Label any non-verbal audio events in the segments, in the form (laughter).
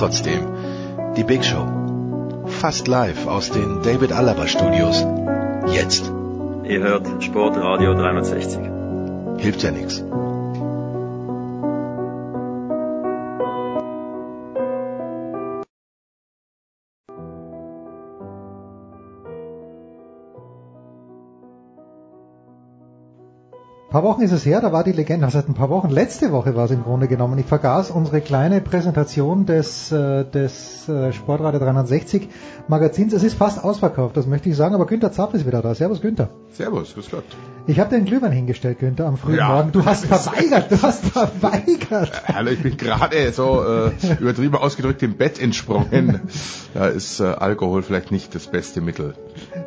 Trotzdem, die Big Show. Fast live aus den David Alaba Studios. Jetzt. Ihr hört Sportradio 360. Hilft ja nichts. Ein paar Wochen ist es her, da war die Legende, seit ein paar Wochen, letzte Woche war es im Grunde genommen. Ich vergaß unsere kleine Präsentation des, äh, des äh, Sportradio 360 Magazins. Es ist fast ausverkauft, das möchte ich sagen, aber Günther Zapp ist wieder da. Servus Günther. Servus, grüß Gott. Ich habe den Glühwein hingestellt, Günther, am frühen Ja. Morgen. Du hast (laughs) verweigert, du hast verweigert. Hallo, ich bin gerade so äh, übertrieben ausgedrückt im Bett entsprungen. (laughs) Da ist äh, Alkohol vielleicht nicht das beste Mittel.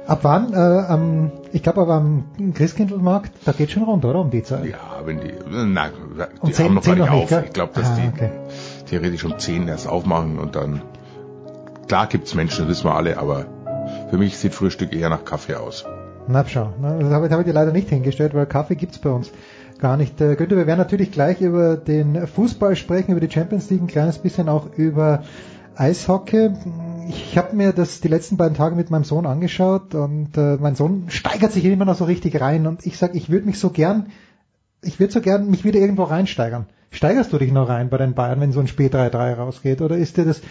Ab wann? Äh, am, ich glaube aber am Christkindlmarkt, da geht schon runter, oder? Um die Zeit. Ja, wenn die, na, die Um zehn- haben noch gar nicht nicht, auf. gell? ich glaube, dass Ah, die okay. theoretisch um 10 erst aufmachen und dann, klar gibt's Menschen, das wissen wir alle, aber für mich sieht Frühstück eher nach Kaffee aus. Na schau, das habe ich, dir leider nicht hingestellt, weil Kaffee gibt's bei uns gar nicht. Äh, Günther, wir werden natürlich gleich über den Fußball sprechen, über die Champions League, ein kleines bisschen auch über Eishockey. Ich habe mir das die letzten beiden Tage mit meinem Sohn angeschaut und äh, mein Sohn steigert sich immer noch so richtig rein und ich sag, ich würde mich so gern, ich würde so gern mich wieder irgendwo reinsteigern. Steigerst du dich noch rein bei den Bayern, wenn so ein Spiel 3-3 rausgeht oder ist dir das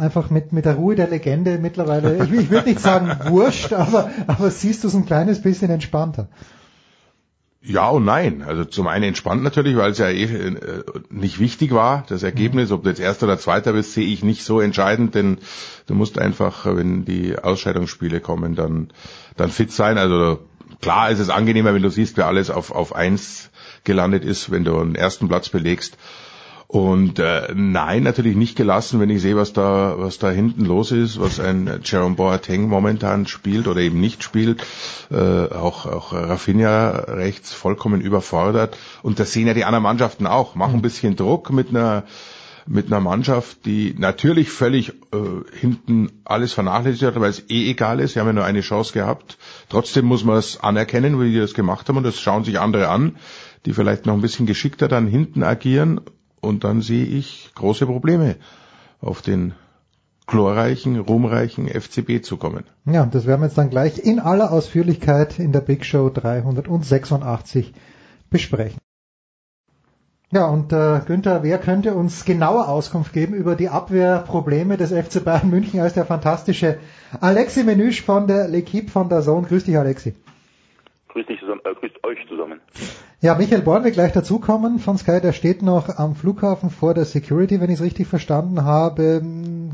einfach mit, mit der Ruhe der Legende mittlerweile, ich, ich würde nicht sagen wurscht, aber, aber siehst du es ein kleines bisschen entspannter? Ja und nein. Also zum einen entspannt natürlich, weil es ja eh äh, nicht wichtig war, das Ergebnis. Ob du jetzt Erster oder Zweiter bist, sehe ich nicht so entscheidend, denn du musst einfach, wenn die Ausscheidungsspiele kommen, dann, dann fit sein. Also klar ist es angenehmer, wenn du siehst, wer alles auf, auf eins gelandet ist, wenn du einen ersten Platz belegst. Und äh, nein, natürlich nicht gelassen, wenn ich sehe, was da, was da hinten los ist, was ein Jerome Boateng momentan spielt oder eben nicht spielt. Äh, auch, auch Rafinha rechts vollkommen überfordert. Und das sehen ja die anderen Mannschaften auch. Machen ein bisschen Druck mit einer mit einer Mannschaft, die natürlich völlig äh, hinten alles vernachlässigt hat, weil es eh egal ist. Sie haben ja nur eine Chance gehabt. Trotzdem muss man es anerkennen, wie die das gemacht haben. Und das schauen sich andere an, die vielleicht noch ein bisschen geschickter dann hinten agieren. Und dann sehe ich große Probleme auf den glorreichen, ruhmreichen FCB zu kommen. Ja, das werden wir jetzt dann gleich in aller Ausführlichkeit in der Big Show 386 besprechen. Ja, und äh, Günther, wer könnte uns genaue Auskunft geben über die Abwehrprobleme des FC Bayern München als der fantastische Alexi Menüsch von der L'Equipe von der Zone. Grüß dich, Alexi. Grüß dich zusammen, äh, grüßt euch zusammen. Ja, Michael Born wird gleich dazukommen von Sky, der steht noch am Flughafen vor der Security, wenn ich es richtig verstanden habe.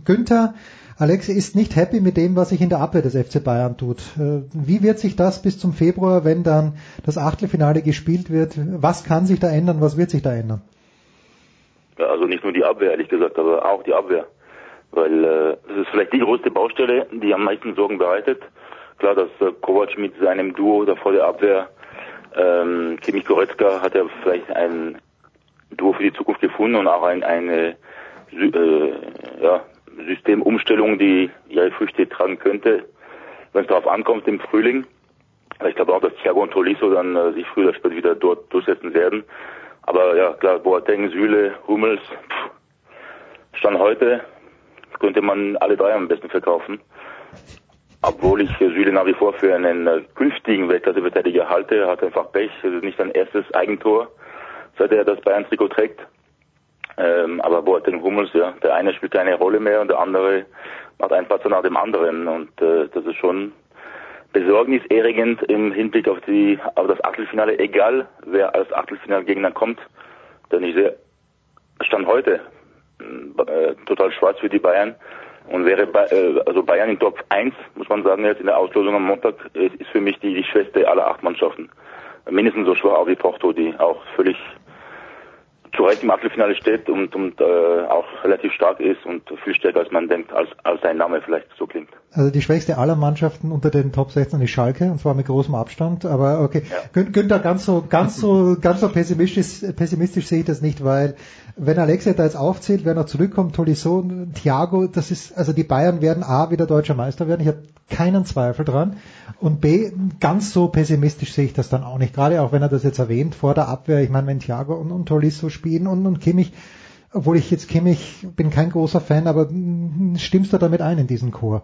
Günther, Alexi ist nicht happy mit dem, was sich in der Abwehr des FC Bayern tut. Äh, Wie wird sich das bis zum Februar, wenn dann das Achtelfinale gespielt wird? Was kann sich da ändern? Was wird sich da ändern? Ja, also nicht nur die Abwehr, ehrlich gesagt, aber auch die Abwehr. Weil äh, es ist vielleicht die größte Baustelle, die am meisten Sorgen bereitet. Klar, dass äh, Kovac mit seinem Duo da vor der Abwehr, ähm, Kimmich Goretzka, hat er vielleicht ein Duo für die Zukunft gefunden und auch ein, eine äh, ja, Systemumstellung, die ihre Früchte tragen könnte, wenn es darauf ankommt im Frühling. Ich glaube auch, dass Thiago und Tolisso dann äh, sich früher oder später wieder dort durchsetzen werden. Aber ja, klar, Boateng, Süle, Hummels, pff, Stand heute könnte man alle drei am besten verkaufen. Obwohl ich Süle nach wie vor für einen äh, künftigen Weltklasse-Verteidiger halte, hat einfach Pech. Es ist nicht sein erstes Eigentor, seit er das Bayern-Trikot trägt. Ähm, aber Boateng Hummels, ja, der eine spielt keine Rolle mehr und der andere macht einen Patzer nach dem anderen und äh, das ist schon besorgniserregend im Hinblick auf die auf das Achtelfinale, egal wer als Achtelfinalgegner kommt. Denn ich sehe Stand heute äh, total schwarz für die Bayern. Und wäre äh, also Bayern in Top 1, muss man sagen, jetzt in der Auslosung am Montag, ist, ist für mich die, die schwächste aller acht Mannschaften. Mindestens so schwach auch wie Porto, die auch völlig zu Recht im Achtelfinale steht und, und äh, auch relativ stark ist und viel stärker als man denkt, als, als sein Name vielleicht so klingt. Also die schwächste aller Mannschaften unter den Top 16 ist Schalke und zwar mit großem Abstand. Aber okay, ja. Günther, ganz so, ganz so, (laughs) ganz so pessimistisch, pessimistisch sehe ich das nicht, weil wenn Alexia da jetzt aufzählt, wer noch zurückkommt, Tolisso, Thiago, das ist, also die Bayern werden A wieder deutscher Meister werden. Ich habe keinen Zweifel dran. Und B, ganz so pessimistisch sehe ich das dann auch nicht. Gerade auch wenn er das jetzt erwähnt, vor der Abwehr. Ich meine, wenn Thiago und, und Tolisso spielen und, und Kimmich, obwohl ich jetzt Kimmich bin kein großer Fan, aber stimmst du damit ein in diesen Chor?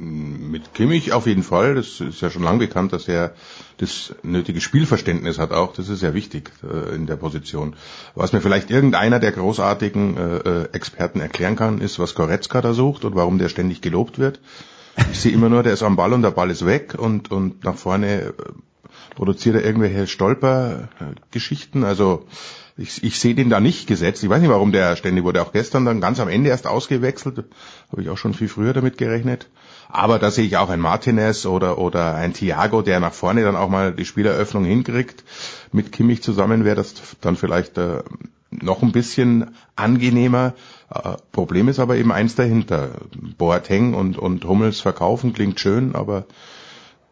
Mit Kimmich auf jeden Fall. Das ist ja schon lange bekannt, dass er das nötige Spielverständnis hat auch. Das ist ja wichtig äh, in der Position. Was mir vielleicht irgendeiner der großartigen äh, äh, Experten erklären kann, ist, was Goretzka da sucht und warum der ständig gelobt wird. Ich sehe immer nur, der ist am Ball und der Ball ist weg und, und nach vorne äh, produziert er irgendwelche Stolpergeschichten. Also ich, ich sehe den da nicht gesetzt. Ich weiß nicht, warum der ständig wurde. Auch gestern dann ganz am Ende erst ausgewechselt. Habe ich auch schon viel früher damit gerechnet. Aber da sehe ich auch ein Martinez oder, oder ein Thiago, der nach vorne dann auch mal die Spieleröffnung hinkriegt. Mit Kimmich zusammen wäre das dann vielleicht äh, noch ein bisschen angenehmer. Äh, Problem ist aber eben eins dahinter. Boateng und, und Hummels verkaufen klingt schön, aber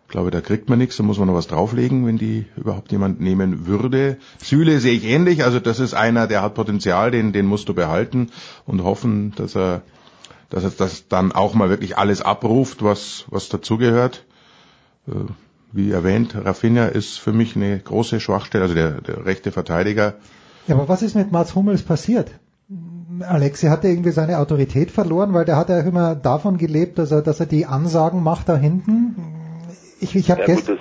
ich glaube, da kriegt man nichts, da muss man noch was drauflegen, wenn die überhaupt jemand nehmen würde. Süle sehe ich ähnlich, also das ist einer, der hat Potenzial, den, den musst du behalten und hoffen, dass er dass er das dann auch mal wirklich alles abruft, was, was dazugehört. Äh, wie erwähnt, Rafinha ist für mich eine große Schwachstelle, also der, der rechte Verteidiger. Ja, aber was ist mit Mats Hummels passiert? Alexi hat irgendwie seine Autorität verloren, weil der hat ja immer davon gelebt, dass er, dass er die Ansagen macht da hinten. Ich, ich habe ja, gestern.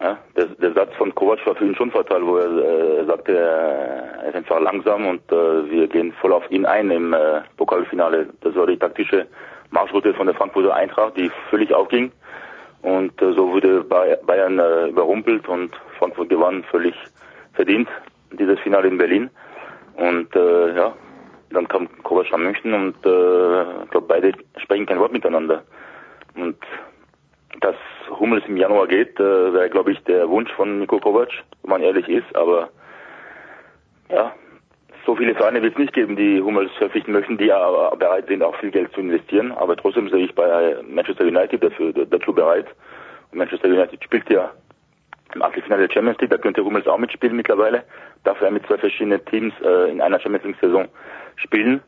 Ja, der, der, Satz von Kovac war für ihn schon fatal, wo er äh, sagte, er ist einfach langsam und äh, wir gehen voll auf ihn ein im äh, Pokalfinale. Das war die taktische Marschroute von der Frankfurter Eintracht, die völlig aufging. Und äh, so wurde Bayern äh, überrumpelt und Frankfurt gewann völlig verdient dieses Finale in Berlin. Und äh, ja, dann kam Kovac nach München und äh, ich glaube beide sprechen kein Wort miteinander. Und dass Hummels im Januar geht, äh, wäre, glaube ich, der Wunsch von Niko Kovac, wenn man ehrlich ist. Aber ja, so viele Vereine wird es nicht geben, die Hummels verpflichten möchten, die aber bereit sind, auch viel Geld zu investieren. Aber trotzdem sehe ich bei Manchester United dafür, dazu bereit. Und Manchester United spielt ja im Achtelfinale der Champions League, da könnte Hummels auch mitspielen mittlerweile. Darf er mit zwei verschiedenen Teams äh, in einer Champions League Saison spielen.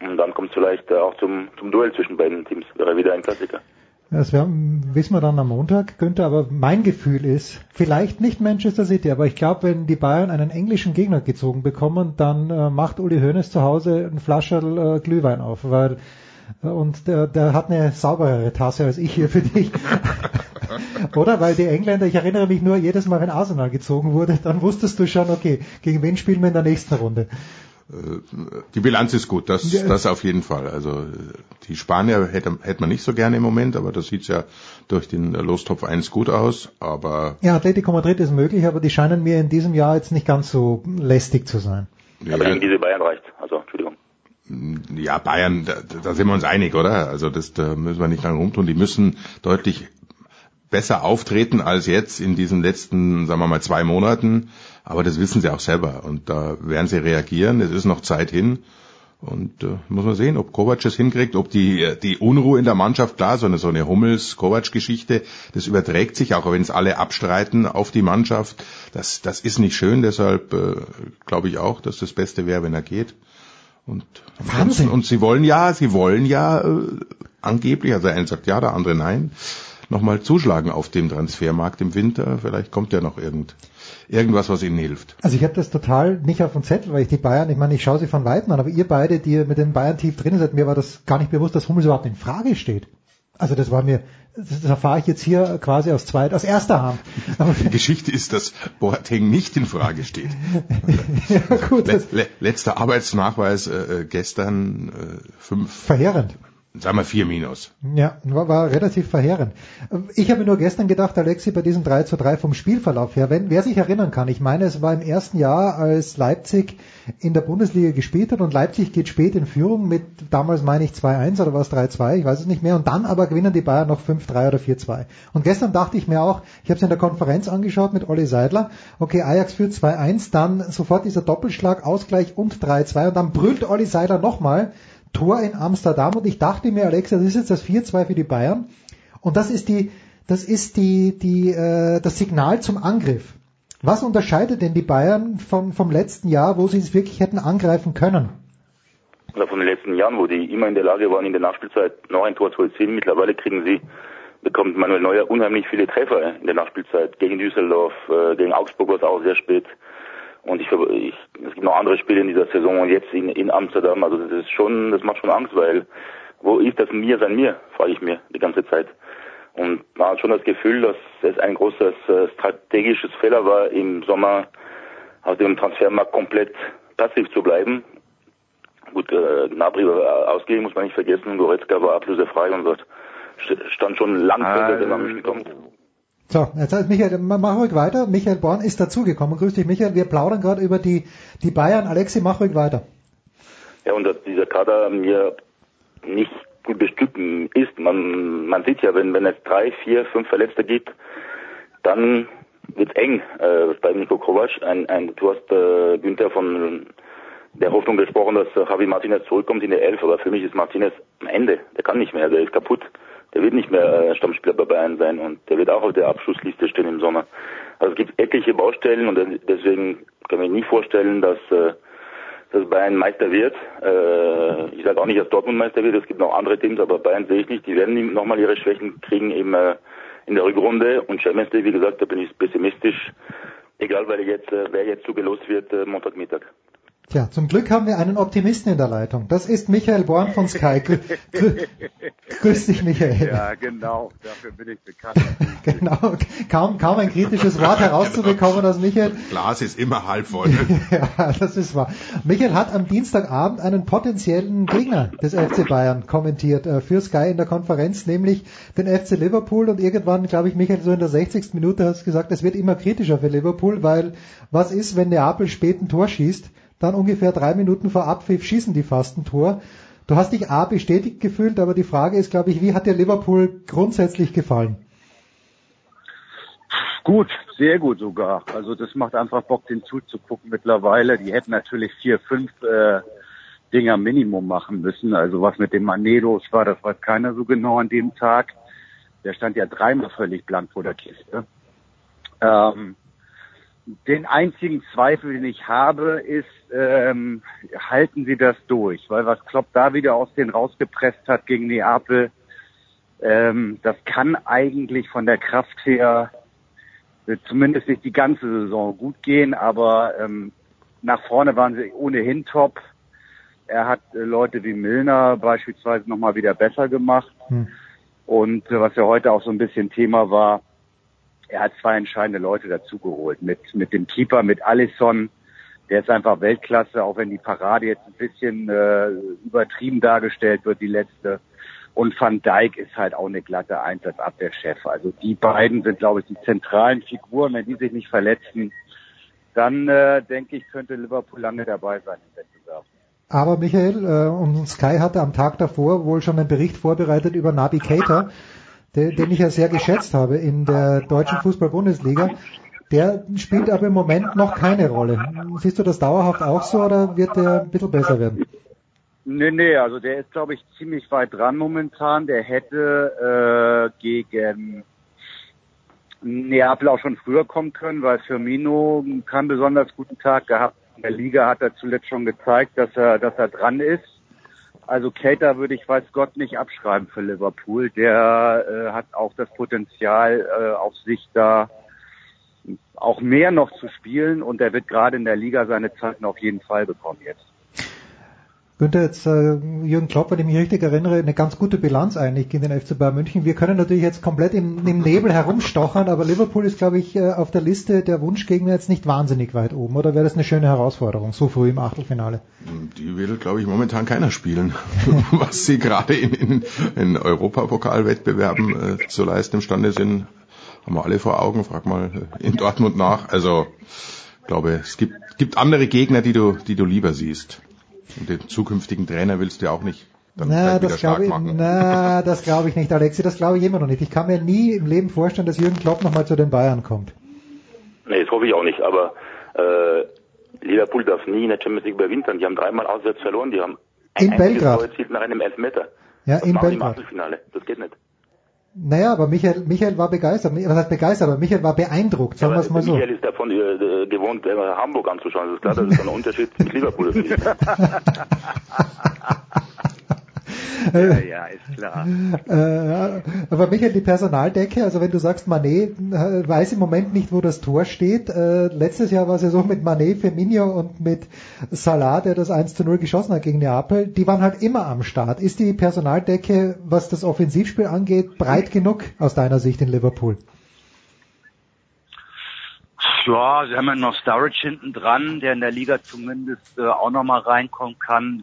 Und dann kommt es vielleicht auch zum, zum Duell zwischen beiden Teams. Wäre wieder ein Klassiker. Das werden, wissen wir dann am Montag, Günther, aber mein Gefühl ist, vielleicht nicht Manchester City, aber ich glaube, wenn die Bayern einen englischen Gegner gezogen bekommen, dann äh, macht Uli Hoeneß zu Hause ein Flascherl äh, Glühwein auf, weil äh, und der, der hat eine sauberere Tasse als ich hier für dich. (laughs) Oder? Weil die Engländer, ich erinnere mich nur, jedes Mal, wenn Arsenal gezogen wurde, dann wusstest du schon, okay, gegen wen spielen wir in der nächsten Runde. Äh, die Bilanz ist gut, das, das auf jeden Fall. Also die Spanier hätte, hätte man nicht so gerne im Moment, aber das sieht ja durch den Lostopf 1 gut aus. Aber ja, Atletico Madrid ist möglich, aber die scheinen mir in diesem Jahr jetzt nicht ganz so lästig zu sein. Ja, aber gegen diese Bayern reicht. Also Entschuldigung. Ja, Bayern, da, da sind wir uns einig, oder? Also das da müssen wir nicht lange rumtun. Die müssen deutlich besser auftreten als jetzt in diesen letzten, sagen wir mal, zwei Monaten. Aber das wissen sie auch selber und da werden sie reagieren. Es ist noch Zeit hin. Und äh, muss man sehen, ob Kovac es hinkriegt, ob die, äh, die Unruhe in der Mannschaft, klar, so eine, so eine Hummels-Kovac-Geschichte, das überträgt sich, auch wenn es alle abstreiten, auf die Mannschaft. Das, das ist nicht schön, deshalb äh, glaube ich auch, dass das Beste wäre, wenn er geht. Und, Wahnsinn. und sie wollen ja, sie wollen ja äh, angeblich, also der eine sagt ja, der andere nein, nochmal zuschlagen auf dem Transfermarkt im Winter. Vielleicht kommt ja noch irgend, irgendwas, was ihnen hilft. Also ich habe das total nicht auf dem Zettel, weil ich die Bayern, ich meine, ich schaue sie von Weitem an, aber ihr beide, die mit den Bayern tief drin seid, mir war das gar nicht bewusst, dass Hummels überhaupt in Frage steht. Also das war mir, das erfahre ich jetzt hier quasi aus zweit, aus erster Hand. Aber (laughs) die Geschichte ist, dass Boateng nicht in Frage steht. (laughs) ja, gut. Le le letzter Arbeitsnachweis äh, äh, gestern äh, fünf. Verheerend sagen wir vier Minus. Ja, war, war relativ verheerend. Ich habe nur gestern gedacht, Alexi, bei diesem 3 zu 3 vom Spielverlauf her, wenn, wer sich erinnern kann, ich meine, es war im ersten Jahr, als Leipzig in der Bundesliga gespielt hat und Leipzig geht spät in Führung mit, damals meine ich 2-1 oder war es 3-2, ich weiß es nicht mehr, und dann aber gewinnen die Bayern noch 5-3 oder 4-2. Und gestern dachte ich mir auch, ich habe es in der Konferenz angeschaut mit Olli Seidler, okay, Ajax führt 2-1, dann sofort dieser Doppelschlag, Ausgleich und 3-2 und dann brüllt Olli Seidler nochmal, Tor in Amsterdam und ich dachte mir, Alexa, das ist jetzt das 4-2 für die Bayern und das ist die, das ist die, die, äh, das Signal zum Angriff. Was unterscheidet denn die Bayern vom, vom letzten Jahr, wo sie es wirklich hätten angreifen können? Oder von den letzten Jahren, wo die immer in der Lage waren, in der Nachspielzeit noch ein Tor zu erzielen. Mittlerweile kriegen sie, bekommt Manuel Neuer unheimlich viele Treffer in der Nachspielzeit. Gegen Düsseldorf, äh, gegen Augsburg war es auch sehr spät. Und ich, ich, es gibt noch andere Spiele in dieser Saison und jetzt in, in Amsterdam. Also das ist schon, das macht schon Angst, weil wo ist das Mir sein Mir, frage ich mir die ganze Zeit. Und man hat schon das Gefühl, dass es ein großes äh, strategisches Fehler war, im Sommer auf dem Transfermarkt komplett passiv zu bleiben. Gut, äh, Gnabry war ausgegeben, muss man nicht vergessen. Goretzka war ablösefrei und dort stand schon lang wenn man mich kommt. So, jetzt heißt Michael, mach ruhig weiter. Michael Born ist dazugekommen. Grüß dich, Michael. Wir plaudern gerade über die, die Bayern. Alexi, mach ruhig weiter. Ja, und dass dieser Kader mir nicht gut bestückt ist. Man, man sieht ja, wenn, wenn es drei, vier, fünf Verletzte gibt, dann wird's eng äh, bei Nico Kovac. Ein, ein, du hast äh, Günther von der Hoffnung gesprochen, dass äh, Javi Martinez zurückkommt in der Elf, aber für mich ist Martinez am Ende. Der kann nicht mehr, der ist kaputt der wird nicht mehr äh, Stammspieler bei Bayern sein und der wird auch auf der Abschlussliste stehen im Sommer. Also es gibt etliche Baustellen und deswegen kann ich mir nie vorstellen, dass, äh, dass Bayern Meister wird. Äh, ich sage auch nicht, dass Dortmund Meister wird, es gibt noch andere Teams, aber Bayern sehe ich nicht. Die werden nochmal ihre Schwächen kriegen äh, in der Rückrunde und Champions League, wie gesagt, da bin ich pessimistisch. Egal, weil jetzt, wer jetzt zugelost wird, Montagmittag. Tja, zum Glück haben wir einen Optimisten in der Leitung. Das ist Michael Born von Sky. Grü grüß dich, Michael. Ja, genau. Dafür bin ich bekannt. (laughs) genau. Kaum, kaum ein kritisches Wort herauszubekommen aus Michael. Glas ist immer halb voll. (laughs) ja, das ist wahr. Michael hat am Dienstagabend einen potenziellen Gegner des FC Bayern kommentiert äh, für Sky in der Konferenz, nämlich den FC Liverpool. Und irgendwann, glaube ich, Michael, so in der 60. Minute hat gesagt, es wird immer kritischer für Liverpool, weil was ist, wenn Neapel spät ein Tor schießt? Dann ungefähr drei Minuten vor Abpfiff schießen die fast ein Tor. Du hast dich A bestätigt gefühlt, aber die Frage ist, glaube ich, wie hat dir Liverpool grundsätzlich gefallen? Gut, sehr gut sogar. Also das macht einfach Bock, den zuzugucken mittlerweile. Die hätten natürlich vier, fünf äh, Dinger Minimum machen müssen. Also was mit dem Manedos war, das weiß keiner so genau an dem Tag. Der stand ja dreimal völlig blank vor der Kiste. Ähm, den einzigen Zweifel, den ich habe, ist, ähm, halten sie das durch? Weil was Klopp da wieder aus denen rausgepresst hat gegen Neapel, ähm, das kann eigentlich von der Kraft her äh, zumindest nicht die ganze Saison gut gehen, aber ähm, nach vorne waren sie ohnehin top. Er hat äh, Leute wie Milner beispielsweise nochmal wieder besser gemacht. Hm. Und äh, was ja heute auch so ein bisschen Thema war, er hat zwei entscheidende Leute dazugeholt. Mit, mit dem Keeper, mit Allison. Der ist einfach Weltklasse, auch wenn die Parade jetzt ein bisschen äh, übertrieben dargestellt wird, die letzte. Und Van Dijk ist halt auch eine glatte Einsatzabwehrchef. Also die beiden sind, glaube ich, die zentralen Figuren. Wenn die sich nicht verletzen, dann äh, denke ich, könnte Liverpool lange dabei sein im Wettbewerb. Aber Michael, äh, und Sky hatte am Tag davor wohl schon einen Bericht vorbereitet über Nabi Keita den, den ich ja sehr geschätzt habe in der deutschen Fußball-Bundesliga. Der spielt aber im Moment noch keine Rolle. Siehst du das dauerhaft auch so oder wird der ein bisschen besser werden? Nee, nee, also der ist, glaube ich, ziemlich weit dran momentan. Der hätte äh, gegen Neapel auch schon früher kommen können, weil Firmino keinen besonders guten Tag gehabt. In der Liga hat er zuletzt schon gezeigt, dass er, dass er dran ist. Also Cater würde ich weiß Gott nicht abschreiben für Liverpool. Der äh, hat auch das Potenzial, äh, auf sich da auch mehr noch zu spielen und er wird gerade in der Liga seine Zeiten auf jeden Fall bekommen jetzt. Günther, jetzt äh, Jürgen Klopp, wenn ich mich richtig erinnere, eine ganz gute Bilanz eigentlich gegen den FC Bayern München. Wir können natürlich jetzt komplett im, im Nebel herumstochern, aber Liverpool ist, glaube ich, äh, auf der Liste der Wunschgegner jetzt nicht wahnsinnig weit oben. Oder wäre das eine schöne Herausforderung, so früh im Achtelfinale? Die will, glaube ich, momentan keiner spielen. (laughs) Was sie gerade in, in, in Europapokalwettbewerben äh, zu leisten imstande sind, haben wir alle vor Augen. Frag mal in Dortmund nach. Also, glaube, es gibt, gibt andere Gegner, die du, die du lieber siehst. Und den zukünftigen Trainer willst du ja auch nicht dann na, das glaube ich, na, das glaube ich nicht, Alexi, das glaube ich immer noch nicht. Ich kann mir nie im Leben vorstellen, dass Jürgen Klopp nochmal zu den Bayern kommt. Nee, das hoffe ich auch nicht, aber äh, Liverpool darf nie in der Champions League überwintern. Die haben dreimal auswärts verloren, die haben in Belgrad. erzielt nach einem Elfmeter. Ja, das in Belgrad. Das geht nicht. Naja, aber Michael, Michael war begeistert. Was heißt begeistert? Aber Michael war beeindruckt, sagen wir es mal so. Michael ist davon äh, gewohnt, äh, Hamburg anzuschauen. Das ist klar, das ist ein (laughs) Unterschied mit Liverpool. (laughs) ja, ja, ist klar. Äh, aber Michael, die Personaldecke, also wenn du sagst, Manet äh, weiß im Moment nicht, wo das Tor steht. Äh, letztes Jahr war es ja so mit Manet, Firmino und mit Salah, der das 1 zu 0 geschossen hat gegen Neapel. Die waren halt immer am Start. Ist die Personaldecke, was das Offensivspiel angeht, breit genug aus deiner Sicht in Liverpool? Ja, sie haben ja noch Sturridge hinten dran, der in der Liga zumindest äh, auch noch mal reinkommen kann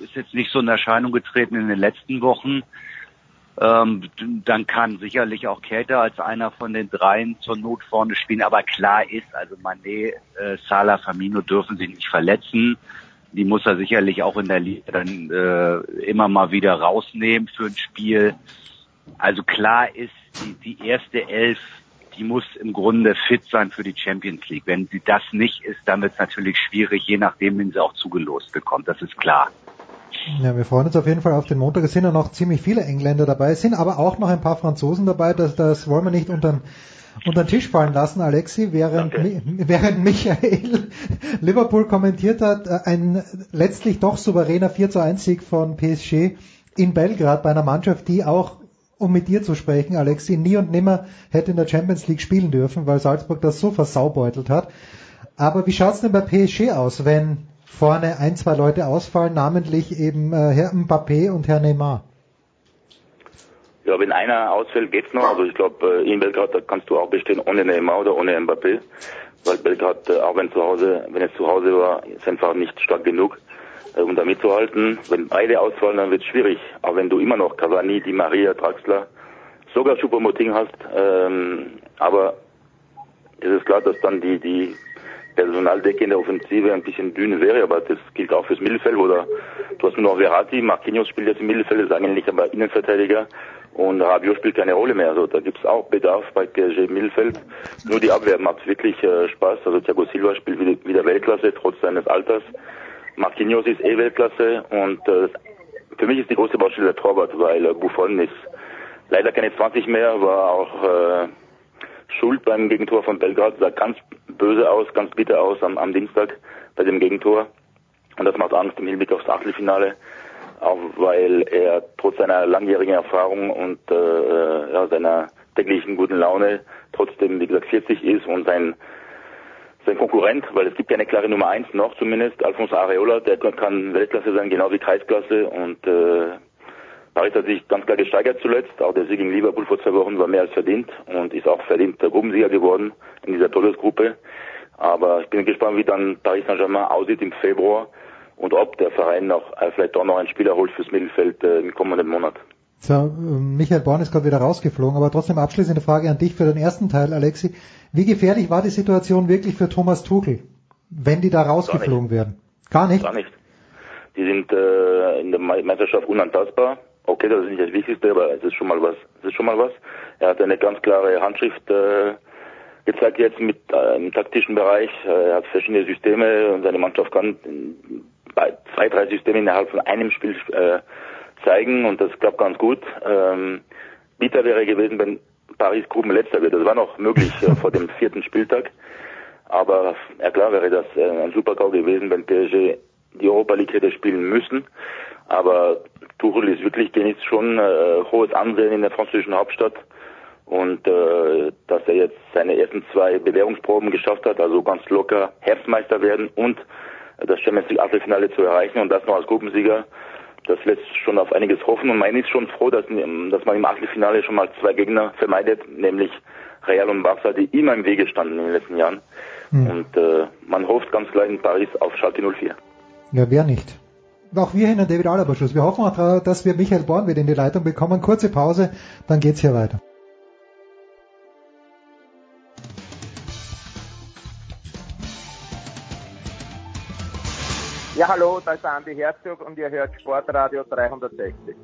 ist jetzt nicht so in Erscheinung getreten in den letzten Wochen. Ähm, dann kann sicherlich auch Käthe als einer von den dreien zur Not vorne spielen. Aber klar ist, also Mané, äh, Salah, Firmino dürfen sich nicht verletzen. Die muss er sicherlich auch in der Liga dann äh, immer mal wieder rausnehmen für ein Spiel. Also klar ist, die, die erste Elf, die muss im Grunde fit sein für die Champions League. Wenn sie das nicht ist, dann wird es natürlich schwierig, je nachdem, wen sie auch zugelost bekommt. Das ist klar. Ja, wir freuen uns auf jeden Fall auf den Montag. Es sind ja noch ziemlich viele Engländer dabei, es sind aber auch noch ein paar Franzosen dabei. Das, das wollen wir nicht unter, unter den Tisch fallen lassen, Alexi, während, okay. während Michael (laughs) Liverpool kommentiert hat, ein letztlich doch souveräner 4 zu 1 Sieg von PSG in Belgrad bei einer Mannschaft, die auch um mit dir zu sprechen, Alexi, nie und nimmer hätte in der Champions League spielen dürfen, weil Salzburg das so versaubeutelt hat. Aber wie schaut's denn bei PSG aus, wenn vorne ein, zwei Leute ausfallen, namentlich eben äh, Herr Mbappé und Herr Neymar. Ja, wenn einer ausfällt, geht's noch. Also ich glaube, äh, in Belgrad kannst du auch bestehen ohne Neymar oder ohne Mbappé. Weil Belgrad, äh, auch wenn zu Hause, wenn es zu Hause war, ist einfach nicht stark genug, äh, um da mitzuhalten. Wenn beide ausfallen, dann wird es schwierig. Aber wenn du immer noch Cavani, Di Maria, Draxler, sogar Supermoting hast, ähm, aber es ist klar, dass dann die, die Personaldecke in der Offensive ein bisschen dünn wäre, aber das gilt auch fürs Mittelfeld, oder du hast nur noch Verratti, Marquinhos spielt jetzt im Mittelfeld, ist eigentlich aber Innenverteidiger und Rabiot spielt keine Rolle mehr. Also da gibt's auch Bedarf bei PSG im Mittelfeld. Nur die Abwehr macht wirklich äh, Spaß. Also Thiago Silva spielt wieder, wieder Weltklasse, trotz seines Alters. Marquinhos ist eh Weltklasse und äh, für mich ist die große Baustelle der Torwart, weil äh, Buffon ist leider keine 20 mehr, war auch äh, schuld beim Gegentor von Belgrad, sah ganz böse aus, ganz bitter aus am, am Dienstag bei dem Gegentor. Und das macht Angst im Hinblick aufs Achtelfinale, auch weil er trotz seiner langjährigen Erfahrung und äh, äh ja, seiner täglichen guten Laune trotzdem, wie gesagt, 40 ist und sein sein Konkurrent, weil es gibt ja eine klare Nummer eins noch zumindest, Alfonso Areola, der kann Weltklasse sein, genau wie Kreisklasse und äh, Paris hat sich ganz klar gesteigert zuletzt. Auch der Sieg gegen Liverpool vor zwei Wochen war mehr als verdient und ist auch verdient der Gruppensieger geworden in dieser Todesgruppe. Aber ich bin gespannt, wie dann Paris Saint-Germain aussieht im Februar und ob der Verein noch äh, vielleicht auch noch einen Spieler holt fürs Mittelfeld äh, im kommenden Monat. So, äh, Michael Born ist gerade wieder rausgeflogen, aber trotzdem abschließende Frage an dich für den ersten Teil, Alexi. Wie gefährlich war die Situation wirklich für Thomas Tuchel, wenn die da rausgeflogen Gar werden? Gar nicht? Gar nicht. Die sind äh, in der Meisterschaft unantastbar. Okay, das ist nicht das Wichtigste, aber es ist schon mal was. Es ist schon mal was. Er hat eine ganz klare Handschrift äh, gezeigt jetzt mit äh, im taktischen Bereich. Äh, er hat verschiedene Systeme und seine Mannschaft kann zwei, drei Systeme innerhalb von einem Spiel äh, zeigen und das klappt ganz gut. Ähm, bitter wäre gewesen, wenn Paris Gruppenletzter wird. Das war noch möglich äh, vor dem vierten Spieltag. Aber ja klar wäre das äh, ein Supergau gewesen, wenn PSG die Europa League hätte spielen müssen. Aber Tuchel ist wirklich genießt schon äh, hohes Ansehen in der französischen Hauptstadt und äh, dass er jetzt seine ersten zwei Bewährungsproben geschafft hat, also ganz locker Herbstmeister werden und das Champions League Achtelfinale zu erreichen und das noch als Gruppensieger. Das lässt schon auf einiges hoffen und man ist schon froh, dass, dass man im Achtelfinale schon mal zwei Gegner vermeidet, nämlich Real und Barca, die immer im Wege standen in den letzten Jahren. Hm. Und äh, man hofft ganz klar in Paris auf Schalke 04. Ja, wer nicht? Auch wir hin an David Alaba Schluss. Wir hoffen auch, dass wir Michael Born wieder in die Leitung bekommen. Kurze Pause, dann geht's hier weiter. Ja, hallo, da ist Andi Herzog und ihr hört Sportradio 360.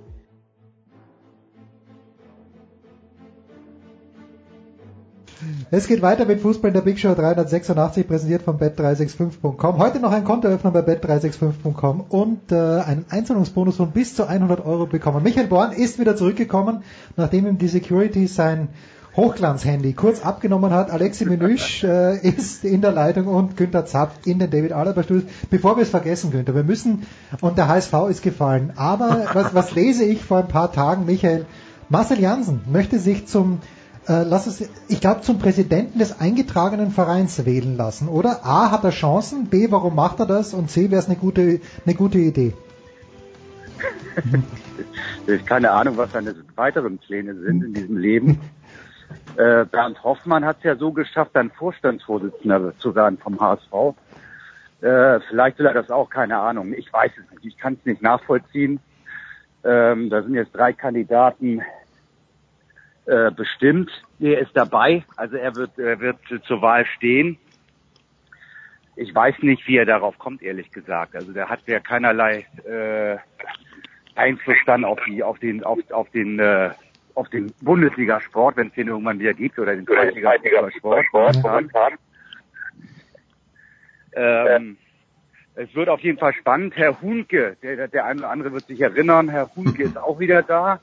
Es geht weiter mit Fußball in der Big Show 386, präsentiert von bet365.com. Heute noch ein Kontoöffner bei bet365.com und äh, einen Einzahlungsbonus von bis zu 100 Euro bekommen. Michael Born ist wieder zurückgekommen, nachdem ihm die Security sein Hochglanzhandy kurz abgenommen hat. Alexi Menüsch (laughs) äh, ist in der Leitung und Günther Zapf in den David Alaba Studios. Bevor wir es vergessen, Günther, wir müssen, und der HSV ist gefallen, aber was, was lese ich vor ein paar Tagen, Michael? Marcel Jansen möchte sich zum äh, lass es, ich glaube, zum Präsidenten des eingetragenen Vereins wählen lassen, oder? A, hat er Chancen, B, warum macht er das und C, wäre es eine gute, eine gute Idee. (laughs) keine Ahnung, was seine weiteren Pläne sind in diesem Leben. Äh, Bernd Hoffmann hat es ja so geschafft, dann Vorstandsvorsitzender zu werden vom HSV. Äh, vielleicht will er das auch, keine Ahnung. Ich weiß es nicht. Ich kann es nicht nachvollziehen. Ähm, da sind jetzt drei Kandidaten äh, bestimmt. Er ist dabei, also er wird, er wird zur Wahl stehen. Ich weiß nicht, wie er darauf kommt, ehrlich gesagt. Also der hat ja keinerlei äh, Einfluss dann auf die, auf den, auf, auf den, äh, auf den Bundesligasport, wenn es den irgendwann wieder gibt, oder den Zweitligasport. Ähm, es wird auf jeden Fall spannend. Herr Hunke, der, der eine oder andere wird sich erinnern, Herr Hunke ist auch wieder da.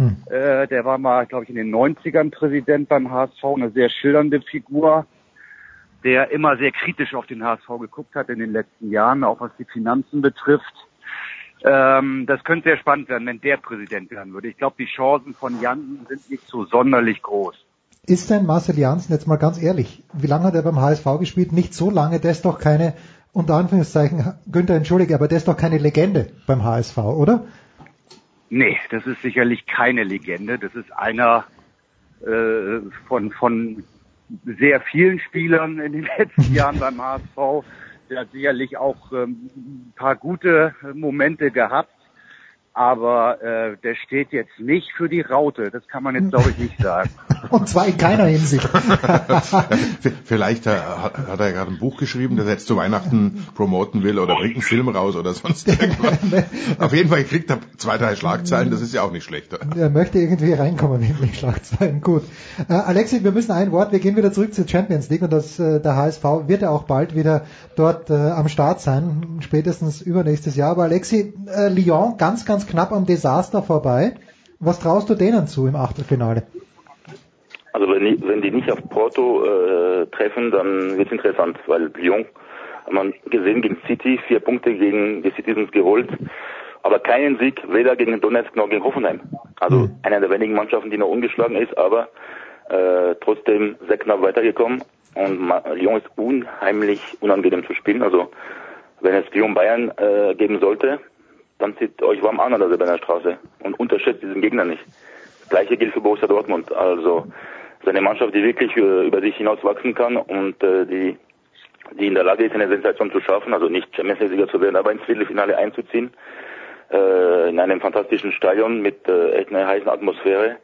Hm. Äh, der war mal, glaube ich, in den 90ern Präsident beim HSV, eine sehr schildernde Figur, der immer sehr kritisch auf den HSV geguckt hat in den letzten Jahren, auch was die Finanzen betrifft. Ähm, das könnte sehr spannend werden, wenn der Präsident werden würde. Ich glaube, die Chancen von Jansen sind nicht so sonderlich groß. Ist denn Marcel Janssen, jetzt mal ganz ehrlich, wie lange hat er beim HSV gespielt? Nicht so lange, der ist doch keine, unter Anführungszeichen, Günther, entschuldige, aber der ist doch keine Legende beim HSV, oder? Nee, das ist sicherlich keine Legende. Das ist einer äh, von, von sehr vielen Spielern in den (laughs) letzten Jahren beim HSV. Der hat sicherlich auch ähm, ein paar gute Momente gehabt aber äh, der steht jetzt nicht für die Raute. Das kann man jetzt, glaube ich, nicht sagen. (laughs) Und zwar in keiner Hinsicht. (laughs) Vielleicht äh, hat, hat er gerade ein Buch geschrieben, das er jetzt zu Weihnachten promoten will oder bringt einen Film raus oder sonst (laughs) irgendwas. Auf jeden Fall kriegt er zwei, drei Schlagzeilen, das ist ja auch nicht schlecht. Er möchte irgendwie reinkommen in die Schlagzeilen. Gut. Äh, Alexi, wir müssen ein Wort, wir gehen wieder zurück zur Champions League und das, äh, der HSV wird ja auch bald wieder dort äh, am Start sein, spätestens übernächstes Jahr. Aber Alexi, äh, Lyon, ganz, ganz knapp am Desaster vorbei. Was traust du denen zu im Achtelfinale? Also wenn die, wenn die nicht auf Porto äh, treffen, dann wird es interessant, weil Lyon hat man gesehen gegen City, vier Punkte gegen die Citizens geholt, aber keinen Sieg, weder gegen Donetsk noch gegen Hoffenheim. Also mhm. einer der wenigen Mannschaften, die noch ungeschlagen ist, aber äh, trotzdem sehr knapp weitergekommen. Und Lyon ist unheimlich unangenehm zu spielen. Also wenn es Lyon Bayern äh, geben sollte, dann zieht euch warm an an der Silberner Straße und unterschätzt diesen Gegner nicht. Das gleiche gilt für Borussia Dortmund. Also seine Mannschaft, die wirklich äh, über sich hinaus wachsen kann und äh, die die in der Lage ist, eine Sensation zu schaffen, also nicht Champions League zu werden, aber ins Viertelfinale einzuziehen, äh, in einem fantastischen Stadion mit äh, echt einer heißen Atmosphäre.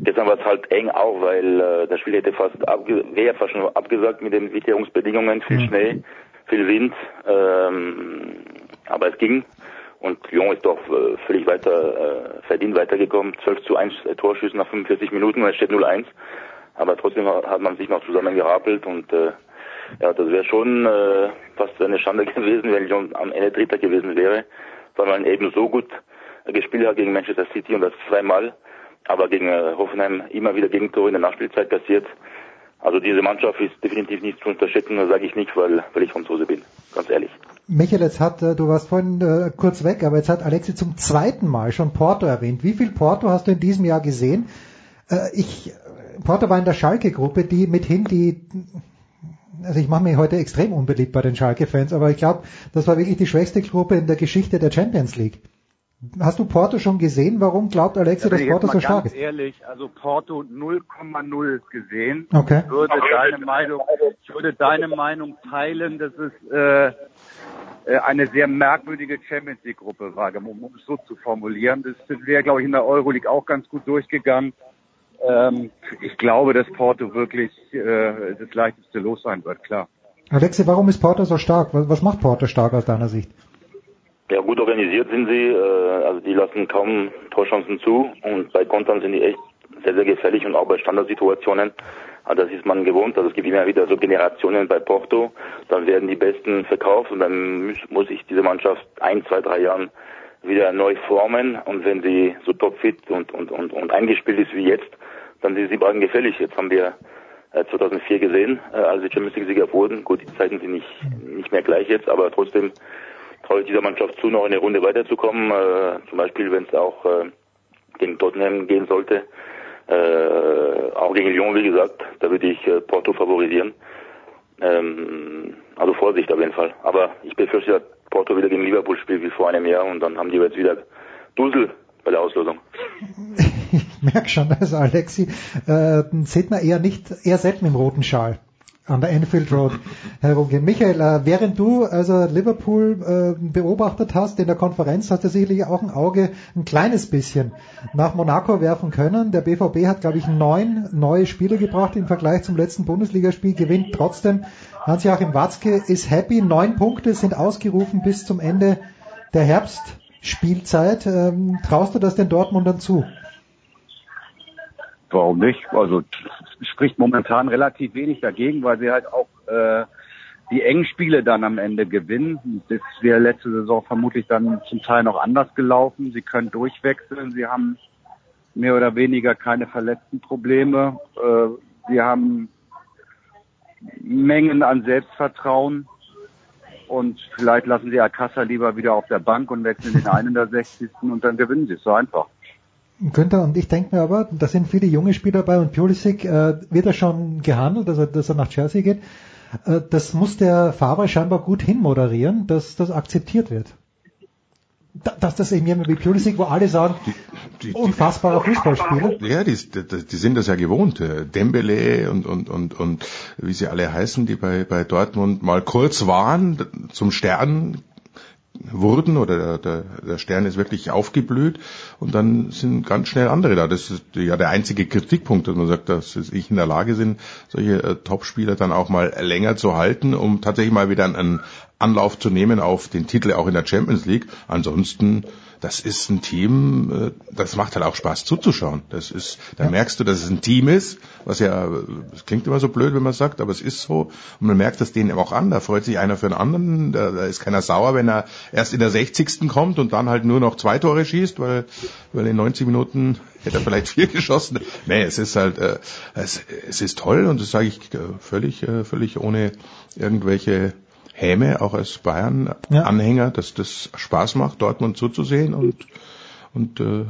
Gestern war es halt eng auch, weil äh, das Spiel hätte fast abge wäre fast schon abgesagt mit den Witterungsbedingungen, viel mhm. Schnee, viel Wind, ähm, aber es ging und Lyon ist doch äh, völlig weiter, äh, verdient weitergekommen. 12 zu 1 äh, Torschüsse nach 45 Minuten und es steht 0-1. Aber trotzdem hat man sich noch zusammengerapelt und äh, ja, das wäre schon äh, fast eine Schande (laughs) gewesen, wenn Lyon am Ende Dritter gewesen wäre, weil man eben so gut äh, gespielt hat gegen Manchester City und das zweimal, aber gegen äh, Hoffenheim immer wieder Gegentore in der Nachspielzeit kassiert. Also diese Mannschaft ist definitiv nicht zu unterschätzen, das sage ich nicht, weil, weil ich Franzose bin, ganz ehrlich. Michael, jetzt hat, äh, du warst vorhin äh, kurz weg, aber jetzt hat Alexi zum zweiten Mal schon Porto erwähnt. Wie viel Porto hast du in diesem Jahr gesehen? Äh, ich, Porto war in der Schalke-Gruppe, die mithin die also ich mache mich heute extrem unbeliebt bei den Schalke-Fans, aber ich glaube, das war wirklich die schwächste Gruppe in der Geschichte der Champions League. Hast du Porto schon gesehen? Warum glaubt Alexi, dass Porto so stark ist? ehrlich, also Porto 0,0 gesehen. Okay. Ich würde deine Meinung, ich würde deine Meinung teilen, dass es äh, äh, eine sehr merkwürdige Champions League Gruppe war, um, um es so zu formulieren. Das wäre, glaube ich, in der Euroleague auch ganz gut durchgegangen. Ähm, ich glaube, dass Porto wirklich äh, das leichteste Los sein wird, klar. Alexi, warum ist Porto so stark? Was, was macht Porto stark aus deiner Sicht? Ja, gut organisiert sind sie. Äh, also die lassen kaum Torchancen zu und bei Kontern sind die echt sehr, sehr gefährlich und auch bei Standardsituationen. Also das ist man gewohnt. Also es gibt immer wieder so Generationen bei Porto. Dann werden die Besten verkauft und dann muss, sich diese Mannschaft ein, zwei, drei Jahren wieder neu formen. Und wenn sie so topfit und, und, und, und eingespielt ist wie jetzt, dann sind sie beiden gefährlich. Jetzt haben wir äh, 2004 gesehen, äh, als die Champions League-Sieger wurden. Gut, die Zeiten sind nicht, nicht mehr gleich jetzt, aber trotzdem traue ich dieser Mannschaft zu, noch eine Runde weiterzukommen. Äh, zum Beispiel, wenn es auch äh, gegen Tottenham gehen sollte. Äh, auch gegen Lyon, wie gesagt, da würde ich äh, Porto favorisieren. Ähm, also Vorsicht auf jeden Fall. Aber ich befürchte, dass Porto wieder gegen Liverpool spielt wie vor einem Jahr und dann haben die jetzt wieder Dusel bei der Auslosung. (laughs) Ich merke schon, also Alexi, äh, sieht man eher nicht, eher selten im roten Schal an der Enfield Road (laughs) herumgehen. Michael, äh, während du also Liverpool äh, beobachtet hast in der Konferenz, hast du sicherlich auch ein Auge ein kleines bisschen nach Monaco werfen können. Der BVB hat, glaube ich, neun neue Spieler gebracht im Vergleich zum letzten Bundesligaspiel, gewinnt trotzdem. Hans-Joachim Watzke ist happy. Neun Punkte sind ausgerufen bis zum Ende der Herbstspielzeit. Ähm, traust du das den Dortmundern zu? Warum nicht? Also spricht momentan relativ wenig dagegen, weil sie halt auch äh, die engen Spiele dann am Ende gewinnen. Das wäre letzte Saison vermutlich dann zum Teil noch anders gelaufen. Sie können durchwechseln, sie haben mehr oder weniger keine verletzten Probleme. Äh, sie haben Mengen an Selbstvertrauen und vielleicht lassen sie Akassa lieber wieder auf der Bank und wechseln den einen der 60. und dann gewinnen sie es so einfach. Günther, und ich denke mir aber, da sind viele junge Spieler dabei und Pulisic äh, wird er schon gehandelt, also dass er nach Chelsea geht. Äh, das muss der Faber scheinbar gut hinmoderieren, dass das akzeptiert wird. Da, dass das eben jemand wie Pulisic, wo alle sagen, die, die, unfassbarer Fußballspieler. Ja, die, die, die sind das ja gewohnt. Dembele und, und, und, und wie sie alle heißen, die bei, bei Dortmund mal kurz waren, zum Stern wurden oder der, der Stern ist wirklich aufgeblüht und dann sind ganz schnell andere da. Das ist ja der einzige Kritikpunkt, dass man sagt, dass ich in der Lage sind, solche äh, Topspieler dann auch mal länger zu halten, um tatsächlich mal wieder einen Anlauf zu nehmen auf den Titel auch in der Champions League. Ansonsten das ist ein Team, äh, das macht halt auch Spaß zuzuschauen. Das ist, da ja. merkst du, dass es ein Team ist, was ja, das klingt immer so blöd, wenn man sagt, aber es ist so. Und man merkt das denen auch an. Da freut sich einer für den anderen. Da, da ist keiner sauer, wenn er erst in der 60. kommt und dann halt nur noch zwei Tore schießt, weil, weil in 90 Minuten (laughs) hätte er vielleicht vier geschossen. Nee, es ist halt, äh, es, es ist toll und das sage ich äh, völlig, äh, völlig ohne irgendwelche Häme, auch als Bayern-Anhänger, ja. dass das Spaß macht, Dortmund zuzusehen und, und äh,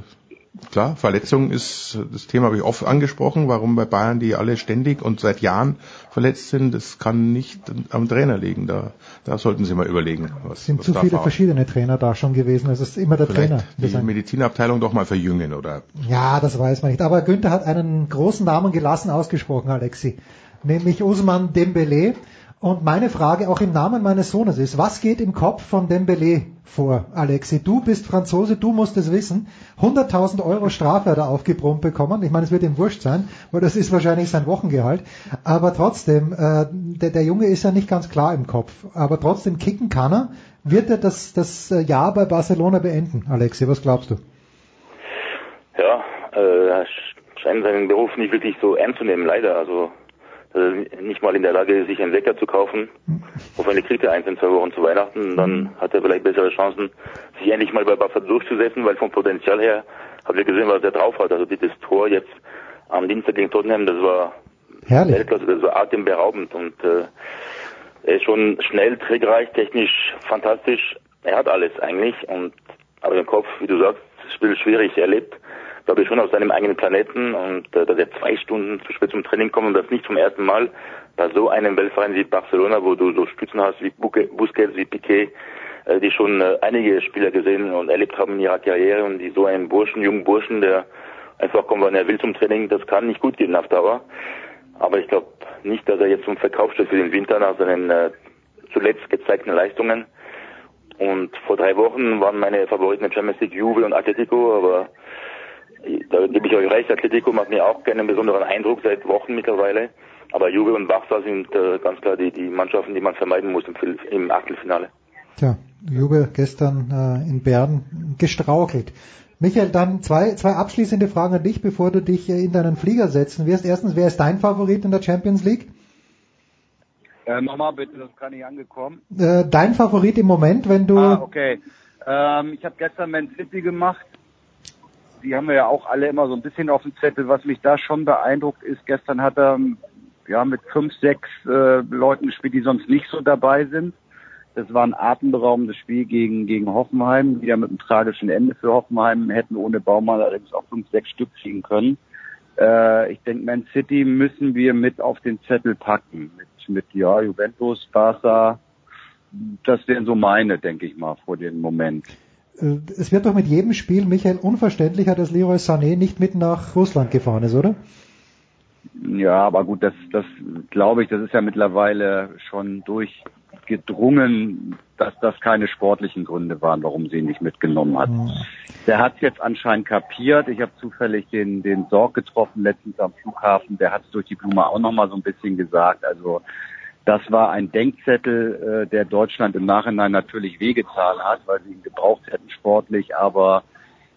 klar, Verletzung ist, das Thema habe ich oft angesprochen, warum bei Bayern die alle ständig und seit Jahren verletzt sind, das kann nicht am Trainer liegen. Da, da sollten Sie mal überlegen. Was, es sind was zu viele verschiedene Trainer da schon gewesen. Es ist immer der Vielleicht Trainer. Die Medizinabteilung doch mal verjüngen, oder? Ja, das weiß man nicht. Aber Günther hat einen großen Namen gelassen ausgesprochen, Alexi. Nämlich Usman Dembele. Und meine Frage auch im Namen meines Sohnes ist, was geht im Kopf von Dembele vor, Alexi? Du bist Franzose, du musst es wissen. 100.000 Euro Strafe hat er aufgebrummt bekommen. Ich meine, es wird ihm wurscht sein, weil das ist wahrscheinlich sein Wochengehalt. Aber trotzdem, äh, der, der Junge ist ja nicht ganz klar im Kopf. Aber trotzdem kicken kann er. Wird er das, das äh, Jahr bei Barcelona beenden, Alexi? Was glaubst du? Ja, äh, er scheint seinen Beruf nicht wirklich so ernst zu nehmen, leider. Also nicht mal in der Lage, sich einen Wecker zu kaufen. Auf eine kriegt er eins in zwei Wochen zu Weihnachten, dann hat er vielleicht bessere Chancen, sich endlich mal bei Barca durchzusetzen, weil vom Potenzial her haben wir gesehen, was er drauf hat. Also dieses Tor jetzt am Dienstag gegen Tottenham, das war Herrlich. Weltklasse, das war atemberaubend und äh, er ist schon schnell, trickreich, technisch fantastisch. Er hat alles eigentlich und aber im Kopf, wie du sagst, Spiel schwierig erlebt glaube ich, schon aus seinem eigenen Planeten und äh, dass er zwei Stunden zu spät zum Training kommt und das nicht zum ersten Mal bei so einem Weltverein wie Barcelona, wo du so Stützen hast wie Busquets, wie Piquet, äh, die schon äh, einige Spieler gesehen und erlebt haben in ihrer Karriere und die so einen Burschen, jungen Burschen, der einfach kommt, wann er will zum Training, das kann nicht gut gehen auf Dauer. Aber ich glaube nicht, dass er jetzt zum Verkauf steht für den Winter nach seinen äh, zuletzt gezeigten Leistungen. Und vor drei Wochen waren meine Favoriten Champions League Juve und Atletico, aber da gebe ich euch recht, Atletico macht mir auch keinen besonderen Eindruck seit Wochen mittlerweile. Aber Juve und Barca sind äh, ganz klar die, die Mannschaften, die man vermeiden muss im, im Achtelfinale. Tja, Juve gestern äh, in Bern gestrauchelt. Michael, dann zwei, zwei abschließende Fragen an dich, bevor du dich in deinen Flieger setzen wirst. Erstens, wer ist dein Favorit in der Champions League? Äh, nochmal bitte, das ist gar nicht angekommen. Äh, dein Favorit im Moment, wenn du... Ah, okay. Ähm, ich habe gestern Man City gemacht. Die haben wir ja auch alle immer so ein bisschen auf dem Zettel. Was mich da schon beeindruckt ist, gestern hat er ja mit fünf, sechs äh, Leuten gespielt, die sonst nicht so dabei sind. Das war ein atemberaubendes Spiel gegen, gegen Hoffenheim, wieder mit einem tragischen Ende für Hoffenheim, hätten ohne Baumann allerdings auch fünf, sechs Stück kriegen können. Äh, ich denke, Man City müssen wir mit auf den Zettel packen. Mit, mit ja, Juventus, Barca. Das wären so meine, denke ich mal, vor dem Moment. Äh, es wird doch mit jedem Spiel, Michael, unverständlicher, dass Leroy Sané nicht mit nach Russland gefahren ist, oder? Ja, aber gut, das, das glaube ich, das ist ja mittlerweile schon durchgedrungen, dass das keine sportlichen Gründe waren, warum sie ihn nicht mitgenommen hat. Mhm. Der hat es jetzt anscheinend kapiert. Ich habe zufällig den, den Sorg getroffen letztens am Flughafen. Der hat es durch die Blume auch nochmal so ein bisschen gesagt. Also das war ein Denkzettel, äh, der Deutschland im Nachhinein natürlich wehgetan hat, weil sie ihn gebraucht hätten sportlich, aber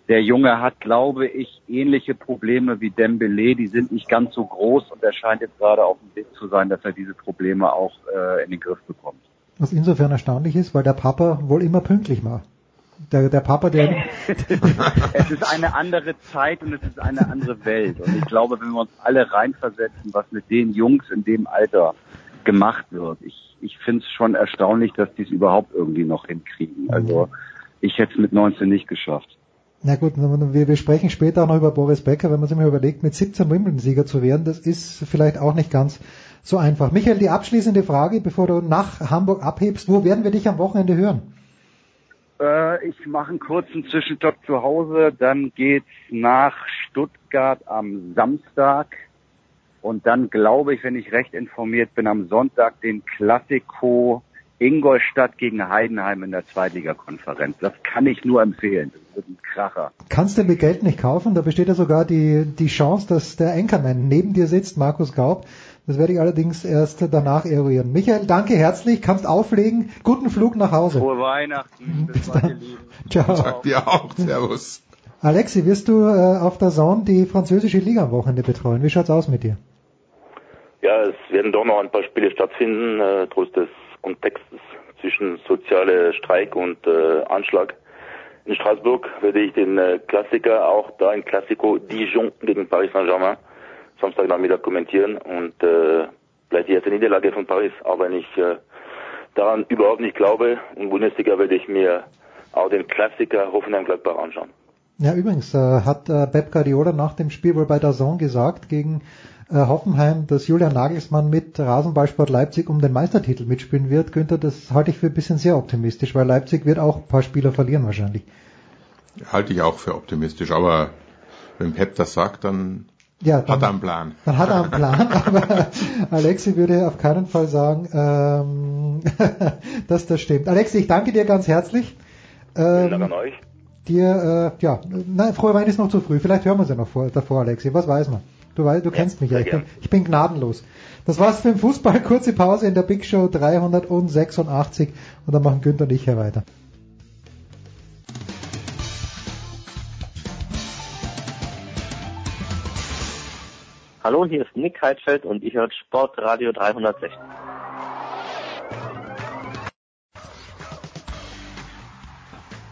der Junge hat, glaube ich, ähnliche Probleme wie Dembele. Die sind nicht ganz so groß und er scheint jetzt gerade auf dem Weg zu sein, dass er diese Probleme auch äh, in den Griff bekommt. Was insofern erstaunlich ist, weil der Papa wohl immer pünktlich war. Der, der Papa, der... (laughs) es ist eine andere Zeit und es ist eine andere Welt. Und ich glaube, wenn wir uns alle reinversetzen, was mit den Jungs in dem Alter gemacht wird, ich, ich finde es schon erstaunlich, dass die es überhaupt irgendwie noch hinkriegen. Also ich hätte es mit 19 nicht geschafft. Na gut, wir, wir sprechen später auch noch über Boris Becker, wenn man sich mal überlegt, mit 17 Wimbledon-Sieger zu werden, das ist vielleicht auch nicht ganz so einfach. Michael, die abschließende Frage, bevor du nach Hamburg abhebst, wo werden wir dich am Wochenende hören? Äh, ich mache einen kurzen Zwischenstopp zu Hause, dann geht's nach Stuttgart am Samstag und dann glaube ich, wenn ich recht informiert bin, am Sonntag den Klassiko Ingolstadt gegen Heidenheim in der Zweitligakonferenz. Das kann ich nur empfehlen. Das wird ein Kracher. Kannst du mit Geld nicht kaufen? Da besteht ja sogar die, die Chance, dass der Anchorman neben dir sitzt, Markus Gaub. Das werde ich allerdings erst danach eruieren. Michael, danke herzlich. Kannst auflegen. Guten Flug nach Hause. Frohe Weihnachten. Bis dann. Ciao. Sag dir auch. Servus. Alexi, wirst du äh, auf der Zone die französische Liga am Wochenende betreuen? Wie schaut's aus mit dir? Ja, es werden doch noch ein paar Spiele stattfinden, äh, trotz des Kontextes zwischen soziale Streik und äh, Anschlag. In Straßburg werde ich den äh, Klassiker, auch da ein Klassiko Dijon gegen Paris Saint-Germain, Samstagnachmittag kommentieren und äh, vielleicht die erste Niederlage von Paris, auch wenn ich äh, daran überhaupt nicht glaube. Und Bundesliga werde ich mir auch den Klassiker Hoffenheim-Gladbach anschauen. Ja, übrigens äh, hat äh, Pep Guardiola nach dem Spiel wohl bei der Zone gesagt gegen äh, Hoffenheim, dass Julian Nagelsmann mit Rasenballsport Leipzig um den Meistertitel mitspielen wird. Günther, das halte ich für ein bisschen sehr optimistisch, weil Leipzig wird auch ein paar Spieler verlieren wahrscheinlich. Halte ich auch für optimistisch, aber wenn Pep das sagt, dann ja, dann, hat er einen Plan. Dann hat er einen Plan, (laughs) aber Alexi würde auf keinen Fall sagen, ähm, (laughs) dass das stimmt. Alexi, ich danke dir ganz herzlich. Ähm, Vielen Dank an euch. Dir, äh, ja, nein, frohe Weihnachten ist noch zu früh. Vielleicht hören wir sie noch vor, davor, Alexi. Was weiß man? Du, weißt, du kennst mich ja. Ich bin, ich bin gnadenlos. Das war's für den Fußball. (laughs) Kurze Pause in der Big Show 386 und dann machen Günther und ich hier weiter. Hallo, hier ist Nick Heidfeld und ich höre Sportradio 360.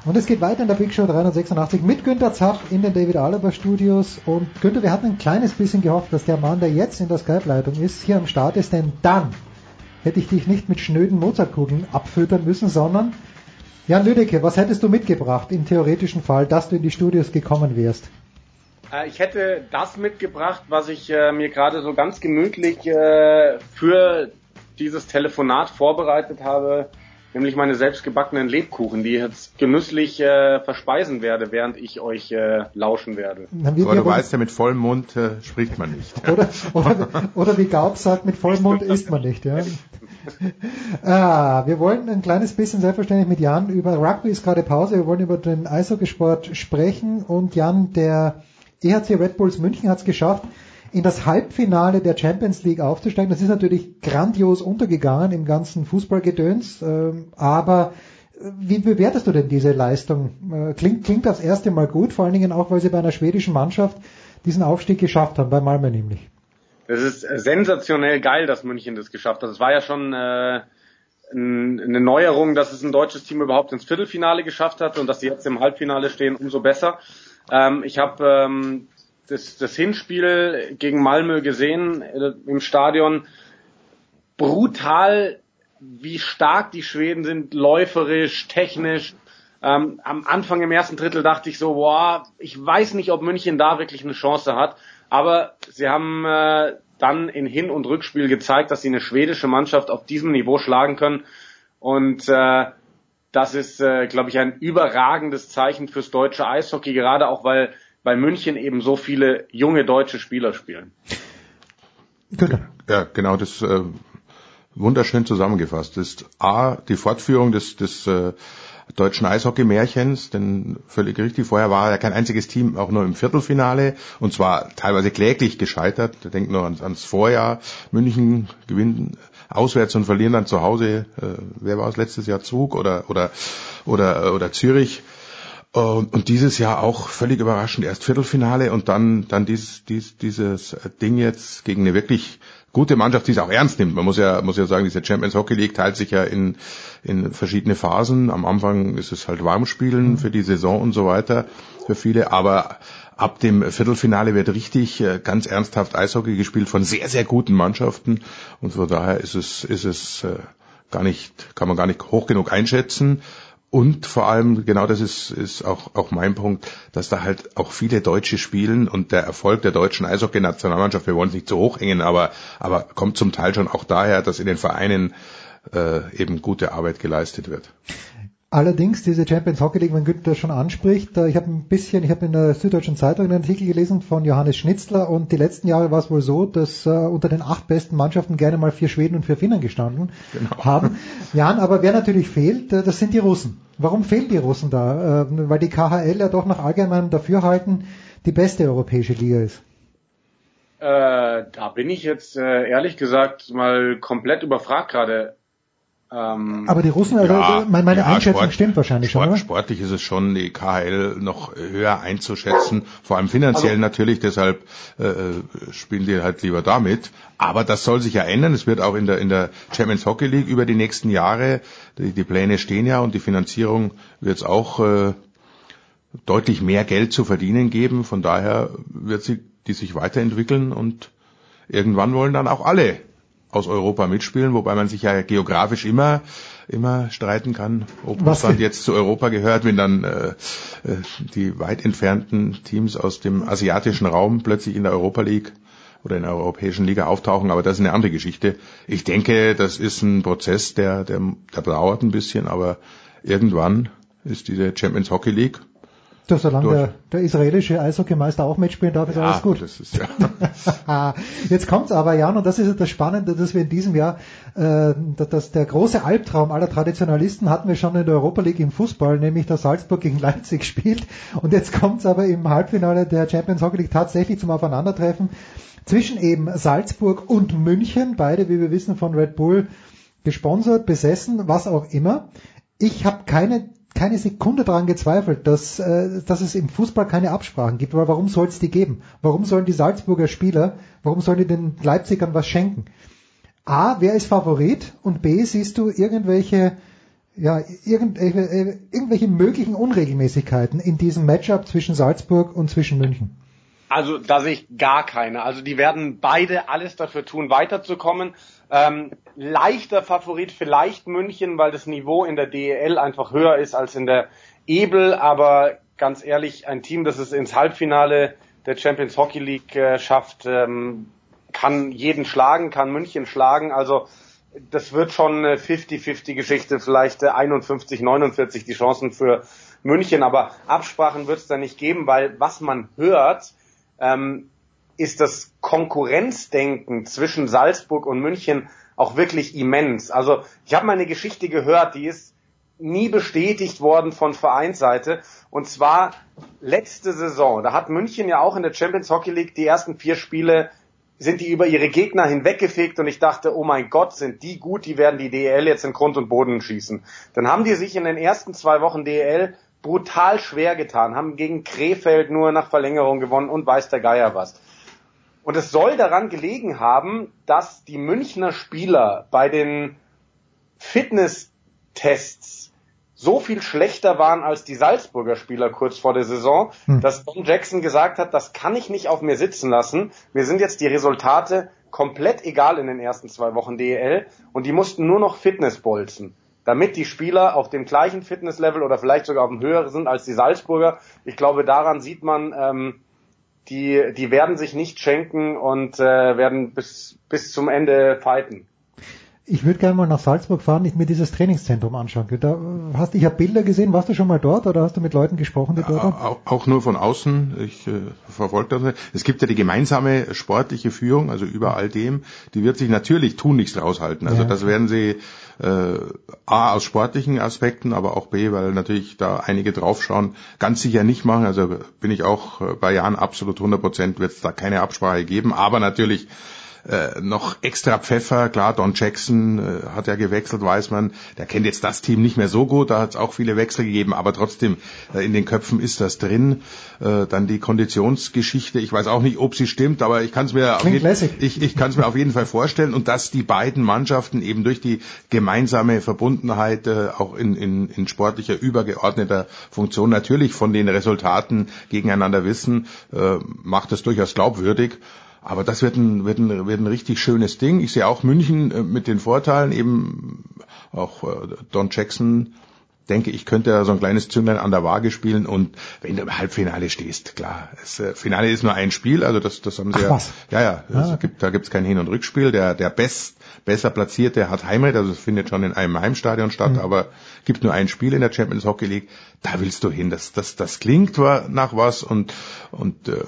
Und es geht weiter in der Big Show 386 mit Günter Zapf in den David Alaba Studios. Und Günter, wir hatten ein kleines bisschen gehofft, dass der Mann, der jetzt in der Skype-Leitung ist, hier am Start ist, denn dann hätte ich dich nicht mit schnöden Mozartkugeln abfüttern müssen, sondern Jan Lüdecke, was hättest du mitgebracht im theoretischen Fall, dass du in die Studios gekommen wärst? Äh, ich hätte das mitgebracht, was ich äh, mir gerade so ganz gemütlich äh, für dieses Telefonat vorbereitet habe, nämlich meine selbstgebackenen Lebkuchen, die ich jetzt genüsslich äh, verspeisen werde, während ich euch äh, lauschen werde. Na, Aber du weißt ja, mit vollem Mund äh, spricht man nicht. (laughs) Oder, oder, oder wie Gaub sagt, mit vollem Mund isst man nicht. Ja. (laughs) ah, wir wollen ein kleines bisschen selbstverständlich mit Jan über Rugby ist gerade Pause, wir wollen über den Eishockeysport sprechen und Jan, der EHC Red Bulls München hat es geschafft, in das Halbfinale der Champions League aufzusteigen. Das ist natürlich grandios untergegangen im ganzen Fußballgedöns, ähm, aber äh, wie bewertest du denn diese Leistung? Äh, klingt, klingt das erste Mal gut, vor allen Dingen auch, weil sie bei einer schwedischen Mannschaft diesen Aufstieg geschafft haben, bei Malmö nämlich. Es ist sensationell geil, dass München das geschafft hat. Es war ja schon äh, eine Neuerung, dass es ein deutsches Team überhaupt ins Viertelfinale geschafft hat und dass sie jetzt im Halbfinale stehen, umso besser. Ähm, ich habe ähm, das, das Hinspiel gegen Malmö gesehen äh, im Stadion. Brutal, wie stark die Schweden sind, läuferisch, technisch. Ähm, am Anfang im ersten Drittel dachte ich so, boah, ich weiß nicht, ob München da wirklich eine Chance hat. Aber sie haben äh, dann in Hin- und Rückspiel gezeigt, dass sie eine schwedische Mannschaft auf diesem Niveau schlagen können. Und äh, das ist, äh, glaube ich, ein überragendes Zeichen fürs deutsche Eishockey, gerade auch weil bei München eben so viele junge deutsche Spieler spielen. Genau. Ja, genau, das äh, wunderschön zusammengefasst ist A, die Fortführung des, des äh, deutschen Eishockey-Märchens, denn völlig richtig, vorher war ja kein einziges Team auch nur im Viertelfinale und zwar teilweise kläglich gescheitert. Denkt nur ans, ans Vorjahr. München gewinnt auswärts und verlieren dann zu Hause. Äh, wer war es letztes Jahr? Zug oder oder oder oder Zürich. Und, und dieses Jahr auch völlig überraschend erst Viertelfinale und dann dann dieses dies, dieses Ding jetzt gegen eine wirklich gute Mannschaft, die es auch ernst nimmt. Man muss ja muss ja sagen, diese Champions Hockey League teilt sich ja in in verschiedene Phasen. Am Anfang ist es halt Warmspielen für die Saison und so weiter für viele, aber ab dem Viertelfinale wird richtig äh, ganz ernsthaft Eishockey gespielt von sehr, sehr guten Mannschaften. Und von daher ist es, ist es äh, gar nicht, kann man gar nicht hoch genug einschätzen. Und vor allem, genau das ist, ist auch, auch mein Punkt, dass da halt auch viele Deutsche spielen und der Erfolg der deutschen Eishockey-Nationalmannschaft, wir wollen es nicht zu hoch hängen, aber, aber kommt zum Teil schon auch daher, dass in den Vereinen äh, eben gute Arbeit geleistet wird. Allerdings, diese Champions Hockey League, wenn Günther das schon anspricht, ich habe ein bisschen, ich habe in der Süddeutschen Zeitung einen Artikel gelesen von Johannes Schnitzler und die letzten Jahre war es wohl so, dass äh, unter den acht besten Mannschaften gerne mal vier Schweden und vier Finnen gestanden genau. haben. Jan, aber wer natürlich fehlt, äh, das sind die Russen. Warum fehlen die Russen da? Äh, weil die KHL ja doch nach allgemeinem Dafürhalten die beste europäische Liga ist. Äh, da bin ich jetzt äh, ehrlich gesagt mal komplett überfragt gerade. Ähm, aber die Russen, also ja, meine ja, Einschätzung Sport, stimmt wahrscheinlich Sport, schon, oder? Sportlich ist es schon, die KHL noch höher einzuschätzen, vor allem finanziell also, natürlich, deshalb äh, spielen die halt lieber damit. Aber das soll sich ja ändern. Es wird auch in der, in der Champions Hockey League über die nächsten Jahre, die, die Pläne stehen ja und die Finanzierung wird es auch äh, deutlich mehr Geld zu verdienen geben. Von daher wird sie die sich weiterentwickeln und irgendwann wollen dann auch alle aus Europa mitspielen, wobei man sich ja geografisch immer immer streiten kann, ob Was Russland jetzt zu Europa gehört, wenn dann äh, äh, die weit entfernten Teams aus dem asiatischen Raum plötzlich in der Europa League oder in der europäischen Liga auftauchen, aber das ist eine andere Geschichte. Ich denke, das ist ein Prozess, der, der, der dauert ein bisschen, aber irgendwann ist diese Champions Hockey League ja, solange der, der, israelische Eishockeymeister auch mitspielen darf, ist ja, alles gut. Das ist, ja. (laughs) Jetzt kommt's aber, Jan, und das ist das Spannende, dass wir in diesem Jahr, äh, dass der große Albtraum aller Traditionalisten hatten wir schon in der Europa League im Fußball, nämlich dass Salzburg gegen Leipzig (laughs) spielt. Und jetzt kommt's aber im Halbfinale der Champions Hockey League tatsächlich zum Aufeinandertreffen zwischen eben Salzburg und München, beide, wie wir wissen, von Red Bull gesponsert, besessen, was auch immer. Ich habe keine keine Sekunde daran gezweifelt, dass, äh, dass es im Fußball keine Absprachen gibt, weil warum soll es die geben? Warum sollen die Salzburger Spieler, warum sollen die den Leipzigern was schenken? A, wer ist Favorit? Und B, siehst du irgendwelche, ja, irgendwelche, äh, irgendwelche möglichen Unregelmäßigkeiten in diesem Matchup zwischen Salzburg und zwischen München? Also da sehe ich gar keine. Also die werden beide alles dafür tun, weiterzukommen. Ähm, leichter Favorit vielleicht München, weil das Niveau in der DEL einfach höher ist als in der Ebel. Aber ganz ehrlich, ein Team, das es ins Halbfinale der Champions Hockey League äh, schafft, ähm, kann jeden schlagen, kann München schlagen. Also das wird schon eine 50-50 Geschichte, vielleicht 51, 49 die Chancen für München, aber Absprachen wird es da nicht geben, weil was man hört, ähm, ist das Konkurrenzdenken zwischen Salzburg und München auch wirklich immens. Also ich habe mal eine Geschichte gehört, die ist nie bestätigt worden von Vereinsseite. Und zwar letzte Saison. Da hat München ja auch in der Champions Hockey League die ersten vier Spiele sind die über ihre Gegner hinweggefegt und ich dachte, oh mein Gott, sind die gut, die werden die DEL jetzt in Grund und Boden schießen. Dann haben die sich in den ersten zwei Wochen DEL brutal schwer getan, haben gegen Krefeld nur nach Verlängerung gewonnen und weiß der Geier was. Und es soll daran gelegen haben, dass die Münchner Spieler bei den Fitnesstests so viel schlechter waren als die Salzburger Spieler kurz vor der Saison, hm. dass Don Jackson gesagt hat, das kann ich nicht auf mir sitzen lassen. Mir sind jetzt die Resultate komplett egal in den ersten zwei Wochen DEL und die mussten nur noch Fitness bolzen, damit die Spieler auf dem gleichen Fitnesslevel oder vielleicht sogar auf dem höheren sind als die Salzburger. Ich glaube, daran sieht man, ähm, die, die werden sich nicht schenken und äh, werden bis, bis zum Ende fighten. Ich würde gerne mal nach Salzburg fahren, nicht mir dieses Trainingszentrum anschauen. Da hast, ich habe Bilder gesehen, warst du schon mal dort oder hast du mit Leuten gesprochen, die dort waren? Auch, auch nur von außen. Ich äh, verfolge das. Es gibt ja die gemeinsame sportliche Führung, also über all dem. Die wird sich natürlich tunlichst raushalten. Also ja. das werden sie äh, A aus sportlichen Aspekten, aber auch B, weil natürlich da einige draufschauen, ganz sicher nicht machen. Also bin ich auch äh, bei Jan absolut 100 Prozent, wird es da keine Absprache geben. Aber natürlich äh, noch extra Pfeffer. Klar, Don Jackson äh, hat ja gewechselt, weiß man. Der kennt jetzt das Team nicht mehr so gut. Da hat es auch viele Wechsel gegeben, aber trotzdem äh, in den Köpfen ist das drin. Äh, dann die Konditionsgeschichte. Ich weiß auch nicht, ob sie stimmt, aber ich kann es mir, auf jeden, ich, ich kann's mir auf jeden Fall vorstellen. Und dass die beiden Mannschaften eben durch die gemeinsame Verbundenheit äh, auch in, in, in sportlicher übergeordneter Funktion natürlich von den Resultaten gegeneinander wissen, äh, macht es durchaus glaubwürdig. Aber das wird ein, wird ein, wird ein richtig schönes Ding. Ich sehe auch München äh, mit den Vorteilen, eben auch äh, Don Jackson, denke ich, könnte er so ein kleines Zünglein an der Waage spielen. Und wenn du im Halbfinale stehst, klar, das äh, Finale ist nur ein Spiel, also das, das haben sie Ach, ja, was? ja, ja, ah, gibt, da gibt's kein Hin- und Rückspiel, der, der best, besser platzierte hat Heimrecht, also es findet schon in einem Heimstadion statt, mhm. aber gibt nur ein Spiel in der Champions Hockey League, da willst du hin, das, das, das klingt nach was und, und äh,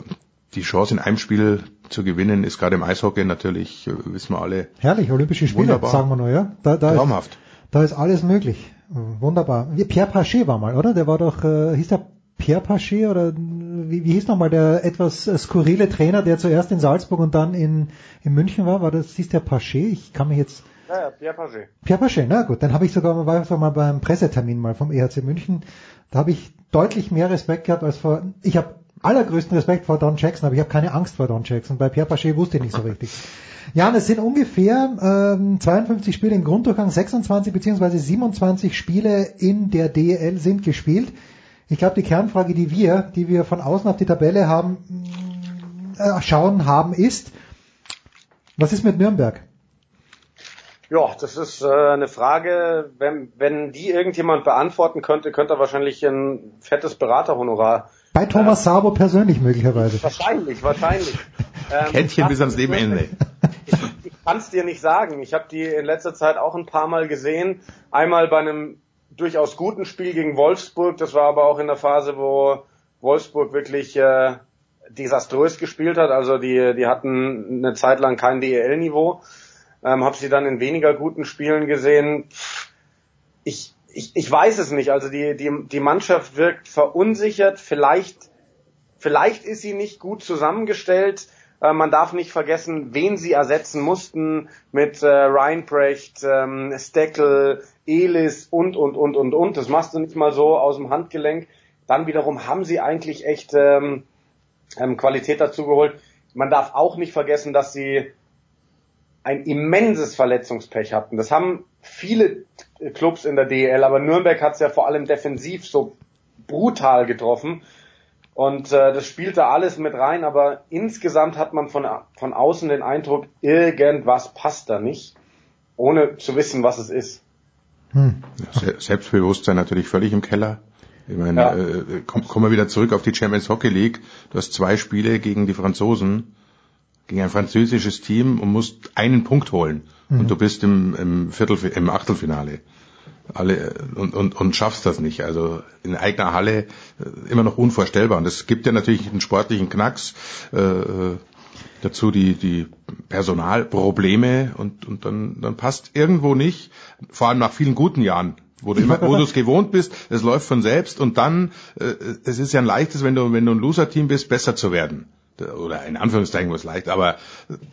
die Chance in einem Spiel zu gewinnen ist gerade im Eishockey natürlich, äh, wissen wir alle. Herrlich, Olympische Spiele, wunderbar. sagen wir nur, ja. Da, da Traumhaft. Ist, da ist alles möglich. Wunderbar. Pierre Paché war mal, oder? Der war doch, äh, hieß der Pierre Paché oder wie, wie hieß nochmal der etwas skurrile Trainer, der zuerst in Salzburg und dann in, in München war? War das, hieß der Paché? Ich kann mich jetzt... Ja, ja, Pierre Paché. Pierre Paché, na gut, dann habe ich sogar war ich mal beim Pressetermin mal vom EHC München. Da habe ich deutlich mehr Respekt gehabt als vor, ich habe allergrößten Respekt vor Don Jackson, aber ich habe keine Angst vor Don Jackson. Bei Pierre Paché wusste ich nicht so richtig. Ja, es sind ungefähr ähm, 52 Spiele im Grunddurchgang, 26 beziehungsweise 27 Spiele in der DEL sind gespielt. Ich glaube, die Kernfrage, die wir, die wir von außen auf die Tabelle haben, äh, schauen haben, ist, was ist mit Nürnberg? Ja, das ist äh, eine Frage, wenn, wenn die irgendjemand beantworten könnte, könnte er wahrscheinlich ein fettes Beraterhonorar bei Thomas Sabo persönlich möglicherweise. Wahrscheinlich, wahrscheinlich. (laughs) Ähm, Kännchen bis ans Lebensende. Ich, ich kann es dir nicht sagen. Ich habe die in letzter Zeit auch ein paar Mal gesehen. Einmal bei einem durchaus guten Spiel gegen Wolfsburg. Das war aber auch in der Phase, wo Wolfsburg wirklich äh, desaströs gespielt hat. Also die, die hatten eine Zeit lang kein DEL-Niveau. Ähm, habe sie dann in weniger guten Spielen gesehen. Ich, ich, ich weiß es nicht. Also die, die, die Mannschaft wirkt verunsichert. Vielleicht, vielleicht ist sie nicht gut zusammengestellt. Äh, man darf nicht vergessen, wen sie ersetzen mussten mit äh, Reinbrecht, ähm, Steckel, Elis und, und, und, und, und. Das machst du nicht mal so aus dem Handgelenk. Dann wiederum haben sie eigentlich echt ähm, ähm, Qualität dazu geholt. Man darf auch nicht vergessen, dass sie ein immenses Verletzungspech hatten. Das haben viele Clubs in der DEL, aber Nürnberg hat es ja vor allem defensiv so brutal getroffen. Und äh, das spielte alles mit rein, aber insgesamt hat man von, von außen den Eindruck, irgendwas passt da nicht, ohne zu wissen, was es ist. Hm. Selbstbewusstsein natürlich völlig im Keller. Ich meine, ja. äh, komm, kommen wir wieder zurück auf die Champions Hockey League. Du hast zwei Spiele gegen die Franzosen, gegen ein französisches Team und musst einen Punkt holen. Mhm. Und du bist im, im Viertel, im Achtelfinale. Alle, und, und, und schaffst das nicht. Also in eigener Halle äh, immer noch unvorstellbar. Und es gibt ja natürlich einen sportlichen Knacks. Äh, äh dazu die, die Personalprobleme und, und dann, dann passt irgendwo nicht, vor allem nach vielen guten Jahren, wo du immer, wo (laughs) du es gewohnt bist, es läuft von selbst und dann, äh, es ist ja ein leichtes, wenn du, wenn du ein Loser-Team bist, besser zu werden oder in Anführungszeichen was leicht, aber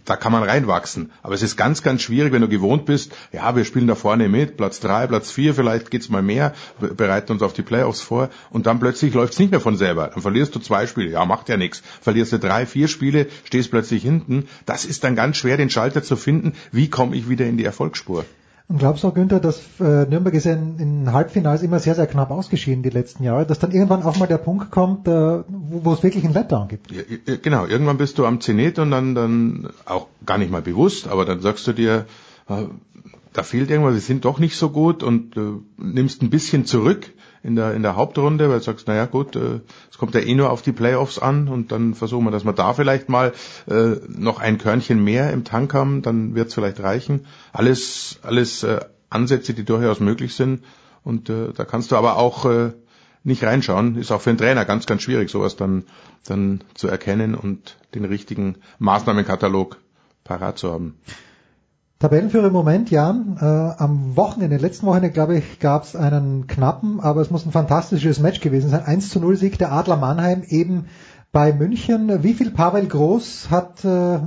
da kann man reinwachsen. Aber es ist ganz, ganz schwierig, wenn du gewohnt bist, ja, wir spielen da vorne mit, Platz drei, Platz vier, vielleicht geht's mal mehr, bereiten uns auf die Playoffs vor und dann plötzlich läuft's nicht mehr von selber. Dann verlierst du zwei Spiele, ja, macht ja nichts. Verlierst du drei, vier Spiele, stehst plötzlich hinten. Das ist dann ganz schwer, den Schalter zu finden. Wie komme ich wieder in die Erfolgsspur? Und glaubst du, Günther, dass äh, Nürnberg ist ja in, in Halbfinals immer sehr, sehr knapp ausgeschieden die letzten Jahre, dass dann irgendwann auch mal der Punkt kommt, äh, wo, wo es wirklich einen Letdown gibt? Ja, genau, irgendwann bist du am Zenit und dann, dann auch gar nicht mal bewusst, aber dann sagst du dir, äh, da fehlt irgendwas, sie sind doch nicht so gut und äh, nimmst ein bisschen zurück in der, in der Hauptrunde, weil du sagst, naja gut, äh, es kommt ja eh nur auf die Playoffs an und dann versuchen wir, dass wir da vielleicht mal äh, noch ein Körnchen mehr im Tank haben, dann wird es vielleicht reichen. Alles, alles äh, Ansätze, die durchaus möglich sind und äh, da kannst du aber auch äh, nicht reinschauen. Ist auch für einen Trainer ganz, ganz schwierig, sowas dann, dann zu erkennen und den richtigen Maßnahmenkatalog parat zu haben. Tabellenführer im Moment, Jan. Äh, am Wochenende, letzten Wochenende, glaube ich, gab es einen knappen, aber es muss ein fantastisches Match gewesen sein. 1 zu 0 Sieg der Adler Mannheim eben bei München. Wie viel Pavel Groß hat, äh,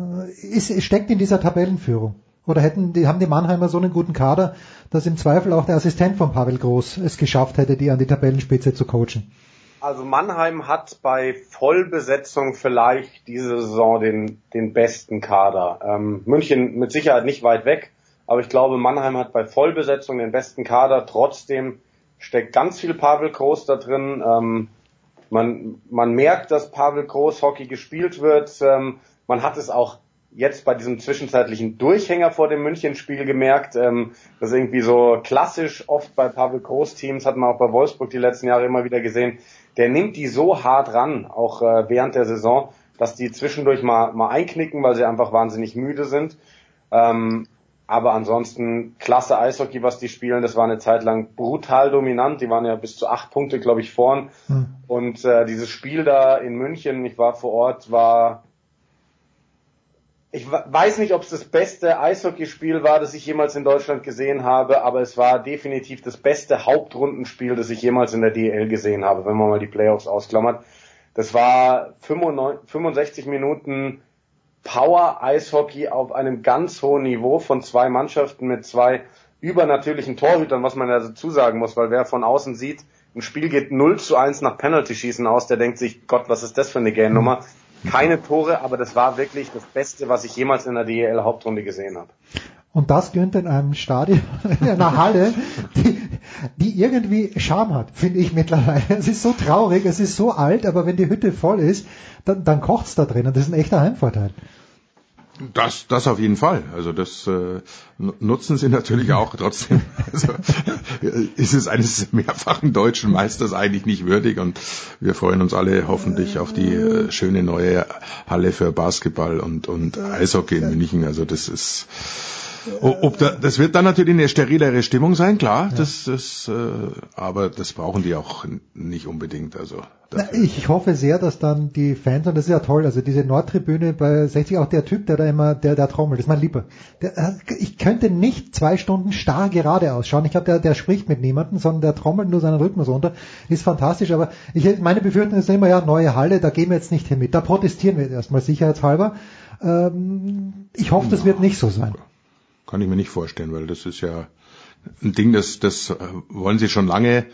ist, steckt in dieser Tabellenführung? Oder hätten die, haben die Mannheimer so einen guten Kader, dass im Zweifel auch der Assistent von Pavel Groß es geschafft hätte, die an die Tabellenspitze zu coachen? Also Mannheim hat bei Vollbesetzung vielleicht diese Saison den, den besten Kader. Ähm, München mit Sicherheit nicht weit weg, aber ich glaube, Mannheim hat bei Vollbesetzung den besten Kader. Trotzdem steckt ganz viel Pavel Groß da drin. Ähm, man, man merkt, dass Pavel Groß Hockey gespielt wird. Ähm, man hat es auch jetzt bei diesem zwischenzeitlichen Durchhänger vor dem München-Spiel gemerkt. Ähm, das ist irgendwie so klassisch oft bei Pavel Groß-Teams, hat man auch bei Wolfsburg die letzten Jahre immer wieder gesehen der nimmt die so hart ran, auch äh, während der Saison, dass die zwischendurch mal, mal einknicken, weil sie einfach wahnsinnig müde sind. Ähm, aber ansonsten klasse Eishockey, was die spielen. Das war eine Zeit lang brutal dominant. Die waren ja bis zu acht Punkte, glaube ich, vorn. Hm. Und äh, dieses Spiel da in München, ich war vor Ort, war ich weiß nicht, ob es das beste Eishockeyspiel war, das ich jemals in Deutschland gesehen habe, aber es war definitiv das beste Hauptrundenspiel, das ich jemals in der DL gesehen habe, wenn man mal die Playoffs ausklammert. Das war 65 Minuten Power Eishockey auf einem ganz hohen Niveau von zwei Mannschaften mit zwei übernatürlichen Torhütern, was man ja dazu sagen muss, weil wer von außen sieht, ein Spiel geht 0 zu 1 nach Penalty Schießen aus, der denkt sich, Gott, was ist das für eine Game-Nummer? Keine Tore, aber das war wirklich das Beste, was ich jemals in der DEL Hauptrunde gesehen habe. Und das gönnt in einem Stadion, (laughs) in einer Halle, die, die irgendwie Charme hat, finde ich mittlerweile. Es ist so traurig, es ist so alt, aber wenn die Hütte voll ist, dann, dann kocht's da drin und das ist ein echter Heimvorteil. Das, das auf jeden Fall. Also das äh, nutzen sie natürlich (laughs) auch trotzdem. Also ist es eines mehrfachen deutschen Meisters eigentlich nicht würdig und wir freuen uns alle hoffentlich auf die äh, schöne neue Halle für Basketball und, und Eishockey in München. Also das ist ob da, das wird dann natürlich eine sterilere Stimmung sein, klar. Ja. Das, das, äh, aber das brauchen die auch nicht unbedingt. Also Na, ich hoffe sehr, dass dann die Fans und das ist ja toll. Also diese Nordtribüne bei 60 auch der Typ, der da immer der der trommelt, das ist mein Lieber. Der, äh, ich könnte nicht zwei Stunden starr gerade ausschauen. Ich glaube, der der spricht mit niemandem, sondern der trommelt nur seinen Rhythmus runter. Ist fantastisch. Aber ich meine Befürchtung ist immer ja neue Halle, da gehen wir jetzt nicht hin mit. Da protestieren wir erstmal sicherheitshalber. Ähm, ich hoffe, das wird nicht so sein. Kann ich mir nicht vorstellen, weil das ist ja ein Ding, das, das äh, wollen sie schon lange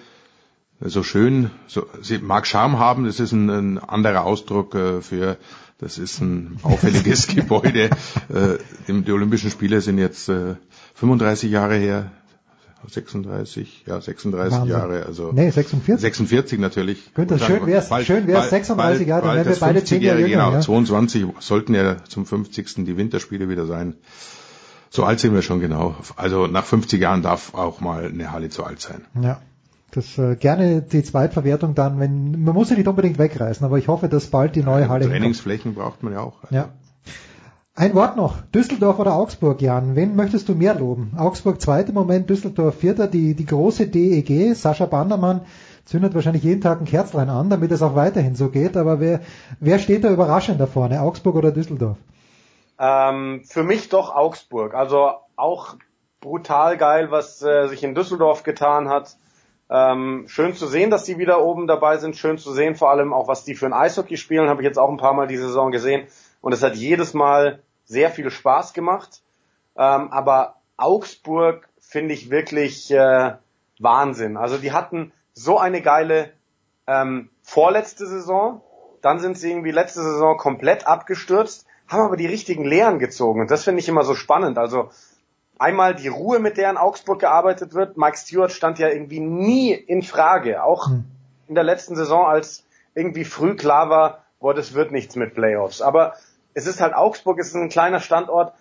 so schön, so, sie mag Charme haben, das ist ein, ein anderer Ausdruck äh, für, das ist ein auffälliges (laughs) Gebäude. Äh, die Olympischen Spiele sind jetzt äh, 35 Jahre her, 36, ja 36 Wahnsinn. Jahre, also nee 46, 46 natürlich. Günther, schön wär's, bald, schön wär's 36 Jahre, dann wären wir beide 10 Jahre jünger. Genau, ja. 22 sollten ja zum 50. die Winterspiele wieder sein. So alt sind wir schon genau. Also nach 50 Jahren darf auch mal eine Halle zu alt sein. Ja. Das äh, gerne die Zweitverwertung dann, wenn man muss sie nicht unbedingt wegreißen, aber ich hoffe, dass bald die neue Halle Trainingsflächen braucht man ja auch. Also. Ja. Ein Wort noch. Düsseldorf oder Augsburg, Jan? Wen möchtest du mehr loben? Augsburg zweiter Moment, Düsseldorf vierter, die, die große DEG, Sascha Bandermann zündet wahrscheinlich jeden Tag ein Kerzlein an, damit es auch weiterhin so geht, aber wer, wer steht da überraschend da vorne? Augsburg oder Düsseldorf? Ähm, für mich doch Augsburg. Also auch brutal geil, was äh, sich in Düsseldorf getan hat. Ähm, schön zu sehen, dass die wieder oben dabei sind. Schön zu sehen, vor allem auch, was die für ein Eishockey spielen, habe ich jetzt auch ein paar Mal die Saison gesehen. Und es hat jedes Mal sehr viel Spaß gemacht. Ähm, aber Augsburg finde ich wirklich äh, Wahnsinn. Also die hatten so eine geile ähm, vorletzte Saison. Dann sind sie irgendwie letzte Saison komplett abgestürzt, haben aber die richtigen Lehren gezogen. Und das finde ich immer so spannend. Also einmal die Ruhe, mit der in Augsburg gearbeitet wird. Mike Stewart stand ja irgendwie nie in Frage. Auch hm. in der letzten Saison, als irgendwie früh klar war, boah, das wird nichts mit Playoffs. Aber es ist halt Augsburg, es ist ein kleiner Standort.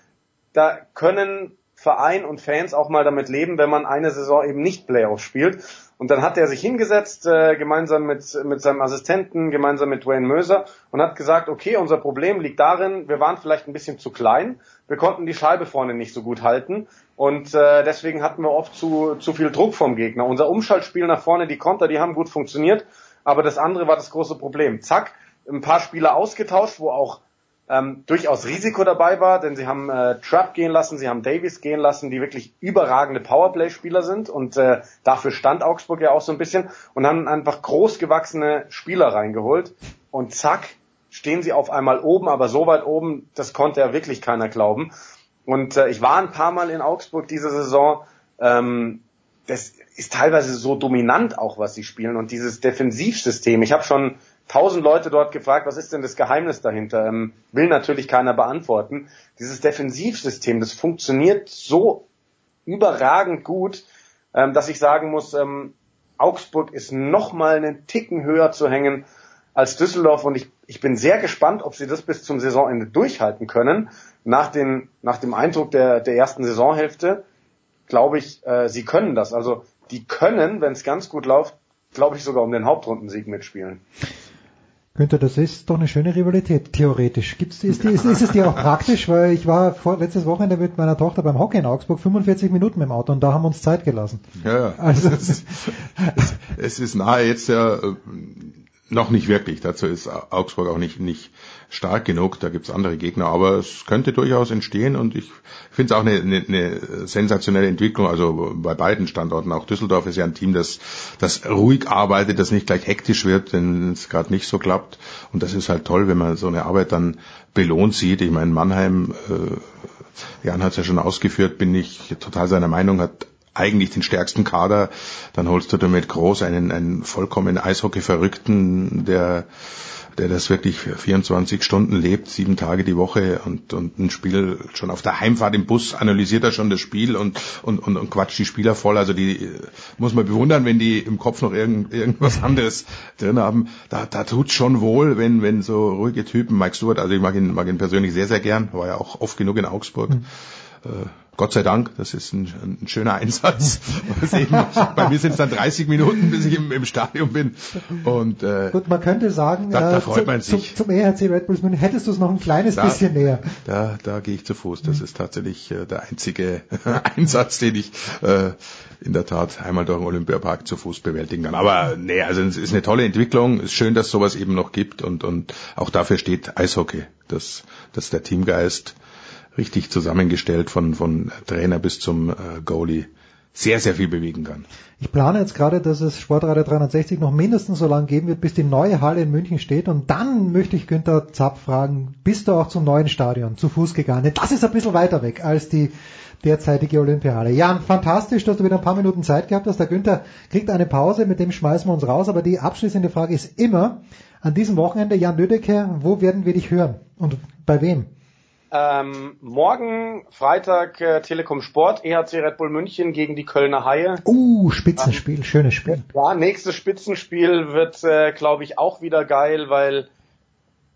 Da können Verein und Fans auch mal damit leben, wenn man eine Saison eben nicht Playoffs spielt. Und dann hat er sich hingesetzt, äh, gemeinsam mit, mit seinem Assistenten, gemeinsam mit Dwayne Möser und hat gesagt, okay, unser Problem liegt darin, wir waren vielleicht ein bisschen zu klein, wir konnten die Scheibe vorne nicht so gut halten und äh, deswegen hatten wir oft zu, zu viel Druck vom Gegner. Unser Umschaltspiel nach vorne, die Konter, die haben gut funktioniert, aber das andere war das große Problem. Zack, ein paar Spieler ausgetauscht, wo auch ähm, durchaus Risiko dabei war, denn sie haben äh, Trapp gehen lassen, sie haben Davies gehen lassen, die wirklich überragende Powerplay-Spieler sind und äh, dafür stand Augsburg ja auch so ein bisschen und haben einfach großgewachsene Spieler reingeholt und zack stehen sie auf einmal oben, aber so weit oben, das konnte ja wirklich keiner glauben. Und äh, ich war ein paar Mal in Augsburg diese Saison. Ähm, das ist teilweise so dominant auch, was sie spielen und dieses Defensivsystem. Ich habe schon tausend Leute dort gefragt, was ist denn das Geheimnis dahinter? Ähm, will natürlich keiner beantworten. Dieses Defensivsystem, das funktioniert so überragend gut, ähm, dass ich sagen muss, ähm, Augsburg ist noch mal einen Ticken höher zu hängen als Düsseldorf und ich, ich bin sehr gespannt, ob sie das bis zum Saisonende durchhalten können. Nach, den, nach dem Eindruck der, der ersten Saisonhälfte glaube ich, äh, sie können das. Also die können, wenn es ganz gut läuft, glaube ich sogar um den Hauptrundensieg mitspielen. Günther, das ist doch eine schöne Rivalität, theoretisch. Gibt's, ist, ist, ist es dir auch praktisch? Weil ich war vor, letztes Wochenende mit meiner Tochter beim Hockey in Augsburg 45 Minuten mit dem Auto und da haben wir uns Zeit gelassen. Ja, also es ist, es ist nahe jetzt ja äh, noch nicht wirklich. Dazu ist Augsburg auch nicht, nicht stark genug. Da gibt's andere Gegner. Aber es könnte durchaus entstehen und ich finde es auch eine, eine, eine sensationelle Entwicklung. Also bei beiden Standorten. Auch Düsseldorf ist ja ein Team, das, das ruhig arbeitet, das nicht gleich hektisch wird, wenn es gerade nicht so klappt. Und das ist halt toll, wenn man so eine Arbeit dann belohnt sieht. Ich meine, Mannheim, äh, Jan hat es ja schon ausgeführt, bin ich total seiner Meinung, hat eigentlich den stärksten Kader, dann holst du damit groß einen, einen vollkommen Eishockey-Verrückten, der der das wirklich 24 Stunden lebt, sieben Tage die Woche und, und ein Spiel schon auf der Heimfahrt im Bus analysiert er schon das Spiel und, und, und, und quatscht die Spieler voll. Also die muss man bewundern, wenn die im Kopf noch irgend, irgendwas anderes drin haben. Da, da tut's schon wohl, wenn, wenn so ruhige Typen, Mike Stewart, also ich mag ihn, mag ihn persönlich sehr, sehr gern, war ja auch oft genug in Augsburg. Mhm. Äh, Gott sei Dank, das ist ein, ein schöner Einsatz. (laughs) Eben, bei mir sind es dann 30 Minuten, bis ich im, im Stadion bin. Und äh, gut, man könnte sagen, da, da äh, freut man sich. Zum, zum ERC Red Bulls München hättest du es noch ein kleines da, bisschen näher. Da, da gehe ich zu Fuß. Das mhm. ist tatsächlich äh, der einzige (laughs) Einsatz, den ich äh, in der Tat einmal durch den Olympiapark zu Fuß bewältigen kann. Aber nee, also es ist eine tolle Entwicklung. Es ist schön, dass sowas eben noch gibt und und auch dafür steht Eishockey, dass dass der Teamgeist richtig zusammengestellt von, von Trainer bis zum äh, Goalie sehr, sehr viel bewegen kann. Ich plane jetzt gerade, dass es Sportradio 360 noch mindestens so lange geben wird, bis die neue Halle in München steht. Und dann möchte ich Günther Zapp fragen, bist du auch zum neuen Stadion zu Fuß gegangen? Das ist ein bisschen weiter weg als die derzeitige Olympiade. Jan, fantastisch, dass du wieder ein paar Minuten Zeit gehabt hast. Der Günther kriegt eine Pause, mit dem schmeißen wir uns raus. Aber die abschließende Frage ist immer, an diesem Wochenende, Jan Lüdecke, wo werden wir dich hören? Und bei wem? Ähm, morgen Freitag äh, Telekom Sport, EHC Red Bull München gegen die Kölner Haie. Uh, Spitzenspiel, ähm, schönes Spiel. Ja, nächstes Spitzenspiel wird, äh, glaube ich, auch wieder geil, weil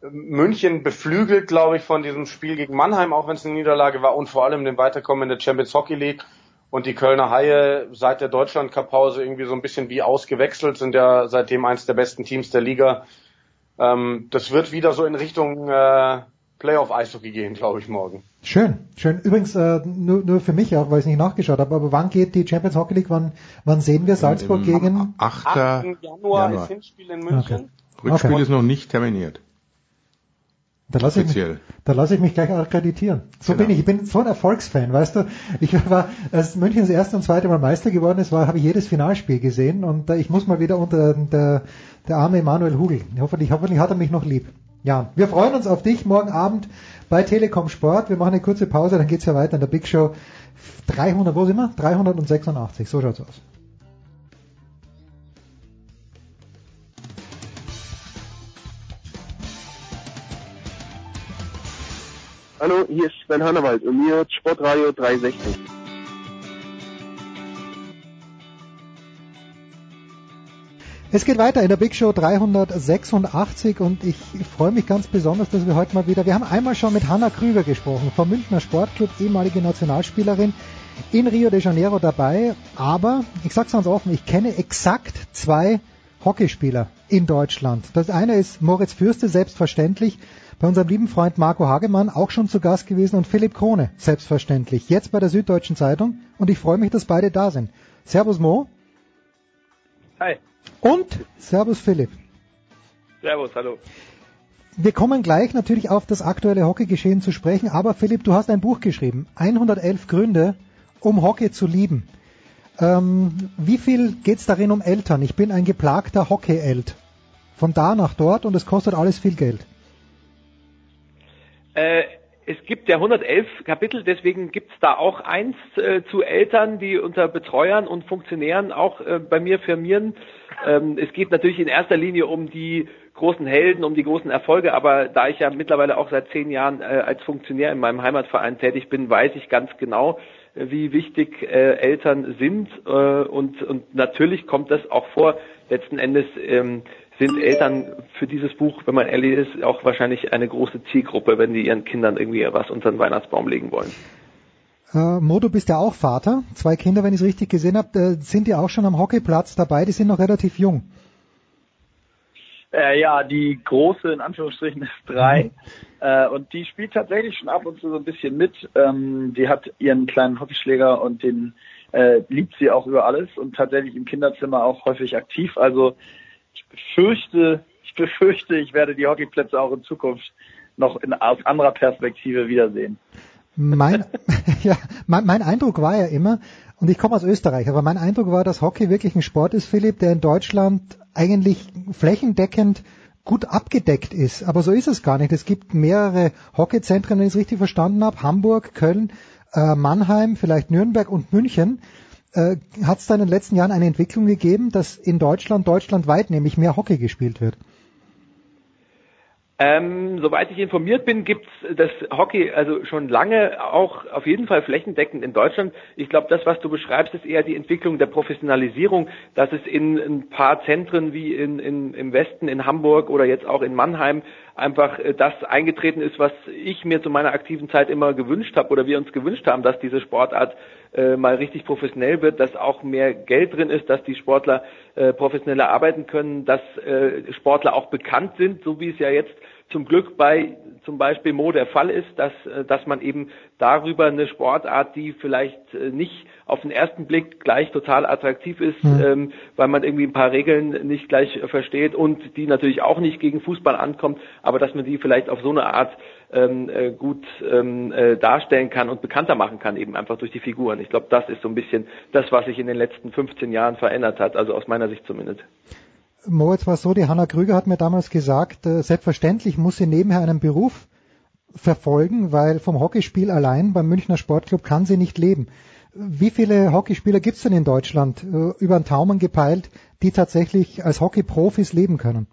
München beflügelt, glaube ich, von diesem Spiel gegen Mannheim, auch wenn es eine Niederlage war und vor allem dem Weiterkommen in der Champions Hockey League. Und die Kölner Haie seit der Deutschland-Cup-Pause irgendwie so ein bisschen wie ausgewechselt, sind ja seitdem eins der besten Teams der Liga. Ähm, das wird wieder so in Richtung äh, Playoff-Eishockey gehen, glaube ich, morgen. Schön, schön. Übrigens, äh, nur, nur für mich auch, weil ich nicht nachgeschaut habe, aber wann geht die Champions Hockey League, wann, wann sehen wir Salzburg Im gegen? 8. 8. Januar, Januar. ist Hinspiel in München. Okay. Rückspiel Okay. ist noch nicht terminiert. Da lasse ich, mich, da lasse ich mich gleich akkreditieren. So Genau. bin ich. Ich bin so ein Erfolgsfan, weißt du. Ich war, als München das erste und zweite Mal Meister geworden ist, war, habe ich jedes Finalspiel gesehen und äh, ich muss mal wieder unter der, der arme Emanuel Hugel. Hoffentlich, hoffentlich hat er mich noch lieb. Ja, wir freuen uns auf dich morgen Abend bei Telekom Sport. Wir machen eine kurze Pause, dann geht's ja weiter in der Big Show 300, wo sind wir? 386, so schaut's aus. Hallo, hier ist Sven Hannawald und mir Sportradio 360. Es geht weiter in der Big Show 386 und ich freue mich ganz besonders, dass wir heute mal wieder, wir haben einmal schon mit Hanna Krüger gesprochen, vom Münchner Sportclub, ehemalige Nationalspielerin, in Rio de Janeiro dabei, aber ich sag's ganz offen, ich kenne exakt zwei Hockeyspieler in Deutschland. Das eine ist Moritz Fürste, selbstverständlich, bei unserem lieben Freund Marco Hagemann auch schon zu Gast gewesen und Philipp Krone, selbstverständlich, jetzt bei der Süddeutschen Zeitung und ich freue mich, dass beide da sind. Servus Mo. Hi. Und Servus Philipp. Servus, hallo. Wir kommen gleich natürlich auf das aktuelle Hockeygeschehen zu sprechen, aber Philipp, du hast ein Buch geschrieben, 111 Gründe, um Hockey zu lieben. Ähm, wie viel geht's darin um Eltern? Ich bin ein geplagter Hockey-Elt. Von da nach dort und es kostet alles viel Geld. Äh, es gibt ja 111 Kapitel, deswegen gibt's da auch eins äh, zu Eltern, die unter Betreuern und Funktionären auch äh, bei mir firmieren. Ähm, es geht natürlich in erster Linie um die großen Helden, um die großen Erfolge, aber da ich ja mittlerweile auch seit zehn Jahren äh, als Funktionär in meinem Heimatverein tätig bin, weiß ich ganz genau, äh, wie wichtig äh, Eltern sind äh, und, und natürlich kommt das auch vor. Letzten Endes ähm, sind Eltern für dieses Buch, wenn man ehrlich ist, auch wahrscheinlich eine große Zielgruppe, wenn die ihren Kindern irgendwie was unter den Weihnachtsbaum legen wollen. Äh, Mo, du bist ja auch Vater. Zwei Kinder, wenn ich es richtig gesehen habe, äh, sind ja auch schon am Hockeyplatz dabei. Die sind noch relativ jung. Äh, ja, die große in Anführungsstrichen ist drei äh, und die spielt tatsächlich schon ab und zu so ein bisschen mit. Ähm, die hat ihren kleinen Hockeyschläger und den äh, liebt sie auch über alles und tatsächlich im Kinderzimmer auch häufig aktiv. Also ich befürchte, ich befürchte, ich werde die Hockeyplätze auch in Zukunft noch in, aus anderer Perspektive wiedersehen. Mein, (laughs) ja, mein, mein Eindruck war ja immer, und ich komme aus Österreich, aber mein Eindruck war, dass Hockey wirklich ein Sport ist, Philipp, der in Deutschland eigentlich flächendeckend gut abgedeckt ist. Aber so ist es gar nicht. Es gibt mehrere Hockeyzentren, wenn ich es richtig verstanden habe. Hamburg, Köln, äh, Mannheim, vielleicht Nürnberg und München. Äh, Hat es da in den letzten Jahren eine Entwicklung gegeben, dass in Deutschland, deutschlandweit nämlich mehr Hockey gespielt wird? Ähm, soweit ich informiert bin, gibt's das Hockey also schon lange auch auf jeden Fall flächendeckend in Deutschland. Ich glaube, das, was du beschreibst, ist eher die Entwicklung der Professionalisierung, dass es in ein paar Zentren wie in, in, im Westen, in Hamburg oder jetzt auch in Mannheim einfach äh, das eingetreten ist, was ich mir zu meiner aktiven Zeit immer gewünscht habe oder wir uns gewünscht haben, dass diese Sportart äh, mal richtig professionell wird, dass auch mehr Geld drin ist, dass die Sportler äh, professioneller arbeiten können, dass äh, Sportler auch bekannt sind, so wie es ja jetzt zum Glück bei zum Beispiel Mo der Fall ist, dass, äh, dass man eben darüber eine Sportart, die vielleicht äh, nicht auf den ersten Blick gleich total attraktiv ist, Mhm. ähm, weil man irgendwie ein paar Regeln nicht gleich äh, versteht und die natürlich auch nicht gegen Fußball ankommt, aber dass man die vielleicht auf so eine Art ähm, äh, gut ähm, äh, darstellen kann und bekannter machen kann, eben einfach durch die Figuren. Ich glaube, das ist so ein bisschen das, was sich in den letzten 15 Jahren verändert hat, also aus meiner Sicht zumindest. Moritz war so, die Hanna Krüger hat mir damals gesagt, äh, selbstverständlich muss sie nebenher einen Beruf verfolgen, weil vom Hockeyspiel allein beim Münchner Sportclub kann sie nicht leben. Wie viele Hockeyspieler gibt es denn in Deutschland, äh, über den Taumen gepeilt, die tatsächlich als Hockeyprofis leben können?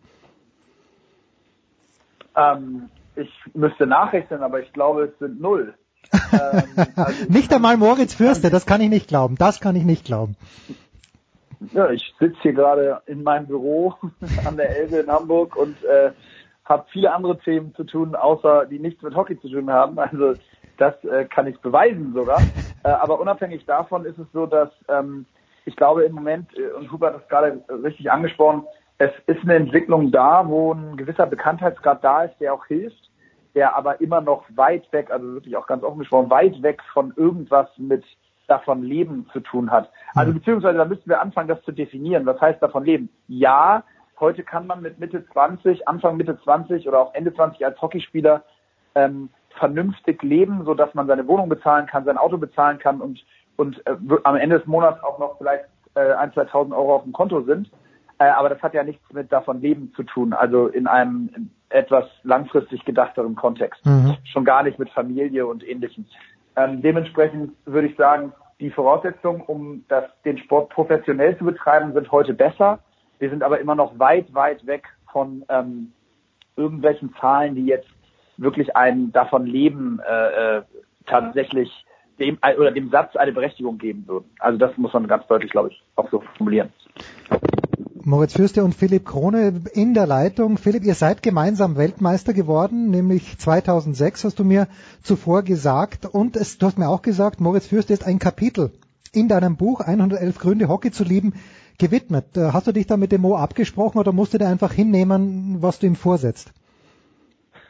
Ähm, ich müsste nachrechnen, aber ich glaube, es sind null. (laughs) ähm, also Nicht einmal Moritz Fürste, das kann ich nicht glauben. Das kann ich nicht glauben. Ja, ich sitze hier gerade in meinem Büro (laughs) an der Elbe in Hamburg und äh, habe viele andere Themen zu tun, außer die nichts mit Hockey zu tun haben. Also das äh, kann ich beweisen sogar. Äh, aber unabhängig davon ist es so, dass ähm, ich glaube im Moment, äh, und Hubert hat es gerade richtig angesprochen, es ist eine Entwicklung da, wo ein gewisser Bekanntheitsgrad da ist, der auch hilft, der aber immer noch weit weg, also wirklich auch ganz offen gesprochen, weit weg von irgendwas mit davon leben zu tun hat. Also beziehungsweise da müssten wir anfangen, das zu definieren. Was heißt davon leben? Ja, heute kann man mit Mitte 20, Anfang Mitte 20 oder auch Ende 20 als Hockeyspieler ähm, vernünftig leben, so dass man seine Wohnung bezahlen kann, sein Auto bezahlen kann und und äh, am Ende des Monats auch noch vielleicht äh, ein, 2.000 Euro auf dem Konto sind. Äh, aber das hat ja nichts mit davon leben zu tun, also in einem etwas langfristig gedachteren Kontext. Mhm. Schon gar nicht mit Familie und ähnlichem. Ähm, dementsprechend würde ich sagen, die Voraussetzungen, um das, den Sport professionell zu betreiben, sind heute besser. Wir sind aber immer noch weit, weit weg von ähm, irgendwelchen Zahlen, die jetzt wirklich einen davon leben, äh, äh, tatsächlich dem oder dem Satz eine Berechtigung geben würden. Also das muss man ganz deutlich, glaube ich, auch so formulieren. Moritz Fürste und Philipp Krone in der Leitung. Philipp, ihr seid gemeinsam Weltmeister geworden, nämlich 2006 hast du mir zuvor gesagt. Und es, du hast mir auch gesagt, Moritz Fürste ist ein Kapitel in deinem Buch 111 Gründe Hockey zu lieben gewidmet. Äh, Hast du dich da mit dem Mo abgesprochen oder musst du dir einfach hinnehmen, was du ihm vorsetzt?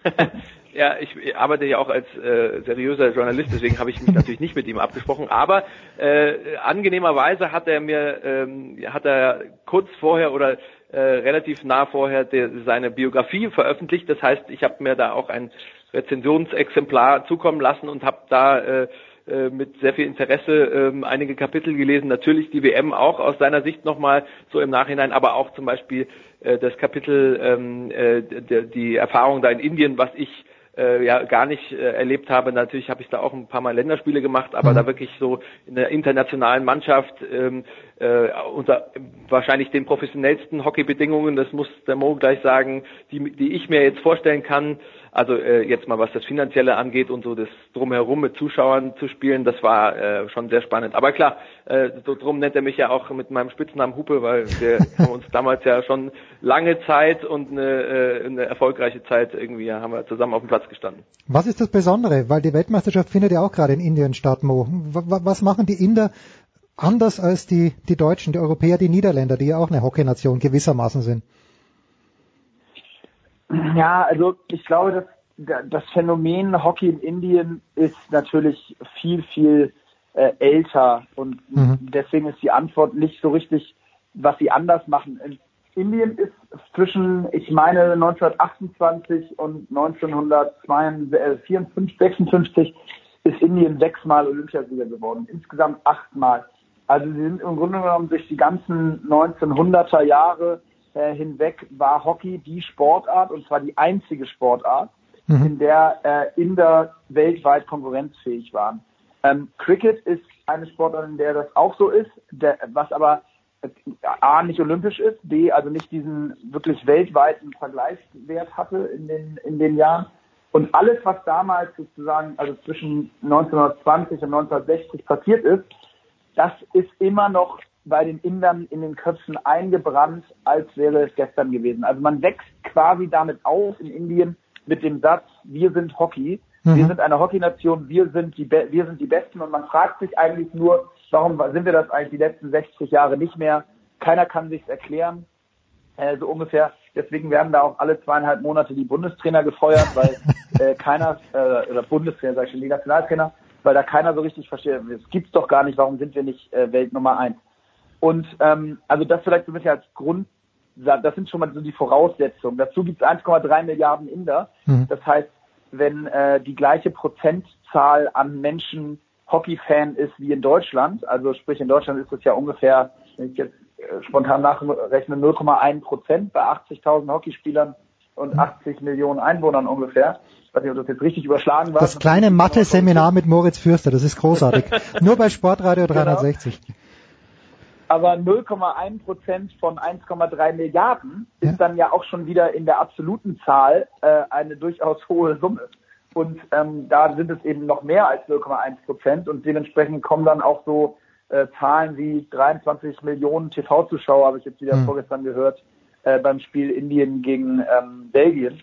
(laughs) Ja, ich arbeite ja auch als äh, seriöser Journalist, deswegen habe ich mich natürlich nicht mit ihm abgesprochen. Aber äh, angenehmerweise hat er mir, ähm, hat er kurz vorher oder äh, relativ nah vorher der, seine Biografie veröffentlicht. Das heißt, ich habe mir da auch ein Rezensionsexemplar zukommen lassen und habe da äh, äh, mit sehr viel Interesse ähm, einige Kapitel gelesen. Natürlich die WM auch aus seiner Sicht nochmal so im Nachhinein, aber auch zum Beispiel äh, das Kapitel ähm, äh, die Erfahrung da in Indien, was ich äh, ja gar nicht äh, erlebt habe. Natürlich habe ich da auch ein paar Mal Länderspiele gemacht, aber mhm. da wirklich so in der internationalen Mannschaft ähm, äh, unter wahrscheinlich den professionellsten Hockeybedingungen, das muss der Mo gleich sagen, die, die ich mir jetzt vorstellen kann. Also äh, jetzt mal was das Finanzielle angeht und so das drumherum mit Zuschauern zu spielen, das war äh, schon sehr spannend. Aber klar, äh, so drum nennt er mich ja auch mit meinem Spitznamen Hupe, weil wir (laughs) haben uns damals ja schon lange Zeit und eine, äh, eine erfolgreiche Zeit irgendwie haben wir zusammen auf dem Platz gestanden. Was ist das Besondere? Weil die Weltmeisterschaft findet ja auch gerade in Indien statt, Mo. Was machen die Inder anders als die, die Deutschen, die Europäer, die Niederländer, die ja auch eine Hockeynation gewissermaßen sind? Ja, also ich glaube, dass das Phänomen Hockey in Indien ist natürlich viel, viel äh, älter und mhm. deswegen ist die Antwort nicht so richtig, was sie anders machen. In Indien ist zwischen, ich meine, 1928 und 1954, 56 ist Indien sechsmal Olympiasieger geworden, insgesamt achtmal. Also sie sind im Grunde genommen durch die ganzen 1900er Jahre äh, hinweg war Hockey die Sportart und zwar die einzige Sportart, mhm. in der äh, Inder weltweit konkurrenzfähig waren. Ähm, Cricket ist eine Sportart, in der das auch so ist, der, was aber äh, A nicht olympisch ist, B also nicht diesen wirklich weltweiten Vergleichswert hatte in den, in den Jahren. Und alles, was damals sozusagen, also zwischen 1920 und 1960 passiert ist, das ist immer noch bei den Indern in den Köpfen eingebrannt, als wäre es gestern gewesen. Also man wächst quasi damit auf in Indien mit dem Satz, wir sind Hockey, mhm. wir sind eine Hockeynation, wir sind die wir sind die Besten und man fragt sich eigentlich nur, warum sind wir das eigentlich die letzten 60 Jahre nicht mehr? Keiner kann sich's erklären. Äh, so ungefähr. Deswegen werden da auch alle zweieinhalb Monate die Bundestrainer gefeuert, weil (laughs) äh, keiner äh, oder Bundestrainer, sag ich schon, die Nationaltrainer, weil da keiner so richtig versteht, es gibt's doch gar nicht, warum sind wir nicht äh, Welt Nummer eins? Und ähm, also das vielleicht so ein bisschen als Grund, das sind schon mal so die Voraussetzungen. Dazu gibt es 1,3 Milliarden Inder. Mhm. Das heißt, wenn äh, die gleiche Prozentzahl an Menschen Hockey-Fan ist wie in Deutschland, also sprich in Deutschland ist es ja ungefähr, wenn ich jetzt äh, spontan nachrechne, 0,1 Prozent bei 80.000 Hockeyspielern und 80 mhm. Millionen Einwohnern ungefähr. Ich weiß nicht, ob das jetzt richtig überschlagen war. Das kleine Mathe-Seminar mit Moritz Fürster, das ist großartig. (laughs) Nur bei Sportradio 360. Genau aber 0,1 Prozent von 1,3 Milliarden ist ja. dann ja auch schon wieder in der absoluten Zahl äh, eine durchaus hohe Summe. Und ähm, da sind es eben noch mehr als 0,1 Prozent und dementsprechend kommen dann auch so äh, Zahlen wie 23 Millionen TV-Zuschauer, habe ich jetzt wieder mhm. vorgestern gehört, äh, beim Spiel Indien gegen ähm, Belgien.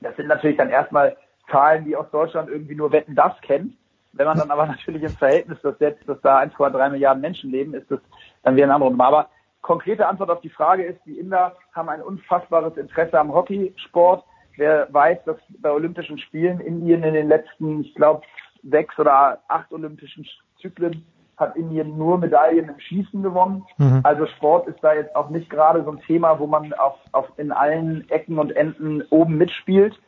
Das sind natürlich dann erstmal Zahlen, die aus Deutschland irgendwie nur Wetten das kennt. Wenn man dann aber (laughs) natürlich im Verhältnis das setzt, dass da 1,3 Milliarden Menschen leben, ist das dann wieder eine andere Nummer. Aber konkrete Antwort auf die Frage ist, die Inder haben ein unfassbares Interesse am Hockeysport. Wer weiß, dass bei Olympischen Spielen Indien in den letzten, ich glaube, sechs oder acht Olympischen Zyklen hat Indien nur Medaillen im Schießen gewonnen. Mhm. Also Sport ist da jetzt auch nicht gerade so ein Thema, wo man auf, auf in allen Ecken und Enden oben mitspielt.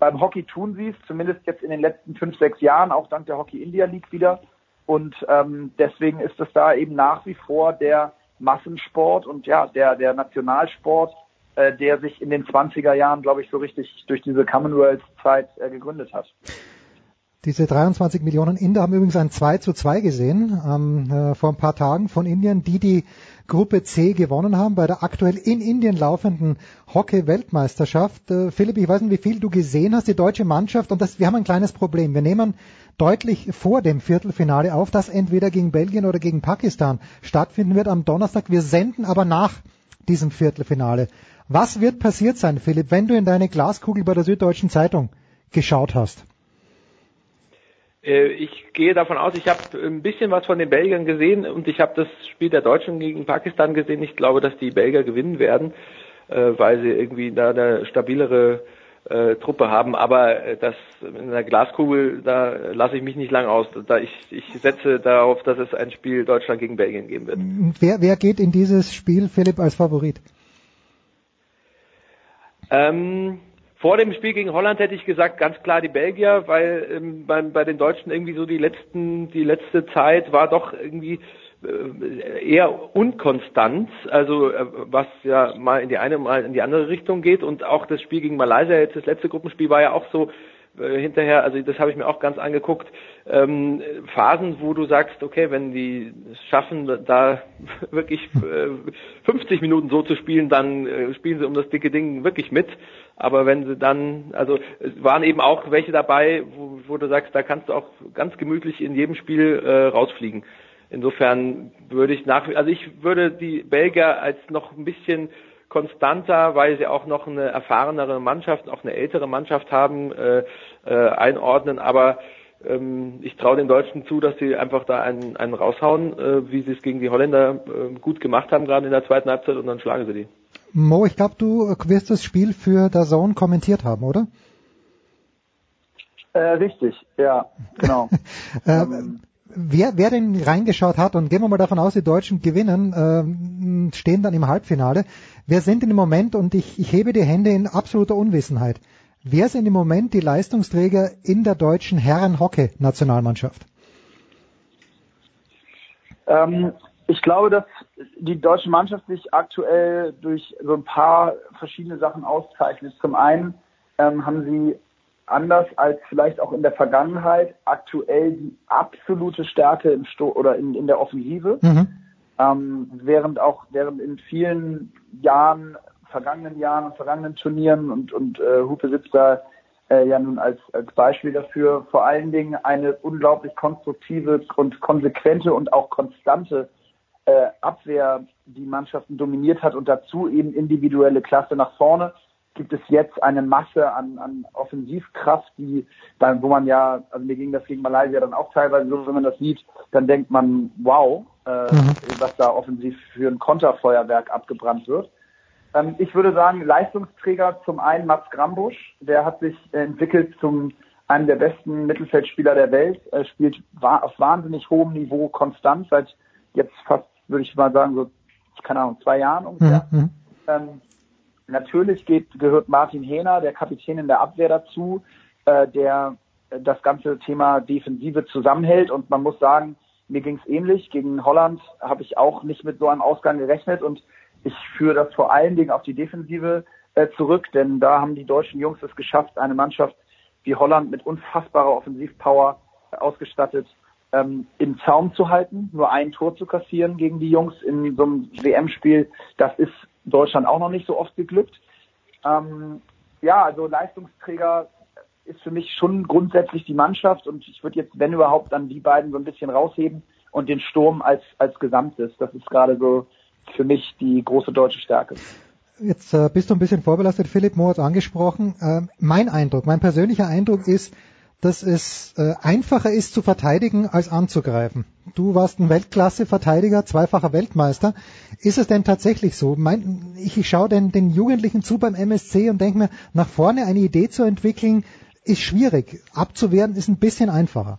Beim Hockey tun sie es, zumindest jetzt in den letzten fünf, sechs Jahren, auch dank der Hockey India League wieder. Und ähm, deswegen ist es da eben nach wie vor der Massensport und ja, der, der Nationalsport, äh, der sich in den 20er Jahren, glaube ich, so richtig durch diese Commonwealth-Zeit äh, gegründet hat. Diese 23 Millionen Inder haben übrigens ein 2 zu 2 gesehen ähm, äh, vor ein paar Tagen von Indien, die die Gruppe C gewonnen haben bei der aktuell in Indien laufenden Hockey-Weltmeisterschaft. Äh, Philipp, ich weiß nicht, wie viel du gesehen hast, die deutsche Mannschaft, und das, wir haben ein kleines Problem. Wir nehmen deutlich vor dem Viertelfinale auf, das entweder gegen Belgien oder gegen Pakistan stattfinden wird am Donnerstag. Wir senden aber nach diesem Viertelfinale. Was wird passiert sein, Philipp, wenn du in deine Glaskugel bei der Süddeutschen Zeitung geschaut hast? Äh, ich gehe davon aus, ich habe ein bisschen was von den Belgiern gesehen und ich habe das Spiel der Deutschen gegen Pakistan gesehen. Ich glaube, dass die Belgier gewinnen werden, äh, weil sie irgendwie da eine stabilere äh, Truppe haben. Aber das in der Glaskugel, da lasse ich mich nicht lang aus. Da ich, ich setze darauf, dass es ein Spiel Deutschland gegen Belgien geben wird. Wer, wer geht in dieses Spiel, Philipp, als Favorit? Ähm, vor dem Spiel gegen Holland hätte ich gesagt, ganz klar die Belgier, weil ähm, bei, bei den Deutschen irgendwie so die letzten, die letzte Zeit war doch irgendwie äh, eher unkonstant, also äh, was ja mal in die eine, mal in die andere Richtung geht. Und auch das Spiel gegen Malaysia, jetzt das letzte Gruppenspiel war ja auch so äh, hinterher, also das habe ich mir auch ganz angeguckt, ähm, Phasen, wo du sagst, okay, wenn die es schaffen, da (laughs) wirklich äh, 50 Minuten so zu spielen, dann äh, spielen sie um das dicke Ding wirklich mit. Aber wenn sie dann, also es waren eben auch welche dabei, wo, wo du sagst, da kannst du auch ganz gemütlich in jedem Spiel äh, rausfliegen. Insofern würde ich nach, also ich würde die Belgier als noch ein bisschen konstanter, weil sie auch noch eine erfahrenere Mannschaft, auch eine ältere Mannschaft haben, äh, äh, einordnen. Aber ähm, ich traue den Deutschen zu, dass sie einfach da einen, einen raushauen, äh, wie sie es gegen die Holländer äh, gut gemacht haben, gerade in der zweiten Halbzeit, und dann schlagen sie die. Mo, ich glaube, du wirst das Spiel für der Zone kommentiert haben, oder? Äh, richtig, ja, genau. (laughs) ähm, wer, wer denn reingeschaut hat, und gehen wir mal davon aus, die Deutschen gewinnen, äh, stehen dann im Halbfinale. Wer sind denn im Moment, und ich, ich hebe die Hände in absoluter Unwissenheit, wer sind im Moment die Leistungsträger in der deutschen Herren-Hockey-Nationalmannschaft? Ähm, ich glaube, dass die deutsche Mannschaft sich aktuell durch so ein paar verschiedene Sachen auszeichnet. Zum einen ähm, haben sie anders als vielleicht auch in der Vergangenheit aktuell die absolute Stärke im Sto oder in, in der Offensive. Mhm. Ähm, während auch während in vielen Jahren, vergangenen Jahren und vergangenen Turnieren und, und äh, Hupe sitzt da äh, ja nun als, als Beispiel dafür, vor allen Dingen eine unglaublich konstruktive und konsequente und auch konstante äh, Abwehr die Mannschaften dominiert hat und dazu eben individuelle Klasse nach vorne gibt es jetzt eine Masse an, an Offensivkraft, die dann, wo man ja, also mir ging das gegen Malaysia dann auch teilweise so, wenn man das sieht, dann denkt man, wow, äh, mhm. was da offensiv für ein Konterfeuerwerk abgebrannt wird. Ähm, ich würde sagen, Leistungsträger zum einen Mats Grambusch, der hat sich entwickelt zum einem der besten Mittelfeldspieler der Welt, er spielt auf wahnsinnig hohem Niveau konstant seit jetzt fast, würde ich mal sagen, so, keine Ahnung, zwei Jahren ungefähr. Mhm. Ähm, Natürlich geht, gehört Martin Hehner, der Kapitän in der Abwehr dazu, äh, der das ganze Thema Defensive zusammenhält. Und man muss sagen, mir ging es ähnlich. Gegen Holland habe ich auch nicht mit so einem Ausgang gerechnet. Und ich führe das vor allen Dingen auf die Defensive äh, zurück, denn da haben die deutschen Jungs es geschafft, eine Mannschaft wie Holland mit unfassbarer Offensivpower äh, ausgestattet ähm, im Zaum zu halten, nur ein Tor zu kassieren gegen die Jungs in so einem WM-Spiel. Das ist Deutschland auch noch nicht so oft geglückt. Ähm, ja, also Leistungsträger ist für mich schon grundsätzlich die Mannschaft und ich würde jetzt, wenn überhaupt, dann die beiden so ein bisschen rausheben und den Sturm als, als Gesamtes. Das ist gerade so für mich die große deutsche Stärke. Jetzt äh, bist du ein bisschen vorbelastet, Philipp Mohr hat angesprochen. Äh, mein Eindruck, mein persönlicher Eindruck ist, dass es äh, einfacher ist zu verteidigen als anzugreifen. Du warst ein Weltklasse-Verteidiger, zweifacher Weltmeister. Ist es denn tatsächlich so? Mein, ich, ich schaue den, den Jugendlichen zu beim MSC und denke mir, nach vorne eine Idee zu entwickeln, ist schwierig. Abzuwehren ist ein bisschen einfacher.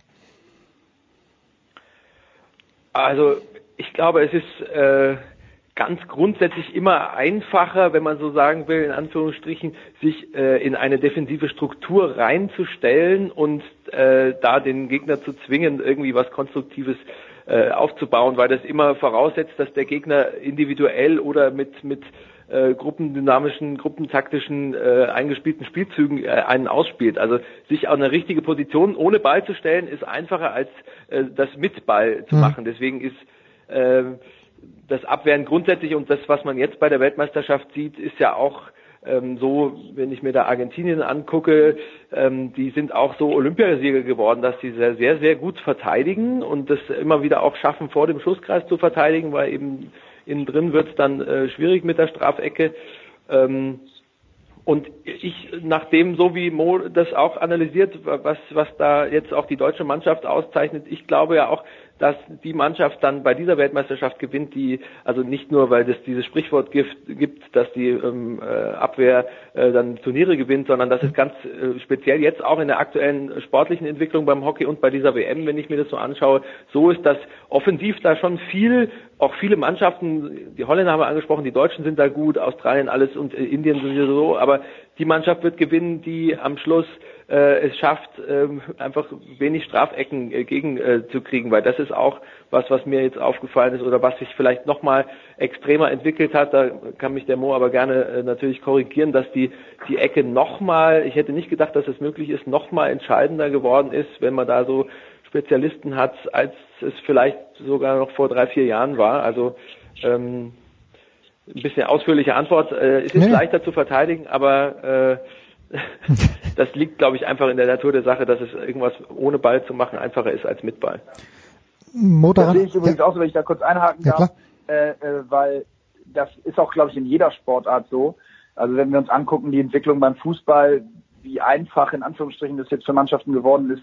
Also ich glaube, es ist äh, ganz grundsätzlich immer einfacher, wenn man so sagen will, in Anführungsstrichen, sich äh, in eine defensive Struktur reinzustellen und äh, da den Gegner zu zwingen, irgendwie was Konstruktives äh, aufzubauen, weil das immer voraussetzt, dass der Gegner individuell oder mit mit äh, gruppendynamischen, gruppentaktischen, äh, eingespielten Spielzügen äh, einen ausspielt. Also sich auf eine richtige Position ohne Ball zu stellen, ist einfacher als äh, das mit Ball zu mhm. machen. Deswegen ist äh, das Abwehren grundsätzlich und das, was man jetzt bei der Weltmeisterschaft sieht, ist ja auch ähm, so, wenn ich mir da Argentinien angucke, ähm, die sind auch so Olympiasieger geworden, dass sie sehr, sehr, sehr gut verteidigen und das immer wieder auch schaffen, vor dem Schusskreis zu verteidigen, weil eben innen drin wird es dann äh, schwierig mit der Strafecke. Ähm, und ich, nachdem so wie Mo das auch analysiert, was, was da jetzt auch die deutsche Mannschaft auszeichnet, ich glaube ja auch, dass die Mannschaft dann bei dieser Weltmeisterschaft gewinnt, die also nicht nur, weil es dieses Sprichwort gibt, gibt dass die ähm, äh, Abwehr äh, dann Turniere gewinnt, sondern dass es ganz äh, speziell jetzt auch in der aktuellen sportlichen Entwicklung beim Hockey und bei dieser WM, wenn ich mir das so anschaue, so ist, dass offensiv da schon viel, auch viele Mannschaften, die Holländer haben wir angesprochen, die Deutschen sind da gut, Australien alles und äh, Indien sowieso, aber die Mannschaft wird gewinnen, die am Schluss es schafft, ähm, einfach wenig Strafecken äh, gegen äh, zu kriegen, weil das ist auch was, was mir jetzt aufgefallen ist oder was sich vielleicht nochmal extremer entwickelt hat. Da kann mich der Mo aber gerne äh, natürlich korrigieren, dass die, die Ecke nochmal, ich hätte nicht gedacht, dass es möglich ist, nochmal entscheidender geworden ist, wenn man da so Spezialisten hat, als es vielleicht sogar noch vor drei, vier Jahren war. Also ähm, ein bisschen ausführliche Antwort. Äh, es ist nee. leichter zu verteidigen, aber äh, (laughs) das liegt, glaube ich, einfach in der Natur der Sache, dass es irgendwas ohne Ball zu machen einfacher ist als mit Ball. Motor das sehe ich übrigens ja. auch so, wenn ich da kurz einhaken ja, darf, äh, äh, weil das ist auch, glaube ich, in jeder Sportart so. Also wenn wir uns angucken, die Entwicklung beim Fußball, wie einfach in Anführungsstrichen das jetzt für Mannschaften geworden ist,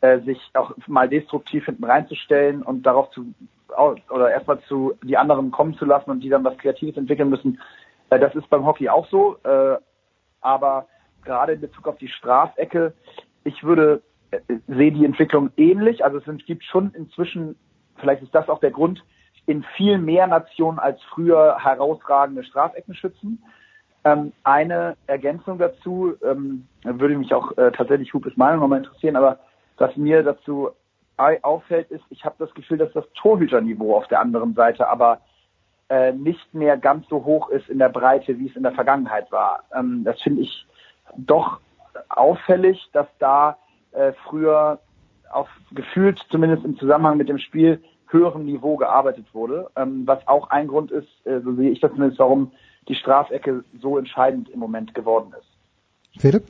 äh, sich auch mal destruktiv hinten reinzustellen und darauf zu oder erstmal zu die anderen kommen zu lassen und die dann was Kreatives entwickeln müssen. Äh, das ist beim Hockey auch so, äh, aber gerade in Bezug auf die Strafecke. Ich würde äh, sehe die Entwicklung ähnlich. Also es gibt schon inzwischen, vielleicht ist das auch der Grund, in viel mehr Nationen als früher herausragende Strafeckenschützen. Ähm, eine Ergänzung dazu ähm, würde mich auch äh, tatsächlich Hupes Meinung nochmal interessieren, aber was mir dazu auffällt, ist, ich habe das Gefühl, dass das Torhüterniveau auf der anderen Seite aber äh, nicht mehr ganz so hoch ist in der Breite, wie es in der Vergangenheit war. Ähm, das finde ich doch auffällig, dass da äh, früher auf gefühlt, zumindest im Zusammenhang mit dem Spiel, höherem Niveau gearbeitet wurde, ähm, was auch ein Grund ist, äh, so sehe ich das zumindest, warum die Strafecke so entscheidend im Moment geworden ist. Philipp?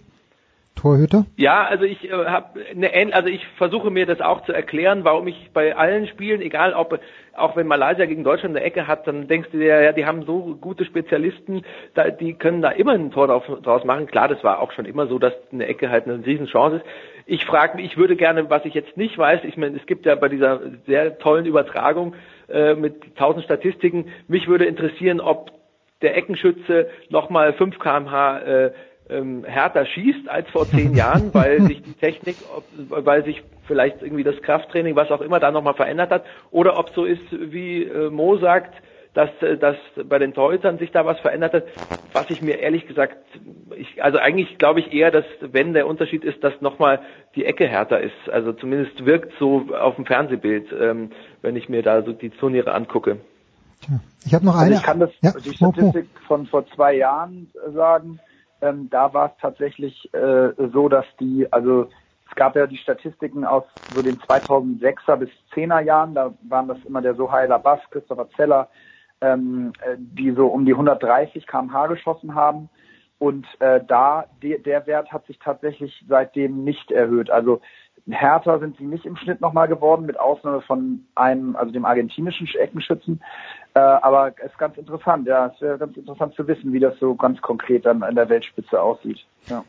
Torhüter? Ja, also ich äh, habe eine also ich versuche mir das auch zu erklären, warum ich bei allen Spielen, egal ob auch wenn Malaysia gegen Deutschland eine Ecke hat, dann denkst du dir, ja, die haben so gute Spezialisten, da, die können da immer ein Tor drauf, draus machen. Klar, das war auch schon immer so, dass eine Ecke halt eine Riesenchance ist. Ich frage mich, ich würde gerne, was ich jetzt nicht weiß, ich meine, es gibt ja bei dieser sehr tollen Übertragung äh, mit tausend Statistiken, mich würde interessieren, ob der Eckenschütze nochmal 5 kmh äh, ähm, härter schießt als vor zehn Jahren, (laughs) weil sich die Technik, ob, weil sich vielleicht irgendwie das Krafttraining, was auch immer, da nochmal verändert hat, oder ob so ist, wie äh, Mo sagt, dass, äh, dass bei den Torhütern sich da was verändert hat, was ich mir ehrlich gesagt, ich, also eigentlich glaube ich eher, dass wenn der Unterschied ist, dass nochmal die Ecke härter ist. Also zumindest wirkt so auf dem Fernsehbild, ähm, wenn ich mir da so die Turniere angucke. Ich habe noch eine. Also ich kann das ja, die Statistik von vor zwei Jahren sagen ähm, da war es tatsächlich äh, so, dass die, also es gab ja die Statistiken aus so den 2006er bis 10er Jahren, da waren das immer der Sohaila Bass, Christopher Zeller, ähm, äh, die so um die 130 kmh geschossen haben. Und äh, da, de, der Wert hat sich tatsächlich seitdem nicht erhöht. Also härter sind sie nicht im Schnitt nochmal geworden, mit Ausnahme von einem, also dem argentinischen Eckenschützen. Äh, aber es ist ganz interessant, ja. Es wäre ganz interessant zu wissen, wie das so ganz konkret dann an der Weltspitze aussieht. Ja.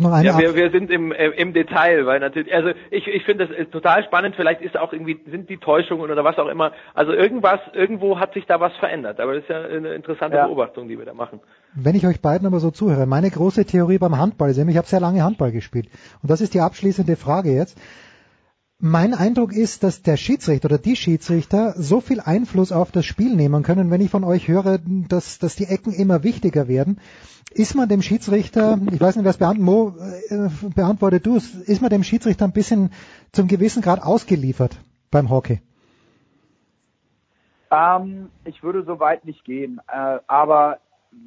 Ja, wir, wir sind im, äh, im Detail, weil natürlich, also ich, ich finde das ist total spannend, vielleicht ist auch irgendwie, sind die Täuschungen oder was auch immer, also irgendwas, irgendwo hat sich da was verändert, aber das ist ja eine interessante Ja. Beobachtung, die wir da machen. Wenn ich euch beiden aber so zuhöre, meine große Theorie beim Handball ist, nämlich ich habe sehr lange Handball gespielt. Und das ist die abschließende Frage jetzt. Mein Eindruck ist, dass der Schiedsrichter oder die Schiedsrichter so viel Einfluss auf das Spiel nehmen können, wenn ich von euch höre, dass, dass die Ecken immer wichtiger werden. Ist man dem Schiedsrichter, ich weiß nicht, wer es beantwortet, Mo, äh, beantwortet du es, ist man dem Schiedsrichter ein bisschen zum gewissen Grad ausgeliefert beim Hockey? Ähm, ich würde so weit nicht gehen, äh, aber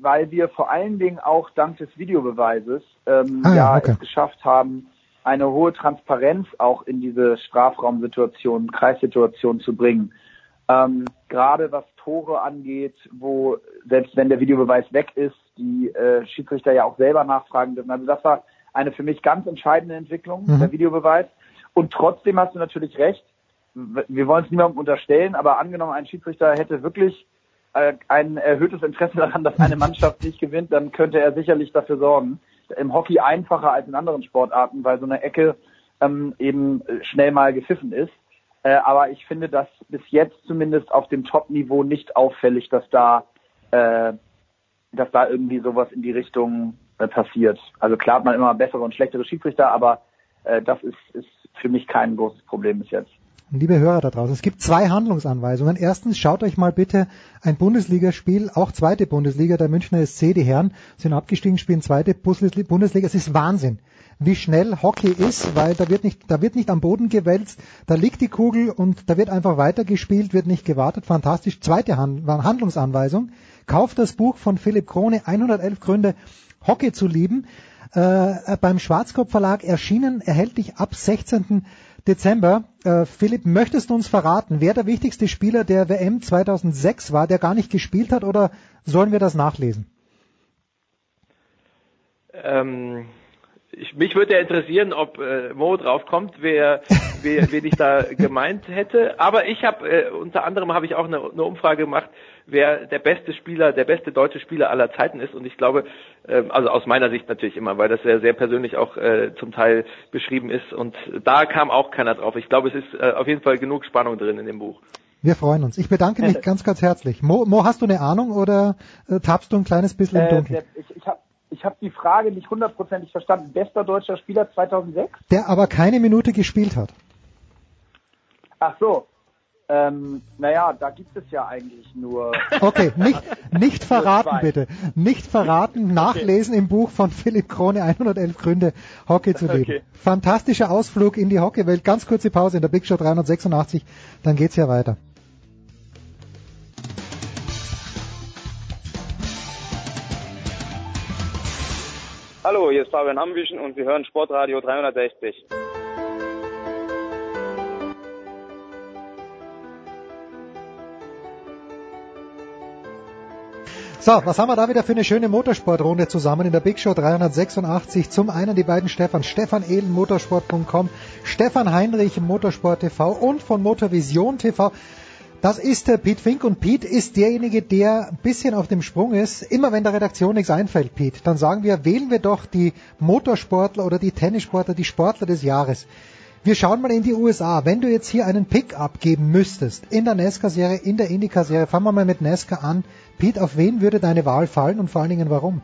weil wir vor allen Dingen auch dank des Videobeweises ähm, Ah, ja, okay. es geschafft haben, eine hohe Transparenz auch in diese Strafraumsituation, Kreissituation zu bringen. Ähm, gerade was Tore angeht, wo selbst wenn der Videobeweis weg ist, die äh, Schiedsrichter ja auch selber nachfragen dürfen. Also das war eine für mich ganz entscheidende Entwicklung, Mhm. der Videobeweis. Und trotzdem hast du natürlich recht, wir wollen es niemandem unterstellen, aber angenommen, ein Schiedsrichter hätte wirklich ein erhöhtes Interesse daran, dass eine Mannschaft nicht gewinnt, dann könnte er sicherlich dafür sorgen. Im Hockey einfacher als in anderen Sportarten, weil so eine Ecke ähm, eben schnell mal gepfiffen ist. Äh, aber ich finde das bis jetzt zumindest auf dem Top-Niveau nicht auffällig, dass da, äh, dass da irgendwie sowas in die Richtung äh, passiert. Also klar hat man immer bessere und schlechtere Schiedsrichter, aber äh, das ist, ist für mich kein großes Problem bis jetzt. Liebe Hörer da draußen, es gibt zwei Handlungsanweisungen. Erstens, schaut euch mal bitte ein Bundesligaspiel, auch zweite Bundesliga, der Münchner SC, die Herren sind abgestiegen, spielen zweite Bundesli- Bundesliga. Es ist Wahnsinn, wie schnell Hockey ist, weil da wird nicht, da wird nicht am Boden gewälzt, da liegt die Kugel und da wird einfach weitergespielt, wird nicht gewartet. Fantastisch. Zweite Hand, Handlungsanweisung. Kauft das Buch von Philipp Krone, 111 Gründe, Hockey zu lieben. Äh, beim Schwarzkopf Verlag erschienen, erhältlich ab 16. Dezember. Äh, Philipp, möchtest du uns verraten, wer der wichtigste Spieler der WM 2006 war, der gar nicht gespielt hat, oder sollen wir das nachlesen? Ähm, ich, mich würde ja interessieren, ob äh, Mo draufkommt, wer, (laughs) wer, wen ich da gemeint hätte. Aber ich habe äh, unter anderem habe ich auch eine, eine Umfrage gemacht, wer der beste Spieler, der beste deutsche Spieler aller Zeiten ist. Und ich glaube, äh, also aus meiner Sicht natürlich immer, weil das ja sehr persönlich auch äh, zum Teil beschrieben ist. Und da kam auch keiner drauf. Ich glaube, es ist äh, auf jeden Fall genug Spannung drin in dem Buch. Wir freuen uns. Ich bedanke mich ganz, ganz herzlich. Mo, Mo hast du eine Ahnung oder äh, tappst du ein kleines bisschen im Äh, Dunkeln? der, ich ich habe ich hab die Frage nicht hundertprozentig verstanden. Bester deutscher Spieler 2006? Der aber keine Minute gespielt hat. Ach so. Ähm, naja, da gibt es ja eigentlich nur. (laughs) Okay, nicht, nicht verraten bitte. Nicht verraten, nachlesen im Buch von Philipp Krone 111 Gründe, Hockey zu leben. Okay. Fantastischer Ausflug in die Hockeywelt. Ganz kurze Pause in der Big Show 386, dann geht's ja weiter. Hallo, hier ist Fabian Ambüchen und Sie hören Sportradio 360. So, was haben wir da wieder für eine schöne Motorsportrunde zusammen in der Big Show 386? Zum einen die beiden Stefan, Stefan Ehlen, motorsport.com, Stefan Heinrich, Motorsport TV und von Motorvision TV. Das ist der Pete Fink und Pete ist derjenige, der ein bisschen auf dem Sprung ist. Immer wenn der Redaktion nichts einfällt, Pete, dann sagen wir, wählen wir doch die Motorsportler oder die Tennissportler, die Sportler des Jahres. Wir schauen mal in die USA. Wenn du jetzt hier einen Pick abgeben müsstest in der NASCAR-Serie, in der IndyCar-Serie, fangen wir mal mit NASCAR an. Pete, auf wen würde deine Wahl fallen und vor allen Dingen warum?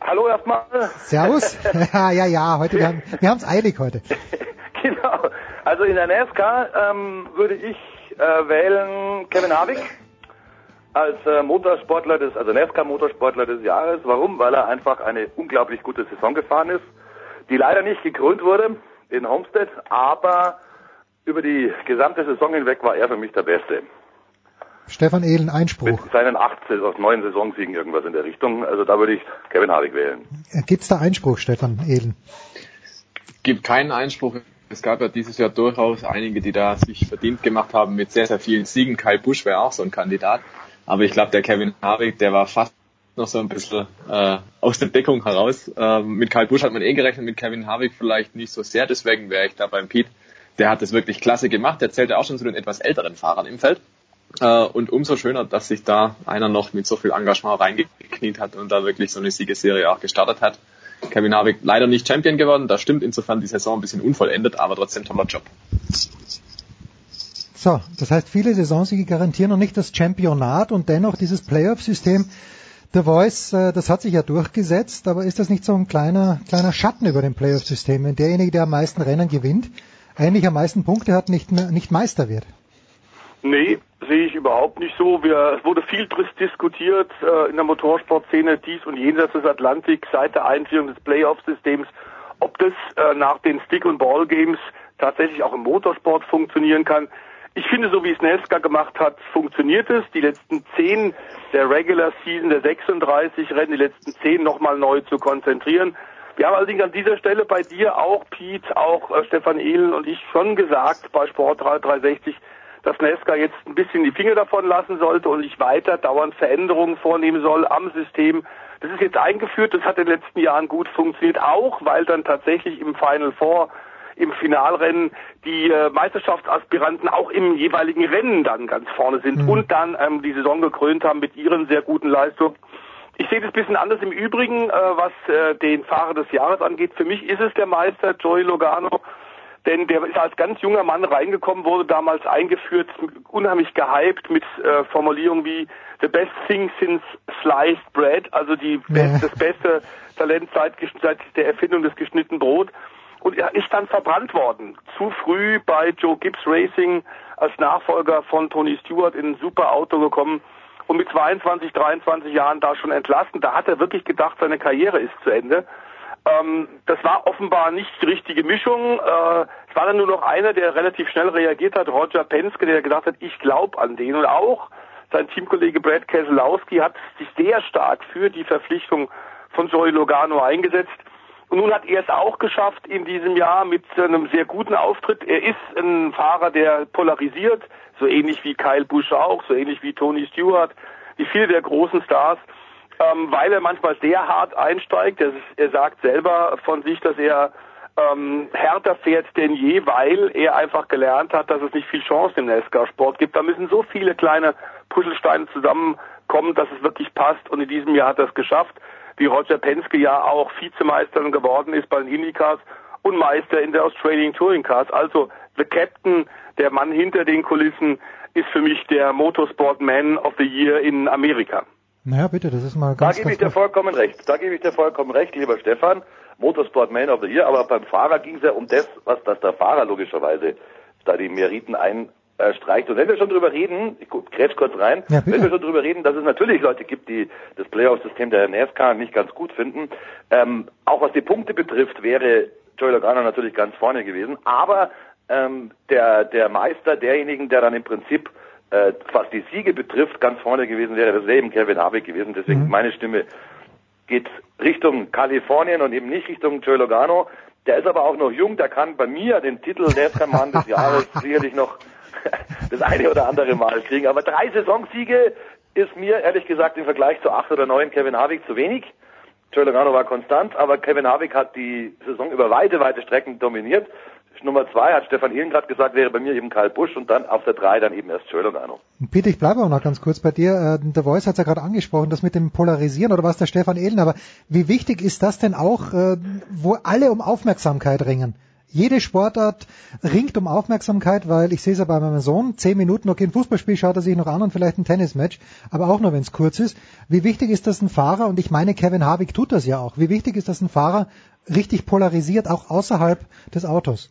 Hallo erstmal. Servus. (laughs) ja, ja, ja, heute, wir haben wir haben's eilig heute. (laughs) Genau. Also in der NASCAR ähm, würde ich äh, wählen Kevin Harvick als äh, Motorsportler des, also NASCAR-Motorsportler des Jahres. Warum? Weil er einfach eine unglaublich gute Saison gefahren ist, die leider nicht gekrönt wurde in Homestead, aber über die gesamte Saison hinweg war er für mich der Beste. Stefan Ehlen, Einspruch. Mit seinen acht, aus neun Saisonsiegen irgendwas in der Richtung. Also da würde ich Kevin Harvick wählen. Äh, Gibt's da Einspruch, Stefan Ehlen? gibt keinen Einspruch. Es gab ja dieses Jahr durchaus einige, die da sich verdient gemacht haben mit sehr, sehr vielen Siegen. Kyle Busch wäre auch so ein Kandidat. Aber ich glaube, der Kevin Harvick, der war fast noch so ein bisschen äh, aus der Deckung heraus. Ähm, mit Kyle Busch hat man eh gerechnet, mit Kevin Harvick vielleicht nicht so sehr. Deswegen wäre ich da beim Pete. Der hat es wirklich klasse gemacht. Der zählt ja auch schon zu den etwas älteren Fahrern im Feld. Äh, und umso schöner, dass sich da einer noch mit so viel Engagement reingekniet hat und da wirklich so eine Siegesserie auch gestartet hat. Kevin Harvick leider nicht Champion geworden. Das stimmt insofern die Saison ein bisschen unvollendet, aber trotzdem toller Job. So, das heißt, viele Saisonsiege garantieren noch nicht das Championat und dennoch dieses Playoff-System. The Voice, äh, das hat sich ja durchgesetzt, aber ist das nicht so ein kleiner, kleiner Schatten über dem Playoff-System, wenn derjenige, der am meisten Rennen gewinnt, eigentlich am meisten Punkte hat, nicht, nicht Meister wird? Nee, sehe ich überhaupt nicht so. Wir, es wurde viel diskutiert äh, in der Motorsportszene dies und jenseits des Atlantik seit der Einführung des Playoff-Systems, ob das äh, nach den Stick- und Ball-Games tatsächlich auch im Motorsport funktionieren kann. Ich finde, so wie es Nesca gemacht hat, funktioniert es. Die letzten zehn der Regular Season, der 36 Rennen, die letzten zehn nochmal neu zu konzentrieren. Wir haben allerdings an dieser Stelle bei dir auch, Pete, auch äh, Stefan Ehlen und ich schon gesagt bei Sport 360, dass Nesca jetzt ein bisschen die Finger davon lassen sollte und nicht weiter dauernd Veränderungen vornehmen soll am System. Das ist jetzt eingeführt, das hat in den letzten Jahren gut funktioniert, auch weil dann tatsächlich im Final Four im Finalrennen die äh, Meisterschaftsaspiranten auch im jeweiligen Rennen dann ganz vorne sind mhm. und dann ähm, die Saison gekrönt haben mit ihren sehr guten Leistungen. Ich sehe das ein bisschen anders im Übrigen, äh, was äh, den Fahrer des Jahres angeht. Für mich ist es der Meister Joey Logano, denn der ist als ganz junger Mann reingekommen, wurde damals eingeführt, unheimlich gehypt mit äh, Formulierungen wie the best thing since sliced bread, also die ja. das beste Talent seit, seit der Erfindung des geschnittenen Brot. Und er ist dann verbrannt worden. Zu früh bei Joe Gibbs Racing als Nachfolger von Tony Stewart in ein super Auto gekommen und mit 22, 23 Jahren da schon entlassen. Da hat er wirklich gedacht, seine Karriere ist zu Ende. Ähm, das war offenbar nicht die richtige Mischung. Äh, es war dann nur noch einer, der relativ schnell reagiert hat, Roger Penske, der gesagt hat, ich glaube an den. Und auch sein Teamkollege Brad Keselowski hat sich sehr stark für die Verpflichtung von Joey Logano eingesetzt. Und nun hat er es auch geschafft in diesem Jahr mit einem sehr guten Auftritt. Er ist ein Fahrer, der polarisiert, so ähnlich wie Kyle Busch auch, so ähnlich wie Tony Stewart, wie viele der großen Stars, ähm, weil er manchmal sehr hart einsteigt. Er, er sagt selber von sich, dass er ähm, härter fährt denn je, weil er einfach gelernt hat, dass es nicht viel Chance im NASCAR-Sport gibt. Da müssen so viele kleine Puzzlesteine zusammenkommen, dass es wirklich passt. Und in diesem Jahr hat er es geschafft wie Roger Penske ja auch Vizemeister geworden ist bei den Indycars und Meister in der Australian Touring Cars. Also The Captain, der Mann hinter den Kulissen, ist für mich der Motorsport Man of the Year in Amerika. Naja, bitte, das ist mal ganz Da gebe ich dir vollkommen recht. Da gebe ich dir vollkommen recht, lieber Stefan. Motorsport Man of the Year, aber beim Fahrer ging es ja um das, was das der Fahrer logischerweise da die Meriten ein, äh, streicht. Und wenn wir schon drüber reden, ich grätsch kurz rein, ja, wenn wir schon drüber reden, dass es natürlich Leute gibt, die das Playoff-System der NASCAR nicht ganz gut finden, ähm, auch was die Punkte betrifft, wäre Joey Logano natürlich ganz vorne gewesen, aber ähm, der, der Meister, derjenigen, der dann im Prinzip äh, was die Siege betrifft, ganz vorne gewesen wäre, das wäre eben Kevin Harvick gewesen. Deswegen mhm. meine Stimme geht Richtung Kalifornien und eben nicht Richtung Joey Logano. Der ist aber auch noch jung, der kann bei mir den Titel NASCAR-Mann des Jahres (laughs) sicherlich noch (laughs) das eine oder andere Mal kriegen. Aber drei Saisonsiege ist mir ehrlich gesagt im Vergleich zu acht oder neun Kevin Harvick zu wenig. Joe Logano war konstant, aber Kevin Harvick hat die Saison über weite, weite Strecken dominiert. Nummer zwei hat Stefan Ehlen gerade gesagt, wäre bei mir eben Karl Busch und dann auf der drei dann eben erst Logano. Peter, ich bleibe auch noch ganz kurz bei dir. Äh, der Voice hat es ja gerade angesprochen, das mit dem Polarisieren oder was der Stefan Ehlen, aber wie wichtig ist das denn auch, äh, wo alle um Aufmerksamkeit ringen? Jede Sportart ringt um Aufmerksamkeit, weil ich sehe es ja bei meinem Sohn, zehn Minuten, okay, ein Fußballspiel schaut er sich noch an und vielleicht ein Tennismatch, aber auch nur, wenn es kurz ist. Wie wichtig ist das ein Fahrer, und ich meine, Kevin Harvick tut das ja auch, wie wichtig ist das ein Fahrer richtig polarisiert, auch außerhalb des Autos?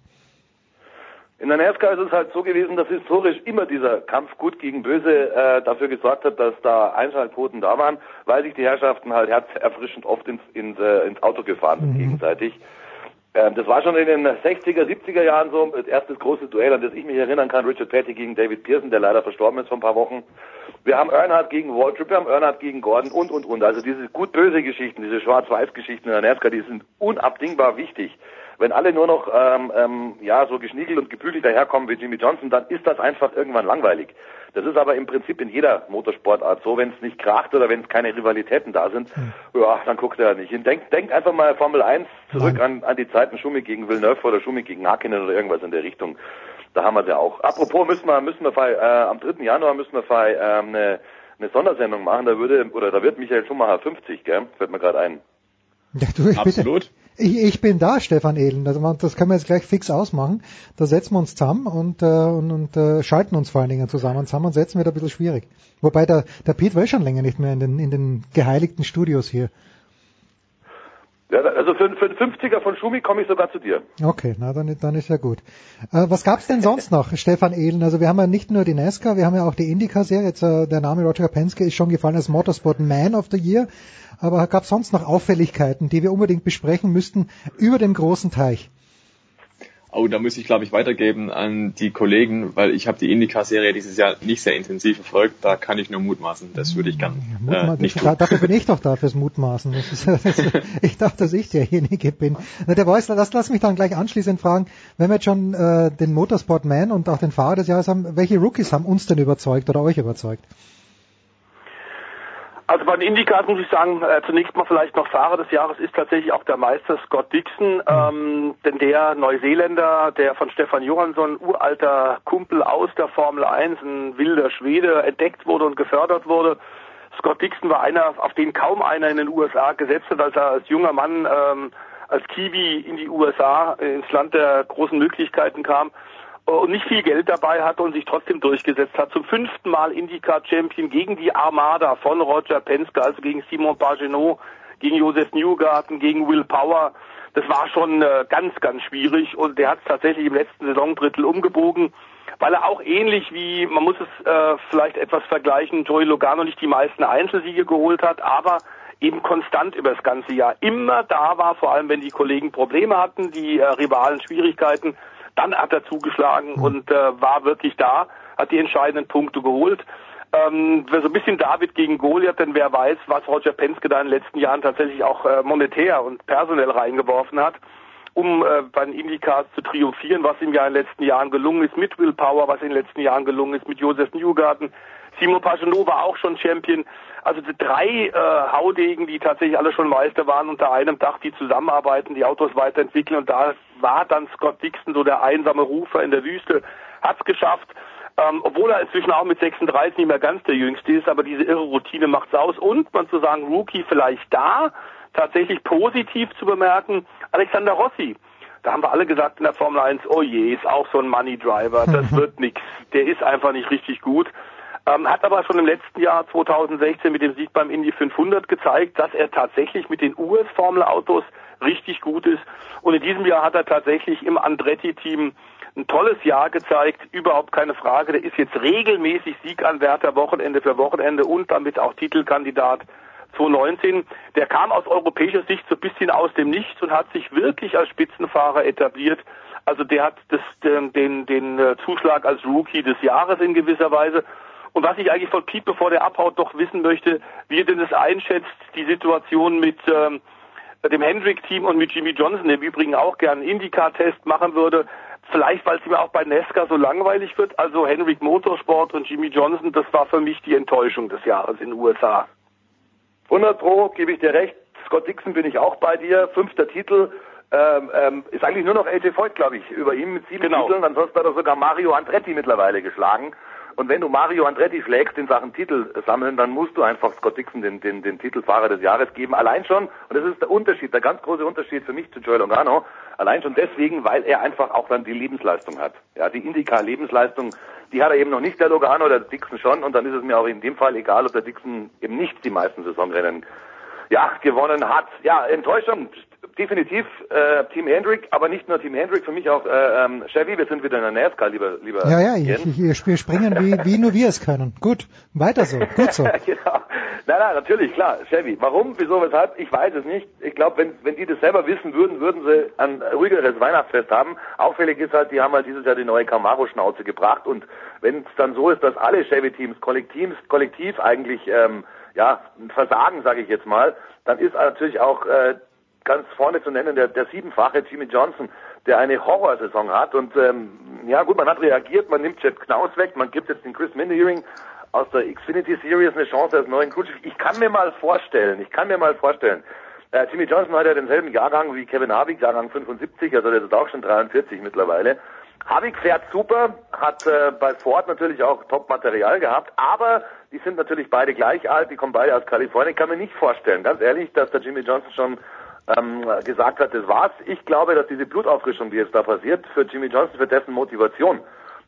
In der NASCAR ist es halt so gewesen, dass historisch immer dieser Kampf gut gegen böse äh, dafür gesorgt hat, dass da Einschaltquoten da waren, weil sich die Herrschaften halt herzerfrischend oft ins, ins, äh, ins Auto gefahren sind mhm. gegenseitig. Ähm, das war schon in den 60er, 70er Jahren so, das erste große Duell, an das ich mich erinnern kann, Richard Petty gegen David Pearson, der leider verstorben ist vor ein paar Wochen. Wir haben Earnhardt gegen Waltrip, wir haben Earnhardt gegen Gordon und, und, und. Also diese gut-böse Geschichten, diese Schwarz-Weiß-Geschichten in der NASCAR, die sind unabdingbar wichtig. Wenn alle nur noch ähm, ähm, ja so geschniegelt und gebügelt daherkommen wie Jimmy Johnson, dann ist das einfach irgendwann langweilig. Das ist aber im Prinzip in jeder Motorsportart so, wenn es nicht kracht oder wenn es keine Rivalitäten da sind, hm. ja, dann guckt er nicht hin. Denkt denk einfach mal Formel 1 zurück an, an die Zeiten Schumi gegen Villeneuve oder Schumi gegen Hakkinen oder irgendwas in der Richtung. Da haben wir es ja auch. Apropos müssen wir, müssen wir äh, am 3. Januar müssen wir äh, eine, eine Sondersendung machen. Da würde oder da wird Michael Schumacher 50, gell? Fällt mir gerade ein. Ja, du, ich Absolut. Bitte. Ich, ich bin da, Stefan Ehlen. Also man, das können wir jetzt gleich fix ausmachen. Da setzen wir uns zusammen und, äh, und, und äh, schalten uns vor allen Dingen zusammen. Zusammen setzen wird ein bisschen schwierig. Wobei der, der Pete war schon länger nicht mehr in den, in den geheiligten Studios hier. Ja, also für, für den 50er von Schumi komme ich sogar zu dir. Okay, na dann, dann ist ja gut. Äh, was gab's denn sonst noch, Stefan Ehlen? Also wir haben ja nicht nur die NASCAR, wir haben ja auch die IndyCar-Serie. Jetzt äh, der Name Roger Penske ist schon gefallen als Motorsport Man of the Year. Aber gab's sonst noch Auffälligkeiten, die wir unbedingt besprechen müssten über den großen Teich? Oh, da muss ich, glaube ich, weitergeben an die Kollegen, weil ich habe die Indica-Serie dieses Jahr nicht sehr intensiv verfolgt. Da kann ich nur mutmaßen. Das würde ich gern äh, nicht tun. Dafür bin ich doch (laughs) da fürs Mutmaßen. Das ist, das, (laughs) ich dachte, dass ich derjenige bin. Na, der Voice, lass, lass mich dann gleich anschließend fragen, wenn wir jetzt schon äh, den Motorsport Man und auch den Fahrer des Jahres haben, welche Rookies haben uns denn überzeugt oder euch überzeugt? Also bei den Indicars muss ich sagen, äh, zunächst mal vielleicht noch Fahrer des Jahres ist tatsächlich auch der Meister Scott Dixon, ähm, denn der Neuseeländer, der von Stefan Johansson, uralter Kumpel aus der Formel 1, ein wilder Schwede, entdeckt wurde und gefördert wurde. Scott Dixon war einer, auf den kaum einer in den USA gesetzt hat, als er als junger Mann ähm, als Kiwi in die USA, ins Land der großen Möglichkeiten kam und nicht viel Geld dabei hatte und sich trotzdem durchgesetzt hat. Zum fünften Mal IndyCar-Champion gegen die Armada von Roger Penske, also gegen Simon Pagenaud, gegen Joseph Newgarten, gegen Will Power. Das war schon äh, ganz, ganz schwierig und der hat es tatsächlich im letzten Saisondrittel umgebogen, weil er auch ähnlich wie, man muss es äh, vielleicht etwas vergleichen, Joey Logano nicht die meisten Einzelsiege geholt hat, aber eben konstant über das ganze Jahr immer da war, vor allem wenn die Kollegen Probleme hatten, die äh, Rivalen Schwierigkeiten, dann hat er zugeschlagen und äh, war wirklich da, hat die entscheidenden Punkte geholt. Ähm, so ein bisschen David gegen Goliath, denn wer weiß, was Roger Penske da in den letzten Jahren tatsächlich auch äh, monetär und personell reingeworfen hat, um äh, bei den Indycars zu triumphieren, was ihm ja in den letzten Jahren gelungen ist, mit Will Power, was in den letzten Jahren gelungen ist, mit Joseph Newgarten. Simon Pagenaud war auch schon Champion. Also die drei äh, Haudegen, die tatsächlich alle schon Meister waren, unter einem Dach, die zusammenarbeiten, die Autos weiterentwickeln. Und da war dann Scott Dixon so der einsame Rufer in der Wüste, hat's geschafft. Ähm, obwohl er inzwischen auch mit 36 nicht mehr ganz der Jüngste ist, aber diese irre Routine macht's aus. Und man zu sagen, Rookie vielleicht da, tatsächlich positiv zu bemerken, Alexander Rossi. Da haben wir alle gesagt in der Formel 1, oh je, ist auch so ein Money Driver, das (laughs) wird nix. Der ist einfach nicht richtig gut. Ähm, hat aber schon im letzten Jahr 2016 mit dem Sieg beim Indy 500 gezeigt, dass er tatsächlich mit den US-Formel-Autos richtig gut ist. Und in diesem Jahr hat er tatsächlich im Andretti-Team ein tolles Jahr gezeigt, überhaupt keine Frage. Der ist jetzt regelmäßig Sieganwärter Wochenende für Wochenende und damit auch Titelkandidat 2019. Der kam aus europäischer Sicht so ein bisschen aus dem Nichts und hat sich wirklich als Spitzenfahrer etabliert. Also der hat das, den, den, den äh, Zuschlag als Rookie des Jahres in gewisser Weise. Und was ich eigentlich von Pete, bevor der abhaut, doch wissen möchte, wie er denn das einschätzt, die Situation mit ähm, dem Hendrick-Team und mit Jimmy Johnson, der im Übrigen auch gern einen Indycar-Test machen würde. Vielleicht, weil es ihm auch bei Nesca so langweilig wird. Also Hendrick Motorsport und Jimmy Johnson, das war für mich die Enttäuschung des Jahres in den USA. 100 Pro, gebe ich dir recht. Scott Dixon bin ich auch bei dir. Fünfter Titel. Ähm, ähm, ist eigentlich nur noch AJ Voigt, glaube ich, über ihm mit sieben Genau. Titeln. Ansonsten hat er sogar Mario Andretti mittlerweile geschlagen. Und wenn du Mario Andretti schlägst in Sachen Titel sammeln, dann musst du einfach Scott Dixon den, den, den Titelfahrer des Jahres geben. Allein schon, und das ist der Unterschied, der ganz große Unterschied für mich zu Joel Logano, allein schon deswegen, weil er einfach auch dann die Lebensleistung hat. Ja, die Indica-Lebensleistung, die hat er eben noch nicht, der Logano, der Dixon schon, und dann ist es mir auch in dem Fall egal, ob der Dixon eben nicht die meisten Saisonrennen ja, gewonnen hat. Ja, Enttäuschung, definitiv äh, Team Hendrick, aber nicht nur Team Hendrick, für mich auch äh, ähm, Chevy, wir sind wieder in der NASCAR, lieber, lieber Ja, ja, ich, wir springen, wie, wie nur wir es können. Gut, weiter so, gut so. (laughs) genau. Nein, nein, natürlich, klar, Chevy. Warum, wieso, weshalb, ich weiß es nicht. Ich glaube, wenn, wenn die das selber wissen würden, würden sie ein ruhigeres Weihnachtsfest haben. Auffällig ist halt, die haben halt dieses Jahr die neue Camaro-Schnauze gebracht und wenn es dann so ist, dass alle Chevy-Teams kollektiv, kollektiv eigentlich ähm, ja, ein Versagen, sage ich jetzt mal, dann ist natürlich auch äh, ganz vorne zu nennen der, der siebenfache Jimmy Johnson, der eine Horrorsaison hat und ähm, ja gut, man hat reagiert, man nimmt Jeff Knaus weg, man gibt jetzt den Chris Mindeering aus der Xfinity Series eine Chance als neuen Coach. Ich kann mir mal vorstellen, ich kann mir mal vorstellen, äh, Jimmy Johnson hat ja denselben Jahrgang wie Kevin Harvick, Jahrgang 75, also der ist auch schon 43 mittlerweile. Harvick fährt super, hat äh, bei Ford natürlich auch Top-Material gehabt, aber die sind natürlich beide gleich alt, die kommen beide aus Kalifornien. Ich kann mir nicht vorstellen, ganz ehrlich, dass der Jimmy Johnson schon ähm, gesagt hat, das war's. Ich glaube, dass diese Blutauffrischung, die jetzt da passiert, für Jimmy Johnson, für dessen Motivation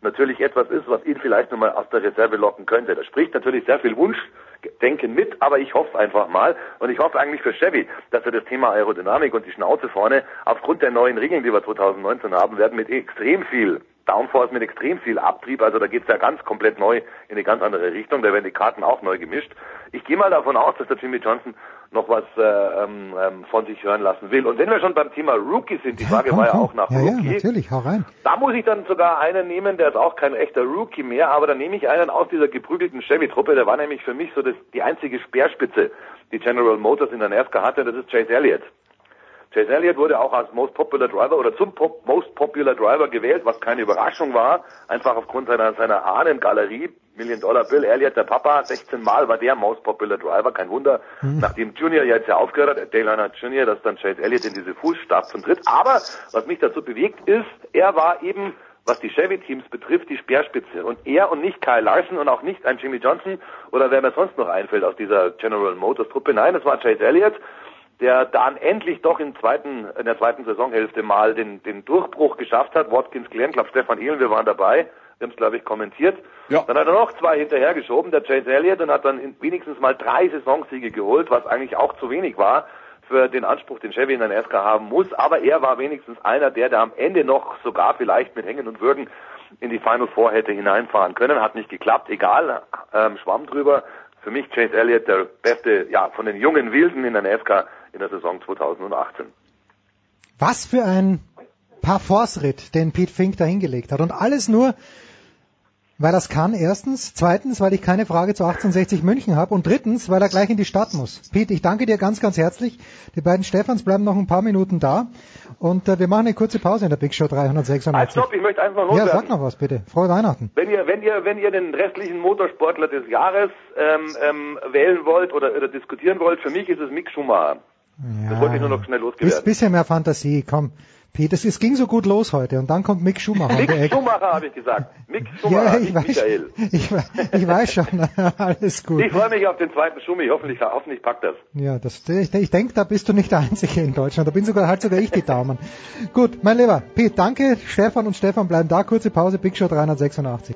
natürlich etwas ist, was ihn vielleicht nochmal aus der Reserve locken könnte. Da spricht natürlich sehr viel Wunschdenken mit, aber ich hoffe einfach mal und ich hoffe eigentlich für Chevy, dass er das Thema Aerodynamik und die Schnauze vorne aufgrund der neuen Regeln, die wir 2019 haben werden, mit extrem viel Downforce mit extrem viel Abtrieb, also da geht's ja ganz komplett neu in eine ganz andere Richtung, da werden die Karten auch neu gemischt. Ich gehe mal davon aus, dass der Jimmy Johnson noch was äh, ähm, ähm, von sich hören lassen will. Und wenn wir schon beim Thema Rookie sind, die Ja, Frage komm, war ja komm. auch nach ja, Rookie. Ja, natürlich, hau rein. Da muss ich dann sogar einen nehmen, der ist auch kein echter Rookie mehr, aber dann nehme ich einen aus dieser geprügelten Chevy-Truppe, der war nämlich für mich so das, die einzige Speerspitze, die General Motors in der NASCAR hatte, das ist Chase Elliott. Chase Elliott wurde auch als Most Popular Driver oder zum Pop Most Popular Driver gewählt, was keine Überraschung war, einfach aufgrund seiner, seiner Ahnengalerie. Million Dollar Bill Elliott, der Papa, 16 Mal war der Most Popular Driver, kein Wunder, nachdem Junior jetzt ja aufgehört hat, Dale Earnhardt Junior, dass dann Chase Elliott in diese Fußstapfen tritt. Aber was mich dazu bewegt ist, er war eben was die Chevy-Teams betrifft, die Speerspitze. Und er und nicht Kyle Larson und auch nicht ein Jimmy Johnson oder wer mir sonst noch einfällt aus dieser General Motors Truppe. Nein, es war Chase Elliott, der dann endlich doch im zweiten, in der zweiten Saisonhälfte mal den, den Durchbruch geschafft hat. Watkins Glenn, glaube Stefan Ehlen, wir waren dabei. Wir haben es, glaube ich, kommentiert. Ja. Dann hat er noch zwei hinterhergeschoben, der Chase Elliott, und hat dann wenigstens mal drei Saisonsiege geholt, was eigentlich auch zu wenig war für den Anspruch, den Chevy in der NASCAR haben muss. Aber er war wenigstens einer der, der am Ende noch sogar vielleicht mit Hängen und Würgen in die Final Four hätte hineinfahren können. Hat nicht geklappt, egal, ähm, schwamm drüber. Für mich Chase Elliott der beste, ja, von den jungen Wilden in der NASCAR in der Saison 2018. Was für ein Parforce-Ritt, den Pete Fink da hingelegt hat. Und alles nur, weil es kann, erstens. Zweitens, weil ich keine Frage zu 1860 München habe. Und drittens, weil er gleich in die Stadt muss. Pete, ich danke dir ganz, ganz herzlich. Die beiden Stefans bleiben noch ein paar Minuten da. Und äh, wir machen eine kurze Pause in der Big Show 386. Halt, stopp, ich möchte einfach noch ja, loswerden. sag noch was bitte. Frohe Weihnachten. Wenn ihr, wenn ihr, wenn ihr den restlichen Motorsportler des Jahres ähm, ähm, wählen wollt oder, oder diskutieren wollt, für mich ist es Mick Schumacher. Das wollte ich nur noch schnell Bis, losgewerden. bisschen mehr Fantasie, komm. Pete, es, es ging so gut los heute. Und dann kommt Mick Schumacher. um Mick. Schumacher habe ich gesagt. Mick Ja, Schumacher, ich nicht weiß, Michael. (laughs) ich, ich weiß schon. (laughs) Alles gut. Ich freue mich auf den zweiten Schumi. Hoffentlich, hoffentlich packt das. Ja, das, ich, ich denke, da bist du nicht der Einzige in Deutschland. Da bin sogar halt sogar ich die Daumen. Gut, mein Lieber, Pete, danke. Stefan und Stefan bleiben da. Kurze Pause, Big Show 386.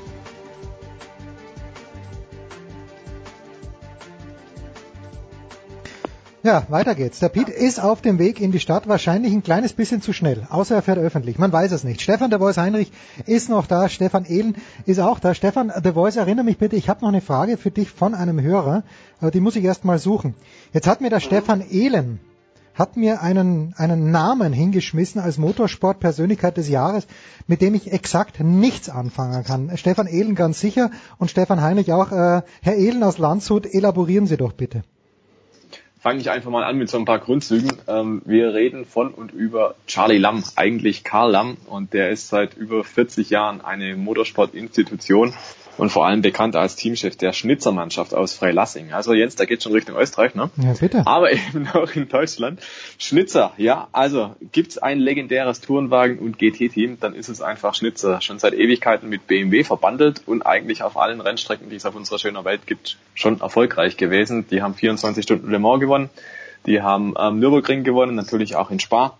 Ja, weiter geht's. Der Pete ist auf dem Weg in die Stadt, wahrscheinlich ein kleines bisschen zu schnell, außer er fährt öffentlich. Man weiß es nicht. Stefan de Voice Heinrich ist noch da, Stefan Ehlen ist auch da. Stefan de Voice, erinnere mich bitte, ich habe noch eine Frage für dich von einem Hörer, aber die muss ich erst mal suchen. Jetzt hat mir der Stefan Ehlen hat mir einen, einen Namen hingeschmissen als Motorsportpersönlichkeit des Jahres, mit dem ich exakt nichts anfangen kann. Stefan Ehlen ganz sicher und Stefan Heinrich auch. Äh, Herr Ehlen aus Landshut, elaborieren Sie doch bitte. Fange ich einfach mal an mit so ein paar Grundzügen. Ähm, wir reden von und über Charlie Lamm, eigentlich Karl Lamm, und der ist seit über 40 Jahren eine Motorsportinstitution und vor allem bekannt als Teamchef der Schnitzermannschaft aus Freilassing. Also Jens, da geht schon Richtung Österreich, ne? Ja, bitte. Aber (laughs) eben auch in Deutschland. Schnitzer, ja, also gibt's ein legendäres Tourenwagen- und GT-Team, dann ist es einfach Schnitzer. Schon seit Ewigkeiten mit BMW verbandelt und eigentlich auf allen Rennstrecken, die es auf unserer schönen Welt gibt, schon erfolgreich gewesen. Die haben 24 Stunden Le Mans gewonnen, die haben ähm, Nürburgring gewonnen, natürlich auch in Spa.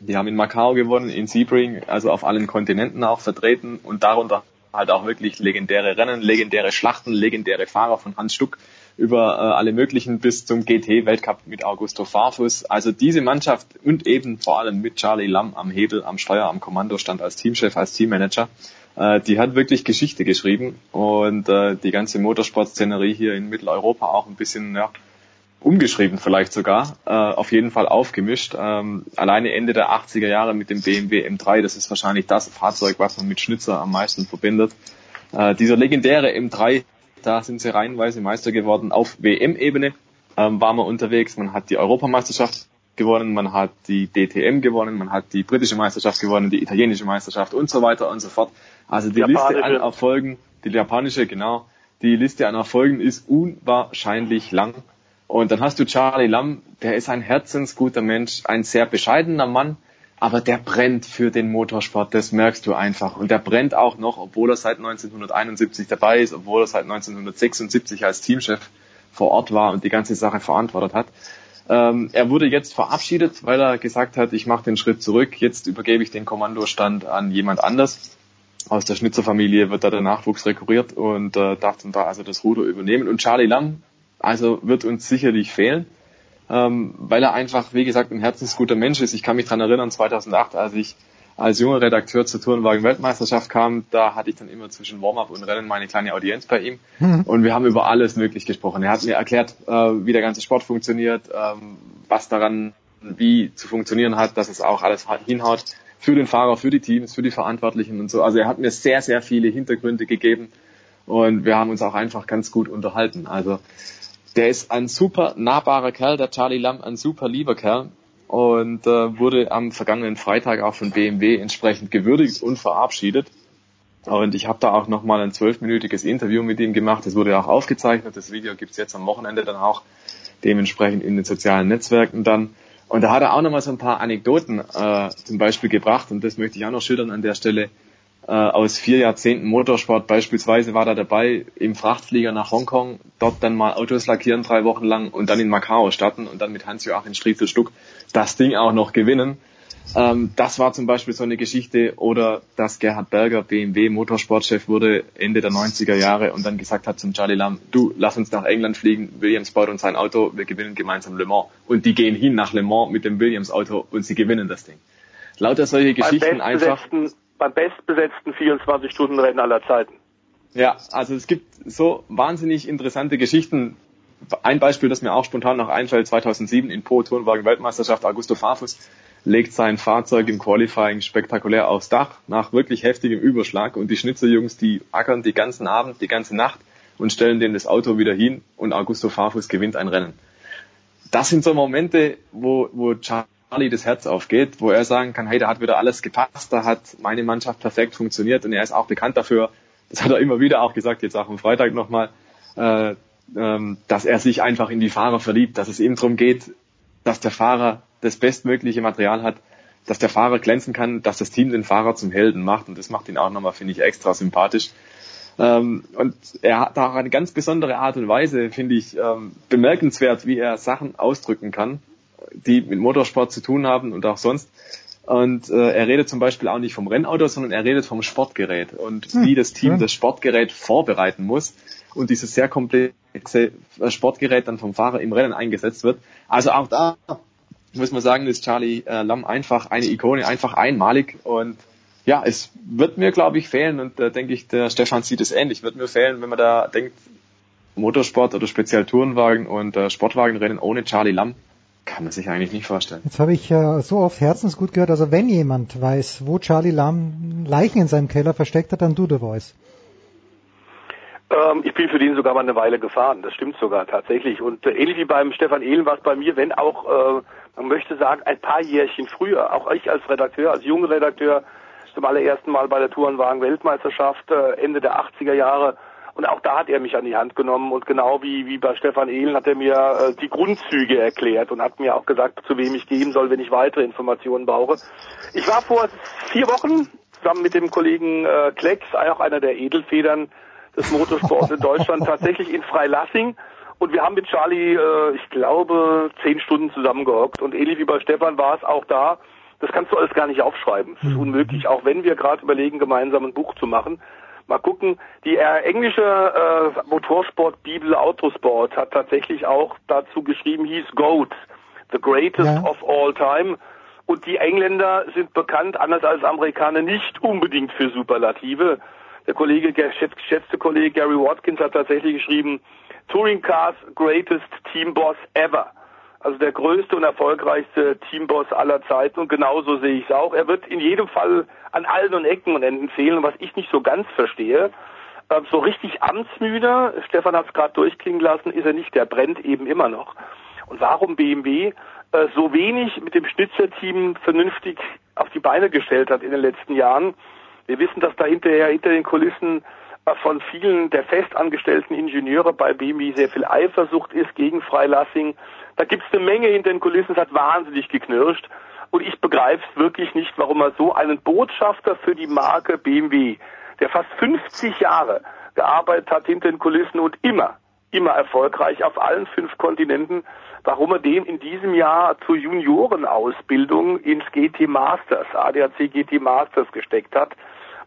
Die haben in Macau gewonnen, in Sebring, also auf allen Kontinenten auch vertreten und darunter halt auch wirklich legendäre Rennen, legendäre Schlachten, legendäre Fahrer von Hans Stuck über äh, alle möglichen bis zum GT-Weltcup mit Augusto Farfus. Also diese Mannschaft und eben vor allem mit Charlie Lamm am Hebel, am Steuer, am Kommandostand als Teamchef, als Teammanager, äh, die hat wirklich Geschichte geschrieben und äh, die ganze Motorsportszenerie hier in Mitteleuropa auch ein bisschen ja, umgeschrieben vielleicht sogar, äh, auf jeden Fall aufgemischt. Ähm, alleine Ende der 80er Jahre mit dem BMW M3, das ist wahrscheinlich das Fahrzeug, was man mit Schnitzer am meisten verbindet. Äh, dieser legendäre M3, da sind sie reihenweise Meister geworden auf WM-Ebene, ähm, war man unterwegs. Man hat die Europameisterschaft gewonnen, man hat die DTM gewonnen, man hat die britische Meisterschaft gewonnen, die italienische Meisterschaft und so weiter und so fort. Also die Liste an Erfolgen, die japanische, genau, die Liste an Erfolgen ist unwahrscheinlich lang. Und dann hast du Charlie Lam, der ist ein herzensguter Mensch, ein sehr bescheidener Mann, aber der brennt für den Motorsport, das merkst du einfach. Und der brennt auch noch, obwohl er seit 1971 dabei ist, obwohl er seit 1976 als Teamchef vor Ort war und die ganze Sache verantwortet hat. Ähm, er wurde jetzt verabschiedet, weil er gesagt hat, ich mache den Schritt zurück, jetzt übergebe ich den Kommandostand an jemand anders. Aus der Schnitzerfamilie wird da der Nachwuchs rekurriert und äh, darf dann da also das Ruder übernehmen. Und Charlie Lam, also wird uns sicherlich fehlen ähm, weil er einfach, wie gesagt, ein herzensguter Mensch ist. Ich kann mich dran erinnern, 2008, als ich als junger Redakteur zur Tourenwagen-Weltmeisterschaft kam, da hatte ich dann immer zwischen Warm-up und Rennen meine kleine Audienz bei ihm mhm. und wir haben über alles möglich gesprochen. Er hat mir erklärt, äh, wie der ganze Sport funktioniert, ähm, was daran wie zu funktionieren hat, dass es auch alles hinhaut für den Fahrer, für die Teams, für die Verantwortlichen und so. Also er hat mir sehr, sehr viele Hintergründe gegeben und wir haben uns auch einfach ganz gut unterhalten. Also der ist ein super nahbarer Kerl, der Charlie Lamb, ein super lieber Kerl und äh, wurde am vergangenen Freitag auch von BMW entsprechend gewürdigt und verabschiedet. Und ich habe da auch nochmal ein zwölfminütiges Interview mit ihm gemacht. Das wurde auch aufgezeichnet. Das Video gibt's jetzt am Wochenende dann auch dementsprechend in den sozialen Netzwerken dann. Und da hat er auch nochmal so ein paar Anekdoten äh, zum Beispiel gebracht und das möchte ich auch noch schildern an der Stelle äh, aus vier Jahrzehnten Motorsport. Beispielsweise war er dabei im Frachtflieger nach Hongkong, dort dann mal Autos lackieren drei Wochen lang und dann in Macau starten und dann mit Hans-Joachim Striezelstuck das Ding auch noch gewinnen. Ähm, das war zum Beispiel so eine Geschichte oder dass Gerhard Berger BMW Motorsportchef wurde Ende der 90er Jahre und dann gesagt hat zum Charlie Lam, du lass uns nach England fliegen, Williams baut uns sein Auto, wir gewinnen gemeinsam Le Mans und die gehen hin nach Le Mans mit dem Williams Auto und sie gewinnen das Ding. Lauter solche Geschichten einfach beim bestbesetzten 24-Stunden-Rennen aller Zeiten. Ja, also es gibt so wahnsinnig interessante Geschichten. Ein Beispiel, das mir auch spontan noch einfällt, 2007 in Po Turnwagen Weltmeisterschaft, Augusto Farfus legt sein Fahrzeug im Qualifying spektakulär aufs Dach nach wirklich heftigem Überschlag und die Schnitzerjungs, die ackern die ganzen Abend, die ganze Nacht und stellen dem das Auto wieder hin und Augusto Farfus gewinnt ein Rennen. Das sind so Momente, wo, wo Charlie das Herz aufgeht, wo er sagen kann, hey, da hat wieder alles gepasst, da hat meine Mannschaft perfekt funktioniert und er ist auch bekannt dafür, das hat er immer wieder auch gesagt, jetzt auch am Freitag nochmal, äh, ähm, dass er sich einfach in die Fahrer verliebt, dass es ihm darum geht, dass der Fahrer das bestmögliche Material hat, dass der Fahrer glänzen kann, dass das Team den Fahrer zum Helden macht und das macht ihn auch nochmal, finde ich, extra sympathisch. Ähm, und er hat auch eine ganz besondere Art und Weise, finde ich, ähm, bemerkenswert, wie er Sachen ausdrücken kann die mit Motorsport zu tun haben und auch sonst. Und äh, er redet zum Beispiel auch nicht vom Rennauto, sondern er redet vom Sportgerät und hm, wie das Team das Sportgerät vorbereiten muss und dieses sehr komplexe äh, Sportgerät dann vom Fahrer im Rennen eingesetzt wird. Also auch da muss man sagen, ist Charlie äh, Lamm einfach eine Ikone, einfach einmalig und ja, es wird mir, glaube ich, fehlen und da äh, denke ich, der Stefan sieht es ähnlich, wird mir fehlen, wenn man da denkt, Motorsport oder speziell Tourenwagen und äh, Sportwagenrennen ohne Charlie Lamm kann man sich eigentlich nicht vorstellen. Jetzt habe ich äh, so oft herzensgut gehört, also wenn jemand weiß, wo Charlie Lam Leichen in seinem Keller versteckt hat, dann du The Voice. Ähm, ich bin für den sogar mal eine Weile gefahren, das stimmt sogar tatsächlich. Und äh, ähnlich wie beim Stefan Ehlen war es bei mir, wenn auch, äh, man möchte sagen, ein paar Jährchen früher, auch ich als Redakteur, als junger Redakteur, zum allerersten Mal bei der Tourenwagen-Weltmeisterschaft äh, Ende der 80er Jahre und auch da hat er mich an die Hand genommen und genau wie, wie bei Stefan Ehlen hat er mir äh, die Grundzüge erklärt und hat mir auch gesagt, zu wem ich gehen soll, wenn ich weitere Informationen brauche. Ich war vor vier Wochen zusammen mit dem Kollegen äh, Klecks, auch einer der Edelfedern des Motorsports in Deutschland, (laughs) tatsächlich in Freilassing. Und wir haben mit Charlie, äh, ich glaube, zehn Stunden zusammengehockt. Und ähnlich wie bei Stefan war es auch da. Das kannst du alles gar nicht aufschreiben. Das ist unmöglich, auch wenn wir gerade überlegen, gemeinsam ein Buch zu machen. Mal gucken. Die äh, englische äh, Motorsport-Bibel Autosport hat tatsächlich auch dazu geschrieben, hieß GOAT, the greatest ja. of all time. Und die Engländer sind bekannt, anders als Amerikaner, nicht unbedingt für Superlative. Der Kollege, der geschätzte Kollege Gary Watkins hat tatsächlich geschrieben, Touring Cars greatest team boss ever also der größte und erfolgreichste Teamboss aller Zeiten und genauso sehe ich es auch. Er wird in jedem Fall an allen und Ecken und Enden fehlen. was ich nicht so ganz verstehe, äh, so richtig amtsmüde, Stefan hat es gerade durchklingen lassen, ist er nicht, der brennt eben immer noch. Und warum BMW? äh, so wenig mit dem Schnitzer-Team vernünftig auf die Beine gestellt hat in den letzten Jahren. Wir wissen, dass da hinterher hinter den Kulissen von vielen der festangestellten Ingenieure bei BMW sehr viel Eifersucht ist gegen Freilassing. Da gibt es eine Menge hinter den Kulissen, es hat wahnsinnig geknirscht. Und ich begreife es wirklich nicht, warum er so einen Botschafter für die Marke BMW, der fast 50 Jahre gearbeitet hat hinter den Kulissen und immer, immer erfolgreich auf allen fünf Kontinenten, warum er den in diesem Jahr zur Juniorenausbildung ins GT Masters, ADAC GT Masters gesteckt hat,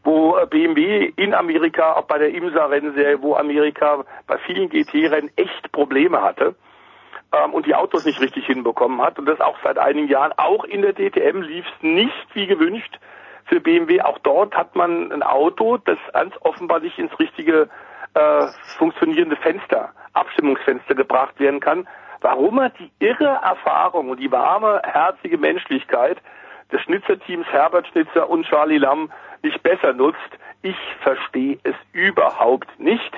wo BMW in Amerika, auch bei der IMSA-Rennserie, wo Amerika bei vielen GT-Rennen echt Probleme hatte ähm, und die Autos nicht richtig hinbekommen hat und das auch seit einigen Jahren. Auch in der DTM lief es nicht wie gewünscht für BMW. Auch dort hat man ein Auto, das ganz offenbar nicht ins richtige äh, funktionierende Fenster, Abstimmungsfenster gebracht werden kann. Warum er die irre Erfahrung und die warme, herzige Menschlichkeit des Schnitzerteams Herbert Schnitzer und Charlie Lamm nicht besser nutzt, ich verstehe es überhaupt nicht.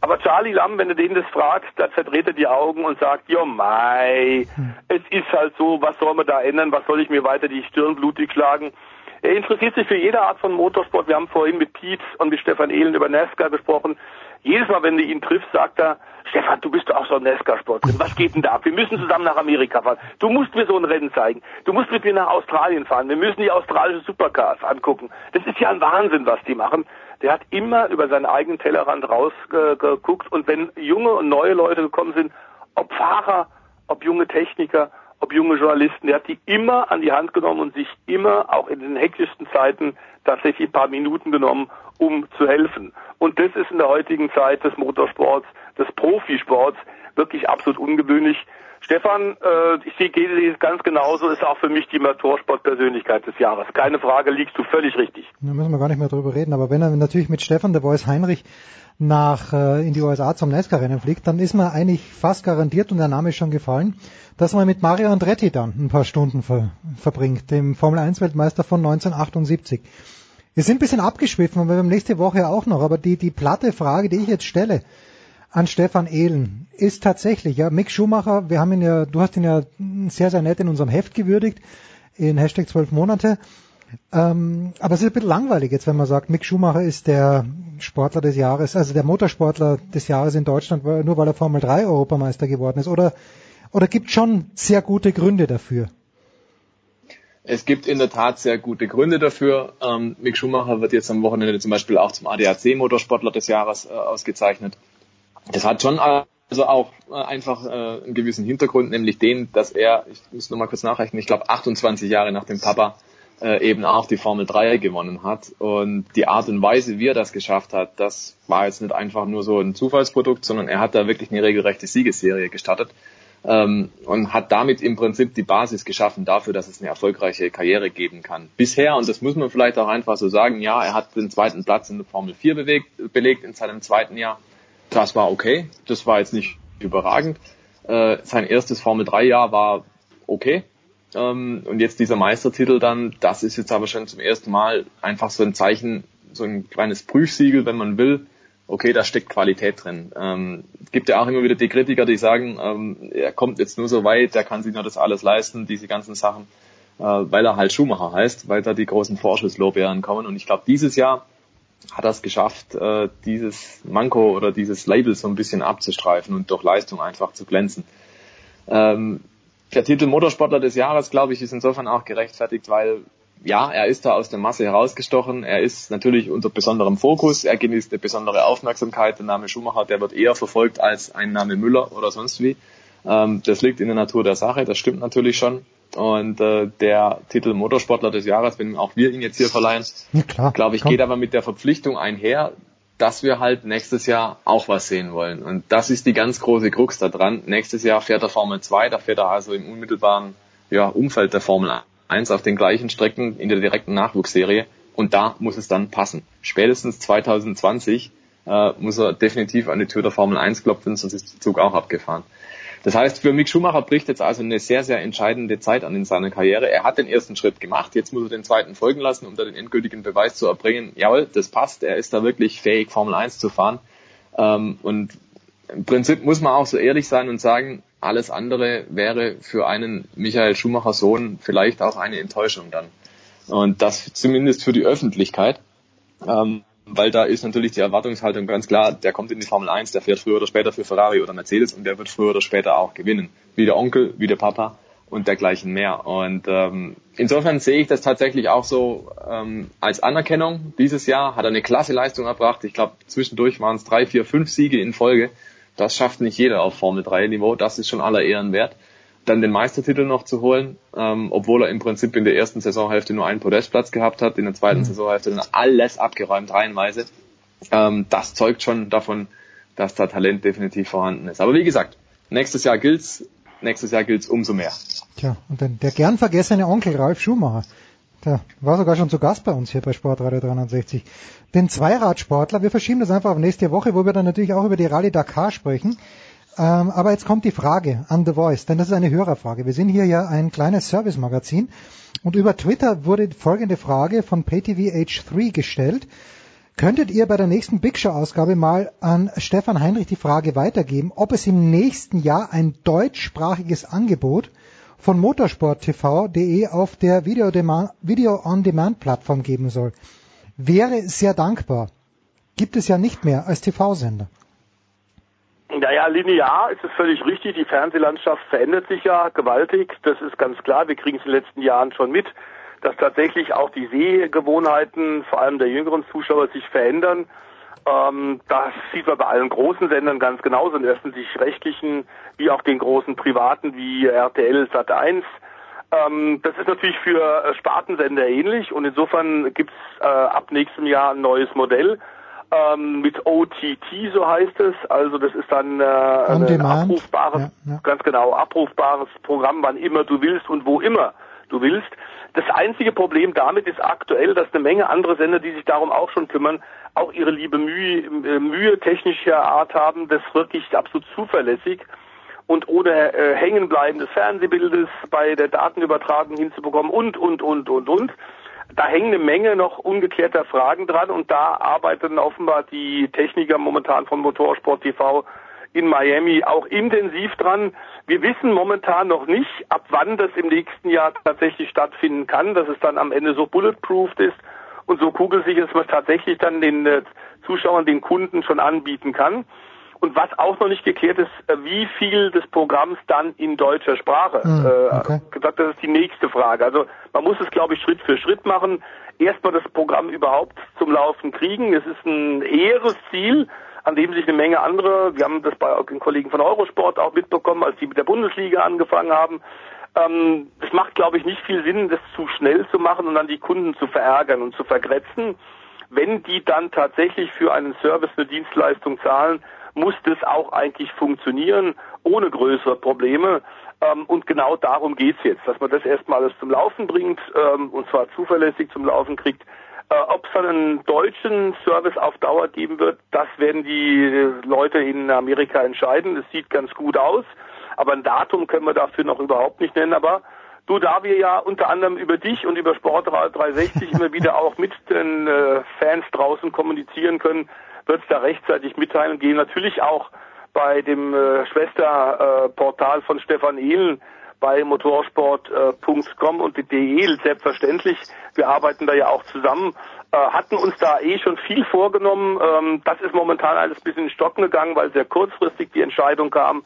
Aber Charlie Lamm, wenn du den das fragst, da verdreht er die Augen und sagt, jo mei, es ist halt so, was soll man da ändern, was soll ich mir weiter die Stirn blutig schlagen? Er interessiert sich für jede Art von Motorsport. Wir haben vorhin mit Pete und mit Stefan Ehlen über NASCAR gesprochen. Jedes Mal, wenn du ihn triffst, sagt er, Stefan, du bist doch auch so ein NASCAR-Sport. Was geht denn da? Wir müssen zusammen nach Amerika fahren. Du musst mir so ein Rennen zeigen. Du musst mit mir nach Australien fahren. Wir müssen die australische Supercars angucken. Das ist ja ein Wahnsinn, was die machen. Der hat immer über seinen eigenen Tellerrand rausgeguckt. Und wenn junge und neue Leute gekommen sind, ob Fahrer, ob junge Techniker, ob junge Journalisten, der hat die immer an die Hand genommen und sich immer auch in den hektischsten Zeiten tatsächlich ein paar Minuten genommen, um zu helfen. Und das ist in der heutigen Zeit des Motorsports, des Profisports wirklich absolut ungewöhnlich. Stefan, äh, ich sehe es ganz genauso, ist auch für mich die Motorsportpersönlichkeit des Jahres. Keine Frage, liegst du völlig richtig. Da müssen wir gar nicht mehr drüber reden, aber wenn er natürlich mit Stefan, der Voice Heinrich, nach äh, in die USA zum NASCAR-Rennen fliegt, dann ist man eigentlich fast garantiert, und der Name ist schon gefallen, dass man mit Mario Andretti dann ein paar Stunden ver verbringt, dem Formel-1-Weltmeister von 1978. Wir sind ein bisschen abgeschwiffen, weil wir haben nächste Woche auch noch, aber die, die platte Frage, die ich jetzt stelle an Stefan Ehlen, ist tatsächlich, ja, Mick Schumacher, wir haben ihn ja, du hast ihn ja sehr, sehr nett in unserem Heft gewürdigt, in Hashtag 12 Monate, ähm, aber es ist ein bisschen langweilig jetzt, wenn man sagt, Mick Schumacher ist der Sportler des Jahres, also der Motorsportler des Jahres in Deutschland, nur weil er Formel 3 Europameister geworden ist. Oder, oder gibt schon sehr gute Gründe dafür? Es gibt in der Tat sehr gute Gründe dafür. Ähm, Mick Schumacher wird jetzt am Wochenende zum Beispiel auch zum ADAC Motorsportler des Jahres äh, ausgezeichnet. Das hat schon also auch äh, einfach äh, einen gewissen Hintergrund, nämlich den, dass er, ich muss noch mal kurz nachrechnen, ich glaube 28 Jahre nach dem Papa äh, eben auch die Formel 3 gewonnen hat. Und die Art und Weise, wie er das geschafft hat, das war jetzt nicht einfach nur so ein Zufallsprodukt, sondern er hat da wirklich eine regelrechte Siegesserie gestartet ähm, und hat damit im Prinzip die Basis geschaffen dafür, dass es eine erfolgreiche Karriere geben kann. Bisher, und das muss man vielleicht auch einfach so sagen, ja, er hat den zweiten Platz in der Formel 4 bewegt, belegt in seinem zweiten Jahr. Das war okay, das war jetzt nicht überragend. Äh, sein erstes Formel 3 Jahr war okay, ähm, und jetzt dieser Meistertitel dann, das ist jetzt aber schon zum ersten Mal einfach so ein Zeichen, so ein kleines Prüfsiegel, wenn man will. Okay, da steckt Qualität drin. Ähm, gibt ja auch immer wieder die Kritiker, die sagen, ähm, er kommt jetzt nur so weit, der kann sich nur das alles leisten, diese ganzen Sachen, äh, weil er halt Schumacher heißt, weil da die großen Vorschusslorbeeren kommen. Und ich glaube, dieses Jahr hat er es geschafft, äh, dieses Manko oder dieses Label so ein bisschen abzustreifen und durch Leistung einfach zu glänzen. Ähm, der Titel Motorsportler des Jahres, glaube ich, ist insofern auch gerechtfertigt, weil ja, er ist da aus der Masse herausgestochen. Er ist natürlich unter besonderem Fokus. Er genießt eine besondere Aufmerksamkeit. Der Name Schumacher, der wird eher verfolgt als ein Name Müller oder sonst wie. Ähm, das liegt in der Natur der Sache. Das stimmt natürlich schon. Und äh, der Titel Motorsportler des Jahres, wenn auch wir ihn jetzt hier verleihen, ja, glaube ich, Komm. geht aber mit der Verpflichtung einher, dass wir halt nächstes Jahr auch was sehen wollen. Und das ist die ganz große Krux da dran. Nächstes Jahr fährt er Formel 2, da fährt er also im unmittelbaren ja, Umfeld der Formel 1 auf den gleichen Strecken in der direkten Nachwuchsserie. Und da muss es dann passen. Spätestens 2020 äh, muss er definitiv an die Tür der Formel 1 klopfen, sonst ist der Zug auch abgefahren. Das heißt, für Mick Schumacher bricht jetzt also eine sehr, sehr entscheidende Zeit an in seiner Karriere. Er hat den ersten Schritt gemacht, jetzt muss er den zweiten folgen lassen, um da den endgültigen Beweis zu erbringen. Jawohl, das passt, er ist da wirklich fähig, Formel 1 zu fahren. Ähm, und im Prinzip muss man auch so ehrlich sein und sagen, alles andere wäre für einen Michael Schumacher Sohn vielleicht auch eine Enttäuschung dann. Und das zumindest für die Öffentlichkeit. Ähm, weil da ist natürlich die Erwartungshaltung ganz klar, der kommt in die Formel 1, der fährt früher oder später für Ferrari oder Mercedes und der wird früher oder später auch gewinnen. Wie der Onkel, wie der Papa und dergleichen mehr. Und ähm, insofern sehe ich das tatsächlich auch so ähm, als Anerkennung. Dieses Jahr hat er eine klasse Leistung erbracht. Ich glaube, zwischendurch waren es drei, vier, fünf Siege in Folge. Das schafft nicht jeder auf Formel 3 Niveau. Das ist schon aller Ehren wert dann den Meistertitel noch zu holen, ähm, obwohl er im Prinzip in der ersten Saisonhälfte nur einen Podestplatz gehabt hat, in der zweiten mhm. Saisonhälfte dann alles abgeräumt, reihenweise. Ähm, das zeugt schon davon, dass da Talent definitiv vorhanden ist. Aber wie gesagt, nächstes Jahr gilt's, nächstes Jahr gilt's umso mehr. Tja, und dann der gern vergessene Onkel Ralf Schumacher, der war sogar schon zu Gast bei uns hier bei Sportradio 360. Den Zweiradsportler, wir verschieben das einfach auf nächste Woche, wo wir dann natürlich auch über die Rallye Dakar sprechen. Ähm, aber jetzt kommt die Frage an The Voice, denn das ist eine Hörerfrage. Wir sind hier ja ein kleines Service-Magazin und über Twitter wurde folgende Frage von PayTV H3 gestellt. Könntet ihr bei der nächsten Big Show-Ausgabe mal an Stefan Heinrich die Frage weitergeben, ob es im nächsten Jahr ein deutschsprachiges Angebot von motorsporttv.de auf der Video-on-Demand-Plattform geben soll? Wäre sehr dankbar. Gibt es ja nicht mehr als TV-Sender. Naja, linear ist es völlig richtig. Die Fernsehlandschaft verändert sich ja gewaltig. Das ist ganz klar. Wir kriegen es in den letzten Jahren schon mit, dass tatsächlich auch die Sehgewohnheiten, vor allem der jüngeren Zuschauer, sich verändern. Ähm, das sieht man bei allen großen Sendern ganz genauso, den öffentlich-rechtlichen wie auch den großen privaten wie RTL Sat1. Ähm, das ist natürlich für äh, Spartensender ähnlich und insofern gibt's äh, ab nächstem Jahr ein neues Modell ähm, mit OTT, so heißt es. Also das ist dann äh, ein abrufbares, ja, ja. ganz genau, abrufbares Programm, wann immer du willst und wo immer du willst. Das einzige Problem damit ist aktuell, dass eine Menge andere Sender, die sich darum auch schon kümmern, auch ihre liebe Mühe, äh, Mühe technischer Art haben, das wirklich absolut zuverlässig und ohne äh, Hängenbleiben des Fernsehbildes bei der Datenübertragung hinzubekommen und, und, und, und, und da hängen eine Menge noch ungeklärter Fragen dran und da arbeiten offenbar die Techniker momentan von Motorsport TV in Miami auch intensiv dran. Wir wissen momentan noch nicht, ab wann das im nächsten Jahr tatsächlich stattfinden kann, dass es dann am Ende so bulletproofed ist und so kugelsicher, man es tatsächlich dann den äh, Zuschauern, den Kunden schon anbieten kann. Und was auch noch nicht geklärt ist, äh, wie viel des Programms dann in deutscher Sprache. Hm, äh, okay. gesagt, das ist die nächste Frage. Also man muss es, glaube ich, Schritt für Schritt machen. Erstmal das Programm überhaupt zum Laufen kriegen. Es ist ein hehres Ziel, an dem sich eine Menge andere, wir haben das bei den Kollegen von Eurosport auch mitbekommen, als die mit der Bundesliga angefangen haben. Ähm, es macht, glaube ich, nicht viel Sinn, das zu schnell zu machen und dann die Kunden zu verärgern und zu vergrätzen. Wenn die dann tatsächlich für einen Service, eine Dienstleistung zahlen, muss das auch eigentlich funktionieren, ohne größere Probleme. Ähm, und genau darum geht's jetzt, dass man das erstmal alles zum Laufen bringt, ähm, und zwar zuverlässig zum Laufen kriegt. Äh, Ob es dann einen deutschen Service auf Dauer geben wird, das werden die Leute in Amerika entscheiden. Es sieht ganz gut aus, aber ein Datum können wir dafür noch überhaupt nicht nennen. Aber du, da wir ja unter anderem über dich und über Sportradio 360 immer wieder auch mit den äh, Fans draußen kommunizieren können, wird es da rechtzeitig mitteilen gehen. Natürlich auch bei dem äh, Schwesterportal äh, von Stefan Ehlen bei motorsport.com äh, und de selbstverständlich. Wir arbeiten da ja auch zusammen, äh, hatten uns da eh schon viel vorgenommen. Ähm, das ist momentan alles ein bisschen in Stocken gegangen, weil sehr kurzfristig die Entscheidung kam,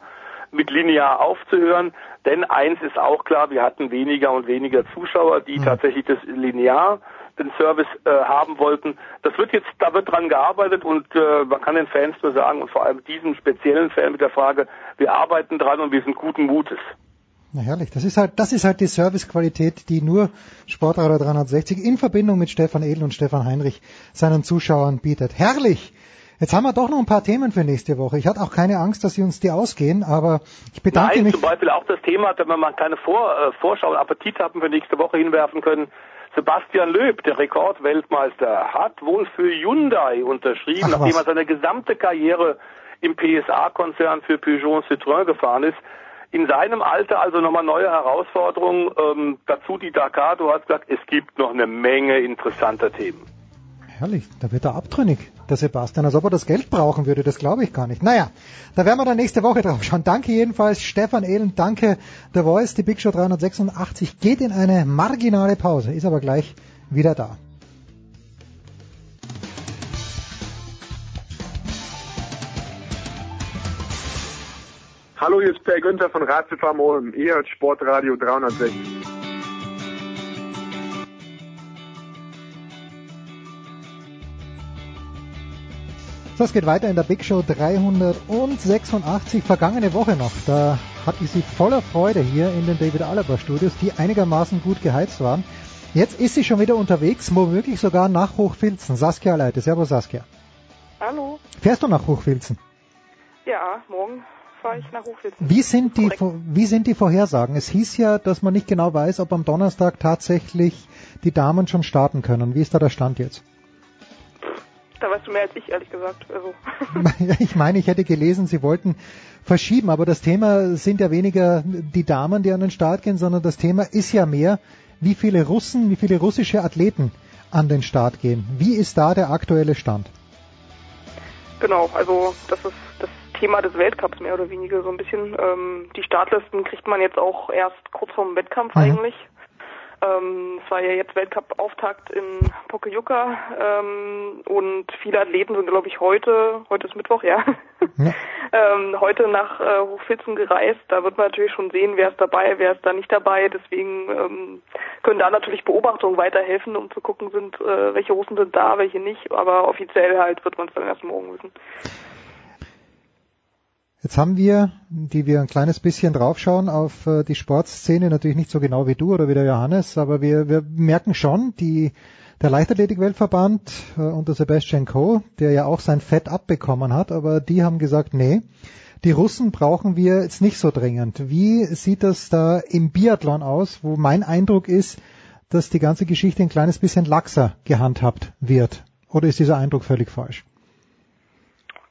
mit linear aufzuhören. Denn eins ist auch klar, wir hatten weniger und weniger Zuschauer, die mhm. tatsächlich das linear den Service äh, haben wollten. Das wird jetzt, da wird dran gearbeitet und äh, man kann den Fans nur sagen und vor allem diesem speziellen Fan mit der Frage, wir arbeiten dran und wir sind guten Mutes. Na herrlich, das ist halt, das ist halt die Servicequalität, die nur Sportradio 360 in Verbindung mit Stefan Edel und Stefan Heinrich seinen Zuschauern bietet. Herrlich! Jetzt haben wir doch noch ein paar Themen für nächste Woche. Ich hatte auch keine Angst, dass sie uns die ausgehen, aber ich bedanke Nein, mich. zum Beispiel auch das Thema, wenn wir mal keine Vor, äh, Vorschau und Appetit haben für nächste Woche hinwerfen können, Sebastian Löb, der Rekordweltmeister, hat wohl für Hyundai unterschrieben, Ach, nachdem er seine gesamte Karriere im PSA-Konzern für Peugeot Citroën gefahren ist. In seinem Alter also nochmal neue Herausforderungen. Ähm, dazu die Dakar, du hast gesagt, es gibt noch eine Menge interessanter Themen. Herrlich, da wird er abtrünnig. Der Sebastian, als ob er das Geld brauchen würde, das glaube ich gar nicht. Naja, da werden wir dann nächste Woche drauf schauen. Danke jedenfalls, Stefan Ehlen, danke The Voice, die Big Show 386 geht in eine marginale Pause, ist aber gleich wieder da. Hallo, hier ist Per Günther von Ratzefarm. Ihr hört Sportradio 360. So, es geht weiter in der Big Show 386, vergangene Woche noch. Da hatte ich sie voller Freude hier in den David Alaba Studios, die einigermaßen gut geheizt waren. Jetzt ist sie schon wieder unterwegs, womöglich sogar nach Hochfilzen. Saskia Leite, servus Saskia. Hallo. Fährst du nach Hochfilzen? Ja, morgen fahre ich nach Hochfilzen. Wie sind, die, wie sind die Vorhersagen? Es hieß ja, dass man nicht genau weiß, ob am Donnerstag tatsächlich die Damen schon starten können. Wie ist da der Stand jetzt? Da weißt du mehr als ich, ehrlich gesagt. Also. (laughs) Ich meine, ich hätte gelesen, sie wollten verschieben, aber das Thema sind ja weniger die Damen, die an den Start gehen, sondern das Thema ist ja mehr, wie viele Russen, wie viele russische Athleten an den Start gehen. Wie ist da der aktuelle Stand? Genau, also das ist das Thema des Weltcups mehr oder weniger so ein bisschen. Ähm, die Startlisten kriegt man jetzt auch erst kurz vorm Wettkampf mhm. eigentlich. Ähm, es war ja jetzt Weltcup-Auftakt in Pokljuka ähm, und viele Athleten sind, glaube ich, heute, heute ist Mittwoch, ja, (laughs) ja. (laughs) ähm, heute nach äh, Hochfilzen gereist. Da wird man natürlich schon sehen, wer ist dabei, wer ist da nicht dabei. Deswegen ähm, können da natürlich Beobachtungen weiterhelfen, um zu gucken, sind äh, welche Russen sind da, welche nicht. Aber offiziell halt wird man es dann erst morgen wissen. Jetzt haben wir, die wir ein kleines bisschen draufschauen auf äh, die Sportszene, natürlich nicht so genau wie du oder wie der Johannes, aber wir, wir merken schon, die, der Leichtathletik-Weltverband äh, unter Sebastian Coe, der ja auch sein Fett abbekommen hat, aber die haben gesagt, nee, die Russen brauchen wir jetzt nicht so dringend. Wie sieht das da im Biathlon aus, wo mein Eindruck ist, dass die ganze Geschichte ein kleines bisschen laxer gehandhabt wird? Oder ist dieser Eindruck völlig falsch?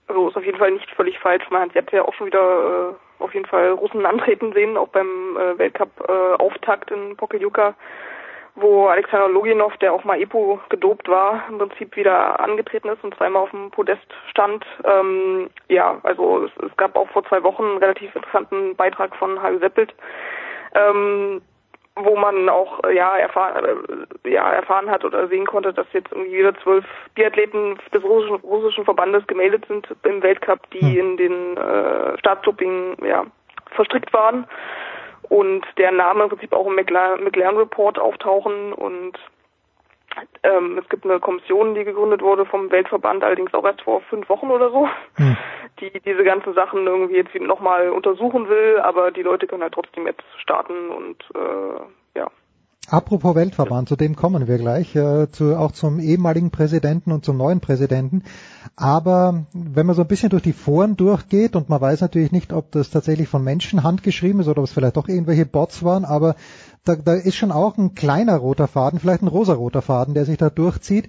Also ist auf jeden Fall nicht völlig falsch. Man hat ja auch schon wieder äh, auf jeden Fall Russen antreten sehen, auch beim äh, Weltcup-Auftakt äh, in Pokljuka, wo Alexander Loginov, der auch mal EPO gedopt war, im Prinzip wieder angetreten ist und zweimal auf dem Podest stand. Ähm, ja, also es, es, gab auch vor zwei Wochen einen relativ interessanten Beitrag von Hajo Seppelt. Ähm, wo man auch äh, ja, erfahren, äh, ja erfahren hat oder sehen konnte, dass jetzt irgendwie wieder zwölf Biathleten des russischen, russischen Verbandes gemeldet sind im Weltcup, die hm. in den äh, Staatsdoping ja, verstrickt waren und deren Namen im Prinzip auch im McLaren, McLaren Report auftauchen und ähm, es gibt eine Kommission, die gegründet wurde vom Weltverband, allerdings auch erst vor fünf Wochen oder so, hm. (laughs) die diese ganzen Sachen irgendwie jetzt nochmal untersuchen will, aber die Leute können halt trotzdem jetzt starten und äh. Apropos Weltverband, zu dem kommen wir gleich, äh, zu, auch zum ehemaligen Präsidenten und zum neuen Präsidenten. Aber wenn man so ein bisschen durch die Foren durchgeht und man weiß natürlich nicht, ob das tatsächlich von Menschen handgeschrieben ist oder ob es vielleicht doch irgendwelche Bots waren, aber da, da ist schon auch ein kleiner roter Faden, vielleicht ein rosaroter Faden, der sich da durchzieht,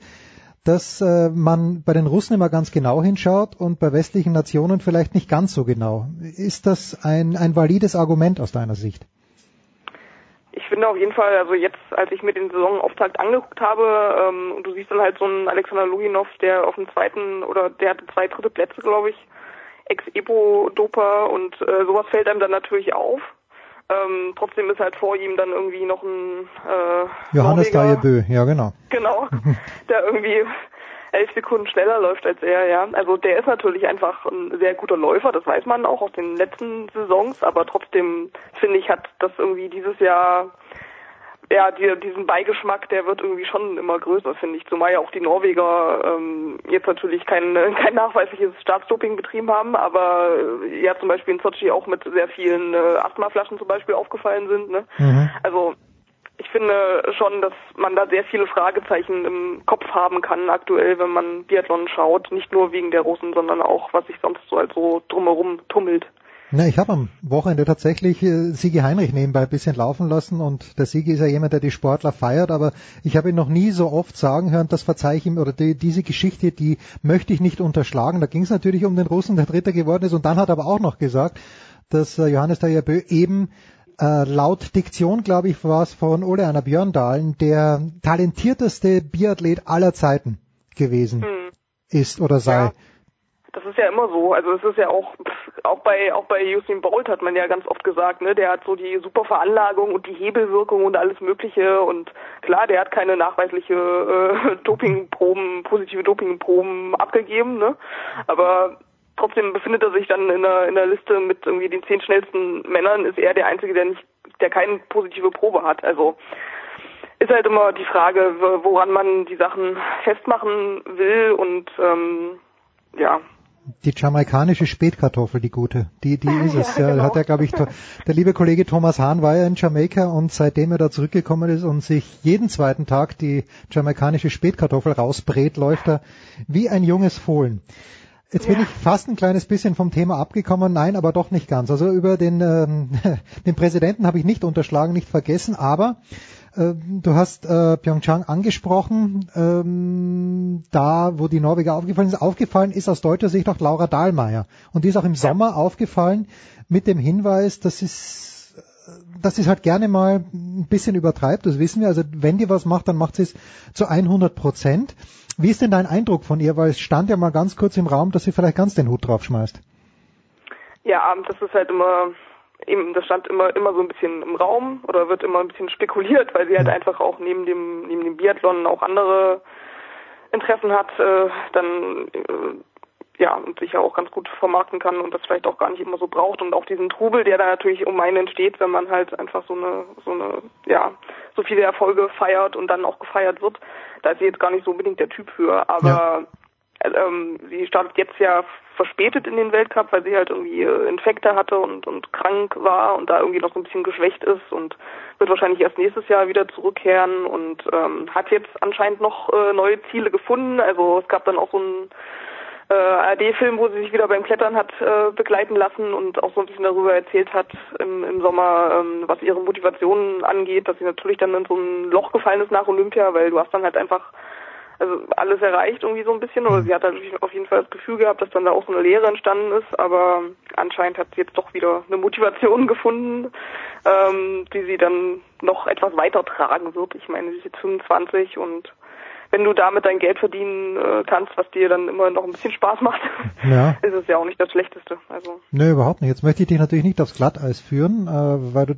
dass äh, man bei den Russen immer ganz genau hinschaut und bei westlichen Nationen vielleicht nicht ganz so genau. Ist das ein, ein valides Argument aus deiner Sicht? Ich finde auf jeden Fall, also jetzt, als ich mir den Saisonauftakt angeguckt habe, ähm, und du siehst dann halt so einen Alexander Luginov, der auf dem zweiten oder der hatte zwei dritte Plätze, glaube ich, Ex-Epo-Doper und äh, sowas fällt einem dann natürlich auf. Ähm, trotzdem ist halt vor ihm dann irgendwie noch ein äh, Johannes Dajebö, ja genau. Genau, (laughs) der irgendwie elf Sekunden schneller läuft als er, ja. Also der ist natürlich einfach ein sehr guter Läufer, das weiß man auch aus den letzten Saisons, aber trotzdem finde ich, hat das irgendwie dieses Jahr ja, die, diesen Beigeschmack, der wird irgendwie schon immer größer, finde ich. Zumal ja auch die Norweger ähm, jetzt natürlich kein, (laughs) kein nachweisliches Staatsdoping betrieben haben, aber äh, ja zum Beispiel in Sochi auch mit sehr vielen äh, Asthmaflaschen zum Beispiel aufgefallen sind. Ne? Mhm. Also ich finde schon, dass man da sehr viele Fragezeichen im Kopf haben kann aktuell, wenn man Biathlon schaut. Nicht nur wegen der Russen, sondern auch, was sich sonst so als so drumherum tummelt. Na, ich habe am Wochenende tatsächlich äh, Sigi Heinrich nebenbei ein bisschen laufen lassen und der Sigi ist ja jemand, der die Sportler feiert, aber ich habe ihn noch nie so oft sagen hören, das verzeih ich ihm oder die, diese Geschichte, die möchte ich nicht unterschlagen. Da ging es natürlich um den Russen, der Dritter geworden ist und dann hat er aber auch noch gesagt, dass äh, Johannes Dajabö eben äh, laut Diktion, glaube ich, war es von Ole Anna Björndalen, der talentierteste Biathlet aller Zeiten gewesen. Mhm ist oder sei. Ja. Das ist ja immer so. Also es ist ja auch auch bei auch bei Usain Bolt hat man ja ganz oft gesagt, ne, der hat so die super Veranlagung und die Hebelwirkung und alles Mögliche und klar, der hat keine nachweisliche äh, (laughs) Dopingproben, positive Dopingproben abgegeben, ne? Aber trotzdem befindet er sich dann in der in der Liste mit irgendwie den zehn schnellsten Männern, ist er der einzige, der nicht, der keine positive Probe hat. Also ist halt immer die Frage, woran man die Sachen festmachen will und ähm, ja, die jamaikanische Spätkartoffel, die gute, die, die (laughs) ist es. Ja, genau. Hat er, glaube ich, der liebe Kollege Thomas Hahn war ja in Jamaika und seitdem er da zurückgekommen ist und sich jeden zweiten Tag die jamaikanische Spätkartoffel rausbrät, läuft er wie ein junges Fohlen. Jetzt bin ich fast ein kleines bisschen vom Thema abgekommen, nein, aber doch nicht ganz. Also über den, ähm, (laughs) den Präsidenten habe ich nicht unterschlagen, nicht vergessen, aber äh, du hast äh, Pyeongchang angesprochen, ähm, da wo die Norweger aufgefallen ist. Aufgefallen ist aus deutscher Sicht auch Laura Dahlmeier. Und die ist auch im Sommer aufgefallen mit dem Hinweis, dass es dass sie es halt gerne mal ein bisschen übertreibt, das wissen wir. Also wenn die was macht, dann macht sie es zu 100 Prozent. Wie ist denn dein Eindruck von ihr? Weil es stand ja mal ganz kurz im Raum, dass sie vielleicht ganz den Hut draufschmeißt. Ja, das ist halt immer, eben, das stand immer, immer so ein bisschen im Raum oder wird immer ein bisschen spekuliert, weil sie halt einfach auch neben dem, neben dem Biathlon auch andere Interessen hat, äh, dann, äh, ja, und sich ja auch ganz gut vermarkten kann und das vielleicht auch gar nicht immer so braucht und auch diesen Trubel, der da natürlich um einen entsteht, wenn man halt einfach so eine, so eine, ja, so viele Erfolge feiert und dann auch gefeiert wird. Da ist sie jetzt gar nicht so unbedingt der Typ für, aber ja. ähm, sie startet jetzt ja verspätet in den Weltcup, weil sie halt irgendwie äh, Infekte hatte und, und krank war und da irgendwie noch so ein bisschen geschwächt ist und wird wahrscheinlich erst nächstes Jahr wieder zurückkehren und ähm, hat jetzt anscheinend noch äh, neue Ziele gefunden. Also es gab dann auch so ein äh, ARD-Film, wo sie sich wieder beim Klettern hat äh, begleiten lassen und auch so ein bisschen darüber erzählt hat im, im Sommer, ähm, was ihre Motivation angeht, dass sie natürlich dann in so ein Loch gefallen ist nach Olympia, weil du hast dann halt einfach also alles erreicht irgendwie so ein bisschen oder sie hat halt auf jeden Fall das Gefühl gehabt, dass dann da auch so eine Lehre entstanden ist, aber anscheinend hat sie jetzt doch wieder eine Motivation (laughs) gefunden, ähm, die sie dann noch etwas weiter tragen wird. Ich meine, sie ist jetzt 25 und wenn du damit dein Geld verdienen äh, kannst, was dir dann immer noch ein bisschen Spaß macht, (laughs) ja. ist es ja auch nicht das Schlechteste. Also. Nö, überhaupt nicht. Jetzt möchte ich dich natürlich nicht aufs Glatteis führen, äh, weil du,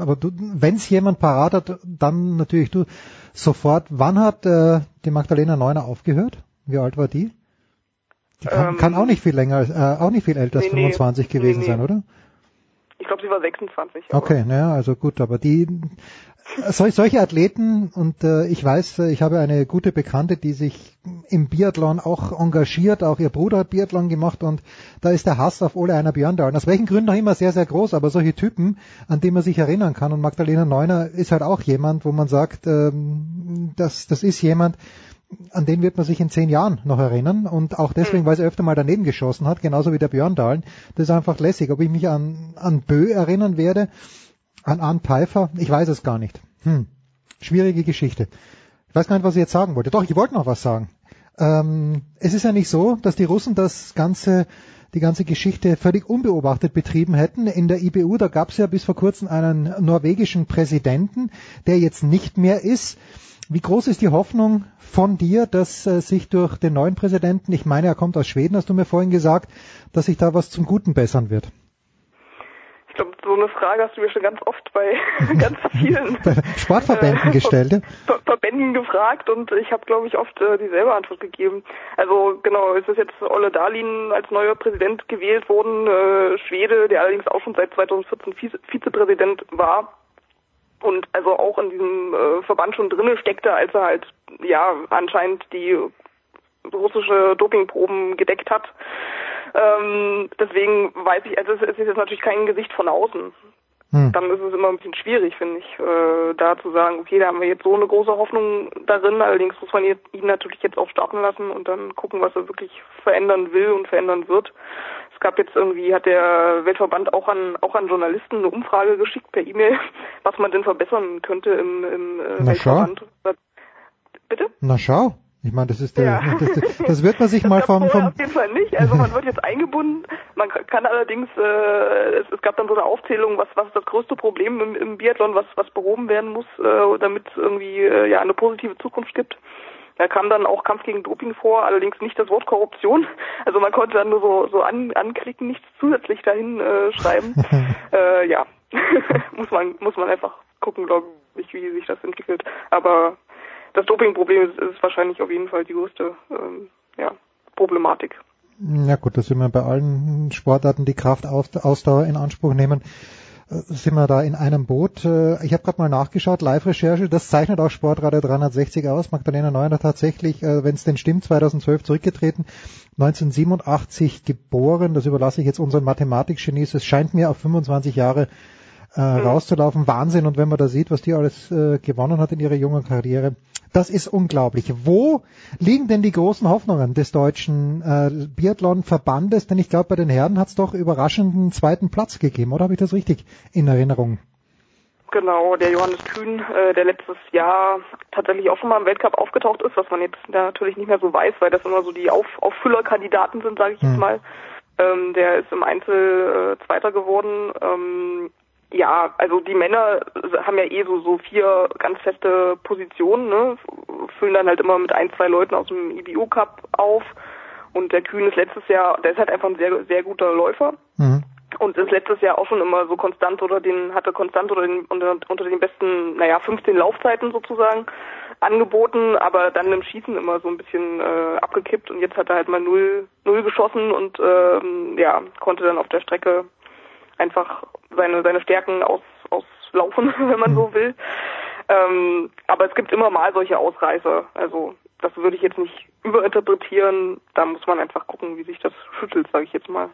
aber du, wenn es jemand parat hat, dann natürlich du sofort. Wann hat äh, die Magdalena Neuner aufgehört? Wie alt war die? Die kann, ähm, kann auch nicht viel länger, äh, auch nicht viel älter als 25 nee, gewesen nee, sein, oder? Ich glaube, sie war 26. Okay, naja, also gut, aber die sol, solche Athleten und äh, ich weiß, äh, ich habe eine gute Bekannte, die sich im Biathlon auch engagiert, auch ihr Bruder hat Biathlon gemacht und da ist der Hass auf Ole Einer Björndalen. Aus welchen Gründen auch immer sehr, sehr groß, aber solche Typen, an die man sich erinnern kann und Magdalena Neuner ist halt auch jemand, wo man sagt, ähm, das, das ist jemand, an den wird man sich in zehn Jahren noch erinnern und auch deswegen, mhm. weil er öfter mal daneben geschossen hat, genauso wie der Björndalen. Das ist einfach lässig. Ob ich mich an, an Bö erinnern werde, an Arndt Pfeiffer? Ich weiß es gar nicht. Hm. Schwierige Geschichte. Ich weiß gar nicht, was ich jetzt sagen wollte. Doch, ich wollte noch was sagen. Ähm, es ist ja nicht so, dass die Russen das ganze die ganze Geschichte völlig unbeobachtet betrieben hätten. In der IBU, da gab es ja bis vor kurzem einen norwegischen Präsidenten, der jetzt nicht mehr ist. Wie groß ist die Hoffnung von dir, dass äh, sich durch den neuen Präsidenten, ich meine, er kommt aus Schweden, hast du mir vorhin gesagt, dass sich da was zum Guten bessern wird? Ich glaube, so eine Frage hast du mir schon ganz oft bei (laughs) ganz vielen (laughs) Sportverbänden äh, gestellt. Ver Verbänden gefragt und ich habe, glaube ich, oft äh, dieselbe Antwort gegeben. Also genau, es ist jetzt Olle Dahlin als neuer Präsident gewählt worden, äh, Schwede, der allerdings auch schon seit 2014 Vize Vizepräsident war und also auch in diesem äh, Verband schon drinne steckte, als er halt ja anscheinend die russische Dopingproben gedeckt hat. Ähm, deswegen weiß ich, also es ist jetzt natürlich kein Gesicht von außen. Hm. Dann ist es immer ein bisschen schwierig, finde ich, äh, da zu sagen, okay, da haben wir jetzt so eine große Hoffnung darin, allerdings muss man ihn natürlich jetzt auch starten lassen und dann gucken, was er wirklich verändern will und verändern wird. Es gab jetzt irgendwie, hat der Weltverband auch an auch an Journalisten eine Umfrage geschickt per E-Mail, (laughs) was man denn verbessern könnte im, im äh, Weltverband. Bitte? Na schau. Ich meine, das ist der, ja. (laughs) das, das, wird man sich (laughs) mal vom, vom auf jeden Fall nicht. Also man wird jetzt eingebunden. Man kann allerdings, äh, es, es gab dann so eine Aufzählung, was was das größte Problem im, im Biathlon, was was behoben werden muss, äh, damit es irgendwie äh, ja eine positive Zukunft gibt. Da kam dann auch Kampf gegen Doping vor, allerdings nicht das Wort Korruption. Also man konnte dann nur so, so an, anklicken, nichts zusätzlich dahin äh, schreiben. (laughs) äh, ja, muss man muss man einfach gucken, glaube ich, wie sich das entwickelt. Aber das Dopingproblem ist, ist wahrscheinlich auf jeden Fall die größte ähm, ja, Problematik. Ja gut, das sind wir bei allen Sportarten, die Kraftausdauer in Anspruch nehmen, äh, sind wir da in einem Boot. Äh, ich habe gerade mal nachgeschaut, Live-Recherche, das zeichnet auch Sportradio 360 aus. Magdalena Neuner tatsächlich, äh, wenn es denn stimmt, 2012 zurückgetreten, 1987 geboren. Das überlasse ich jetzt unseren Mathematik-Genies. Es scheint mir auf 25 Jahre äh, rauszulaufen. Wahnsinn. Und wenn man da sieht, was die alles äh, gewonnen hat in ihrer jungen Karriere, das ist unglaublich. Wo liegen denn die großen Hoffnungen des deutschen äh, Biathlon-Verbandes? Denn ich glaube, bei den Herren hat es doch überraschenden zweiten Platz gegeben, oder habe ich das richtig in Erinnerung? Genau, der Johannes Kühn, äh, der letztes Jahr tatsächlich auch schon mal im Weltcup aufgetaucht ist, was man jetzt natürlich nicht mehr so weiß, weil das immer so die Auf Auffüllerkandidaten sind, sage ich jetzt hm. mal. Ähm, der ist im Einzel äh, Zweiter geworden. Ähm, ja, also die Männer haben ja eh so, so vier ganz feste Positionen, ne? füllen dann halt immer mit ein, zwei Leuten aus dem IBU Cup auf. Und der Kühn ist letztes Jahr, der ist halt einfach ein sehr, sehr guter Läufer. Mhm. Und ist letztes Jahr auch schon immer so konstant oder den, hatte konstant oder den, unter, unter den besten, naja, 15 Laufzeiten sozusagen angeboten, aber dann im Schießen immer so ein bisschen äh, abgekippt und jetzt hat er halt mal null, null geschossen und ähm, ja, konnte dann auf der Strecke einfach seine, seine Stärken aus, auslaufen, (laughs) wenn man so will. Ähm, aber es gibt immer mal solche Ausreißer. Also das würde ich jetzt nicht überinterpretieren. Da muss man einfach gucken, wie sich das schüttelt, sage ich jetzt mal.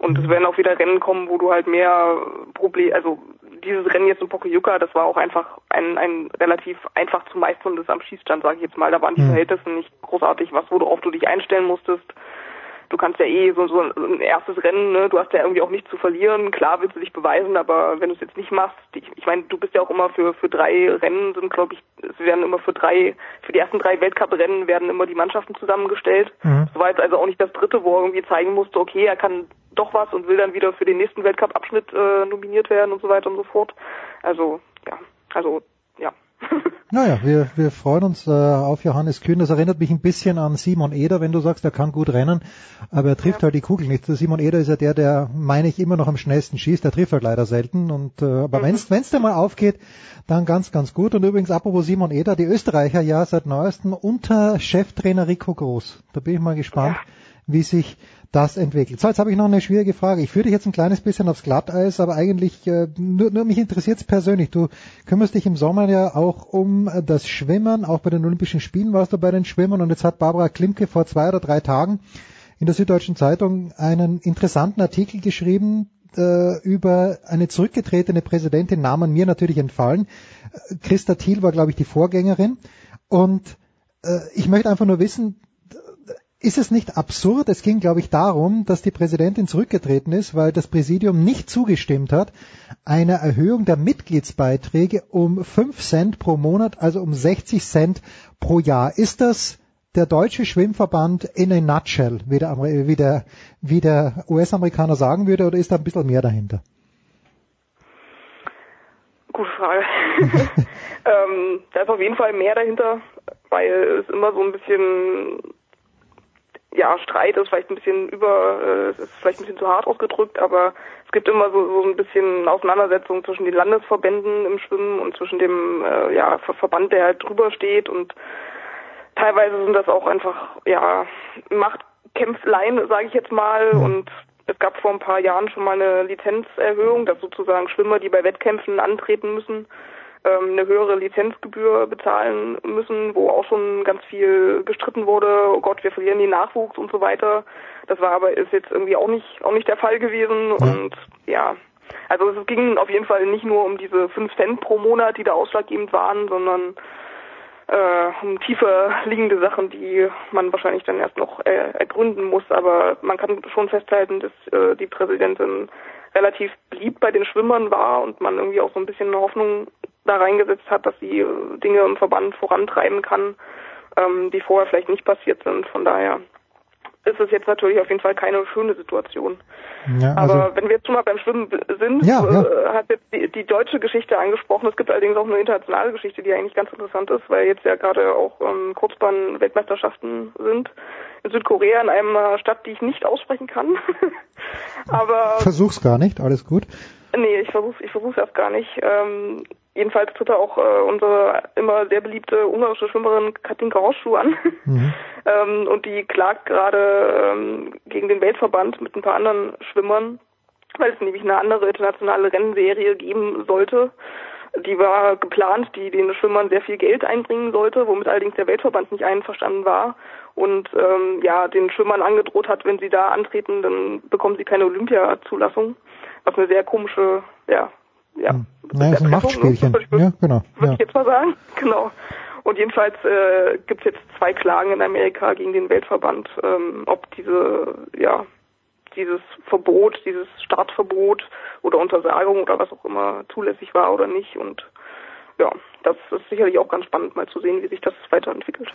Und es werden auch wieder Rennen kommen, wo du halt mehr Problem, also dieses Rennen jetzt in Pokljuka, das war auch einfach ein, ein relativ einfach zu meisterndes am Schießstand, sage ich jetzt mal. Da waren die mhm. Verhältnisse nicht großartig was, worauf du dich einstellen musstest du kannst ja eh so, so ein erstes Rennen, ne? du hast ja irgendwie auch nichts zu verlieren. Klar willst du dich beweisen, aber wenn du es jetzt nicht machst, ich, ich meine, du bist ja auch immer für für drei Rennen sind, glaube ich, es werden immer für drei, für die ersten drei Weltcuprennen werden immer die Mannschaften zusammengestellt. Mhm. Das war jetzt also auch nicht das dritte, wo er irgendwie zeigen musste, okay, er kann doch was und will dann wieder für den nächsten Weltcup-Abschnitt äh, nominiert werden und so weiter und so fort. Also ja, also. Naja, wir, wir freuen uns äh, auf Johannes Kühn. Das erinnert mich ein bisschen an Simon Eder, wenn du sagst, er kann gut rennen, aber er trifft ja. halt die Kugel nicht. Simon Eder ist ja der, der, meine ich, immer noch am schnellsten schießt. Der trifft halt leider selten. Und äh, aber mhm. wenn's wenn's denn mal aufgeht, dann ganz, ganz gut. Und übrigens, apropos Simon Eder, die Österreicher ja seit neuestem unter Cheftrainer Rico Groß. Da bin ich mal gespannt, ja. wie sich das entwickelt. So, jetzt habe ich noch eine schwierige Frage. Ich führe dich jetzt ein kleines bisschen aufs Glatteis, aber eigentlich äh, nur, nur mich interessiert es persönlich. Du kümmerst dich im Sommer ja auch um äh, das Schwimmen. Auch bei den Olympischen Spielen warst du bei den Schwimmern und jetzt hat Barbara Klimke vor zwei oder drei Tagen in der Süddeutschen Zeitung einen interessanten Artikel geschrieben, äh, über eine zurückgetretene Präsidentin, Namen mir natürlich entfallen. Äh, Christa Thiel war, glaube ich, die Vorgängerin. Und äh, ich möchte einfach nur wissen, ist es nicht absurd? Es ging, glaube ich, darum, dass die Präsidentin zurückgetreten ist, weil das Präsidium nicht zugestimmt hat, einer Erhöhung der Mitgliedsbeiträge um 5 Cent pro Monat, also um 60 Cent pro Jahr. Ist das der deutsche Schwimmverband in a nutshell, wie der, wie der, wie der US-Amerikaner sagen würde, oder ist da ein bisschen mehr dahinter? Gute Frage. (laughs) ähm, da ist auf jeden Fall mehr dahinter, weil es immer so ein bisschen ja, Streit ist vielleicht ein bisschen über, äh, ist vielleicht ein bisschen zu hart ausgedrückt, aber es gibt immer so, so ein bisschen Auseinandersetzung zwischen den Landesverbänden im Schwimmen und zwischen dem äh, ja, Verband, der halt drüber steht und teilweise sind das auch einfach ja Machtkämpflein, sage ich jetzt mal, mhm. und es gab vor ein paar Jahren schon mal eine Lizenzerhöhung, dass sozusagen Schwimmer, die bei Wettkämpfen antreten müssen, eine höhere Lizenzgebühr bezahlen müssen, wo auch schon ganz viel gestritten wurde, oh Gott, wir verlieren den Nachwuchs und so weiter. Das war aber ist jetzt irgendwie auch nicht auch nicht der Fall gewesen und ja. Also es ging auf jeden Fall nicht nur um diese 5 Cent pro Monat, die da ausschlaggebend waren, sondern äh, um tiefer liegende Sachen, die man wahrscheinlich dann erst noch äh, ergründen muss. Aber man kann schon festhalten, dass äh, die Präsidentin relativ beliebt bei den Schwimmern war und man irgendwie auch so ein bisschen eine Hoffnung da reingesetzt hat, dass sie äh, Dinge im Verband vorantreiben kann, ähm, die vorher vielleicht nicht passiert sind. Von daher ist es jetzt natürlich auf jeden Fall keine schöne Situation. Ja, also, Aber wenn wir jetzt schon mal beim Schwimmen sind, Ja, ja. Äh, hat jetzt die, die deutsche Geschichte angesprochen. Es gibt allerdings auch eine internationale Geschichte, die eigentlich ganz interessant ist, weil jetzt ja gerade auch ähm, Kurzbahn-Weltmeisterschaften sind. In Südkorea, in einer Stadt, die ich nicht aussprechen kann. (laughs) Aber versuch's gar nicht, alles gut. Nee, ich versuch's, ich versuch's erst gar nicht. Ähm, jedenfalls tritt da auch äh, unsere immer sehr beliebte ungarische Schwimmerin Katinka Horschuh an. Mhm. (laughs) ähm, und die klagt gerade ähm, gegen den Weltverband mit ein paar anderen Schwimmern, weil es nämlich eine andere internationale Rennserie geben sollte. Die war geplant, die den Schwimmern sehr viel Geld einbringen sollte, womit allerdings der Weltverband nicht einverstanden war und ähm, ja den Schwimmern angedroht hat, wenn sie da antreten, dann bekommen sie keine Olympiazulassung. Was eine sehr komische, ja, ja, Ja, ist ein Machtspielchen. Ja, genau. würde Ja. ich jetzt mal sagen. (laughs) Genau. Und jedenfalls äh, gibt es jetzt zwei Klagen in Amerika gegen den Weltverband, ähm, ob diese, ja, dieses Verbot, dieses Startverbot oder Untersagung oder was auch immer zulässig war oder nicht. Und ja, das ist sicherlich auch ganz spannend mal zu sehen, wie sich das weiterentwickelt.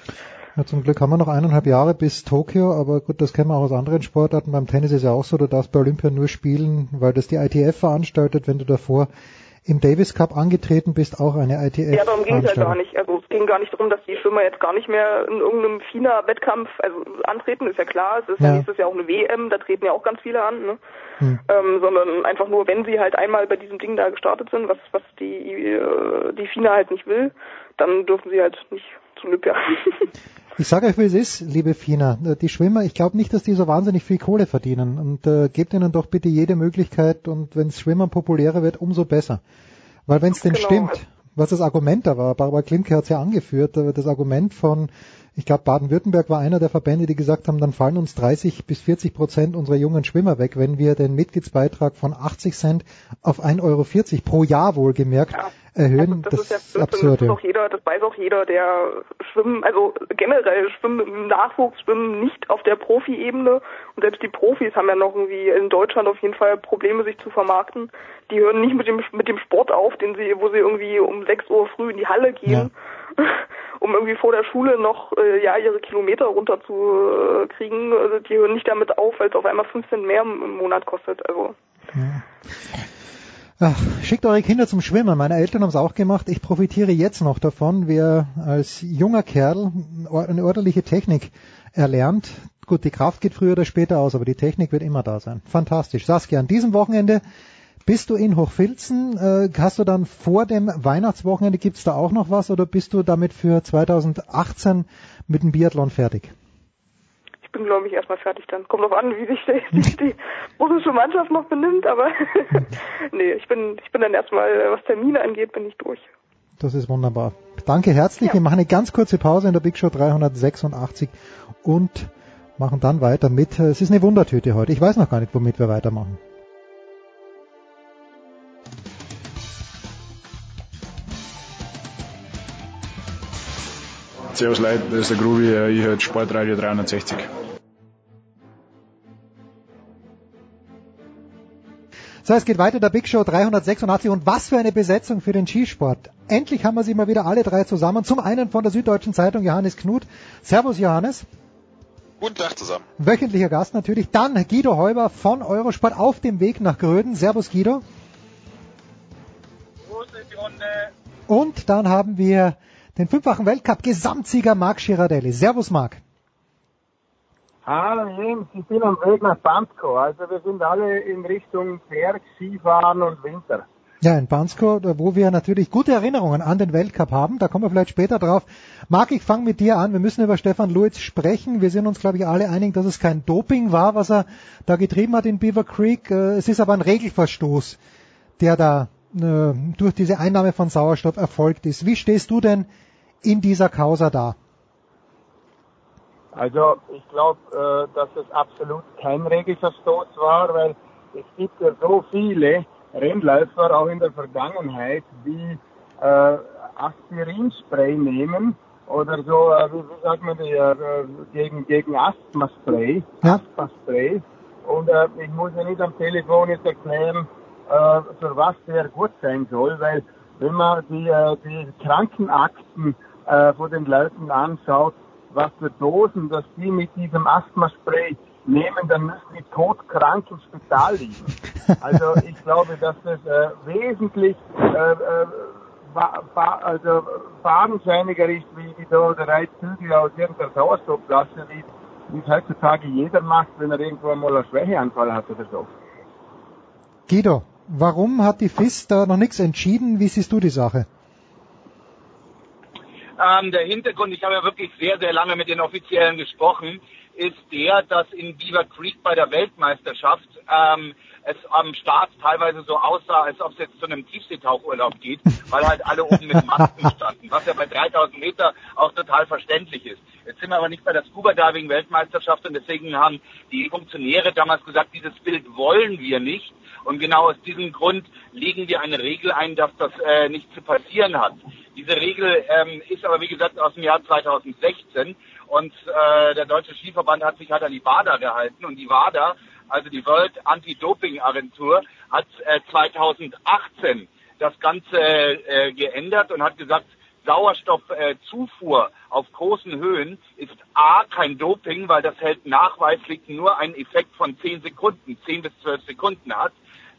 Ja, zum Glück haben wir noch eineinhalb Jahre bis Tokio, aber gut, das kennen wir auch aus anderen Sportarten. Beim Tennis ist ja auch so, du darfst bei Olympia nur spielen, weil das die ITF veranstaltet, wenn du davor im Davis Cup angetreten bist, auch eine ITF Ja, darum ging es ja gar nicht. Also es ging gar nicht darum, dass die Schwimmer jetzt gar nicht mehr in irgendeinem FINA-Wettkampf also antreten, ist ja klar. Es ist ja. Ja. nächstes Jahr auch eine WM, da treten ja auch ganz viele an, ne? Hm. Ähm, sondern einfach nur, wenn sie halt einmal bei diesem Ding da gestartet sind, was was die äh, die FINA halt nicht will, dann dürfen sie halt nicht zu Olympia. (laughs) Ich sage euch, wie es ist, liebe Fina. Äh, Die Schwimmer, ich glaube nicht, dass die so wahnsinnig viel Kohle verdienen. Und äh, gebt ihnen doch bitte jede Möglichkeit und wenn Schwimmen populärer wird, umso besser. Weil wenn es denn Genau. stimmt, was das Argument da war, Barbara Klimke hat es ja angeführt, äh, das Argument von, ich glaube, Baden-Württemberg war einer der Verbände, die gesagt haben, dann fallen uns 30 bis 40 Prozent unserer jungen Schwimmer weg, wenn wir den Mitgliedsbeitrag von 80 Cent auf 1,40 Euro pro Jahr wohlgemerkt erhöhen. Das, ist ja ist Blödsinn, absurd. das, ist ja. auch jeder, das weiß auch jeder, der Schwimmen, also generell Schwimmen im Nachwuchs, Schwimmen nicht auf der Profi-Ebene und selbst die Profis haben ja noch irgendwie in Deutschland auf jeden Fall Probleme, sich zu vermarkten. Die hören nicht mit dem mit dem Sport auf, den sie, wo sie irgendwie um 6 Uhr früh in die Halle gehen, (laughs) um irgendwie vor der Schule noch äh, ja ihre Kilometer runterzukriegen. Also die hören nicht damit auf, weil es auf einmal 15 mehr im im Monat kostet. Also Ach, schickt eure Kinder zum Schwimmen. Meine Eltern haben es auch gemacht. Ich profitiere jetzt noch davon, wer als junger Kerl eine ordentliche Technik erlernt. Gut, die Kraft geht früher oder später aus, aber die Technik wird immer da sein. Fantastisch. Saskia, an diesem Wochenende bist du in Hochfilzen. Äh, hast du dann vor dem Weihnachtswochenende, gibt's da auch noch was oder bist du damit für 2018 mit dem Biathlon fertig? Ich bin, glaube ich, erstmal fertig dann. Kommt drauf an, wie sich die, die, (laughs) die russische Mannschaft noch benimmt, aber (laughs) nee, ich bin, ich bin dann erstmal, was Termine angeht, bin ich durch. Das ist wunderbar. Danke herzlich. Wir machen eine ganz kurze Pause in der Big Show 386 und machen dann weiter mit. Es ist eine Wundertüte heute. Ich weiß noch gar nicht, womit wir weitermachen. Servus Leute, das ist der Grubi, ich höre Sportradio 360. So, es geht weiter, der Big Show 386 und was für eine Besetzung für den Skisport. Endlich haben wir sie mal wieder alle drei zusammen. Zum einen von der Süddeutschen Zeitung Johannes Knut. Servus Johannes. Guten Tag zusammen. Wöchentlicher Gast natürlich. Dann Guido Heuber von Eurosport auf dem Weg nach Gröden. Servus Guido. Und dann haben wir den fünffachen Weltcup-Gesamtsieger Marc Girardelli. Servus Marc. Hallo Jungs, ich bin am Weg nach Bansko. Also wir sind alle in Richtung Berg, Skifahren und Winter. Ja, in Bansko, wo wir natürlich gute Erinnerungen an den Weltcup haben. Da kommen wir vielleicht später drauf. Marc, ich fange mit dir an. Wir müssen über Stefan Luiz sprechen. Wir sind uns, glaube ich, alle einig, dass es kein Doping war, was er da getrieben hat in Beaver Creek. Äh, Es ist aber ein Regelverstoß, der da äh, durch diese Einnahme von Sauerstoff erfolgt ist. Wie stehst du denn in dieser Causa da? Also ich glaube, äh, dass es absolut kein Regelverstoß war, weil es gibt ja so viele Rennläufer auch in der Vergangenheit, die äh, Aspirinspray nehmen oder so, äh, wie, wie sagt man, die, äh, gegen, gegen Asthma-Spray, Ja. Asthma-Spray. Und äh, ich muss ja nicht am Telefon jetzt erklären, äh, für was der gut sein soll, weil wenn man die, äh, die Krankenakten äh, von den Leuten anschaut, was für Dosen, dass die mit diesem Asthma-Spray nehmen, dann müssen die todkrank im Spital liegen. (laughs) Also ich glaube, dass das äh, wesentlich äh, äh, also fadenscheiniger ist, wie die da drei Züge aus irgendeiner Sauerstoffflasche, wie, wie es heutzutage jeder macht, wenn er irgendwo mal einen Schwächeanfall hat oder so. Guido, warum hat die FIS da noch nichts entschieden? Wie siehst du die Sache? Ähm, der Hintergrund, ich habe ja wirklich sehr, sehr lange mit den Offiziellen gesprochen, ist der, dass in Beaver Creek bei der Weltmeisterschaft ähm, es am Start teilweise so aussah, als ob es jetzt zu einem Tiefseetauchurlaub geht, weil halt alle oben mit Masken standen, was ja bei 3000 Meter auch total verständlich ist. Jetzt sind wir aber nicht bei der Scuba Diving Weltmeisterschaft und deswegen haben die Funktionäre damals gesagt, dieses Bild wollen wir nicht. Und genau aus diesem Grund legen wir eine Regel ein, dass das äh, nicht zu passieren hat. Diese Regel ähm, ist aber wie gesagt aus dem Jahr 2016 und äh, der Deutsche Skiverband hat sich halt an die WADA gehalten und die WADA also die World Anti-Doping Agentur, hat äh, 2018 das Ganze äh, geändert und hat gesagt, Sauerstoffzufuhr äh, auf großen Höhen ist A, kein Doping, weil das hält nachweislich nur einen Effekt von 10 Sekunden, 10 bis 12 Sekunden hat,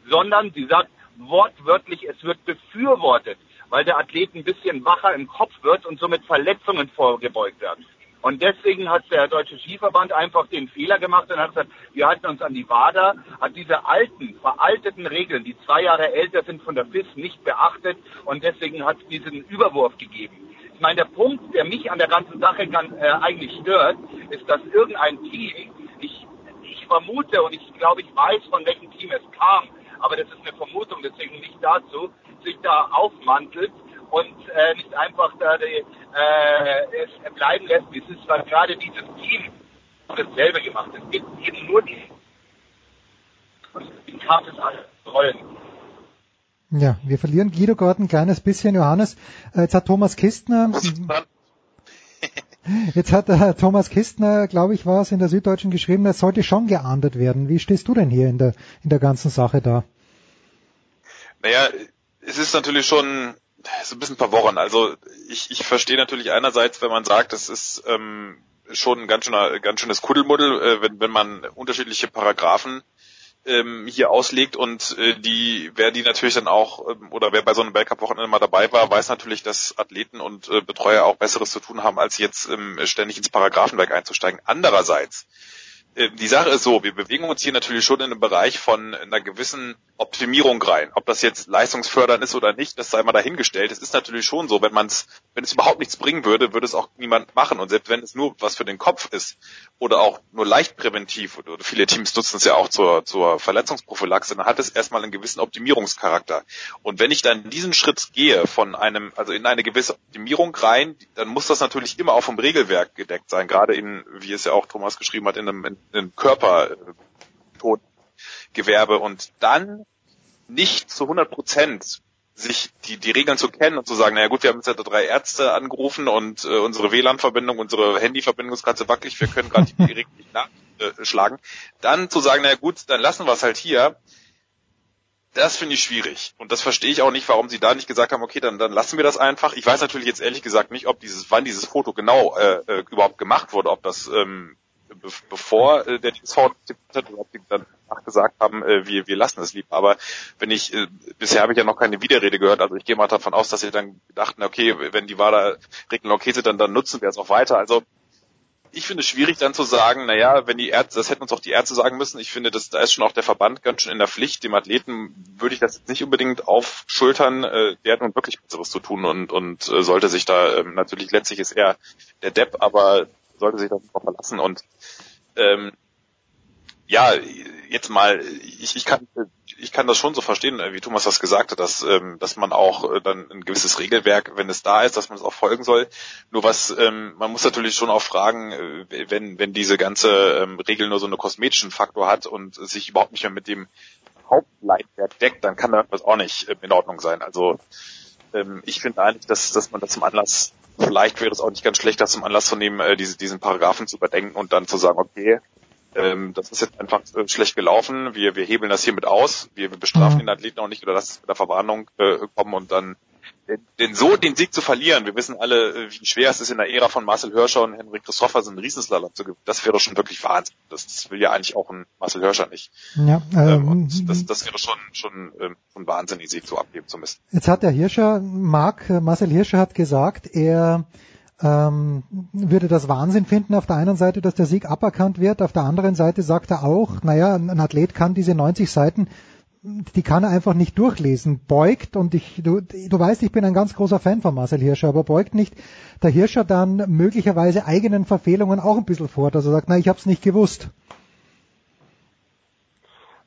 sondern sie sagt wortwörtlich, es wird befürwortet, weil der Athlet ein bisschen wacher im Kopf wird und somit Verletzungen vorgebeugt werden. Und deswegen hat der Deutsche Skiverband einfach den Fehler gemacht und hat gesagt, wir halten uns an die WADA, hat diese alten, veralteten Regeln, die zwei Jahre älter sind von der FIS, nicht beachtet. Und deswegen hat es diesen Überwurf gegeben. Ich meine, der Punkt, der mich an der ganzen Sache ganz, äh, eigentlich stört, ist, dass irgendein Team, ich, ich vermute und ich glaube, ich weiß, von welchem Team es kam, aber das ist eine Vermutung, deswegen nicht dazu, sich da aufmantelt und äh, nicht einfach da die, äh, es bleiben lässt, wie es ist, weil gerade dieses Team dasselbe gemacht. Es gibt eben nur die die Kraft des Rollen. Ja, wir verlieren Guido gerade ein kleines bisschen, Johannes. Äh, jetzt hat Thomas Kistner, (laughs) jetzt hat äh, Thomas Kistner, glaube ich, war es in der Süddeutschen geschrieben, es sollte schon geahndet werden. Wie stehst du denn hier in der, in der ganzen Sache da? Naja, es ist natürlich schon so ein bisschen verworren. Also ich, ich verstehe natürlich einerseits, wenn man sagt, das ist ähm, schon ein ganz, schöner, ganz schönes Kuddelmuddel, äh, wenn, wenn man unterschiedliche Paragraphen ähm, hier auslegt und äh, die, wer die natürlich dann auch, ähm, oder wer bei so einem Weltcup-Wochenende mal dabei war, weiß natürlich, dass Athleten und äh, Betreuer auch Besseres zu tun haben, als jetzt ähm, ständig ins Paragraphenwerk einzusteigen. Andererseits die Sache ist so, wir bewegen uns hier natürlich schon in einem Bereich von einer gewissen Optimierung rein. Ob das jetzt leistungsfördernd ist oder nicht, das sei mal dahingestellt. Es ist natürlich schon so, wenn man es, wenn es überhaupt nichts bringen würde, würde es auch niemand machen. Und selbst wenn es nur was für den Kopf ist oder auch nur leicht präventiv oder viele Teams nutzen es ja auch zur, zur Verletzungsprophylaxe, dann hat es erstmal einen gewissen Optimierungscharakter. Und wenn ich dann diesen Schritt gehe von einem, also in eine gewisse Optimierung rein, dann muss das natürlich immer auch vom Regelwerk gedeckt sein. Gerade in, wie es ja auch Thomas geschrieben hat, in einem, in einem Körperton Gewerbe und dann nicht zu 100 Prozent sich die, die Regeln zu kennen und zu sagen, naja gut, wir haben jetzt ja drei Ärzte angerufen und äh, unsere WLAN-Verbindung, unsere Handy-Verbindung ist gerade so wackelig, wir können gerade die Regeln nicht nachschlagen. Dann zu sagen, naja gut, dann lassen wir es halt hier. Das finde ich schwierig. Und das verstehe ich auch nicht, warum sie da nicht gesagt haben, okay, dann, dann lassen wir das einfach. Ich weiß natürlich jetzt ehrlich gesagt nicht, ob dieses, wann dieses Foto genau äh, äh überhaupt gemacht wurde, ob das ähm, be bevor äh, der DSV dann gesagt haben, äh, wir, wir lassen es lieber. Aber wenn ich, äh, bisher habe ich ja noch keine Widerrede gehört, also ich gehe mal davon aus, dass sie dann dachten, okay, wenn die WADA Regeln okay sind, dann, dann nutzen wir es auch weiter. Also ich finde es schwierig dann zu sagen, naja, wenn die Ärzte, das hätten uns auch die Ärzte sagen müssen, ich finde, das, da ist schon auch der Verband ganz schön in der Pflicht, dem Athleten würde ich das jetzt nicht unbedingt aufschultern, äh, der hat nun wirklich Besseres zu tun und, und äh, sollte sich da, ähm, natürlich letztlich ist er der Depp, aber sollte sich darauf verlassen und ähm, ja, jetzt mal, ich, ich kann ich kann das schon so verstehen, wie Thomas das gesagt hat, dass ähm, dass man auch äh, dann ein gewisses Regelwerk, wenn es da ist, dass man es auch folgen soll. Nur was ähm, man muss natürlich schon auch fragen, äh, wenn wenn diese ganze ähm, Regel nur so einen kosmetischen Faktor hat und sich überhaupt nicht mehr mit dem Hauptleitwerk deckt, dann kann das auch nicht äh, in Ordnung sein. Also ähm, ich finde eigentlich, dass dass man das zum Anlass vielleicht wäre es auch nicht ganz schlecht, das zum Anlass zu nehmen, äh, diese, diesen Paragraphen zu überdenken und dann zu sagen, okay, ähm, das ist jetzt einfach äh, schlecht gelaufen, wir, wir hebeln das hiermit aus, wir, wir bestrafen mhm. den Athleten auch nicht oder lassen es mit der Verwarnung äh, kommen und dann denn so den Sieg zu verlieren, wir wissen alle, äh, wie schwer es ist in der Ära von Marcel Hirscher und Henrik Christoffersen einen Riesenslalom zu gewinnen. Das wäre schon wirklich Wahnsinn. Das, das will ja eigentlich auch ein Marcel Hirscher nicht. Ja, Ähm, ähm, und das, das wäre schon schon ähm, Wahnsinn, den Sieg so abgeben zu müssen. Jetzt hat der Hirscher, Marc, äh, Marcel Hirscher hat gesagt, er ähm, würde das Wahnsinn finden auf der einen Seite, dass der Sieg aberkannt wird, auf der anderen Seite sagt er auch, naja, ein Athlet kann diese 90 Seiten, die kann er einfach nicht durchlesen, beugt und ich, du, du weißt, ich bin ein ganz großer Fan von Marcel Hirscher, aber beugt nicht der Hirscher dann möglicherweise eigenen Verfehlungen auch ein bisschen vor, dass er sagt, na, ich habe es nicht gewusst.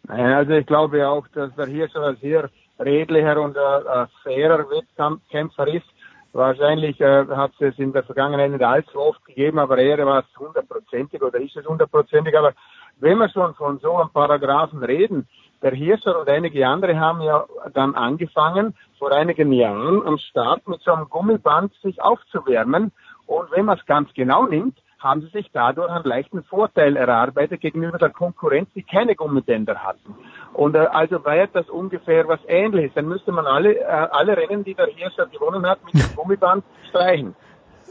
Also ich glaube auch, dass der Hirscher ein sehr redlicher und äh, ein fairer Wettkämpfer ist. Wahrscheinlich äh, hat es in der Vergangenheit nicht allzu oft gegeben, aber er war es hundertprozentig oder ist es hundertprozentig. Aber wenn wir schon von so einem Paragraphen reden, der Hirscher und einige andere haben ja dann angefangen, vor einigen Jahren am Start mit so einem Gummiband sich aufzuwärmen. Und wenn man es ganz genau nimmt, haben sie sich dadurch einen leichten Vorteil erarbeitet gegenüber der Konkurrenz, die keine Gummibänder hatten. Und äh, also war das ungefähr was Ähnliches. Dann müsste man alle, äh, alle Rennen, die der Hirscher gewonnen hat, mit dem Gummiband streichen.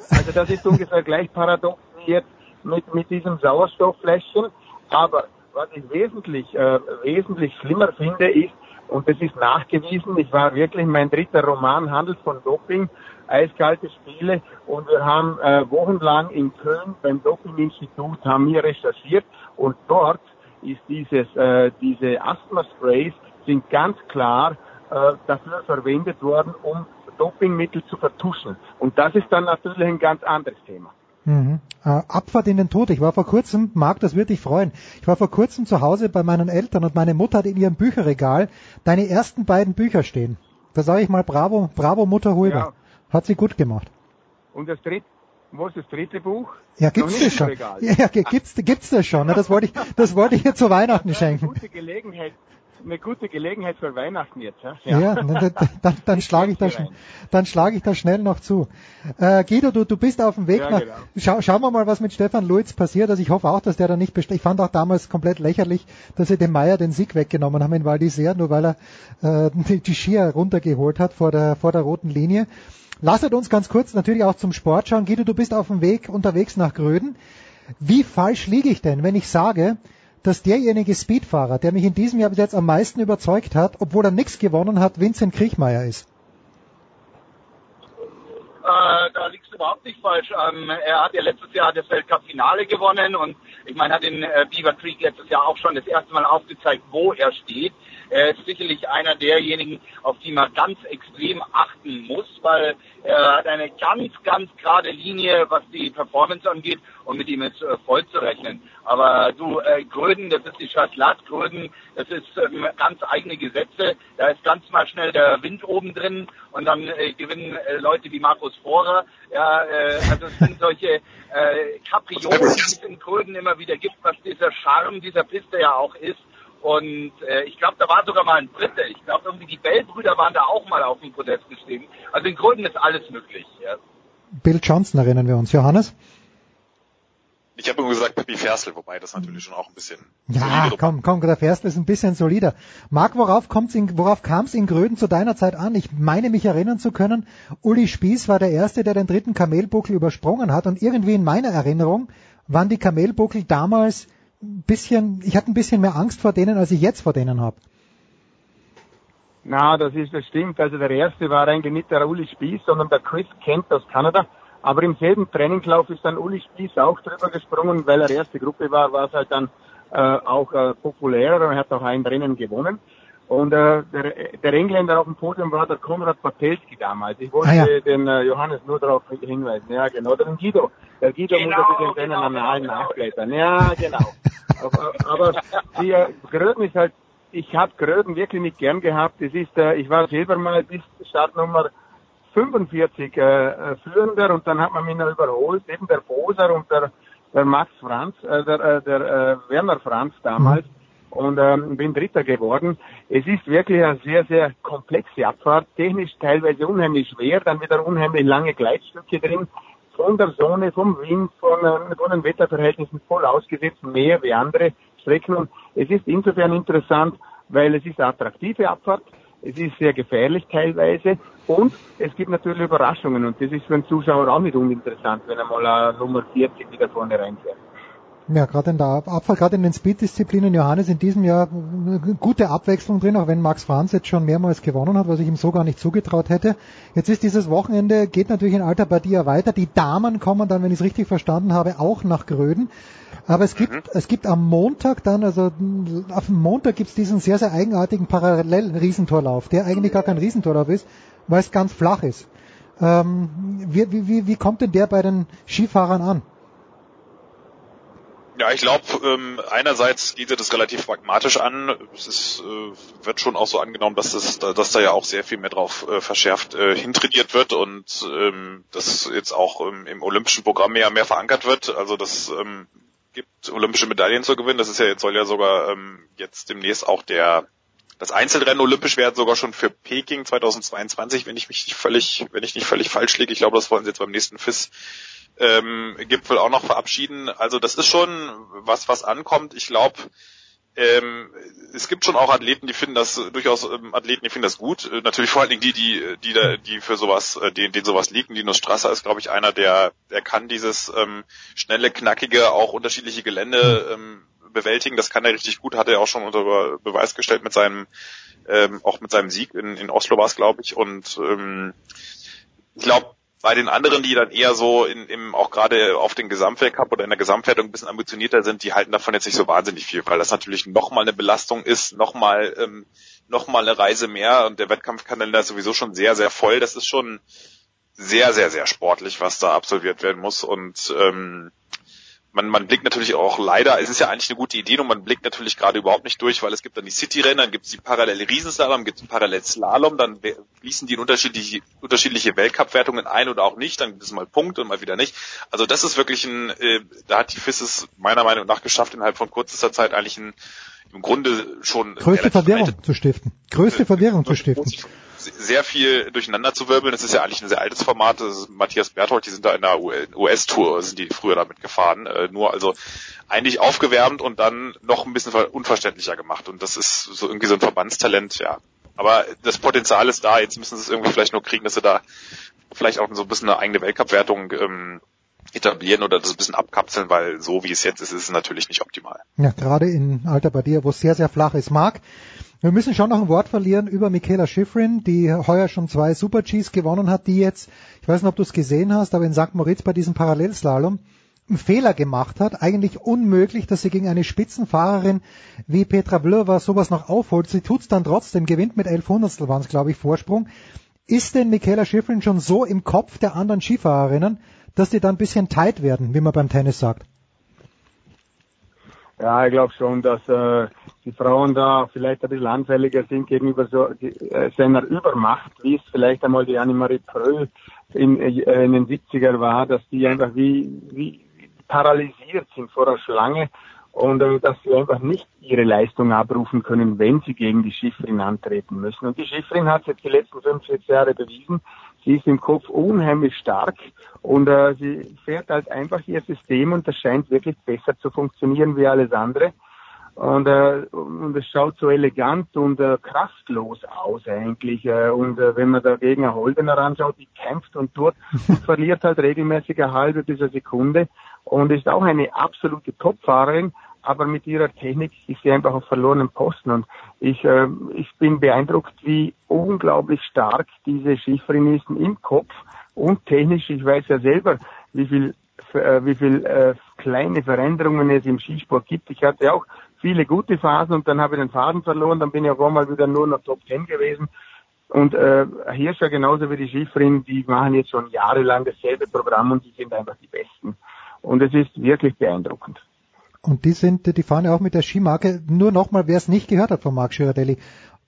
Also das ist ungefähr gleich paradox wie jetzt mit, mit diesem Sauerstofffläschchen. Aber was ich wesentlich, äh, wesentlich schlimmer finde, ist, und das ist nachgewiesen, ich war wirklich, mein dritter Roman handelt von Doping, eiskalte Spiele und wir haben äh, wochenlang in Köln beim Dopinginstitut haben wir recherchiert und dort ist dieses, äh, diese Asthma-Sprays sind ganz klar äh, dafür verwendet worden, um Dopingmittel zu vertuschen. Und das ist dann natürlich ein ganz anderes Thema. Mhm. Äh, Abfahrt in den Tod. Ich war vor kurzem, Marc, das wird dich freuen. Ich war vor kurzem zu Hause bei meinen Eltern und meine Mutter hat in ihrem Bücherregal deine ersten beiden Bücher stehen. Da sage ich mal Bravo, Bravo Mutter Hulber. Ja. Hat sie gut gemacht. Und das dritte, wo ist das dritte Buch? Ja, gibt's das schon? Ja, ja, gibt's, gibt's das schon? Das wollte ich, das wollte ich ihr (laughs) zu Weihnachten schenken. Gute Gelegenheit, eine gute Gelegenheit für Weihnachten jetzt. Ja, Ja, dann, dann, dann, (laughs) schlage ich da, dann schlage ich da schnell noch zu. Äh, Guido, du, du bist auf dem Weg Ja, nach. genau. Schau, schauen wir mal, was mit Stefan Luiz passiert. Also ich hoffe auch, dass der da nicht best Ich fand auch damals komplett lächerlich, dass sie dem Meier den Sieg weggenommen haben in Val d'Isère, nur weil er äh, die, die Skier runtergeholt hat vor der vor der roten Linie. Lasset uns ganz kurz natürlich auch zum Sport schauen. Guido, du bist auf dem Weg unterwegs nach Gröden. Wie falsch liege ich denn, wenn ich sage, dass derjenige Speedfahrer, der mich in diesem Jahr bis jetzt am meisten überzeugt hat, obwohl er nichts gewonnen hat, Vincent Kriechmeier ist? Äh, da liegst du überhaupt nicht falsch. Ähm, er hat ja letztes Jahr das Weltcup-Finale gewonnen und ich meine, hat in äh, Beaver Creek letztes Jahr auch schon das erste Mal aufgezeigt, wo er steht. Er ist sicherlich einer derjenigen, auf die man ganz extrem achten muss, weil er hat eine ganz, ganz gerade Linie, was die Performance angeht und mit ihm ist äh, voll zu rechnen. Aber du, äh, Gröden, das ist die Chasselat, Gröden, das ist ähm, ganz eigene Gesetze. Da ist ganz mal schnell der Wind oben drin und dann äh, gewinnen äh, Leute wie Markus Vorer. Ja, äh, also es sind solche äh, Kapriolen, die es in Gröden immer wieder gibt, was dieser Charme dieser Piste ja auch ist. Und äh, ich glaube, da war sogar mal ein Dritter. Ich glaube, irgendwie die Bell-Brüder waren da auch mal auf dem Podest gestiegen. Also in Gröden ist alles möglich. Ja. Bill Johnson erinnern wir uns. Johannes? Ich habe immer gesagt Pippi Fersel, wobei das natürlich schon auch ein bisschen Ja, komm, komm, der Ferstl ist ein bisschen solider. Marc, worauf kommt's in, worauf kam es in Gröden zu deiner Zeit an? Ich meine mich erinnern zu können, Uli Spieß war der Erste, der den dritten Kamelbuckel übersprungen hat und irgendwie in meiner Erinnerung waren die Kamelbuckel damals bisschen, ich hatte ein bisschen mehr Angst vor denen, als ich jetzt vor denen habe. Na, das ist, das stimmt. Also der erste war eigentlich nicht der Uli Spieß, sondern der Chris Kent aus Kanada. Aber im selben Trainingslauf ist dann Uli Spieß auch drüber gesprungen, weil er erste Gruppe war, war es halt dann äh, auch äh, populärer und hat auch ein Rennen gewonnen. Und äh, der, der Engländer auf dem Podium war der Konrad Patelski damals. Ich wollte Ah, ja. den äh, Johannes nur darauf hinweisen. Ja, genau. Oder den Guido. Der Guido muss ein bisschen seinen Annalen nachblättern. Ja, genau. aber, aber die, äh, Gröden ist halt, ich habe Gröden wirklich nicht gern gehabt. Es ist, äh, ich war selber mal bis Startnummer 45 äh, führender und dann hat man mich noch überholt, eben der Boser und der, der Max Franz, äh, der, äh, der äh, Werner Franz damals und ähm, bin Dritter geworden. Es ist wirklich eine sehr, sehr komplexe Abfahrt, technisch teilweise unheimlich schwer, dann wieder unheimlich lange Gleitstücke drin, von der Sonne, vom Wind, von, äh, von den Wetterverhältnissen voll ausgesetzt, mehr wie andere Strecken. Und es ist insofern interessant, weil es ist eine attraktive Abfahrt, es ist sehr gefährlich teilweise. Und es gibt natürlich Überraschungen. Und das ist für einen Zuschauer auch nicht uninteressant, wenn er mal eine Nummer 40 wieder vorne reinfährt. Ja, gerade in der Abfahrt, gerade in den Speed-Disziplinen, Johannes in diesem Jahr äh, gute Abwechslung drin, auch wenn Max Franz jetzt schon mehrmals gewonnen hat, was ich ihm so gar nicht zugetraut hätte. Jetzt ist dieses Wochenende, geht natürlich in Alta Badia weiter. Die Damen kommen dann, wenn ich es richtig verstanden habe, auch nach Gröden. Aber es gibt, mhm. es gibt am Montag dann, also auf dem Montag gibt es diesen sehr, sehr eigenartigen Parallel-Riesentorlauf, der eigentlich gar kein Riesentorlauf ist, weil es ganz flach ist. Ähm, wie, wie, wie kommt denn der bei den Skifahrern an? Ja, ich glaube, ähm, einerseits geht er das relativ pragmatisch an. Es ist, äh, wird schon auch so angenommen, dass, das, dass da ja auch sehr viel mehr drauf äh, verschärft äh, hintrainiert wird und ähm, das jetzt auch ähm, im olympischen Programm mehr mehr verankert wird. Also das ähm, gibt olympische Medaillen zu gewinnen. Das ist ja jetzt soll ja sogar ähm, jetzt demnächst auch der das Einzelrennen olympisch werden sogar schon für Peking 2022, wenn ich mich nicht völlig, wenn ich nicht völlig falsch liege. Ich glaube, das wollen sie jetzt beim nächsten FIS ähm, Gipfel auch noch verabschieden. Also das ist schon was, was ankommt. Ich glaube, ähm, es gibt schon auch Athleten, die finden das durchaus ähm, Athleten, die finden das gut. Äh, natürlich vor allen Dingen die, die, die, da, die für sowas, äh, denen, denen sowas liegt. Linus Strasser ist, glaube ich, einer, der, der kann dieses ähm, schnelle, knackige, auch unterschiedliche Gelände ähm, bewältigen. Das kann er richtig gut, hat er auch schon unter Beweis gestellt mit seinem, ähm, auch mit seinem Sieg in, in Oslo war es, glaube ich. Und ähm, ich glaube, bei den anderen, die dann eher so in, im, auch gerade auf den Gesamtweltcup oder in der Gesamtwertung ein bisschen ambitionierter sind, die halten davon jetzt nicht so wahnsinnig viel, weil das natürlich nochmal eine Belastung ist, nochmal ähm, noch eine Reise mehr und der Wettkampfkalender ist sowieso schon sehr, sehr voll. Das ist schon sehr, sehr, sehr sportlich, was da absolviert werden muss und ähm, man, man blickt natürlich auch leider, es ist ja eigentlich eine gute Idee und man blickt natürlich gerade überhaupt nicht durch, weil es gibt dann die City-Rennen, dann gibt es die parallele Riesenslalom, gibt es parallel Slalom, dann fließen die in unterschiedliche, unterschiedliche Weltcup-Wertungen ein oder auch nicht, dann gibt es mal Punkte und mal wieder nicht. Also das ist wirklich ein, äh, da hat die FIS es meiner Meinung nach geschafft, innerhalb von kürzester Zeit eigentlich ein, im Grunde schon größte Verwirrung zu stiften. Größte Verwirrung zu stiften sehr viel durcheinander zu wirbeln. Das ist ja eigentlich ein sehr altes Format. Das ist Matthias Berthold, die sind da in der US-Tour, sind die früher damit gefahren. Äh, nur also eigentlich aufgewärmt und dann noch ein bisschen unverständlicher gemacht. Und das ist so irgendwie so ein Verbandstalent, ja. Aber das Potenzial ist da. Jetzt müssen sie es irgendwie vielleicht nur kriegen, dass sie da vielleicht auch so ein bisschen eine eigene Weltcup-Wertung ähm, etablieren oder das ein bisschen abkapseln, weil so wie es jetzt ist, ist es natürlich nicht optimal. Ja, gerade in Alter Badia, wo es sehr, sehr flach ist. Marc, wir müssen schon noch ein Wort verlieren über Michaela Schifrin, die heuer schon zwei Super Gs gewonnen hat, die jetzt, ich weiß nicht, ob du es gesehen hast, aber in St. Moritz bei diesem Parallelslalom einen Fehler gemacht hat. Eigentlich unmöglich, dass sie gegen eine Spitzenfahrerin wie Petra Vlhova sowas noch aufholt. Sie tut's dann trotzdem, gewinnt mit elf Hundertstel waren es, glaube ich, Vorsprung. Ist denn Michaela Schifrin schon so im Kopf der anderen Skifahrerinnen, dass die dann ein bisschen tight werden, wie man beim Tennis sagt? Ja, ich glaube schon, dass äh, die Frauen da vielleicht ein bisschen anfälliger sind gegenüber so äh, seiner Übermacht, wie es vielleicht einmal die Annemarie Pröll in, äh, in den 70er war, dass die einfach wie, wie paralysiert sind vor der Schlange und äh, dass sie einfach nicht ihre Leistung abrufen können, wenn sie gegen die Schifferin antreten müssen. Und die Schifferin hat jetzt die letzten fünf, sechs Jahre bewiesen, sie ist im Kopf unheimlich stark und äh, sie fährt halt einfach ihr System und das scheint wirklich besser zu funktionieren wie alles andere. Und, äh, und es schaut so elegant und äh, kraftlos aus eigentlich. Äh, und äh, wenn man dagegen eine Holdener anschaut, die kämpft und tut (laughs) und verliert halt regelmäßig eine halbe bis eine Sekunde und ist auch eine absolute Topfahrerin, aber mit ihrer Technik ist sie einfach auf verlorenen Posten. Und ich, äh, ich bin beeindruckt, wie unglaublich stark diese Schifferin ist im Kopf und technisch. Ich weiß ja selber, wie viel, äh, wie viel äh, kleine Veränderungen es im Skisport gibt. Ich hatte auch viele gute Phasen und dann habe ich den Faden verloren, dann bin ich auf einmal wieder nur noch Top 10 gewesen. Und äh, Hirscher genauso wie die Schifferin, die machen jetzt schon jahrelang dasselbe Programm und die sind einfach die Besten. Und es ist wirklich beeindruckend. Und die sind, die fahren ja auch mit der Skimarke. Nur nochmal, wer es nicht gehört hat von Marc Girardelli.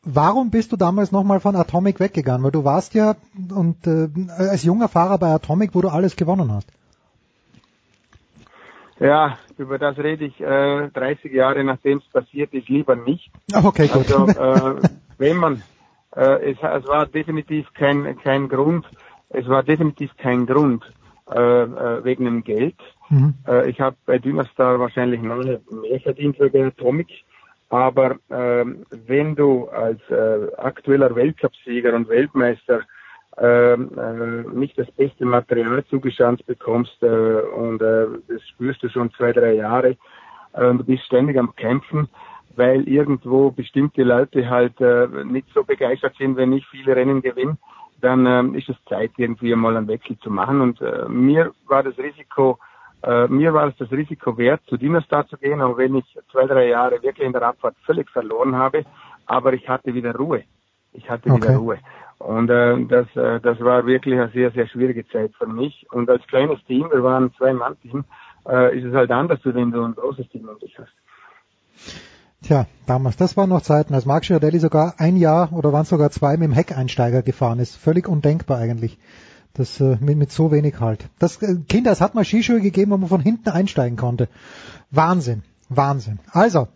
Warum bist du damals nochmal von Atomic weggegangen? Weil du warst ja und äh, als junger Fahrer bei Atomic, wo du alles gewonnen hast. Ja, über das rede ich äh, 30 Jahre nachdem es passiert ist, lieber nicht. Okay, gut. Also (laughs) äh, wenn man, äh, es, es war definitiv kein, kein Grund, es war definitiv kein Grund äh, äh, wegen dem Geld. Mhm. Äh, ich habe bei Dynastar wahrscheinlich noch mehr verdient wie bei Atomic. Aber ähm, wenn du als äh, aktueller Weltcupsieger und Weltmeister ähm, äh, nicht das beste Material zugeschanzt bekommst äh, und äh, das spürst du schon zwei, drei Jahre äh, und du bist ständig am Kämpfen, weil irgendwo bestimmte Leute halt äh, nicht so begeistert sind, wenn ich viele Rennen gewinne, dann äh, ist es Zeit, irgendwie mal einen Wechsel zu machen. Und äh, mir war das Risiko, äh, mir war es das Risiko wert, zu Dinostar zu gehen, auch wenn ich zwei, drei Jahre wirklich in der Abfahrt völlig verloren habe, aber ich hatte wieder Ruhe. Ich hatte Okay. wieder Ruhe. Und äh, das, äh, das war wirklich eine sehr, sehr schwierige Zeit für mich. Und als kleines Team, wir waren ein Zwei-Mann-Team, äh, ist es halt anders, wenn du ein großes Team um dich hast. Tja, damals, das waren noch Zeiten, als Marc Girardelli sogar ein Jahr oder waren es sogar zwei mit dem Heckeinsteiger gefahren ist. Völlig undenkbar eigentlich. Das äh, mit, mit so wenig halt. Das äh, Kinder, es hat mal Skischuhe gegeben, wo man von hinten einsteigen konnte. Wahnsinn, Wahnsinn. Also,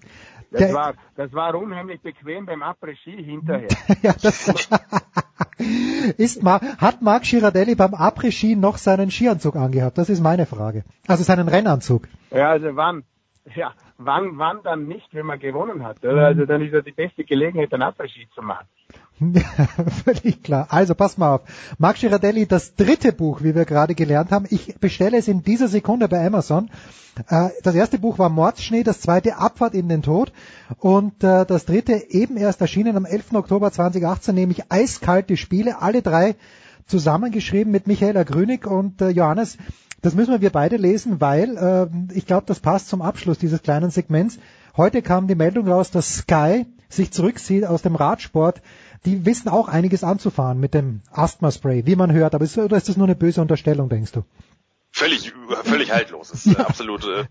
Das der, war, das war unheimlich bequem beim Après-Ski hinterher. (laughs) ja, das (laughs) ist Ma hat Marc Girardelli beim Après-Ski noch seinen Skianzug angehabt? Das ist meine Frage. Also seinen Rennanzug. Ja, also wann, ja, wann, wann dann nicht, wenn man gewonnen hat, oder? Also dann ist ja die beste Gelegenheit, einen Après-Ski zu machen. (laughs) Völlig klar. Also pass mal auf. Marc Girardelli, das dritte Buch, wie wir gerade gelernt haben. Ich bestelle es in dieser Sekunde bei Amazon. Äh, Das erste Buch war Mordsschnee, das zweite Abfahrt in den Tod und äh, das dritte eben erst erschienen am 11. Oktober 2018, nämlich Eiskalte Spiele. Alle drei zusammengeschrieben mit Michaela Grünig und äh, Johannes. Das müssen wir beide lesen, weil äh, ich glaube, das passt zum Abschluss dieses kleinen Segments. Heute kam die Meldung raus, dass Sky sich zurückzieht aus dem Radsport. Die wissen auch einiges anzufahren mit dem Asthma-Spray, wie man hört. Aber ist, oder ist das nur eine böse Unterstellung, denkst du? Völlig, völlig haltlos. Es ist äh, (laughs) absolut äh,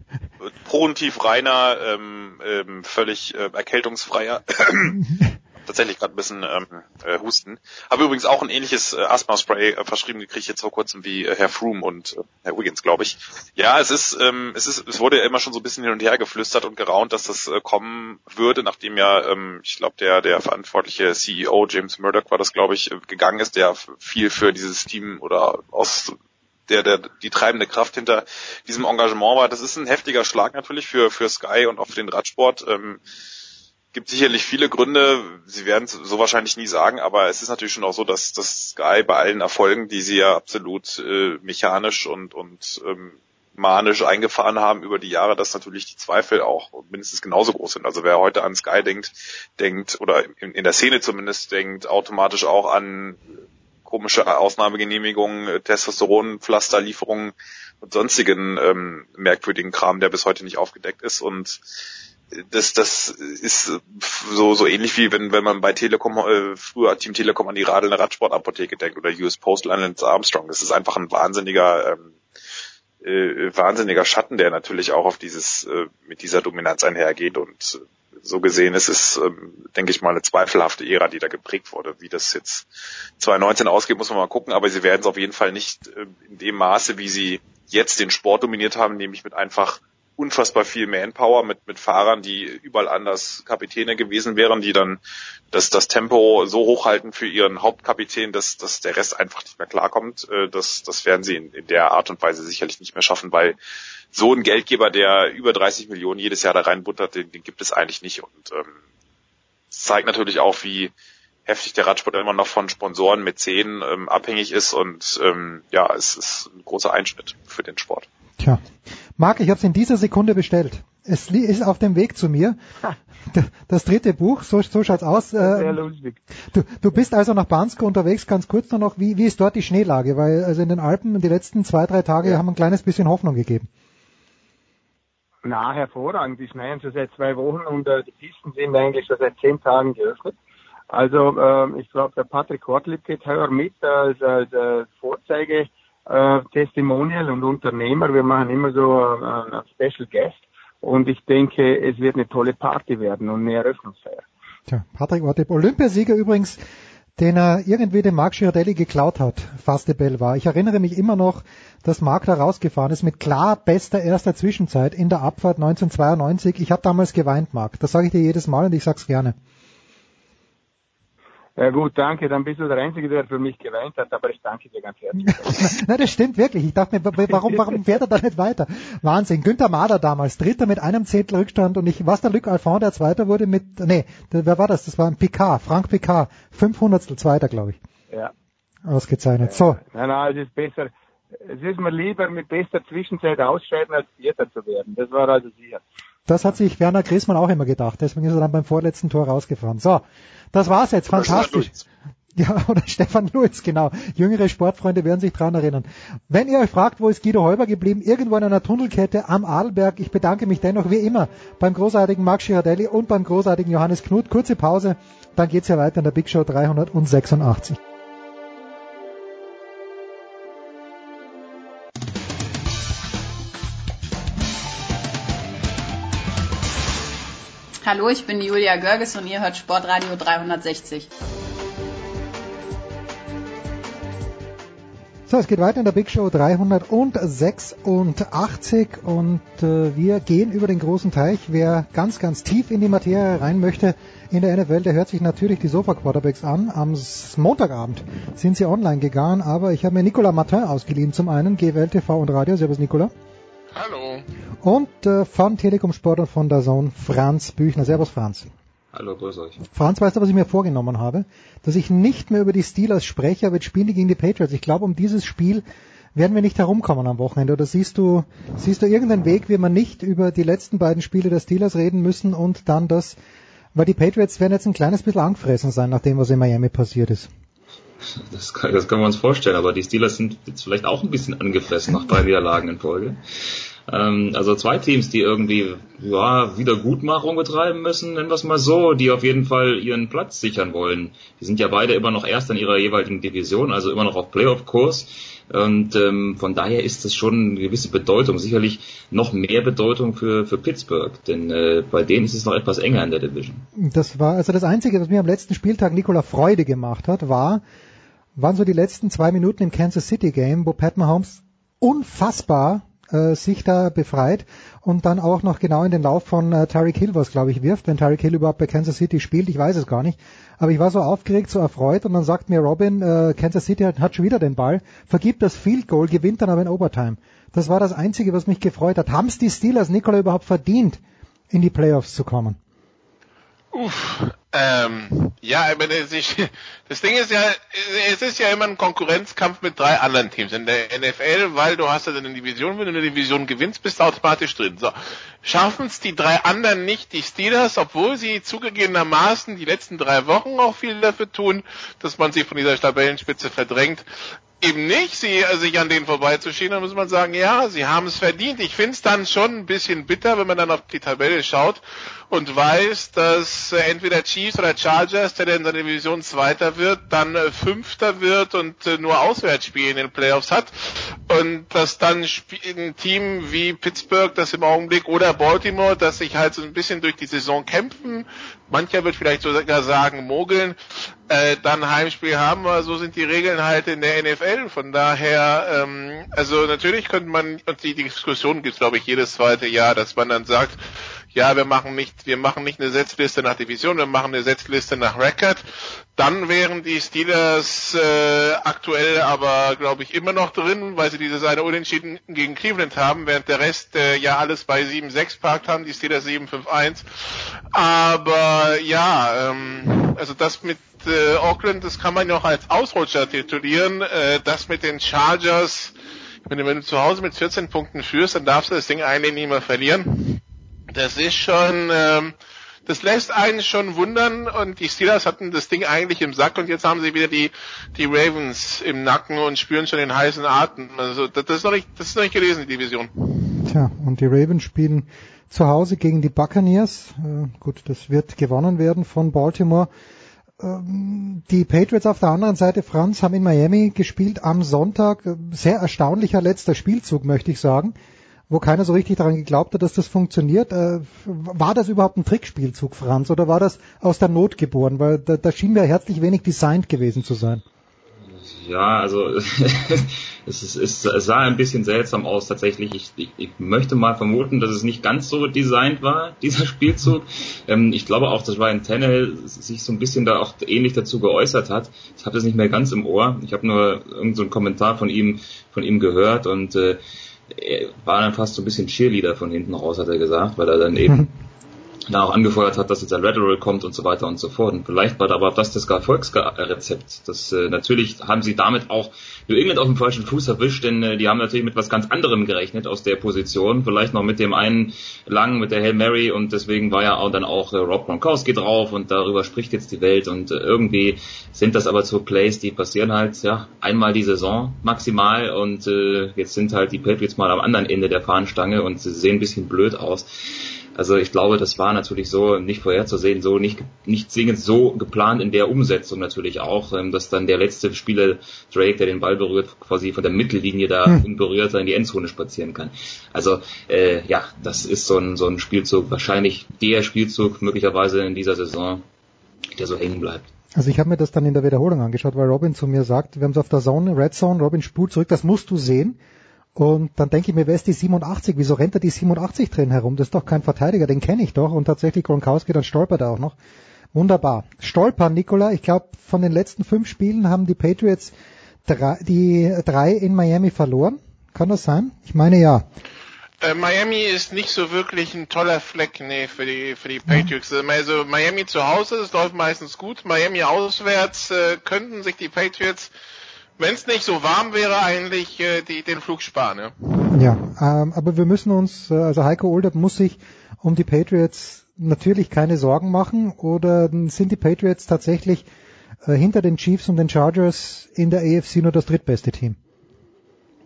proventiv reiner, ähm, ähm, völlig äh, erkältungsfreier. (laughs) Tatsächlich gerade ein bisschen ähm, äh, Husten. Habe übrigens auch ein ähnliches äh, Asthma-Spray äh, verschrieben gekriegt jetzt vor kurzem wie äh, Herr Froome und äh, Herr Wiggins, glaube ich. Ja, es ist, ähm, es ist, es wurde ja immer schon so ein bisschen hin und her geflüstert und geraunt, dass das äh, kommen würde, nachdem ja, ähm, ich glaube, der der verantwortliche CEO James Murdoch war das, glaube ich, äh, gegangen ist, der viel für dieses Team oder aus der, der die treibende Kraft hinter diesem Engagement war. Das ist ein heftiger Schlag natürlich für für Sky und auch für den Radsport. Ähm, gibt sicherlich viele Gründe. Sie werden es so wahrscheinlich nie sagen, aber es ist natürlich schon auch so, dass dass Sky bei allen Erfolgen, die sie ja absolut äh, mechanisch und und ähm, manisch eingefahren haben über die Jahre, dass natürlich die Zweifel auch mindestens genauso groß sind. Also wer heute an Sky denkt, denkt oder in, in der Szene zumindest denkt automatisch auch an komische Ausnahmegenehmigungen, Testosteronpflasterlieferungen und sonstigen ähm, merkwürdigen Kram, der bis heute nicht aufgedeckt ist. Und das, das ist so, so ähnlich wie wenn, wenn man bei Telekom, äh, früher Team Telekom an die Radelnde Radsportapotheke denkt oder US Postal Lance Armstrong. Das ist einfach ein wahnsinniger, ähm, äh, wahnsinniger Schatten, der natürlich auch auf dieses, äh, mit dieser Dominanz einhergeht und äh, so gesehen ist es, ähm, denke ich mal, eine zweifelhafte Ära, die da geprägt wurde. Wie das jetzt 2019 ausgeht, muss man mal gucken, aber sie werden es auf jeden Fall nicht äh, in dem Maße, wie sie jetzt den Sport dominiert haben, nämlich mit einfach unfassbar viel Manpower mit, mit Fahrern, die überall anders Kapitäne gewesen wären, die dann das, das Tempo so hochhalten für ihren Hauptkapitän, dass, dass der Rest einfach nicht mehr klarkommt. Äh, Das, das werden sie in, in der Art und Weise sicherlich nicht mehr schaffen, weil so ein Geldgeber, der über 30 Millionen jedes Jahr da reinbuttert, den, den gibt es eigentlich nicht. Und ähm, zeigt natürlich auch, wie heftig der Radsport immer noch von Sponsoren, Mäzen ähm, abhängig ist. Und ähm, ja, es ist ein großer Einschnitt für den Sport. Tja. Marc, ich habe es in dieser Sekunde bestellt. Es ist auf dem Weg zu mir. Das dritte Buch, so, so schaut's aus. Sehr Äh, lustig. du, du bist also nach Bansko unterwegs, ganz kurz nur noch. Wie, wie ist dort die Schneelage? Weil also in den Alpen die letzten zwei, drei Tage haben ein kleines bisschen Hoffnung gegeben. Na, hervorragend. Die schneien schon seit zwei Wochen und äh, die Pisten sind eigentlich schon seit zehn Tagen geöffnet. Also ähm, ich glaube, der Patrick Hortlieb geht heuer mit als, als äh, Vorzeige äh, Testimonial und Unternehmer. Wir machen immer so äh, einen Special Guest und ich denke, es wird eine tolle Party werden und eine Eröffnungsfeier. Tja, Patrick Orteb, Olympiasieger übrigens, den er irgendwie dem Marc Girardelli geklaut hat, Fastebell war. Ich erinnere mich immer noch, dass Marc da rausgefahren ist mit klar bester erster Zwischenzeit in der Abfahrt 1992. Ich habe damals geweint, Marc. Das sage ich dir jedes Mal und ich sag's gerne. Ja gut, danke. Dann bist du der Einzige, der für mich geweint hat, aber ich danke dir ganz herzlich. (laughs) Nein, das stimmt wirklich. Ich dachte mir, warum, warum fährt er da nicht weiter? Wahnsinn. Günther Mahler damals, Dritter mit einem Zehntel Rückstand und ich, was der Luc Alphand, der Zweiter wurde mit, nee, wer war das? Das war ein Picard, Frank Picard, 500 Zweiter, glaube ich. Ja. Ausgezeichnet. So. Nein, nein, es ist besser. Es ist mir lieber, mit bester Zwischenzeit ausscheiden, als Vierter zu werden. Das war also sicher. Das hat sich Werner Griesmann auch immer gedacht. Deswegen ist er dann beim vorletzten Tor rausgefahren. So, das war's jetzt. Fantastisch. Ja, (laughs) oder Stefan Lutz, genau. Jüngere Sportfreunde werden sich dran erinnern. Wenn ihr euch fragt, wo ist Guido Heuber geblieben, irgendwo in einer Tunnelkette am Adelberg. Ich bedanke mich dennoch wie immer beim großartigen Max Girardelli und beim großartigen Johannes Knut. Kurze Pause, dann geht's ja weiter in der Big Show 386. Hallo, ich bin Julia Görges und ihr hört Sportradio 360. So, es geht weiter in der Big Show 386 und äh, wir gehen über den großen Teich. Wer ganz, ganz tief in die Materie rein möchte in der NFL, der hört sich natürlich die Sofa Quarterbacks an. Am Montagabend sind sie online gegangen, aber ich habe mir Nicolas Martin ausgeliehen zum einen, GWL TV und Radio. Servus Nicolas. Hallo. Und äh, von Telekom Sport und von der Zone Franz Büchner. Servus Franz. Hallo, grüß euch. Franz, weißt du, was ich mir vorgenommen habe? Dass ich nicht mehr über die Steelers spreche, aber jetzt spielen die gegen die Patriots. Ich glaube, um dieses Spiel werden wir nicht herumkommen am Wochenende. Oder siehst du, siehst du irgendeinen Weg, wie wir nicht über die letzten beiden Spiele der Steelers reden müssen und dann das, weil die Patriots werden jetzt ein kleines bisschen angefressen sein, nach dem, was in Miami passiert ist. Das, kann, das können wir uns vorstellen, aber die Steelers sind jetzt vielleicht auch ein bisschen angefressen nach drei Niederlagen in Folge. Ähm, also zwei Teams, die irgendwie ja, Wiedergutmachung betreiben müssen, nennen wir es mal so, die auf jeden Fall ihren Platz sichern wollen. Die sind ja beide immer noch erst in ihrer jeweiligen Division, also immer noch auf Playoff-Kurs. Und ähm, von daher ist das schon eine gewisse Bedeutung, sicherlich noch mehr Bedeutung für, für Pittsburgh, denn äh, bei denen ist es noch etwas enger in der Division. Das war also das Einzige, was mir am letzten Spieltag Nikola Freude gemacht hat, war, waren so die letzten zwei Minuten im Kansas City Game, wo Pat Mahomes unfassbar äh, sich da befreit und dann auch noch genau in den Lauf von äh, Tyreek Hill was, glaube ich, wirft, wenn Tyreek Hill überhaupt bei Kansas City spielt, ich weiß es gar nicht. Aber ich war so aufgeregt, so erfreut und dann sagt mir Robin, äh, Kansas City hat, hat schon wieder den Ball, vergibt das Field Goal, gewinnt dann aber in Overtime. Das war das Einzige, was mich gefreut hat. Haben es die Steelers, Nikola, überhaupt verdient, in die Playoffs zu kommen? Uff, ähm, ja, ich meine, (laughs) das Ding ist ja, es ist ja immer ein Konkurrenzkampf mit drei anderen Teams in der NFL, weil du hast ja eine Division, wenn du eine Division gewinnst, bist du automatisch drin. So, schaffen es die drei anderen nicht, die Steelers, obwohl sie zugegebenermaßen die letzten drei Wochen auch viel dafür tun, dass man sie von dieser Tabellenspitze verdrängt, eben nicht, sie äh, sich an denen vorbeizuschieben, dann muss man sagen, ja, sie haben es verdient. Ich finde es dann schon ein bisschen bitter, wenn man dann auf die Tabelle schaut und weiß, dass äh, entweder Chiefs oder Chargers, der in seiner Division Zweiter wird, dann äh, Fünfter wird und äh, nur Auswärtsspiele in den Playoffs hat und dass dann ein Team wie Pittsburgh, das im Augenblick oder Baltimore, das sich halt so ein bisschen durch die Saison kämpfen, mancher wird vielleicht sogar sagen mogeln, äh, dann Heimspiel haben, aber so sind die Regeln halt in der NFL. Von daher, ähm, also natürlich könnte man, und die Diskussion gibt es glaube ich jedes zweite Jahr, dass man dann sagt, ja, wir machen nicht, wir machen nicht eine Setzliste nach Division, wir machen eine Setzliste nach Record. Dann wären die Steelers äh, aktuell aber, glaube ich, immer noch drin, weil sie dieses eine Unentschieden gegen Cleveland haben, während der Rest äh, ja alles bei 7-6 parkt haben, die Steelers 7-5-1. Aber ja, ähm, also das mit äh, Auckland, das kann man ja auch als Ausrutscher titulieren. Äh, das mit den Chargers, wenn du, wenn du zu Hause mit 14 Punkten führst, dann darfst du das Ding eigentlich nicht mehr verlieren. Das ist schon, ähm, das lässt einen schon wundern und die Steelers hatten das Ding eigentlich im Sack und jetzt haben sie wieder die, die Ravens im Nacken und spüren schon den heißen Atem. Also das ist noch nicht, das ist noch nicht gelesen, die Division. Tja, und die Ravens spielen zu Hause gegen die Buccaneers. Äh, gut, das wird gewonnen werden von Baltimore. Ähm, die Patriots auf der anderen Seite, Franz, haben in Miami gespielt am Sonntag. Sehr erstaunlicher letzter Spielzug, möchte ich sagen wo keiner so richtig daran geglaubt hat, dass das funktioniert. Äh, war das überhaupt ein Trickspielzug, Franz, oder war das aus der Not geboren? Weil da, da schien mir herzlich wenig designt gewesen zu sein. Ja, also (laughs) es, ist, es, sah ein bisschen seltsam aus tatsächlich. Ich, ich, ich möchte mal vermuten, dass es nicht ganz so designt war, (laughs) dieser Spielzug. Ähm, ich glaube auch, dass Ryan Tannehill sich so ein bisschen da auch ähnlich dazu geäußert hat. Ich habe das nicht mehr ganz im Ohr. Ich habe nur irgendeinen so Kommentar von ihm von ihm gehört und äh, war dann fast so ein bisschen Cheerleader von hinten raus, hat er gesagt, weil er dann eben (laughs) da auch angefeuert hat, dass jetzt ein Lateral kommt und so weiter und so fort. Und vielleicht war da aber das das Erfolgsrezept. Das äh, natürlich haben sie damit auch New England auf dem falschen Fuß erwischt, denn äh, die haben natürlich mit was ganz anderem gerechnet aus der Position. Vielleicht noch mit dem einen langen, mit der Hail Mary und deswegen war ja auch dann auch äh, Rob Gronkowski drauf und darüber spricht jetzt die Welt und äh, irgendwie sind das aber so Plays, die passieren halt ja einmal die Saison maximal und äh, jetzt sind halt die Patriots mal am anderen Ende der Fahnenstange und sie sehen ein bisschen blöd aus. Also ich glaube, das war natürlich so nicht vorherzusehen, so nicht, nicht zwingend so geplant in der Umsetzung natürlich auch, ähm, dass dann der letzte Spieler Drake, der den Ball berührt, quasi von der Mittellinie da hm. unberührt in die Endzone spazieren kann. Also äh, ja, das ist so ein, so ein Spielzug, wahrscheinlich der Spielzug möglicherweise in dieser Saison, der so hängen bleibt. Also ich habe mir das dann in der Wiederholung angeschaut, weil Robin zu mir sagt, wir haben es auf der Zone, Red Zone, Robin spult zurück, das musst du sehen. Und dann denke ich mir, wer ist die 87? Wieso rennt er die 87 drin herum? Das ist doch kein Verteidiger, den kenne ich doch. Und tatsächlich Gronkowski, dann stolpert er auch noch. Wunderbar. Stolpern, Nikola. Ich glaube, von den letzten fünf Spielen haben die Patriots drei, die drei in Miami verloren. Kann das sein? Ich meine ja. Äh, Miami ist nicht so wirklich ein toller Fleck, nee, für die für die Patriots. Ja. Also Miami zu Hause, das läuft meistens gut. Miami auswärts äh, könnten sich die Patriots wenn es nicht so warm wäre, eigentlich äh, die, den Flug sparen. Ja, ja ähm, aber wir müssen uns, äh, also Heiko Older muss sich um die Patriots natürlich keine Sorgen machen oder sind die Patriots tatsächlich äh, hinter den Chiefs und den Chargers in der AFC nur das drittbeste Team?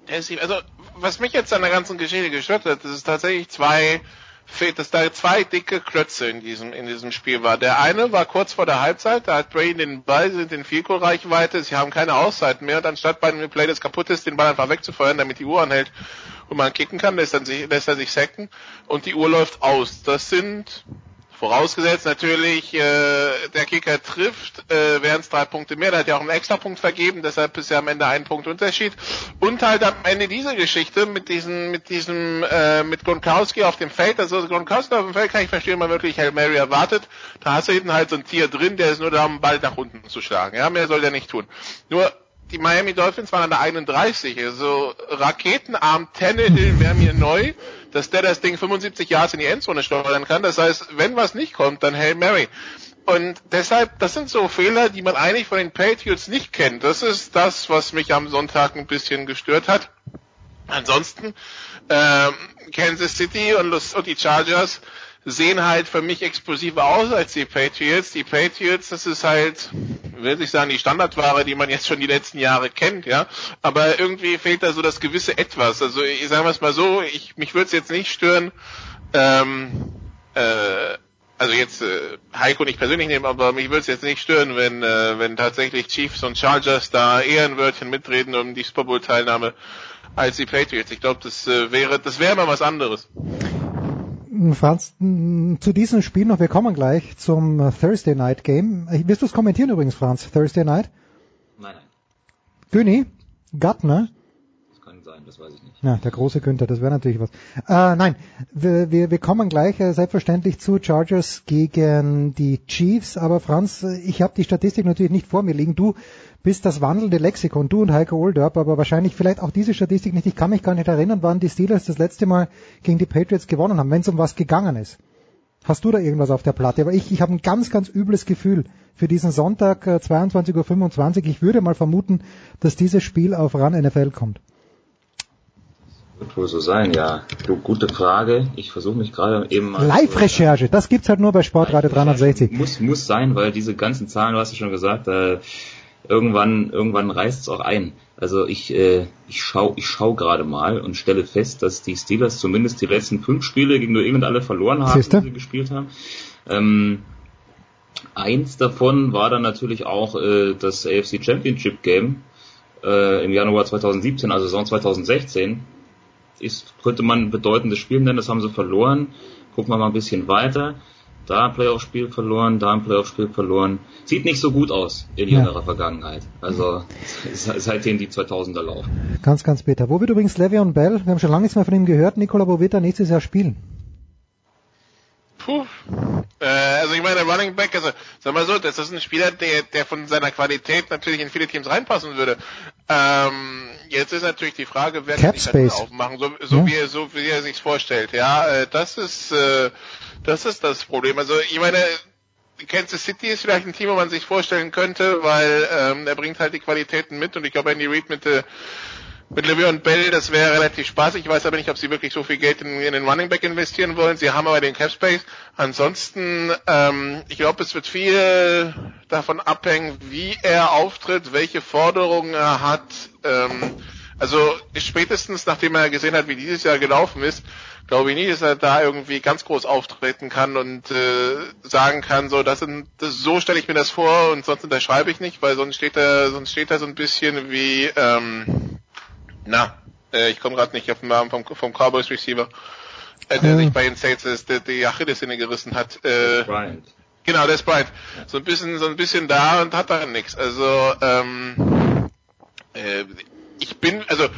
Also was mich jetzt an der ganzen Geschichte gestört hat, das ist tatsächlich zwei fehlt, dass da zwei dicke Klötze in diesem, in diesem Spiel war. Der eine war kurz vor der Halbzeit, da hat Brady den Ball, sind in Vielkohl-Reichweite, sie haben keine Auszeiten mehr und anstatt bei einem Play, das kaputt ist, den Ball einfach wegzufeuern, damit die Uhr anhält und man kicken kann, lässt, dann sich, lässt er sich sacken und die Uhr läuft aus. Das sind Vorausgesetzt natürlich, äh, der Kicker trifft, äh, wären es drei Punkte mehr. Der hat ja auch einen Extrapunkt vergeben, deshalb ist ja am Ende ein Punkt Unterschied. Und halt am Ende diese Geschichte mit diesem, mit diesem, äh, mit Gronkowski auf dem Feld. Also Gronkowski auf dem Feld kann ich verstehen, man wirklich Hail Mary erwartet. Da hast du hinten halt so ein Tier drin, der ist nur da, um Ball nach unten zu schlagen. Ja, mehr soll der nicht tun. Nur die Miami Dolphins waren an der 31. Also Raketenarm Tannehill wäre mir neu, dass der das Ding 75 Yards in die Endzone steuern kann. Das heißt, wenn was nicht kommt, dann Hail Mary. Und deshalb, das sind so Fehler, die man eigentlich von den Patriots nicht kennt. Das ist das, was mich am Sonntag ein bisschen gestört hat. Ansonsten, ähm, Kansas City und, und die Chargers sehen halt für mich explosiver aus als die Patriots. Die Patriots, das ist halt, will ich sagen, die Standardware, die man jetzt schon die letzten Jahre kennt, ja. Aber irgendwie fehlt da so das gewisse Etwas. Also ich sage es mal so, ich mich würde es jetzt nicht stören, ähm, äh, also jetzt äh, Heiko nicht persönlich nehmen, aber mich würde es jetzt nicht stören, wenn äh, wenn tatsächlich Chiefs und Chargers da eher ein Wörtchen mitreden um die Super Bowl Teilnahme als die Patriots. Ich glaube, das äh, wäre das wäre mal was anderes. Franz, zu diesem Spiel noch, wir kommen gleich zum Thursday Night Game. Äh, wirst du es kommentieren übrigens, Franz, Thursday Night? Nein, nein. Günni? Gattner? Das weiß ich nicht. Ja, der große Günther, das wäre natürlich was. Äh, nein, wir, wir, wir kommen gleich äh, selbstverständlich zu Chargers gegen die Chiefs, aber Franz, ich habe die Statistik natürlich nicht vor mir liegen. Du bist das wandelnde Lexikon, du und Heiko Olderb, aber wahrscheinlich vielleicht auch diese Statistik nicht. Ich kann mich gar nicht erinnern, wann die Steelers das letzte Mal gegen die Patriots gewonnen haben, wenn es um was gegangen ist. Hast du da irgendwas auf der Platte? Aber ich, ich habe ein ganz, ganz übles Gefühl für diesen Sonntag äh, 22.25 Uhr. Ich würde mal vermuten, dass dieses Spiel auf RAN NFL kommt. Wird wohl so sein, ja. Du, gute Frage. Ich versuche mich gerade eben mal. Live-Recherche, das gibt's halt nur bei Sportradio 360. Muss, muss sein, weil diese ganzen Zahlen, du hast ja schon gesagt, äh, irgendwann, irgendwann reißt es auch ein. Also ich, äh, ich schau, ich schau gerade mal und stelle fest, dass die Steelers zumindest die letzten fünf Spiele gegen New England alle verloren haben, die sie gespielt haben. Ähm, eins davon war dann natürlich auch äh, das AFC Championship Game äh, im Januar 2017, also Saison 2016. Ist, könnte man ein bedeutendes Spiel nennen, das haben sie verloren. Gucken wir mal ein bisschen weiter. da ein Playoff-Spiel verloren, da ein Playoff-Spiel verloren. Sieht nicht so gut aus in jüngerer ja. Vergangenheit. Also seitdem die 2000er laufen. Ganz, ganz bitter. Wo wird übrigens Le'Veon Bell? Wir haben schon lange nichts mehr von ihm gehört. Nikola, wo wird er nächstes Jahr spielen? Puh. Äh, also ich meine, Running Back, also sag mal so, das ist ein Spieler, der, der von seiner Qualität natürlich in viele Teams reinpassen würde. Ähm, jetzt ist natürlich die Frage, wer kann die halt aufmachen, so, so ja. wie er so wie er sich's vorstellt. Ja, äh, das ist äh, das ist das Problem. Also ich meine, Kansas City ist vielleicht ein Team, wo man sich vorstellen könnte, weil ähm, er bringt halt die Qualitäten mit und ich glaube, Andy Reid mit äh, mit Le'Veon Bell, das wäre relativ spaßig. Ich weiß aber nicht, ob sie wirklich so viel Geld in, in den Running Back investieren wollen. Sie haben aber den Cap Space. Ansonsten, ähm, ich glaube, es wird viel davon abhängen, wie er auftritt, welche Forderungen er hat. Ähm, also spätestens nachdem er gesehen hat, wie dieses Jahr gelaufen ist, glaube ich nicht, dass er da irgendwie ganz groß auftreten kann und äh, sagen kann, so das sind das, so stelle ich mir das vor und sonst unterschreibe ich nicht, weil sonst steht er sonst steht er so ein bisschen wie ähm, na, äh, ich komme gerade nicht auf den Namen vom, vom Cowboys Receiver, äh, der hm. sich bei den Saints ist, der die Achillessehne gerissen hat. Äh, Bryant. Genau, der ist Bryant. So ein bisschen, so ein bisschen da und hat da nichts. Also ähm, äh, ich bin, also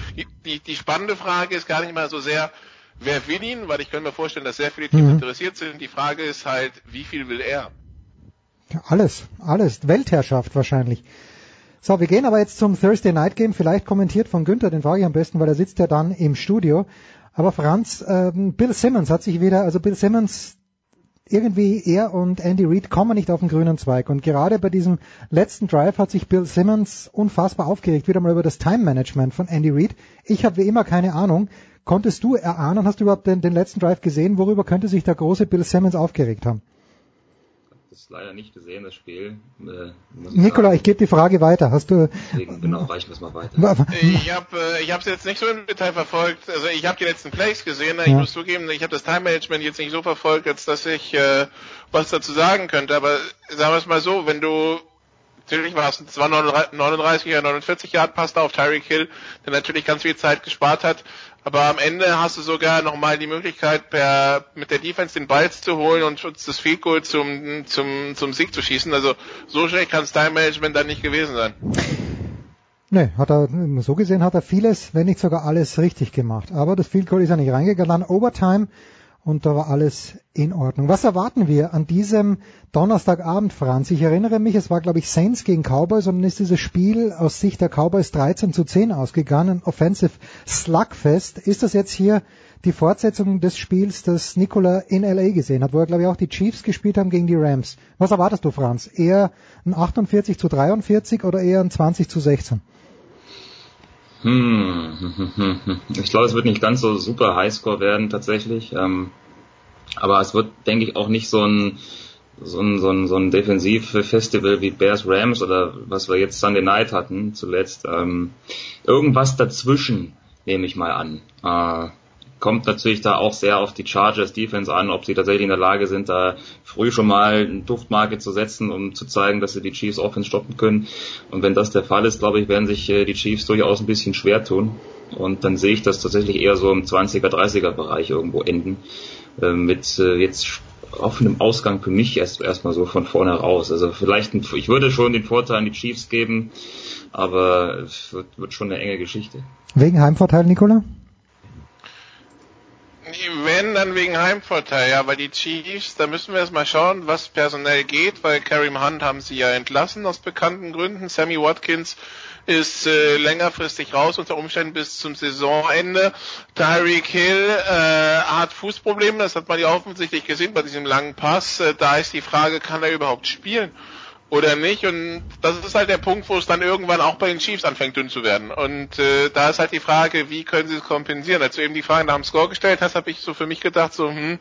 die, die spannende Frage ist gar nicht mal so sehr, wer will ihn, weil ich kann mir vorstellen, dass sehr viele Teams mhm. interessiert sind. Die Frage ist halt, wie viel will er? Alles, alles. Weltherrschaft wahrscheinlich. So, wir gehen aber jetzt zum Thursday Night Game, vielleicht kommentiert von Günther, den frage ich am besten, weil er sitzt ja dann im Studio. Aber Franz, ähm, Bill Simmons hat sich wieder, also Bill Simmons, irgendwie er und Andy Reid kommen nicht auf den grünen Zweig. Und gerade bei diesem letzten Drive hat sich Bill Simmons unfassbar aufgeregt, wieder mal über das Time Management von Andy Reid. Ich habe wie immer keine Ahnung. Konntest du erahnen, hast du überhaupt den, den letzten Drive gesehen? Worüber könnte sich der große Bill Simmons aufgeregt haben? Das leider nicht gesehen, das Spiel. Äh, Nikola, ich gebe die Frage weiter. Hast du? Deswegen, genau, reichen wir es mal weiter. Ich habe äh, ich habe es jetzt nicht so im Detail verfolgt. Also ich habe die letzten Plays gesehen. Ich ja. muss zugeben, ich habe das Time Management jetzt nicht so verfolgt, als dass ich äh, was dazu sagen könnte. Aber sagen wir es mal so, wenn du natürlich war es, es war 39 oder 49 Yard Pass da auf Tyreek Hill, der natürlich ganz viel Zeit gespart hat. Aber am Ende hast du sogar nochmal die Möglichkeit, per, mit der Defense den Ball zu holen und das Field Goal zum, zum, zum Sieg zu schießen. Also so schnell kann das Time Management dann nicht gewesen sein. Nee, hat er, so gesehen hat er vieles, wenn nicht sogar alles richtig gemacht. Aber das Field Goal ist ja nicht reingegangen. Dann Overtime und da war alles in Ordnung. Was erwarten wir an diesem Donnerstagabend, Franz? Ich erinnere mich, es war, glaube ich, Saints gegen Cowboys und dann ist dieses Spiel aus Sicht der Cowboys 13 zu 10 ausgegangen. Offensive Slugfest. Ist das jetzt hier die Fortsetzung des Spiels, das Nikola in LA gesehen hat, wo er, glaube ich, auch die Chiefs gespielt haben gegen die Rams? Was erwartest du, Franz? Eher ein 48 zu 43 oder eher ein 20 zu 16? Hm. (laughs) Ich glaube, es wird nicht ganz so super Highscore werden tatsächlich. Ähm, aber es wird, denke ich, auch nicht so ein so ein, so ein, so ein Defensivfestival wie Bears Rams oder was wir jetzt Sunday Night hatten zuletzt. Ähm, irgendwas dazwischen nehme ich mal an. Kommt natürlich da auch sehr auf die Chargers Defense an, ob sie tatsächlich in der Lage sind, da früh schon mal eine Duftmarke zu setzen, um zu zeigen, dass sie die Chiefs Offense stoppen können. Und wenn das der Fall ist, glaube ich, werden sich äh, die Chiefs durchaus ein bisschen schwer tun. Und dann sehe ich das tatsächlich eher so im 20er, 30er Bereich irgendwo enden. Äh, mit äh, jetzt offenem Ausgang für mich erst erstmal so von vorne raus. Also vielleicht, ein, ich würde schon den Vorteil an die Chiefs geben, aber es wird, wird schon eine enge Geschichte. Wegen Heimvorteil, Nicola? Wenn, dann wegen Heimvorteil, ja, weil die Chiefs, da müssen wir erstmal schauen, was personell geht, weil Karim Hunt haben sie ja entlassen aus bekannten Gründen. Sammy Watkins ist äh, längerfristig raus, unter Umständen bis zum Saisonende. Tyreek Hill äh, hat Fußprobleme, das hat man ja offensichtlich gesehen bei diesem langen Pass. Äh, da ist die Frage, kann er überhaupt spielen? Oder nicht. Und das ist halt der Punkt, wo es dann irgendwann auch bei den Chiefs anfängt dünn zu werden. Und äh, da ist halt die Frage, wie können sie es kompensieren? Als du eben die Frage nach dem Score gestellt hast, habe ich so für mich gedacht, so hm,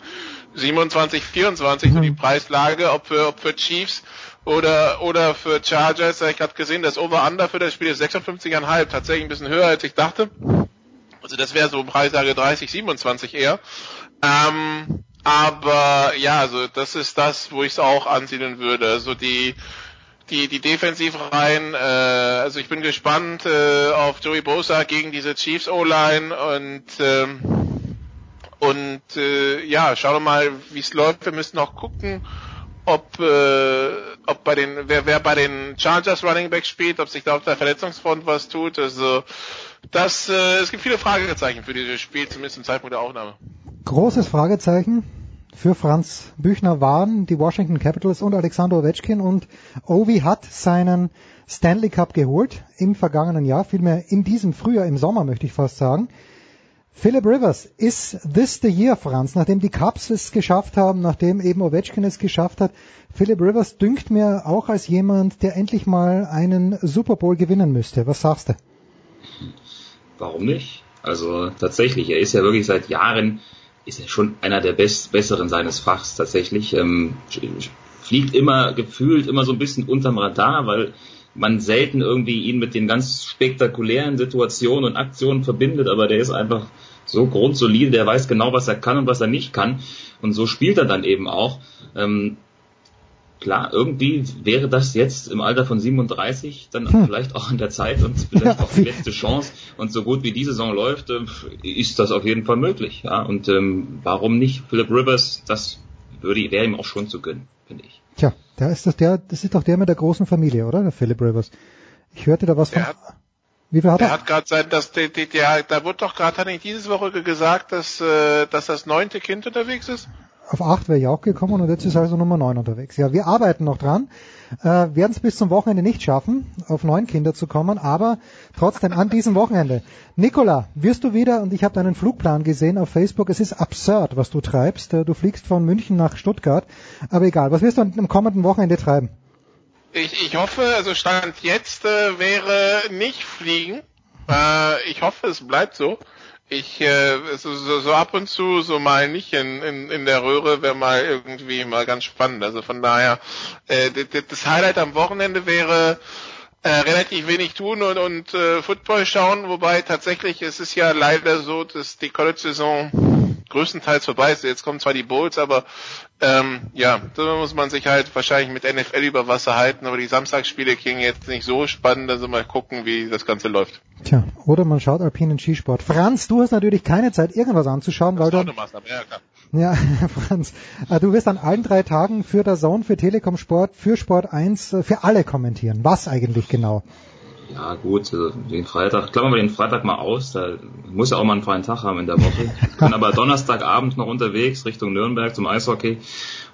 27, 24, mhm. so die Preislage, ob für, ob für Chiefs oder oder für Chargers. Ich habe gesehen, das Over-Under für das Spiel ist 56,5, tatsächlich ein bisschen höher, als ich dachte. Also das wäre so Preislage 30, 27 eher. Ähm, aber ja, also das ist das, wo ich es auch ansiedeln würde. Also die die die Defensivreihen, äh, also ich bin gespannt äh, auf Joey Bosa gegen diese Chiefs O-Line und ähm, Und äh, ja, schauen wir mal, wie es läuft. Wir müssen auch gucken, ob, äh, ob bei den, wer, wer bei den Chargers Running Back spielt, ob sich da auf der Verletzungsfront was tut. Also das, äh, es gibt viele Fragezeichen für dieses Spiel, zumindest zum Zeitpunkt der Aufnahme. Großes Fragezeichen für Franz Büchner waren die Washington Capitals und Alexander Ovechkin und Ovi hat seinen Stanley Cup geholt im vergangenen Jahr, vielmehr in diesem Frühjahr, im Sommer möchte ich fast sagen. Philip Rivers, is this the year, Franz? Nachdem die Cubs es geschafft haben, nachdem eben Ovechkin es geschafft hat, Philip Rivers dünkt mir auch als jemand, der endlich mal einen Super Bowl gewinnen müsste. Was sagst du? Warum nicht? Also tatsächlich, er ist ja wirklich seit Jahren, ist er schon einer der Best Besseren seines Fachs tatsächlich. Ähm, fliegt immer gefühlt immer so ein bisschen unterm Radar, weil man selten irgendwie ihn mit den ganz spektakulären Situationen und Aktionen verbindet, aber der ist einfach so grundsolide, der weiß genau, was er kann und was er nicht kann. Und so spielt er dann eben auch. Ähm, klar, irgendwie wäre das jetzt im Alter von 37 dann hm. vielleicht auch an der Zeit und vielleicht auch die letzte Chance. Und so gut wie die Saison läuft, äh, ist das auf jeden Fall möglich. Ja? Und ähm, warum nicht Philip Rivers? Das würde wäre ihm auch schon zu gönnen, finde ich. Tja, da ist das der, das ist doch der mit der großen Familie, oder? Der Philip Rivers. Ich hörte da was von. Hat, wie viel hat er? Er hat gerade sein, dass der, der, der, da wurde doch gerade, hat nicht dieses Woche gesagt, dass, äh, dass das neunte Kind unterwegs ist? Auf acht wäre ich auch gekommen und jetzt ist also Nummer neun unterwegs. Ja, wir arbeiten noch dran, äh, werden es bis zum Wochenende nicht schaffen, auf neun Kinder zu kommen, aber trotzdem an diesem Wochenende. Nikola, wirst du wieder, und ich habe deinen Flugplan gesehen auf Facebook, es ist absurd, was du treibst. Äh, du fliegst von München nach Stuttgart, aber egal, was wirst du am kommenden Wochenende treiben? Ich, ich hoffe, also Stand jetzt äh, wäre nicht fliegen. Äh, ich hoffe, es bleibt so. Ich äh, so, so, so ab und zu so mal nicht in, in, in der Röhre wäre mal irgendwie mal ganz spannend. Also von daher äh, das Highlight am Wochenende wäre äh, relativ wenig tun und, und äh, Football schauen, wobei tatsächlich es ist ja leider so, dass die College-Saison größtenteils vorbei ist. Jetzt kommen zwar die Bowls, aber ähm, ja, da muss man sich halt wahrscheinlich mit NFL über Wasser halten, aber die Samstagsspiele klingen jetzt nicht so spannend, also mal gucken, wie das Ganze läuft. Tja, oder man schaut alpinen Skisport. Franz, du hast natürlich keine Zeit, irgendwas anzuschauen, weil du... Ja, ja, (laughs) Franz, äh, du wirst an allen drei Tagen für der Zone, für Telekom Sport, für Sport 1, äh, für alle kommentieren. Was eigentlich genau? Ja gut, also den Freitag, klammern wir den Freitag mal aus, da muss ja auch mal einen freien Tag haben in der Woche. Ich bin aber (laughs) Donnerstagabend noch unterwegs Richtung Nürnberg zum Eishockey,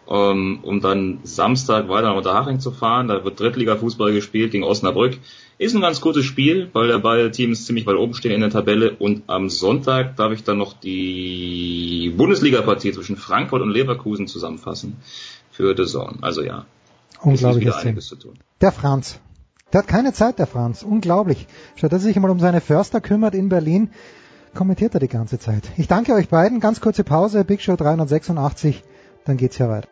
um, um dann Samstag weiter nach Unterhaching zu fahren. Da wird Drittliga-Fußball gespielt gegen Osnabrück. Ist ein ganz gutes Spiel, weil der beide Teams ziemlich weit oben stehen in der Tabelle. Und am Sonntag darf ich dann noch die Bundesliga-Partie zwischen Frankfurt und Leverkusen zusammenfassen für The Zone. Also ja, Unglaublich ist wieder einiges zu tun. Der Franz, der hat keine Zeit, der Franz. Unglaublich. Statt dass er sich einmal um seine Förster kümmert in Berlin, kommentiert er die ganze Zeit. Ich danke euch beiden. Ganz kurze Pause. Big Show 386. Dann geht's ja weiter.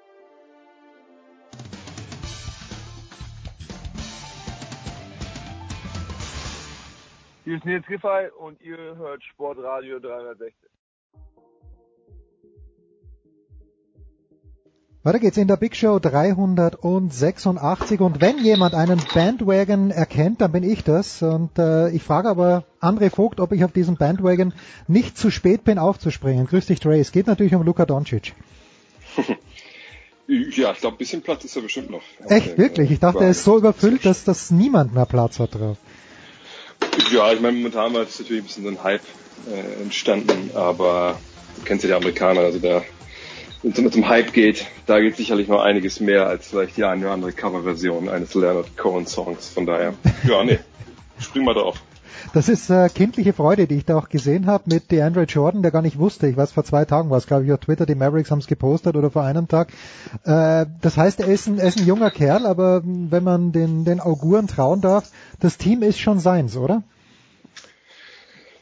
Hier ist Nils Giffey und ihr hört Sportradio 360. Weiter geht's in der Big Show 386 und wenn jemand einen Bandwagon erkennt, dann bin ich das und äh, ich frage aber André Vogt, ob ich auf diesem Bandwagon nicht zu spät bin aufzuspringen. Grüß dich Dre, es geht natürlich um Luka Doncic. (laughs) ja, ich glaube, ein bisschen Platz ist er bestimmt noch. Echt, wirklich? Ich dachte, er ist so überfüllt, dass das niemand mehr Platz hat drauf. Ja, ich meine, momentan war das natürlich ein bisschen so ein Hype äh, entstanden, aber du kennst ja die Amerikaner, also da wenn es um Hype geht, da geht sicherlich noch einiges mehr als vielleicht die eine oder andere Coverversion eines Leonard Cohen Songs. Von daher, (laughs) ja, nee, spring mal drauf. Das ist äh, kindliche Freude, die ich da auch gesehen habe mit DeAndre Jordan, der gar nicht wusste. Ich weiß, vor zwei Tagen war es, glaube ich, auf Twitter, die Mavericks haben es gepostet oder vor einem Tag. Äh, das heißt, er ist, ein, er ist ein junger Kerl, aber wenn man den, den Auguren trauen darf, das Team ist schon seins, oder?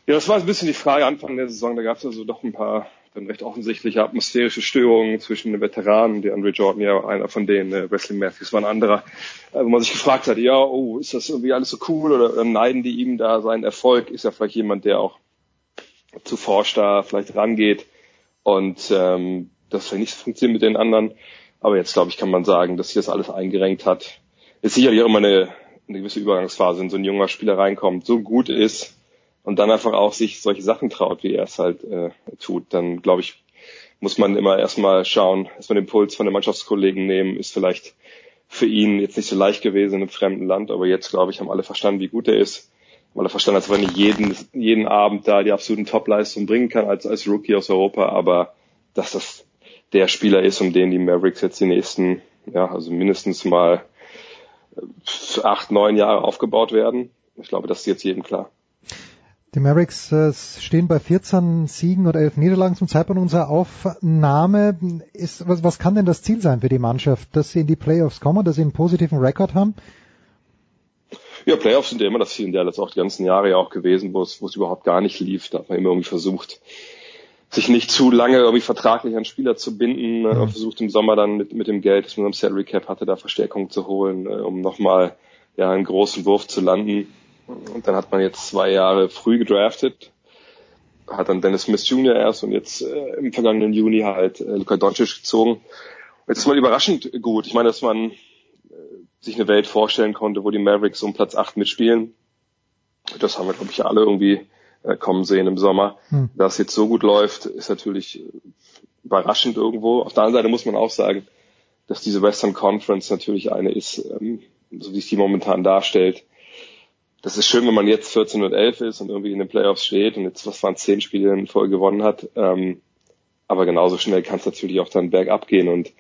Ja, das war ein bisschen die Frage Anfang der Saison. Da gab es also doch ein paar dann recht offensichtliche atmosphärische Störungen zwischen den Veteranen, die Andre Jordan ja einer von denen, äh, Wesley Matthews war ein anderer, äh, wo man sich gefragt hat, ja, oh, ist das irgendwie alles so cool oder, oder neiden die ihm da seinen Erfolg? Ist ja vielleicht jemand, der auch zu forsch da vielleicht rangeht und ähm, das vielleicht nicht funktioniert mit den anderen. Aber jetzt, glaube ich, kann man sagen, dass sich das alles eingerenkt hat. Ist sicherlich auch immer eine, eine gewisse Übergangsphase, wenn so ein junger Spieler reinkommt, so gut ist, und dann einfach auch sich solche Sachen traut, wie er es halt äh, tut, dann glaube ich, muss man immer erstmal schauen, erstmal den Puls von den Mannschaftskollegen nehmen, ist vielleicht für ihn jetzt nicht so leicht gewesen in einem fremden Land, aber jetzt glaube ich, haben alle verstanden, wie gut er ist. Haben alle verstanden, dass er nicht jeden, jeden Abend da die absoluten Topleistungen bringen kann als, als Rookie aus Europa, aber dass das der Spieler ist, um den die Mavericks jetzt die nächsten, ja, also mindestens mal acht, neun Jahre aufgebaut werden. Ich glaube, das ist jetzt jedem klar. Die Mavericks äh, stehen bei 14 Siegen oder 11 Niederlagen zum Zeitpunkt unserer Aufnahme. Ist, was, was kann denn das Ziel sein für die Mannschaft, dass sie in die Playoffs kommen, dass sie einen positiven Rekord haben? Ja, Playoffs sind ja immer das Ziel, der das auch die ganzen Jahre ja auch gewesen, wo es, wo es überhaupt gar nicht lief. Da hat man immer irgendwie versucht, sich nicht zu lange irgendwie vertraglich an Spieler zu binden mhm. und versucht im Sommer dann mit, mit dem Geld, das man am Salary Cap hatte, da Verstärkung zu holen, äh, um nochmal ja, einen großen Wurf zu landen. Und dann hat man jetzt zwei Jahre früh gedraftet, hat dann Dennis Smith Jr. erst und jetzt äh, im vergangenen Juni halt äh, Luka Doncic gezogen. Und jetzt ist mal überraschend gut. Ich meine, dass man äh, sich eine Welt vorstellen konnte, wo die Mavericks um Platz 8 mitspielen. Das haben wir, glaube ich, alle irgendwie äh, kommen sehen im Sommer. Hm. Dass jetzt so gut läuft, ist natürlich überraschend irgendwo. Auf der anderen Seite muss man auch sagen, dass diese Western Conference natürlich eine ist, ähm, so wie es die momentan darstellt, das ist schön, wenn man jetzt 14 und 11 ist und irgendwie in den Playoffs steht und jetzt, was waren, zehn Spiele in Folge gewonnen hat. Ähm, aber genauso schnell kann es natürlich auch dann bergab gehen und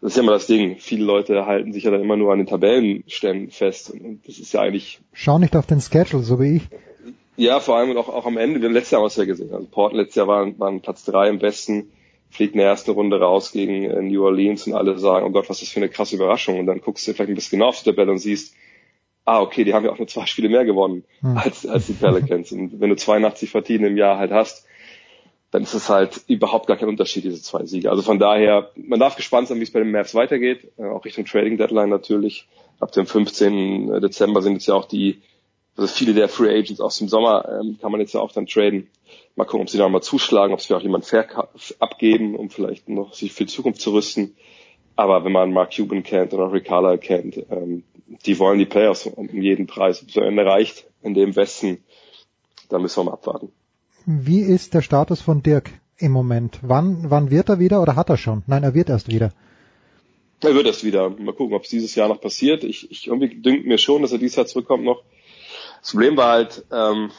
das ist ja immer das Ding. Viele Leute halten sich ja dann immer nur an den Tabellenständen fest und das ist ja eigentlich... Schau nicht auf den Schedule, so wie ich. Ja, vor allem auch, auch am Ende. Wir haben letztes Jahr was ja gesehen. Also Portland letztes Jahr waren, waren Platz drei im Westen, fliegt in der ersten Runde raus gegen äh, New Orleans und alle sagen, oh Gott, was ist das für eine krasse Überraschung. Und dann guckst du vielleicht ein bisschen genau auf die Tabelle und siehst, ah, okay, die haben ja auch nur zwei Spiele mehr gewonnen hm. als, als die Pelicans. Und wenn du 82 Partien im Jahr halt hast, dann ist es halt überhaupt gar kein Unterschied, diese zwei Siege. Also von daher, man darf gespannt sein, wie es bei den Mavs weitergeht, äh, auch Richtung Trading Deadline natürlich. Ab dem 15. Dezember sind jetzt ja auch die, also viele der Free Agents aus dem Sommer ähm, kann man jetzt ja auch dann traden. Mal gucken, ob sie da mal zuschlagen, ob sie auch jemand fair abgeben, um vielleicht noch sich für die Zukunft zu rüsten. Aber wenn man Mark Cuban kennt oder Rick Carlisle kennt, ähm, die wollen die Playoffs um jeden Preis. Ob es am Ende reicht in dem Westen, da müssen wir mal abwarten. Wie ist der Status von Dirk im Moment? Wann, wann wird er wieder oder hat er schon? Nein, er wird erst wieder. Er wird erst wieder. Mal gucken, ob es dieses Jahr noch passiert. Ich, ich irgendwie dünkt mir schon, dass er dieses Jahr zurückkommt noch. Das Problem war halt, ähm,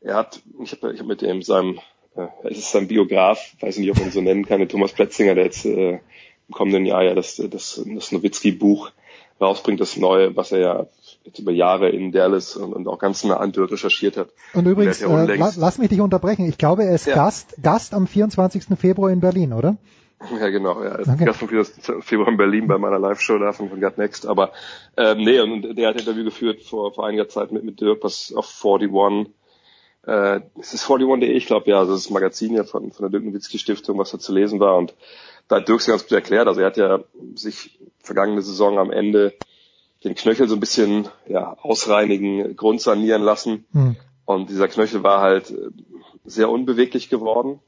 er hat, ich habe ich hab mit dem seinem, äh, es ist sein Biograf, weiß nicht, ob man ihn so nennen kann, Thomas Plätzinger, der jetzt äh, im kommenden Jahr ja das, das, das Nowitzki-Buch rausbringt, das Neue, was er ja jetzt über Jahre in Dallas und, und auch ganz nah an dort recherchiert hat. Und übrigens, und äh, la, lass mich dich unterbrechen. Ich glaube, er ist ja. Gast, Gast am 24. Februar in Berlin, oder? Ja, genau. Ja, er ist okay. Gast am 24. Februar in Berlin bei meiner Live-Show da von, Gut Next. Aber ähm, nee, und der hat ein Interview geführt vor, vor einiger Zeit mit, mit Dirk, was auf 41 äh, es ist 41.de, ich glaube, ja, also das ist Magazin ja von, von der Dirk Nowitzki Stiftung, was da zu lesen war. Und da hat Dirk ganz gut erklärt. Also er hat ja sich vergangene Saison am Ende den Knöchel so ein bisschen ja, ausreinigen, grundsanieren lassen. Hm. Und dieser Knöchel war halt äh, sehr unbeweglich geworden.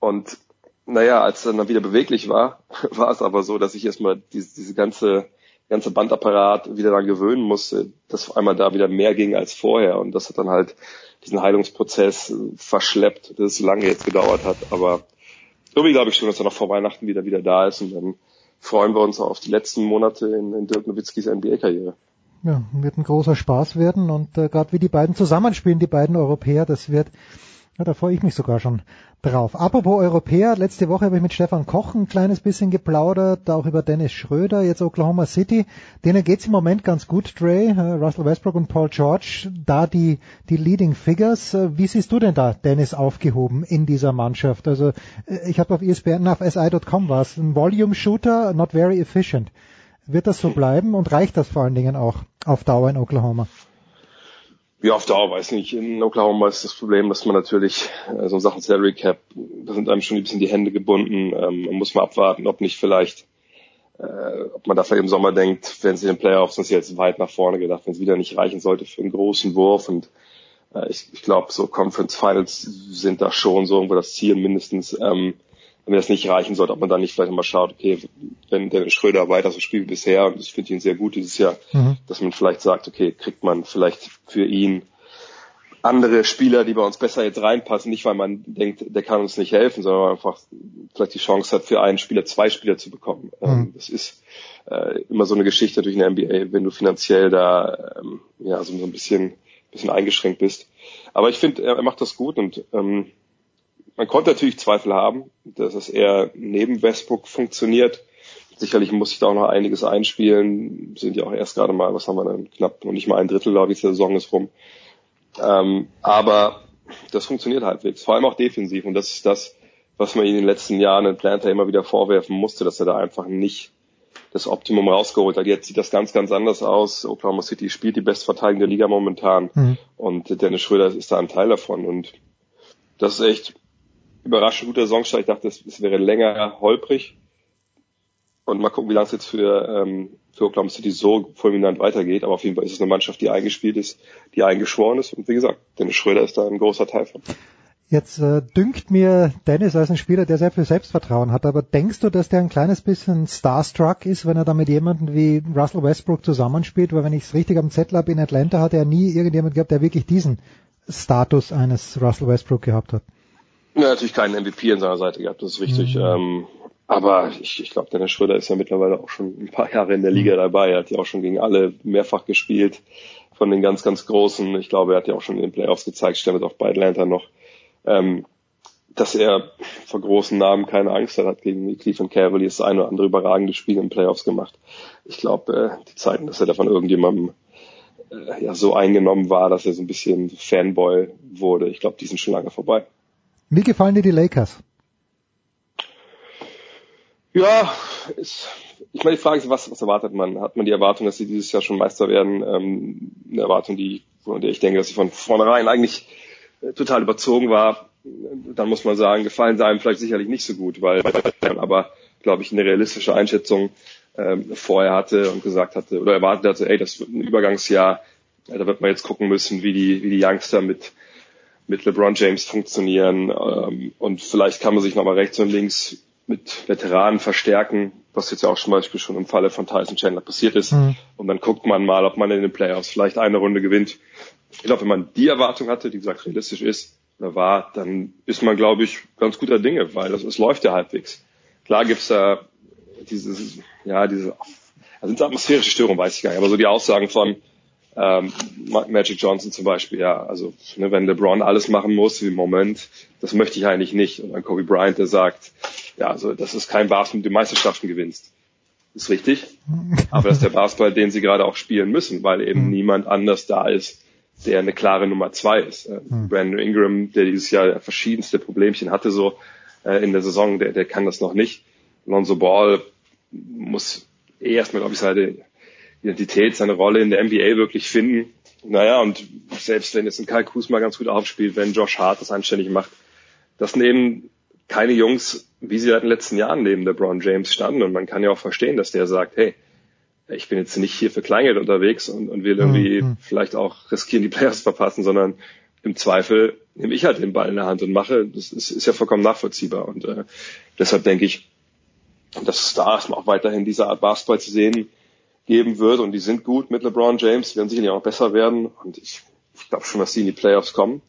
Und naja, als er dann wieder beweglich war, (laughs) war es aber so, dass ich erstmal diese, diese ganze, ganze Bandapparat wieder daran gewöhnen musste, dass auf einmal da wieder mehr ging als vorher. Und das hat dann halt diesen Heilungsprozess verschleppt, dass es lange jetzt gedauert hat. Aber irgendwie glaube ich schon, dass er noch vor Weihnachten wieder wieder da ist und dann freuen wir uns auf die letzten Monate in, in Dirk Nowitzkis NBA-Karriere. Ja, wird ein großer Spaß werden und äh, gerade wie die beiden zusammenspielen, die beiden Europäer, das wird ja, da freue ich mich sogar schon drauf. Apropos Europäer, letzte Woche habe ich mit Stefan Koch ein kleines bisschen geplaudert, auch über Dennis Schröder, jetzt Oklahoma City. Denen geht's im Moment ganz gut, Dre, äh, Russell Westbrook und Paul George, da die, die Leading Figures. Äh, wie siehst du denn da Dennis aufgehoben in dieser Mannschaft? Also äh, ich habe auf ESPN, auf SI.com was, ein Volume Shooter, not very efficient. Wird das so bleiben und reicht das vor allen Dingen auch auf Dauer in Oklahoma? Ja, auf Dauer weiß nicht. In Oklahoma ist das Problem, dass man natürlich äh, so Sachen Salary Cap, da sind einem schon ein bisschen die Hände gebunden. Ähm, man muss mal abwarten, ob nicht vielleicht, äh, ob man da vielleicht im Sommer denkt, wenn sie in den Playoffs, ist jetzt weit nach vorne gedacht, wenn es wieder nicht reichen sollte für einen großen Wurf. Und äh, ich, ich glaube, so Conference Finals sind da schon so irgendwo das Ziel mindestens. Ähm, wenn das nicht reichen sollte, ob man dann nicht vielleicht mal schaut, okay, wenn der Schröder weiter so spielt wie bisher, und ich finde ihn sehr gut dieses Jahr, mhm. dass man vielleicht sagt, okay, kriegt man vielleicht für ihn andere Spieler, die bei uns besser jetzt reinpassen, nicht weil man denkt, der kann uns nicht helfen, sondern weil man einfach vielleicht die Chance hat, für einen Spieler zwei Spieler zu bekommen. Mhm. Das ist äh, immer so eine Geschichte durch eine NBA, wenn du finanziell da ähm, ja so, ein bisschen, bisschen eingeschränkt bist. Aber ich finde, er, er macht das gut und ähm, man konnte natürlich Zweifel haben, dass es eher neben Westbrook funktioniert. Sicherlich muss ich da auch noch einiges einspielen. Sind ja auch erst gerade mal, was haben wir denn, knapp noch nicht mal ein Drittel, glaube ich, der Saison ist rum. Ähm, aber das funktioniert halbwegs, vor allem auch defensiv. Und das ist das, was man in den letzten Jahren in Atlanta immer wieder vorwerfen musste, dass er da einfach nicht das Optimum rausgeholt hat. Jetzt sieht das ganz, ganz anders aus. Oklahoma City spielt die bestverteidigende Liga momentan. Mhm. Und Dennis Schröder ist da ein Teil davon. Und das ist echt überraschend guter Songstart. Ich dachte, es wäre länger holprig. Und mal gucken, wie lange es jetzt für, ähm, für Oklahoma City so fulminant weitergeht. Aber auf jeden Fall ist es eine Mannschaft, die eingespielt ist, die eingeschworen ist. Und wie gesagt, Dennis Schröder ist da ein großer Teil von. Jetzt äh, dünkt mir Dennis als ein Spieler, der sehr viel Selbstvertrauen hat, aber denkst du, dass der ein kleines bisschen starstruck ist, wenn er da mit jemandem wie Russell Westbrook zusammenspielt? Weil wenn ich es richtig am Zettel habe, in Atlanta hat er nie irgendjemand gehabt, der wirklich diesen Status eines Russell Westbrook gehabt hat. Ja, natürlich keinen MVP an seiner Seite gehabt, das ist richtig. Mhm. Ähm, aber ich, ich glaube, Dennis Schröder ist ja mittlerweile auch schon ein paar Jahre in der Liga mhm. dabei. Er hat ja auch schon gegen alle mehrfach gespielt von den ganz, ganz Großen. Ich glaube, er hat ja auch schon in den Playoffs gezeigt, stellt auch bei Atlanta noch ähm, dass er vor großen Namen keine Angst hat, hat gegen die Cleveland Cavaliers ein oder andere überragende Spiel in Playoffs gemacht. Ich glaube, äh, die zeigen, dass er davon irgendjemandem äh, ja so eingenommen war, dass er so ein bisschen Fanboy wurde. Ich glaube, die sind schon lange vorbei. Wie gefallen dir die Lakers? Ja, ist, ich meine, die Frage ist, was, was erwartet man? Hat man die Erwartung, dass sie dieses Jahr schon Meister werden? Ähm, eine Erwartung, die, von der ich denke, dass sie von vornherein eigentlich total überzogen war, dann muss man sagen, gefallen sie einem vielleicht sicherlich nicht so gut, weil aber glaube ich eine realistische Einschätzung ähm, vorher hatte und gesagt hatte oder erwartet hatte, ey, das wird ein Übergangsjahr, da wird man jetzt gucken müssen, wie die wie die Youngster mit mit LeBron James funktionieren ähm, und vielleicht kann man sich nochmal rechts und links mit Veteranen verstärken, was jetzt ja auch zum Beispiel schon im Falle von Tyson Chandler passiert ist. Mhm. Und dann guckt man mal, ob man in den Playoffs vielleicht eine Runde gewinnt ich glaube, wenn man die Erwartung hatte, die gesagt realistisch ist oder war, dann ist man, glaube ich, ganz guter Dinge, weil es läuft ja halbwegs. Klar gibt's da dieses, ja, diese, also sind atmosphärische Störungen, weiß ich gar nicht, aber so die Aussagen von ähm, Magic Johnson zum Beispiel, ja, also ne, wenn LeBron alles machen muss im Moment, das möchte ich eigentlich nicht. Und dann Kobe Bryant, der sagt, ja, also das ist kein Basketball, mit dem Meisterschaften gewinnst. ist richtig, (laughs) aber das ist der Basketball, den sie gerade auch spielen müssen, weil eben mhm. niemand anders da ist, der eine klare Nummer zwei ist. Äh, hm. Brandon Ingram, der dieses Jahr verschiedenste Problemchen hatte so äh, in der Saison, der, der kann das noch nicht. Lonzo Ball muss eh erstmal, glaube ich, seine Identität, seine Rolle in der NBA wirklich finden. Naja, und selbst wenn jetzt ein Kai Kuzma ganz gut aufspielt, wenn Josh Hart das anständig macht, das nehmen keine Jungs, wie sie halt in den letzten Jahren neben LeBron James standen. Und man kann ja auch verstehen, dass der sagt, hey, ich bin jetzt nicht hier für Kleingeld unterwegs und, und will irgendwie mhm. vielleicht auch riskieren, die Players zu verpassen, sondern im Zweifel nehme ich halt den Ball in der Hand und mache. Das ist, ist ja vollkommen nachvollziehbar. Und äh, deshalb denke ich, dass es da erstmal auch weiterhin diese Art Basketball zu sehen geben wird. Und die sind gut mit LeBron James, werden sicherlich auch besser werden. Und ich, ich glaube schon, dass sie in die Playoffs kommen.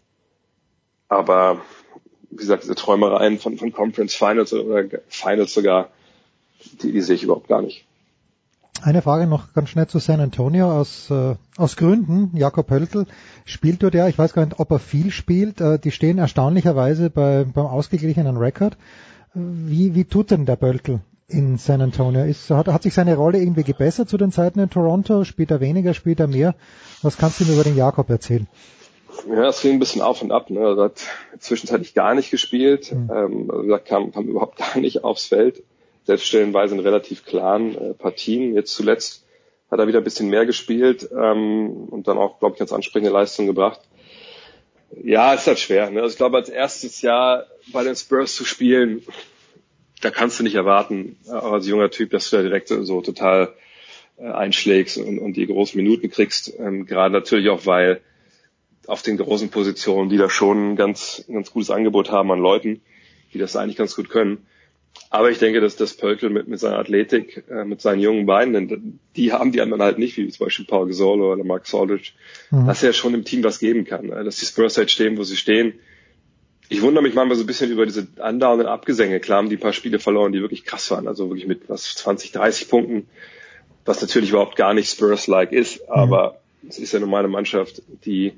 Aber wie gesagt, diese Träumereien von, von Conference Finals oder Finals sogar, die, die sehe ich überhaupt gar nicht. Eine Frage noch ganz schnell zu San Antonio aus, äh, aus Gründen. Jakob Höltl spielt dort ja, ich weiß gar nicht, ob er viel spielt. Äh, die stehen erstaunlicherweise bei, beim ausgeglichenen Rekord. Wie, wie tut denn der Böltl in San Antonio? Ist, hat, hat sich seine Rolle irgendwie gebessert zu den Zeiten in Toronto? Spielt er weniger, spielt er mehr? Was kannst du mir über den Jakob erzählen? Ja, es ging ein bisschen auf und ab. Ne? Er hat zwischenzeitlich gar nicht gespielt. Mhm. Ähm, also kam, kam überhaupt (laughs) gar nicht aufs Feld selbst stellenweise in relativ klaren äh, Partien. Jetzt zuletzt hat er wieder ein bisschen mehr gespielt ähm, und dann auch, glaube ich, ganz ansprechende Leistung gebracht. Ja, ist halt schwer. Ne? Also ich glaube, als erstes Jahr bei den Spurs zu spielen, da kannst du nicht erwarten, auch als junger Typ, dass du da direkt so total äh, einschlägst und, und die großen Minuten kriegst. Ähm, Gerade natürlich auch, weil auf den großen Positionen, die da schon ein ganz, ganz gutes Angebot haben an Leuten, die das eigentlich ganz gut können. Aber ich denke, dass das Pölkel mit, mit seiner Athletik, äh, mit seinen jungen Beinen, die haben die anderen halt nicht, wie zum Beispiel Paul Gasol oder Mark Aldridge, mhm. dass er schon im Team was geben kann. Äh, dass die Spurs halt stehen, wo sie stehen. Ich wundere mich manchmal so ein bisschen über diese andauernden Abgesänge. Klar haben die ein paar Spiele verloren, die wirklich krass waren. Also wirklich mit was 20, 30 Punkten, was natürlich überhaupt gar nicht Spurs-like ist. Aber mhm. es ist ja nun mal eine Mannschaft, die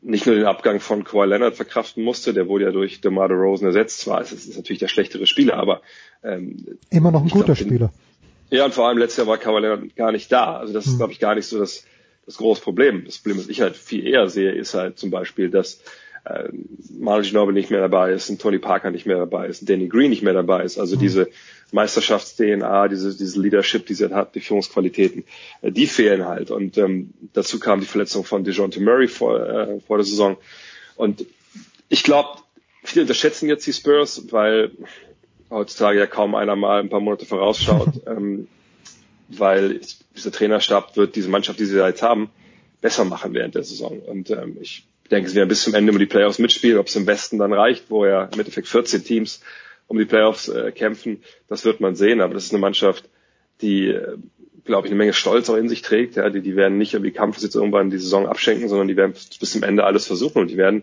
nicht nur den Abgang von Kawhi Leonard verkraften musste, der wurde ja durch DeMar DeRozan ersetzt. Zwar ist es ist natürlich der schlechtere Spieler, aber ähm, immer noch ein guter glaub, Spieler. Ja, und vor allem letztes Jahr war Kawhi Leonard gar nicht da. Also das ist, hm. glaube ich, gar nicht so das, das große Problem. Das Problem, was ich halt viel eher sehe, ist halt zum Beispiel, dass äh, Manu Ginobili nicht mehr dabei ist, ein Tony Parker nicht mehr dabei ist, Danny Green nicht mehr dabei ist. Also hm. diese Meisterschafts-DNA, diese, diese Leadership, die sie hat, die Führungsqualitäten, äh, die fehlen halt. Und ähm, dazu kam die Verletzung von DeJounte Murray vor, äh, vor der Saison. Und ich glaube, viele unterschätzen jetzt die Spurs, weil heutzutage ja kaum einer mal ein paar Monate vorausschaut, (laughs) ähm, weil dieser Trainerstab wird diese Mannschaft, die sie da jetzt haben, besser machen während der Saison. Und ähm, ich denke, sie werden bis zum Ende über die Playoffs mitspielen, ob es im Westen dann reicht, wo ja im Endeffekt 14 Teams um die Playoffs äh, kämpfen. Das wird man sehen. Aber das ist eine Mannschaft, die, äh, glaube ich, eine Menge Stolz auch in sich trägt. Ja, die, die werden nicht irgendwie Kampf jetzt irgendwann die Saison abschenken, sondern die werden bis zum Ende alles versuchen und die werden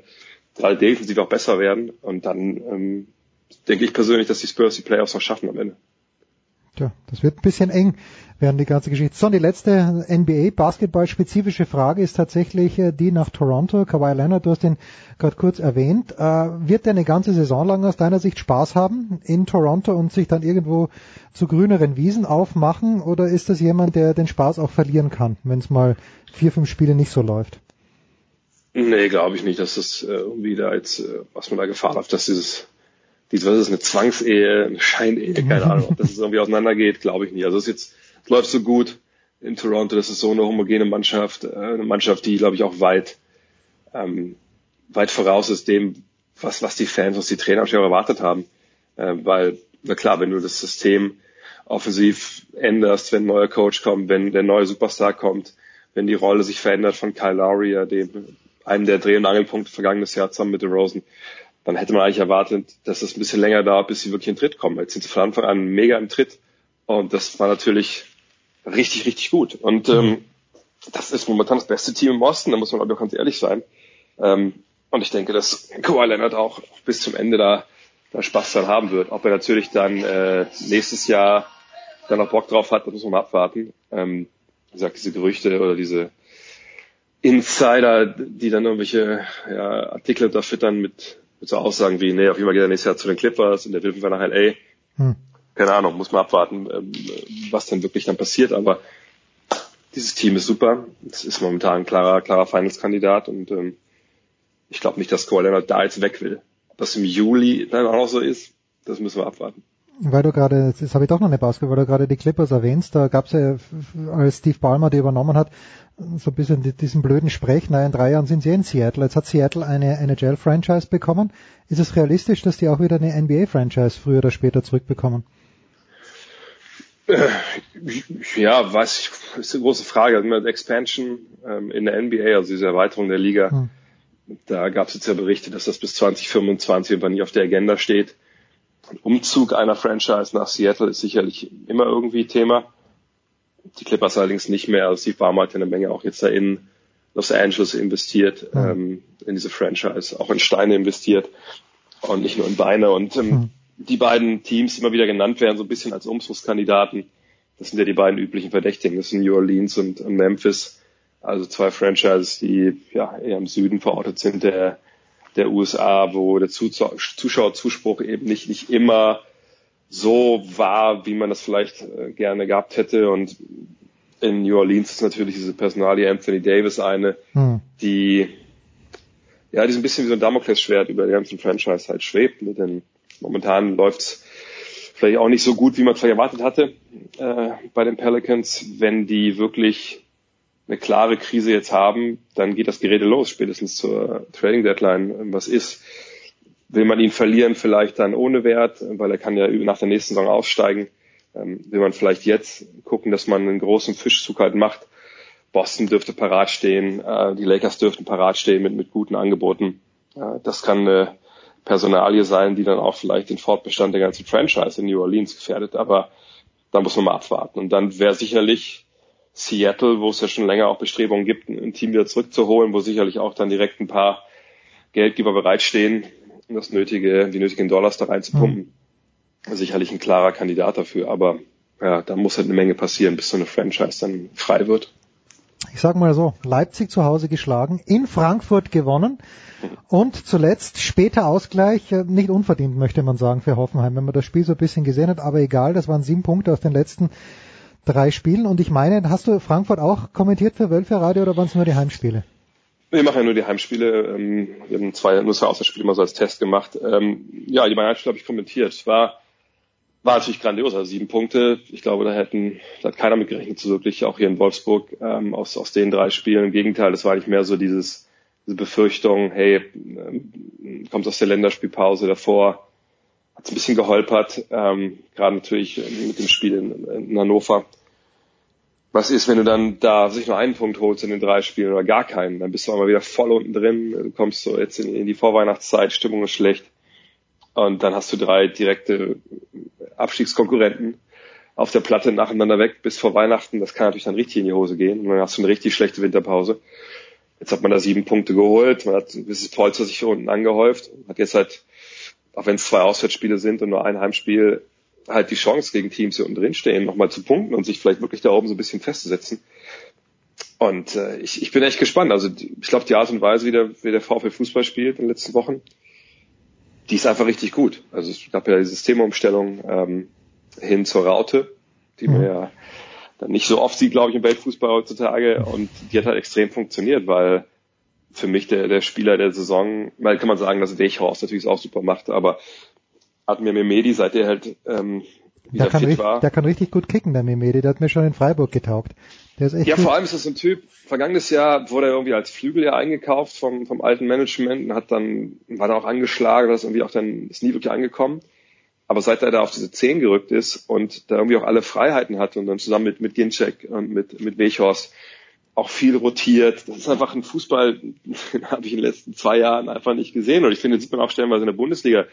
gerade defensiv auch besser werden. Und dann ähm, denke ich persönlich, dass die Spurs die Playoffs noch schaffen am Ende. Tja, das wird ein bisschen eng werden die ganze Geschichte. So, und die letzte NBA-Basketball-spezifische Frage ist tatsächlich äh, die nach Toronto. Kawhi Leonard, du hast ihn gerade kurz erwähnt. Äh, wird er eine ganze Saison lang aus deiner Sicht Spaß haben in Toronto und sich dann irgendwo zu grüneren Wiesen aufmachen? Oder ist das jemand, der den Spaß auch verlieren kann, wenn es mal vier, fünf Spiele nicht so läuft? Nee, glaube ich nicht, dass das äh, da jetzt, äh, was man da Gefahr läuft, dass dieses diese, was ist eine Zwangsehe, eine Scheinehe, keine Ahnung, ob das irgendwie auseinandergeht, glaube ich nicht. Also es ist jetzt es läuft so gut in Toronto, das ist so eine homogene Mannschaft, äh, eine Mannschaft, die, glaube ich, auch weit, ähm, weit voraus ist dem, was, was die Fans, was die Trainer auch erwartet haben. Äh, weil, na klar, wenn du das System offensiv änderst, wenn ein neuer Coach kommt, wenn der neue Superstar kommt, wenn die Rolle sich verändert von Kyle Lowry, dem, einem der Dreh- und Angelpunkte vergangenes Jahr zusammen mit The Rosen, dann hätte man eigentlich erwartet, dass es ein bisschen länger dauert, bis sie wirklich in Tritt kommen. Jetzt sind sie von Anfang an mega im Tritt. Und das war natürlich richtig, richtig gut. Und ähm, das ist momentan das beste Team im Osten, da muss man auch ganz ehrlich sein. Ähm, und ich denke, dass Kawhi Leonard auch bis zum Ende da, da Spaß dran haben wird. Ob er natürlich dann äh, nächstes Jahr dann noch Bock drauf hat, das muss man mal abwarten. Ähm, wie gesagt, diese Gerüchte oder diese Insider, die dann irgendwelche ja, Artikel da füttern mit, mit so Aussagen wie, nee, auf jeden Fall geht er nächstes Jahr zu den Clippers und der will nach LA. Hm keine Ahnung, muss man abwarten, ähm, was dann wirklich dann passiert. Aber dieses Team ist super. Es ist momentan ein klarer, klarer Finals-Kandidat und ähm, ich glaube nicht, dass Kawhi Leonard da jetzt weg will. Das im Juli dann auch noch so ist, das müssen wir abwarten. Weil du gerade, jetzt habe ich doch noch eine Basketball, weil du gerade die Clippers erwähnst, da gab es ja, als Steve Ballmer die übernommen hat, so ein bisschen diesen blöden Sprech, naja, in drei Jahren sind sie in Seattle. Jetzt hat Seattle eine NHL-Franchise bekommen. Ist es realistisch, dass die auch wieder eine NBA-Franchise früher oder später zurückbekommen? Ja, weiß ich, ist eine große Frage. Also Expansion ähm, in der NBA, also diese Erweiterung der Liga, hm. da gab es jetzt ja Berichte, dass das bis 2025 einfach nicht auf der Agenda steht. Umzug einer Franchise nach Seattle ist sicherlich immer irgendwie Thema. Die Clippers allerdings nicht mehr. Also Ballmer hat ja eine Menge auch jetzt da in Los Angeles investiert, hm. ähm, in diese Franchise, auch in Steine investiert und nicht nur in Beine. Und ähm, hm die beiden Teams immer wieder genannt werden, so ein bisschen als Umzugskandidaten. Das sind ja die beiden üblichen Verdächtigen. Das sind New Orleans und, Memphis. Also zwei Franchises, die ja eher im Süden verortet sind der, der USA, wo der Zuschauerzuspruch eben nicht, nicht immer so war, wie man das vielleicht äh, gerne gehabt hätte. Und in New Orleans ist natürlich diese Personalie Anthony Davis eine, hm. die ja, die so ein bisschen wie so ein Damoklesschwert über der ganzen Franchise halt schwebt. Ne? Denn Momentan läuft's vielleicht auch nicht so gut, wie man vielleicht erwartet hatte äh, bei den Pelicans. Wenn die wirklich eine klare Krise jetzt haben, dann geht das Gerede los, spätestens zur Trading Deadline. Was ist? Will man ihn verlieren, vielleicht dann ohne Wert, weil er kann ja nach der nächsten Saison aussteigen. Ähm, will man vielleicht jetzt gucken, dass man einen großen Fischzug halt macht. Boston dürfte parat stehen, äh, die Lakers dürften parat stehen mit, mit guten Angeboten. Äh, das kann eine Personalie sein, die dann auch vielleicht den Fortbestand der ganzen Franchise in New Orleans gefährdet. Aber da muss man mal abwarten. Und dann wäre sicherlich Seattle, wo es ja schon länger auch Bestrebungen gibt, ein Team wieder zurückzuholen, wo sicherlich auch dann direkt ein paar Geldgeber bereitstehen, um das nötige, die nötigen Dollars da reinzupumpen. Mhm. Sicherlich ein klarer Kandidat dafür, aber ja, da muss halt eine Menge passieren, bis so eine Franchise dann frei wird. Ich sag mal so, Leipzig zu Hause geschlagen, in Frankfurt gewonnen und zuletzt später Ausgleich, äh, nicht unverdient möchte man sagen für Hoffenheim, wenn man das Spiel so ein bisschen gesehen hat, aber egal, das waren sieben Punkte aus den letzten drei Spielen und ich meine, hast du Frankfurt auch kommentiert für Wölfe Radio oder waren es nur die Heimspiele? Wir machen ja nur die Heimspiele. Ähm, wir haben zwei, nur zwei Auswärtsspiele mal so als Test gemacht. Ähm, ja, die beiden Heimspiele habe ich kommentiert. War, war natürlich grandios. Also sieben Punkte. Ich glaube, da hätten, da hat keiner mit gerechnet, so wirklich, auch hier in Wolfsburg, ähm, aus, aus den drei Spielen. Im Gegenteil, das war nicht mehr so dieses, diese Befürchtung, hey, kommt aus der Länderspielpause davor, hat es ein bisschen geholpert, ähm, gerade natürlich mit dem Spiel in, in Hannover was ist, wenn du dann da sich nur einen Punkt holst in den drei Spielen oder gar keinen? Dann bist du mal wieder voll unten drin. Du kommst so jetzt in, in die Vorweihnachtszeit, Stimmung ist schlecht. Und dann hast du drei direkte Abstiegskonkurrenten auf der Platte nacheinander weg bis vor Weihnachten. Das kann natürlich dann richtig in die Hose gehen. Und dann hast du eine richtig schlechte Winterpause. Jetzt hat man da sieben Punkte geholt. Man hat ein bisschen Polster sich hier unten angehäuft. Hat jetzt halt, auch wenn es zwei Auswärtsspiele sind und nur ein Heimspiel, halt die Chance gegen Teams, die unten drin stehen, nochmal zu punkten und sich vielleicht wirklich da oben so ein bisschen festzusetzen. Und äh, ich, ich bin echt gespannt. Also ich glaube, die Art und Weise, wie der, wie der VfL Fußball spielt in den letzten Wochen, die ist einfach richtig gut. Also es gab ja die Systemumstellung ähm, hin zur Raute, die man mhm. ja dann nicht so oft sieht, glaube ich, im Weltfußball heutzutage. Und die hat halt extrem funktioniert, weil für mich der, der Spieler der Saison, mal kann man sagen, dass Weghorst natürlich auch super macht, aber hat mir Memedi, seit er halt ähm, wieder der kann, fit richtig, war. der kann richtig gut kicken, der Memedi. Der hat mir schon in Freiburg getaugt. Der ist echt ja, gut. vor allem ist das ein Typ, vergangenes Jahr wurde er irgendwie als Flügel ja eingekauft vom, vom alten Management und hat dann, war dann auch angeschlagen, das ist irgendwie auch dann, ist nie wirklich angekommen. Aber seit er da auf diese 10 gerückt ist und da irgendwie auch alle Freiheiten hat und dann zusammen mit, mit Ginczek und mit, mit Wechhorst auch viel rotiert. Das ist einfach ein Fußball, den habe ich in den letzten zwei Jahren einfach nicht gesehen. Und ich finde, das sieht man auch stellenweise in der Bundesliga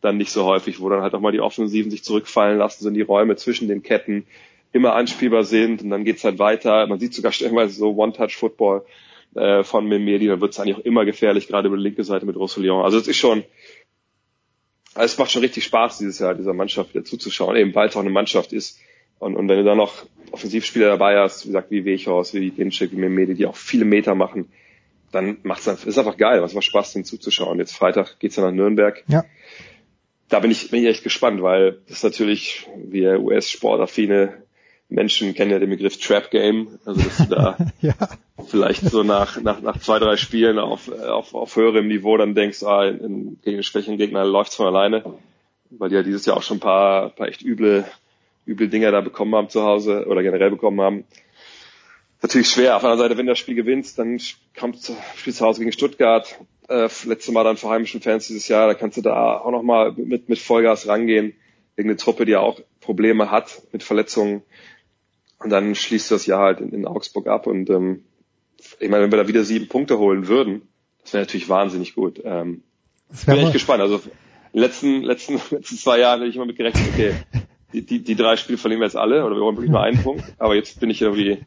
dann nicht so häufig, wo dann halt auch mal die Offensiven sich zurückfallen lassen, so in die Räume zwischen den Ketten immer anspielbar sind und dann geht's halt weiter. Man sieht sogar stellenweise so One-Touch-Football äh, von Memedi, dann wird's eigentlich auch immer gefährlich, gerade über die linke Seite mit Roussillon. Also es ist schon, es macht schon richtig Spaß dieses Jahr, dieser Mannschaft wieder zuzuschauen, eben weil es auch eine Mannschaft ist. Und, und wenn du dann noch Offensivspieler dabei hast, wie gesagt, wie Wechhaus, wie Ginczek, wie Memedi, die auch viele Meter machen, dann macht's ist einfach geil, was macht Spaß, denen zuzuschauen. Jetzt Freitag geht's dann nach Nürnberg. Ja da bin ich, bin ich echt gespannt, weil das natürlich, wie US-Sportaffine Menschen kennen ja den Begriff Trap Game, also dass du da (laughs) ja. vielleicht so nach, nach, nach zwei, drei Spielen auf, auf, auf höherem Niveau dann denkst, ah, in, in, gegen einen schwächeren Gegner läuft's von alleine, weil die ja dieses Jahr auch schon ein paar, paar echt üble, üble Dinger da bekommen haben zu Hause oder generell bekommen haben. Natürlich schwer. Auf der anderen Seite, wenn du das Spiel gewinnst, dann kommt spielst zu Hause gegen Stuttgart, äh, letzte Mal dann vor heimischen Fans dieses Jahr, da kannst du da auch nochmal mit, mit Vollgas rangehen, gegen eine Truppe, die ja auch Probleme hat mit Verletzungen. Und dann schließt du das Jahr halt in, in Augsburg ab. Und ähm, ich meine, wenn wir da wieder sieben Punkte holen würden, das wäre natürlich wahnsinnig gut. Ähm, bin echt gespannt. Also in den letzten, letzten, (laughs) letzten zwei Jahren hätte ich immer mit gerechnet, okay, (laughs) die, die, die drei Spiele verlieren wir jetzt alle oder wir wollen wirklich nur einen Punkt. Aber jetzt bin ich irgendwie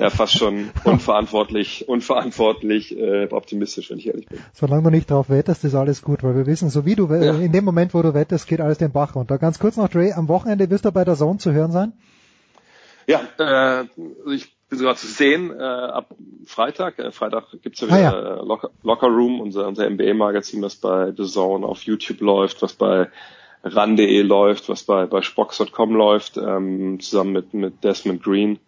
ja, fast schon unverantwortlich, unverantwortlich äh, optimistisch, wenn ich ehrlich bin. Solange du nicht drauf wettest, ist alles gut, weil wir wissen, so wie du ja. in dem Moment, wo du wettest, geht alles den Bach runter. Ganz kurz noch, Dre, am Wochenende wirst du bei der Zone zu hören sein? Ja, äh, ich bin sogar zu sehen äh, ab Freitag. Äh, Freitag gibt's ja, ah, ja. Locker, Locker Room, unser, unser NBA-Magazin, was bei The Zone auf YouTube läuft, was bei ran.de läuft, was bei, bei Spox.com läuft, ähm, zusammen mit, mit Desmond Green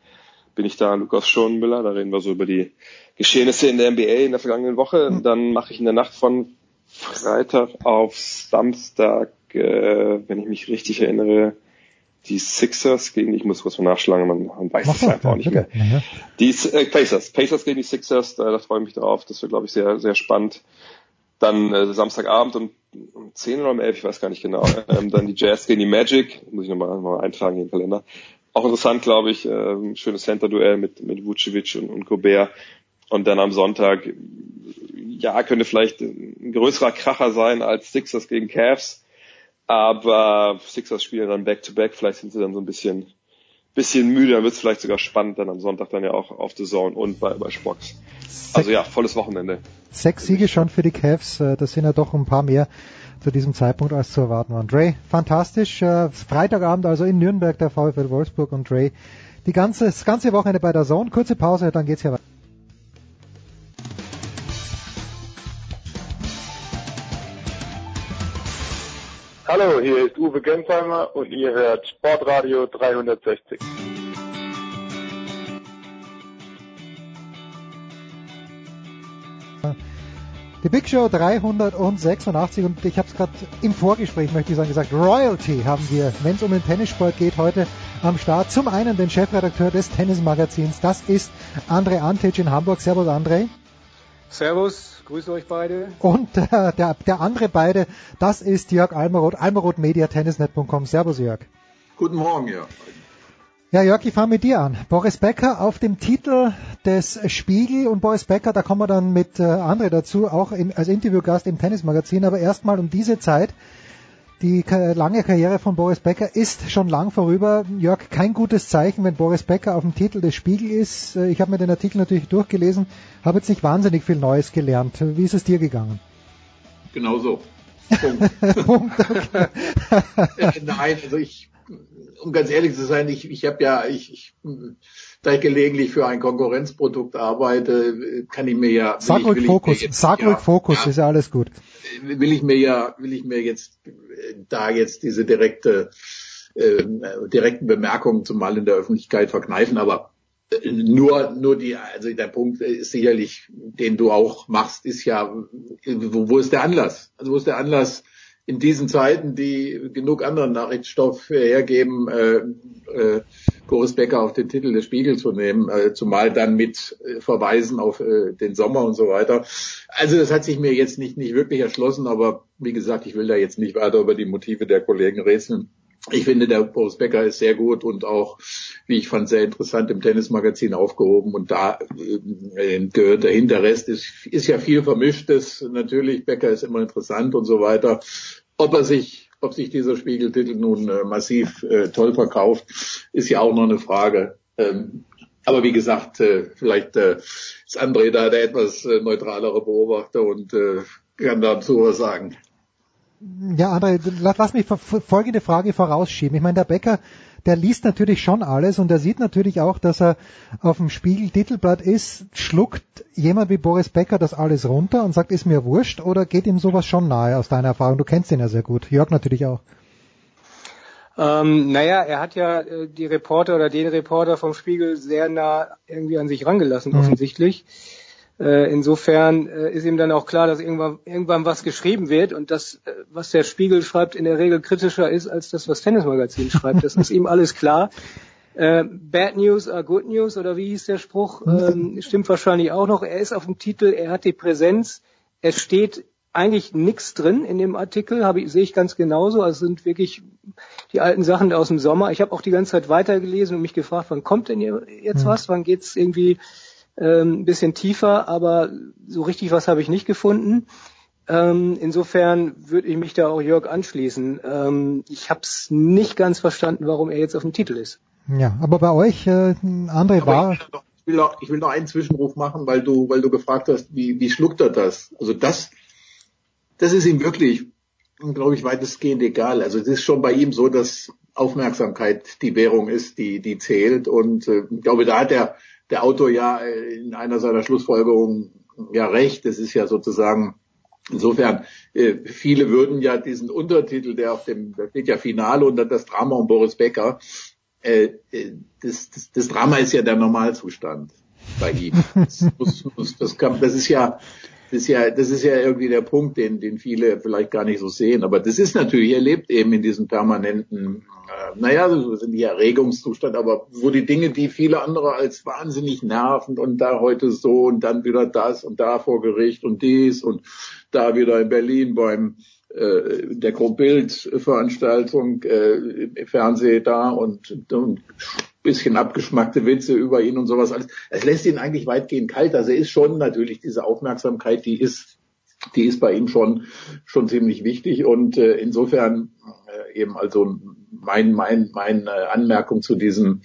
bin ich da, Lukas Schonmüller, da reden wir so über die Geschehnisse in der NBA in der vergangenen Woche. Mhm. Dann mache ich in der Nacht von Freitag auf Samstag, äh, wenn ich mich richtig erinnere, die Sixers gegen, ich muss kurz mal nachschlagen, man, man weiß es einfach auch nicht mehr. Ja. Die äh, Pacers, Pacers gegen die Sixers, da, da freue ich mich drauf, das wird glaube ich sehr, sehr spannend. Dann äh, Samstagabend um, um 10 oder um 11, ich weiß gar nicht genau. Ähm, dann die Jazz gegen die Magic, muss ich nochmal noch mal eintragen in den Kalender. Auch interessant, glaube ich, äh, schönes Center-Duell mit, mit Vucevic und, und Gobert. Und dann am Sonntag, ja, könnte vielleicht ein ein größerer Kracher sein als Sixers gegen Cavs. Aber Sixers spielen dann Back-to-Back, -back. vielleicht sind sie dann so ein bisschen, bisschen müde, dann wird es vielleicht sogar spannend, dann am Sonntag dann ja auch auf The Zone und bei, bei Spox. Also ja, volles Wochenende. Sechs Siege schon für die Cavs, äh, das sind ja doch ein paar mehr zu diesem Zeitpunkt als zu erwarten waren. Dre, fantastisch. Äh, Freitagabend also in Nürnberg der VfL Wolfsburg und Dre die ganze, das ganze Wochenende bei der Zone. Kurze Pause, dann geht's hier weiter. Hallo, hier ist Uwe Gensheimer und ihr hört Sportradio 360. Die Big Show 386 und ich habe es gerade im Vorgespräch, möchte ich sagen, gesagt, Royalty haben wir, wenn es um den Tennissport geht, heute am Start. Zum einen den Chefredakteur des Tennismagazins, das ist André Antic in Hamburg. Servus André. Servus, grüße euch beide. Und äh, der, der andere beide, das ist Jörg Almeroth, almerothmediatennisnet.com. Servus Jörg. Guten Morgen, Jörg. Ja, Jörg, ich fange mit dir an. Boris Becker auf dem Titel des Spiegel und Boris Becker, da kommen wir dann mit äh, André dazu, auch im, als Interviewgast im Tennismagazin, aber erstmal um diese Zeit. Die lange Karriere von Boris Becker ist schon lang vorüber. Jörg, kein gutes Zeichen, wenn Boris Becker auf dem Titel des Spiegel ist. Äh, ich habe mir den Artikel natürlich durchgelesen, habe jetzt nicht wahnsinnig viel Neues gelernt. Wie ist es dir gegangen? Genau so. (laughs) Punkt. Punkt okay. Nein, also ich, um ganz ehrlich zu sein, ich, ich habe ja, ich, ich, da ich gelegentlich für ein Konkurrenzprodukt arbeite, kann ich mir ja. Sag ruhig Fokus, sag ruhig Fokus, ist ja alles gut will ich mir ja, will ich mir jetzt da jetzt diese direkte, äh, direkten Bemerkungen zumal in der Öffentlichkeit verkneifen, aber äh, nur, nur die, also der Punkt ist sicherlich, den du auch machst, ist ja, wo, wo ist der Anlass? Also wo ist der Anlass, in diesen Zeiten, die genug anderen Nachrichtenstoff hergeben, äh, äh, Boris Becker auf den Titel des Spiegel zu nehmen, äh, zumal dann mit äh, Verweisen auf äh, den Sommer und so weiter. Also das hat sich mir jetzt nicht, nicht wirklich erschlossen, aber wie gesagt, ich will da jetzt nicht weiter über die Motive der Kollegen rätseln. Ich finde, der Boris Becker ist sehr gut und auch, wie ich fand, sehr interessant im Tennismagazin aufgehoben. Und da äh, gehört dahinter Rest ist, ist ja viel Vermischtes. Natürlich, Becker ist immer interessant und so weiter. Ob er sich, ob sich dieser Spiegeltitel nun äh, massiv äh, toll verkauft, ist ja auch noch eine Frage. Ähm, aber wie gesagt, äh, vielleicht äh, ist André da der etwas äh, neutralere Beobachter und äh, kann dazu was sagen. Ja, André, lass mich folgende Frage vorausschieben. Ich meine, der Becker, der liest natürlich schon alles und er sieht natürlich auch, dass er auf dem Spiegel Titelblatt ist. Schluckt jemand wie Boris Becker das alles runter und sagt, ist mir wurscht oder geht ihm sowas schon nahe aus deiner Erfahrung? Du kennst ihn ja sehr gut. Jörg natürlich auch. Ähm, naja, er hat ja äh, die Reporter oder den Reporter vom Spiegel sehr nah irgendwie an sich rangelassen, mhm. offensichtlich. Äh, insofern äh, ist ihm dann auch klar, dass irgendwann, irgendwann was geschrieben wird und das, äh, was der Spiegel schreibt, in der Regel kritischer ist als das, was Tennismagazin schreibt. Das ist ihm alles klar. Bad News are Good News oder wie hieß der Spruch? Ähm, stimmt wahrscheinlich auch noch. Er ist auf dem Titel, er hat die Präsenz, es steht eigentlich nichts drin in dem Artikel, habe ich, sehe ich ganz genauso. Also sind wirklich die alten Sachen aus dem Sommer. Ich habe auch die ganze Zeit weitergelesen und mich gefragt, wann kommt denn jetzt hm. was? Wann geht's irgendwie ähm, ein bisschen tiefer, aber so richtig was habe ich nicht gefunden. Ähm, insofern würde ich mich da auch Jörg anschließen. Ähm, ich habe es nicht ganz verstanden, warum er jetzt auf dem Titel ist. Ja, aber bei euch, äh, André war. Ich, ich, will noch, ich will noch einen Zwischenruf machen, weil du, weil du gefragt hast, wie, wie schluckt er das? Also das, das ist ihm wirklich, glaube ich, weitestgehend egal. Also es ist schon bei ihm so, dass Aufmerksamkeit die Währung ist, die, die zählt. Und äh, ich glaube, da hat er der Autor ja in einer seiner Schlussfolgerungen ja recht. Es ist ja sozusagen Insofern, äh, viele würden ja diesen Untertitel, der auf dem, da steht ja Finale und dann das Drama um Boris Becker, äh, äh, das, das, das Drama ist ja der Normalzustand bei ihm. Das, (laughs) muss, das, kann, das ist ja, das ist ja, das ist ja irgendwie der Punkt, den, den viele vielleicht gar nicht so sehen. Aber das ist natürlich, er lebt eben in diesem permanenten naja, so sind die Erregungszustand, aber wo die Dinge, die viele andere als wahnsinnig nervend und da heute so und dann wieder das und da vor Gericht und dies und da wieder in Berlin beim äh, der Bild-Veranstaltung äh, im Fernsehen da und, und bisschen abgeschmackte Witze über ihn und sowas alles. Es lässt ihn eigentlich weitgehend kalt. Also er ist schon natürlich diese Aufmerksamkeit, die ist die ist bei ihm schon schon ziemlich wichtig und äh, insofern äh, eben also mein mein meine Anmerkung zu diesem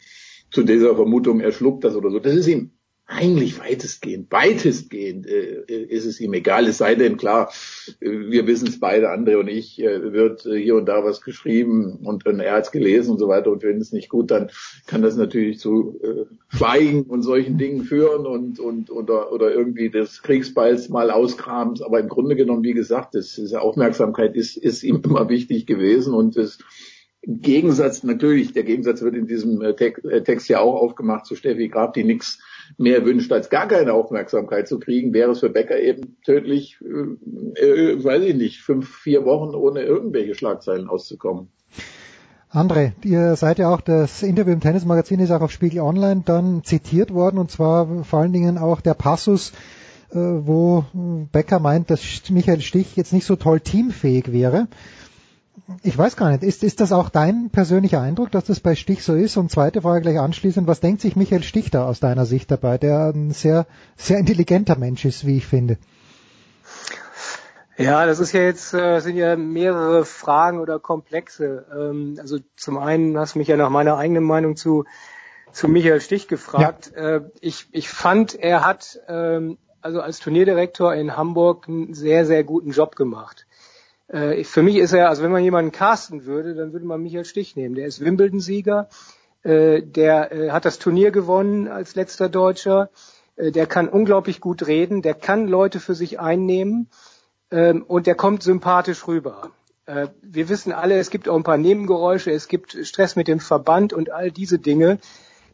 zu dieser Vermutung er schluckt das oder so das ist ihm eigentlich weitestgehend, weitestgehend äh, ist es ihm egal, es sei denn, klar, äh, wir wissen es beide, André und ich, äh, wird äh, hier und da was geschrieben und, und er hat es gelesen und so weiter. Und finden es nicht gut, dann kann das natürlich zu äh, Schweigen und solchen Dingen führen und, und oder, oder irgendwie des Kriegsballs mal auskrams, aber im Grunde genommen, wie gesagt, das, diese Aufmerksamkeit ist, ist ihm (laughs) immer wichtig gewesen und es Gegensatz natürlich, der Gegensatz wird in diesem äh, Text ja auch aufgemacht zu Steffi Grab, die nichts mehr wünscht, als gar keine Aufmerksamkeit zu kriegen, wäre es für Becker eben tödlich, äh, äh, weiß ich nicht, fünf, vier Wochen ohne irgendwelche Schlagzeilen auszukommen. André, ihr seid ja auch, das Interview im Tennismagazin ist auch auf Spiegel Online dann zitiert worden und zwar vor allen Dingen auch der Passus, äh, wo Becker meint, dass Michael Stich jetzt nicht so toll teamfähig wäre ich weiß gar nicht, ist, ist das auch dein persönlicher Eindruck, dass das bei Stich so ist? Und zweite Frage gleich anschließend, was denkt sich Michael Stich da aus deiner Sicht dabei, der ein sehr, sehr intelligenter Mensch ist, wie ich finde? Ja, das ist ja jetzt, äh, sind ja mehrere Fragen oder Komplexe. Ähm, also zum einen hast du mich ja nach meiner eigenen Meinung zu, zu Michael Stich gefragt. Ja. Äh, ich, ich fand, er hat ähm, also als Turnierdirektor in Hamburg einen sehr, sehr guten Job gemacht. Äh, für mich ist er, also wenn man jemanden casten würde, dann würde man Michael Stich nehmen. Der ist Wimbledon-Sieger, äh, der äh, hat das Turnier gewonnen als letzter Deutscher, äh, der kann unglaublich gut reden, der kann Leute für sich einnehmen ähm, und der kommt sympathisch rüber. Äh, wir wissen alle, es gibt auch ein paar Nebengeräusche, es gibt Stress mit dem Verband und all diese Dinge.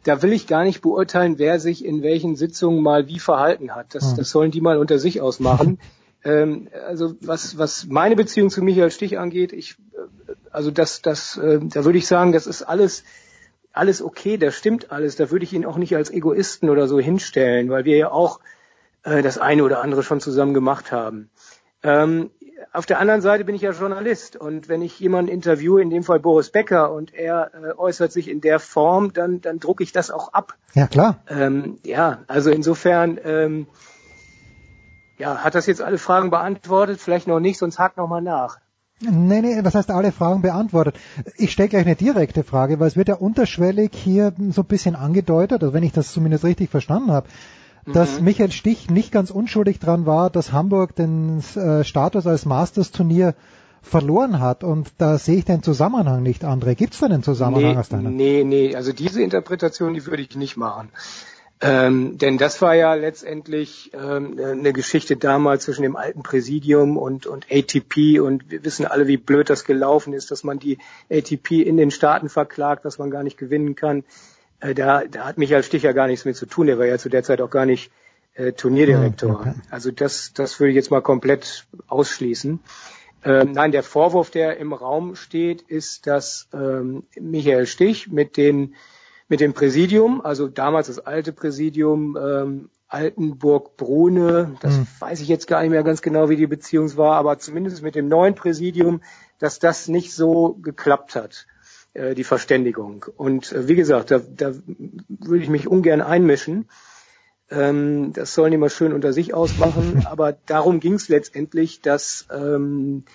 Da will ich gar nicht beurteilen, wer sich in welchen Sitzungen mal wie verhalten hat. Das, hm. das sollen die mal unter sich ausmachen. (laughs) Ähm, also was, was meine Beziehung zu Michael Stich angeht, ich, äh, also das, das, äh, da würde ich sagen, das ist alles, alles okay, das stimmt alles. Da würde ich ihn auch nicht als Egoisten oder so hinstellen, weil wir ja auch äh, das eine oder andere schon zusammen gemacht haben. Ähm, auf der anderen Seite bin ich ja Journalist und wenn ich jemanden interviewe, in dem Fall Boris Becker, und er äh, äußert sich in der Form, dann, dann drucke ich das auch ab. Ja, klar. Ähm, ja, also insofern, ähm, ja, hat das jetzt alle Fragen beantwortet? Vielleicht noch nicht, sonst hakt noch mal nach. Nee, nee, was heißt alle Fragen beantwortet? Ich stelle gleich eine direkte Frage, weil es wird ja unterschwellig hier so ein bisschen angedeutet, also wenn ich das zumindest richtig verstanden habe, dass mhm. Michael Stich nicht ganz unschuldig dran war, dass Hamburg den äh, Status als Masters-Turnier verloren hat. Und da sehe ich den Zusammenhang nicht, André. Gibt es da einen Zusammenhang nee, aus deiner? Nee, nee, also diese Interpretation, die würde ich nicht machen. Ähm, denn das war ja letztendlich ähm, eine Geschichte damals zwischen dem alten Präsidium und, und ATP und wir wissen alle, wie blöd das gelaufen ist, dass man die ATP in den Staaten verklagt, dass man gar nicht gewinnen kann. Äh, da, da hat Michael Sticher gar nichts mit zu tun, der war ja zu der Zeit auch gar nicht äh, Turnierdirektor. Okay. Also das, das würde ich jetzt mal komplett ausschließen. Ähm, nein, der Vorwurf, der im Raum steht, ist, dass ähm, Michael Stich mit den mit dem Präsidium, also damals das alte Präsidium ähm, Altenburg-Brune, das mhm. weiß ich jetzt gar nicht mehr ganz genau, wie die Beziehung war, aber zumindest mit dem neuen Präsidium, dass das nicht so geklappt hat, äh, die Verständigung. Und äh, wie gesagt, da, da würde ich mich ungern einmischen. Ähm, das sollen die mal schön unter sich ausmachen, (laughs) aber darum ging es letztendlich, dass ähm,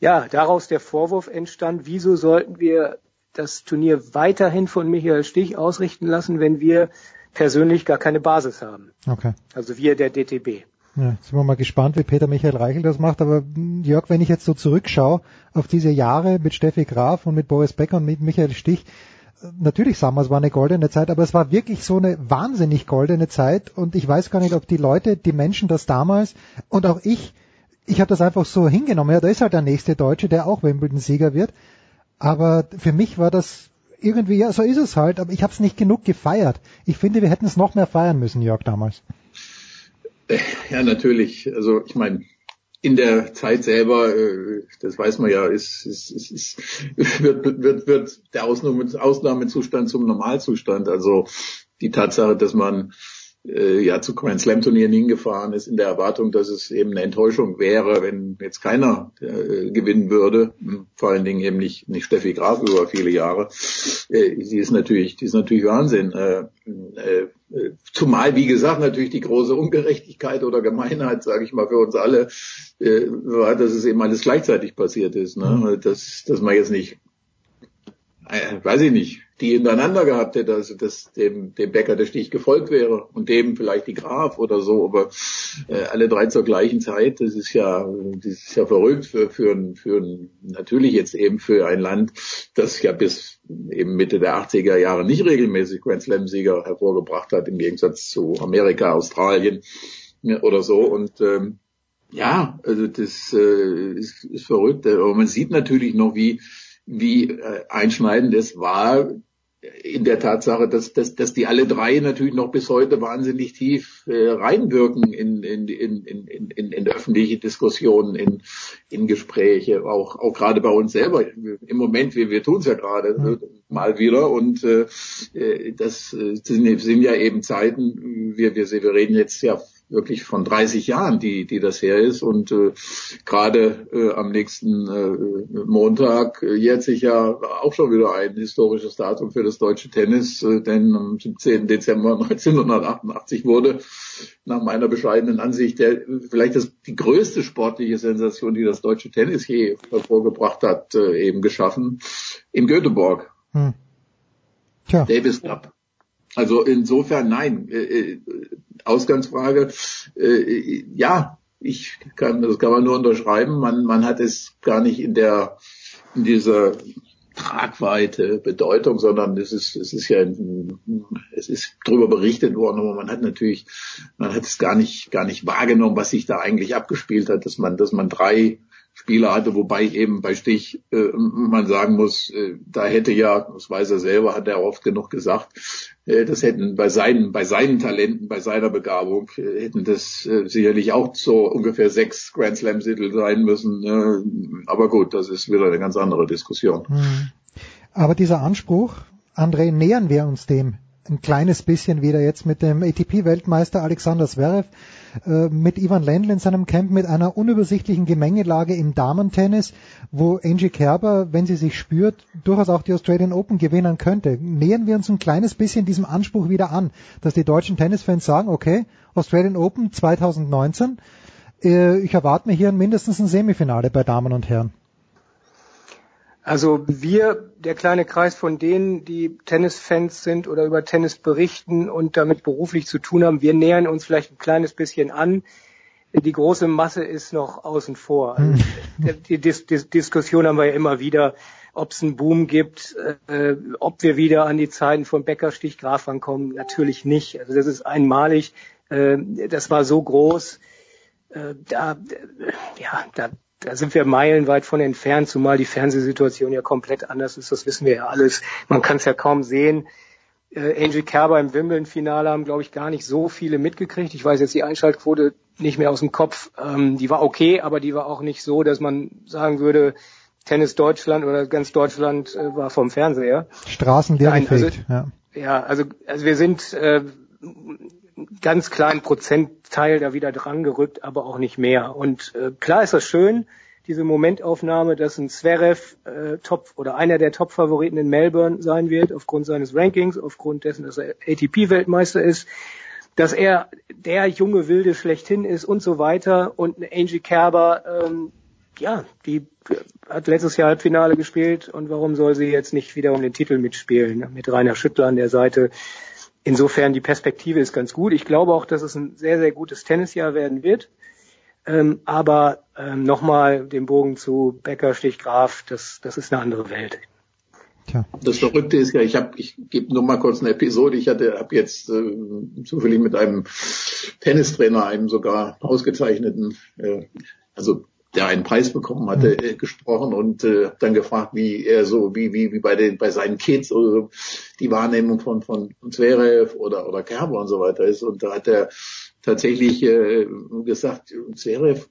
ja daraus der Vorwurf entstand, wieso sollten wir das Turnier weiterhin von Michael Stich ausrichten lassen, wenn wir persönlich gar keine Basis haben. Okay. Also wir der DTB. Ja, sind wir mal gespannt, wie Peter Michael Reichel das macht. Aber Jörg, wenn ich jetzt so zurückschaue auf diese Jahre mit Steffi Graf und mit Boris Becker und mit Michael Stich, natürlich sagen wir, es war eine goldene Zeit, aber es war wirklich so eine wahnsinnig goldene Zeit und ich weiß gar nicht, ob die Leute, die Menschen das damals und auch ich, ich habe das einfach so hingenommen. Ja, da ist halt der nächste Deutsche, der auch Wimbledon-Sieger wird. Aber für mich war das irgendwie, ja, so ist es halt, aber ich habe es nicht genug gefeiert. Ich finde, wir hätten es noch mehr feiern müssen, Jörg, damals. Ja, natürlich. Also ich meine, in der Zeit selber, äh, das weiß man ja, ist, ist, ist, ist (laughs) wird, wird, wird der Ausnahme, Ausnahmezustand zum Normalzustand. Also die Tatsache, dass man äh, ja zu Grand Slam Turnieren hingefahren ist in der Erwartung, dass es eben eine Enttäuschung wäre, wenn jetzt keiner äh, gewinnen würde. Vor allen Dingen eben nicht nicht Steffi Graf über viele Jahre. Äh, sie ist natürlich, die ist natürlich Wahnsinn. Äh, äh, Zumal, wie gesagt, natürlich die große Ungerechtigkeit oder Gemeinheit, sage ich mal, für uns alle äh, war, dass es eben alles gleichzeitig passiert ist. Ne? Dass, dass man jetzt nicht, äh, weiß ich nicht, die hintereinander gehabt hätte, also dass dem, dem Bäcker der Stich gefolgt wäre und dem vielleicht die Graf oder so, aber äh, alle drei zur gleichen Zeit, das ist ja, das ist ja verrückt für, für, ein, für ein, natürlich jetzt eben für ein Land, das ja bis eben Mitte der 80er Jahre nicht regelmäßig Grand Slam Sieger hervorgebracht hat, im Gegensatz zu Amerika, Australien oder so und ähm, ja, also das äh, ist, ist verrückt. Aber man sieht natürlich noch, wie, wie äh, einschneidend es war, in der Tatsache, dass, dass, dass die alle drei natürlich noch bis heute wahnsinnig tief äh, reinwirken in, in, in, in, in, in öffentliche Diskussionen, in, in Gespräche, auch, auch gerade bei uns selber. Im Moment, wir, wir tun es ja gerade mhm. mal wieder und äh, äh das äh, sind, sind ja eben Zeiten, wir, wir, wir reden jetzt ja wirklich von 30 Jahren, die, die das her ist. Und äh, gerade äh, am nächsten äh, Montag äh, jährt sich ja auch schon wieder ein historisches Datum für das deutsche Tennis, äh, denn am 17. Dezember (laughs) 1988 wurde nach meiner bescheidenen Ansicht der, vielleicht das, die größte sportliche Sensation, die das deutsche Tennis je hervorgebracht hat, äh, eben geschaffen in Göteborg. Hm. Tja. Davis Cup. Also insofern nein. Äh, äh, Ausgangsfrage, äh, ja, ich kann, das kann man nur unterschreiben. Man, man hat es gar nicht in der, in dieser Tragweite, Bedeutung, sondern es ist, es ist ja, es ist darüber berichtet worden, aber man hat natürlich, man hat es gar nicht, gar nicht wahrgenommen, was sich da eigentlich abgespielt hat, dass man, dass man drei Spieler hatte, wobei eben bei Stich äh, man sagen muss, äh, da hätte ja, das weiß er selber, hat er oft genug gesagt, äh, das hätten bei seinen, bei seinen Talenten, bei seiner Begabung, äh, hätten das äh, sicherlich auch so ungefähr sechs Grand Slam Titel sein müssen. Äh, aber gut, das ist wieder eine ganz andere Diskussion. Hm. Aber dieser Anspruch, André, nähern wir uns dem ein kleines bisschen wieder jetzt mit dem ATP-Weltmeister Alexander Zverev, äh, mit Ivan Lendl in seinem Camp, mit einer unübersichtlichen Gemengelage im Damentennis, wo Angie Kerber, wenn sie sich spürt, durchaus auch die Australian Open gewinnen könnte. Nähern wir uns ein kleines bisschen diesem Anspruch wieder an, dass die deutschen Tennisfans sagen, okay, Australian Open 2019, äh, ich erwarte mir hier mindestens ein Semifinale bei Damen und Herren. Also wir, der kleine Kreis von denen, die Tennisfans sind oder über Tennis berichten und damit beruflich zu tun haben, wir nähern uns vielleicht ein kleines bisschen an. Die große Masse ist noch außen vor. Also die Dis Dis Diskussion haben wir ja immer wieder, ob es einen Boom gibt, äh, ob wir wieder an die Zeiten von Beckerstich Graf rankommen. Natürlich nicht. Also das ist einmalig. Äh, das war so groß. Äh, da, ja, da da sind wir meilenweit von entfernt, zumal die Fernsehsituation ja komplett anders ist. Das wissen wir ja alles. Man kann es ja kaum sehen. Äh, Angel Kerber im Wimbledon-Finale haben, glaube ich, gar nicht so viele mitgekriegt. Ich weiß jetzt die Einschaltquote nicht mehr aus dem Kopf. Ähm, die war okay, aber die war auch nicht so, dass man sagen würde, Tennis Deutschland oder ganz Deutschland äh, war vom Fernseher. Straßen Nein, also, ja. ja, also, also wir sind äh, ganz kleinen Prozentteil da wieder dran gerückt, aber auch nicht mehr. Und äh, klar ist das schön, diese Momentaufnahme, dass ein Zverev äh, Top oder einer der Top-Favoriten in Melbourne sein wird, aufgrund seines Rankings, aufgrund dessen, dass er ATP-Weltmeister ist, dass er der junge Wilde schlechthin ist und so weiter. Und Angie Kerber, ähm, ja, die hat letztes Jahr Halbfinale gespielt und warum soll sie jetzt nicht wieder um den Titel mitspielen? Mit Rainer Schüttler an der Seite Insofern die Perspektive ist ganz gut. Ich glaube auch, dass es ein sehr, sehr gutes Tennisjahr werden wird. Ähm, aber ähm, nochmal den Bogen zu Becker, Stich, Graf, das, das ist eine andere Welt. Tja. Das Verrückte ist ja, ich habe, ich gebe nur mal kurz eine Episode. Ich hatte, habe jetzt äh, zufällig mit einem Tennistrainer, einem sogar ausgezeichneten, äh, also der einen Preis bekommen hatte, mhm. äh, gesprochen und äh, dann gefragt, wie er so, wie, wie, wie bei den, bei seinen Kids oder die Wahrnehmung von, von Zverev oder, oder Kerber und so weiter ist. Und da hat er tatsächlich äh, gesagt, Zverev,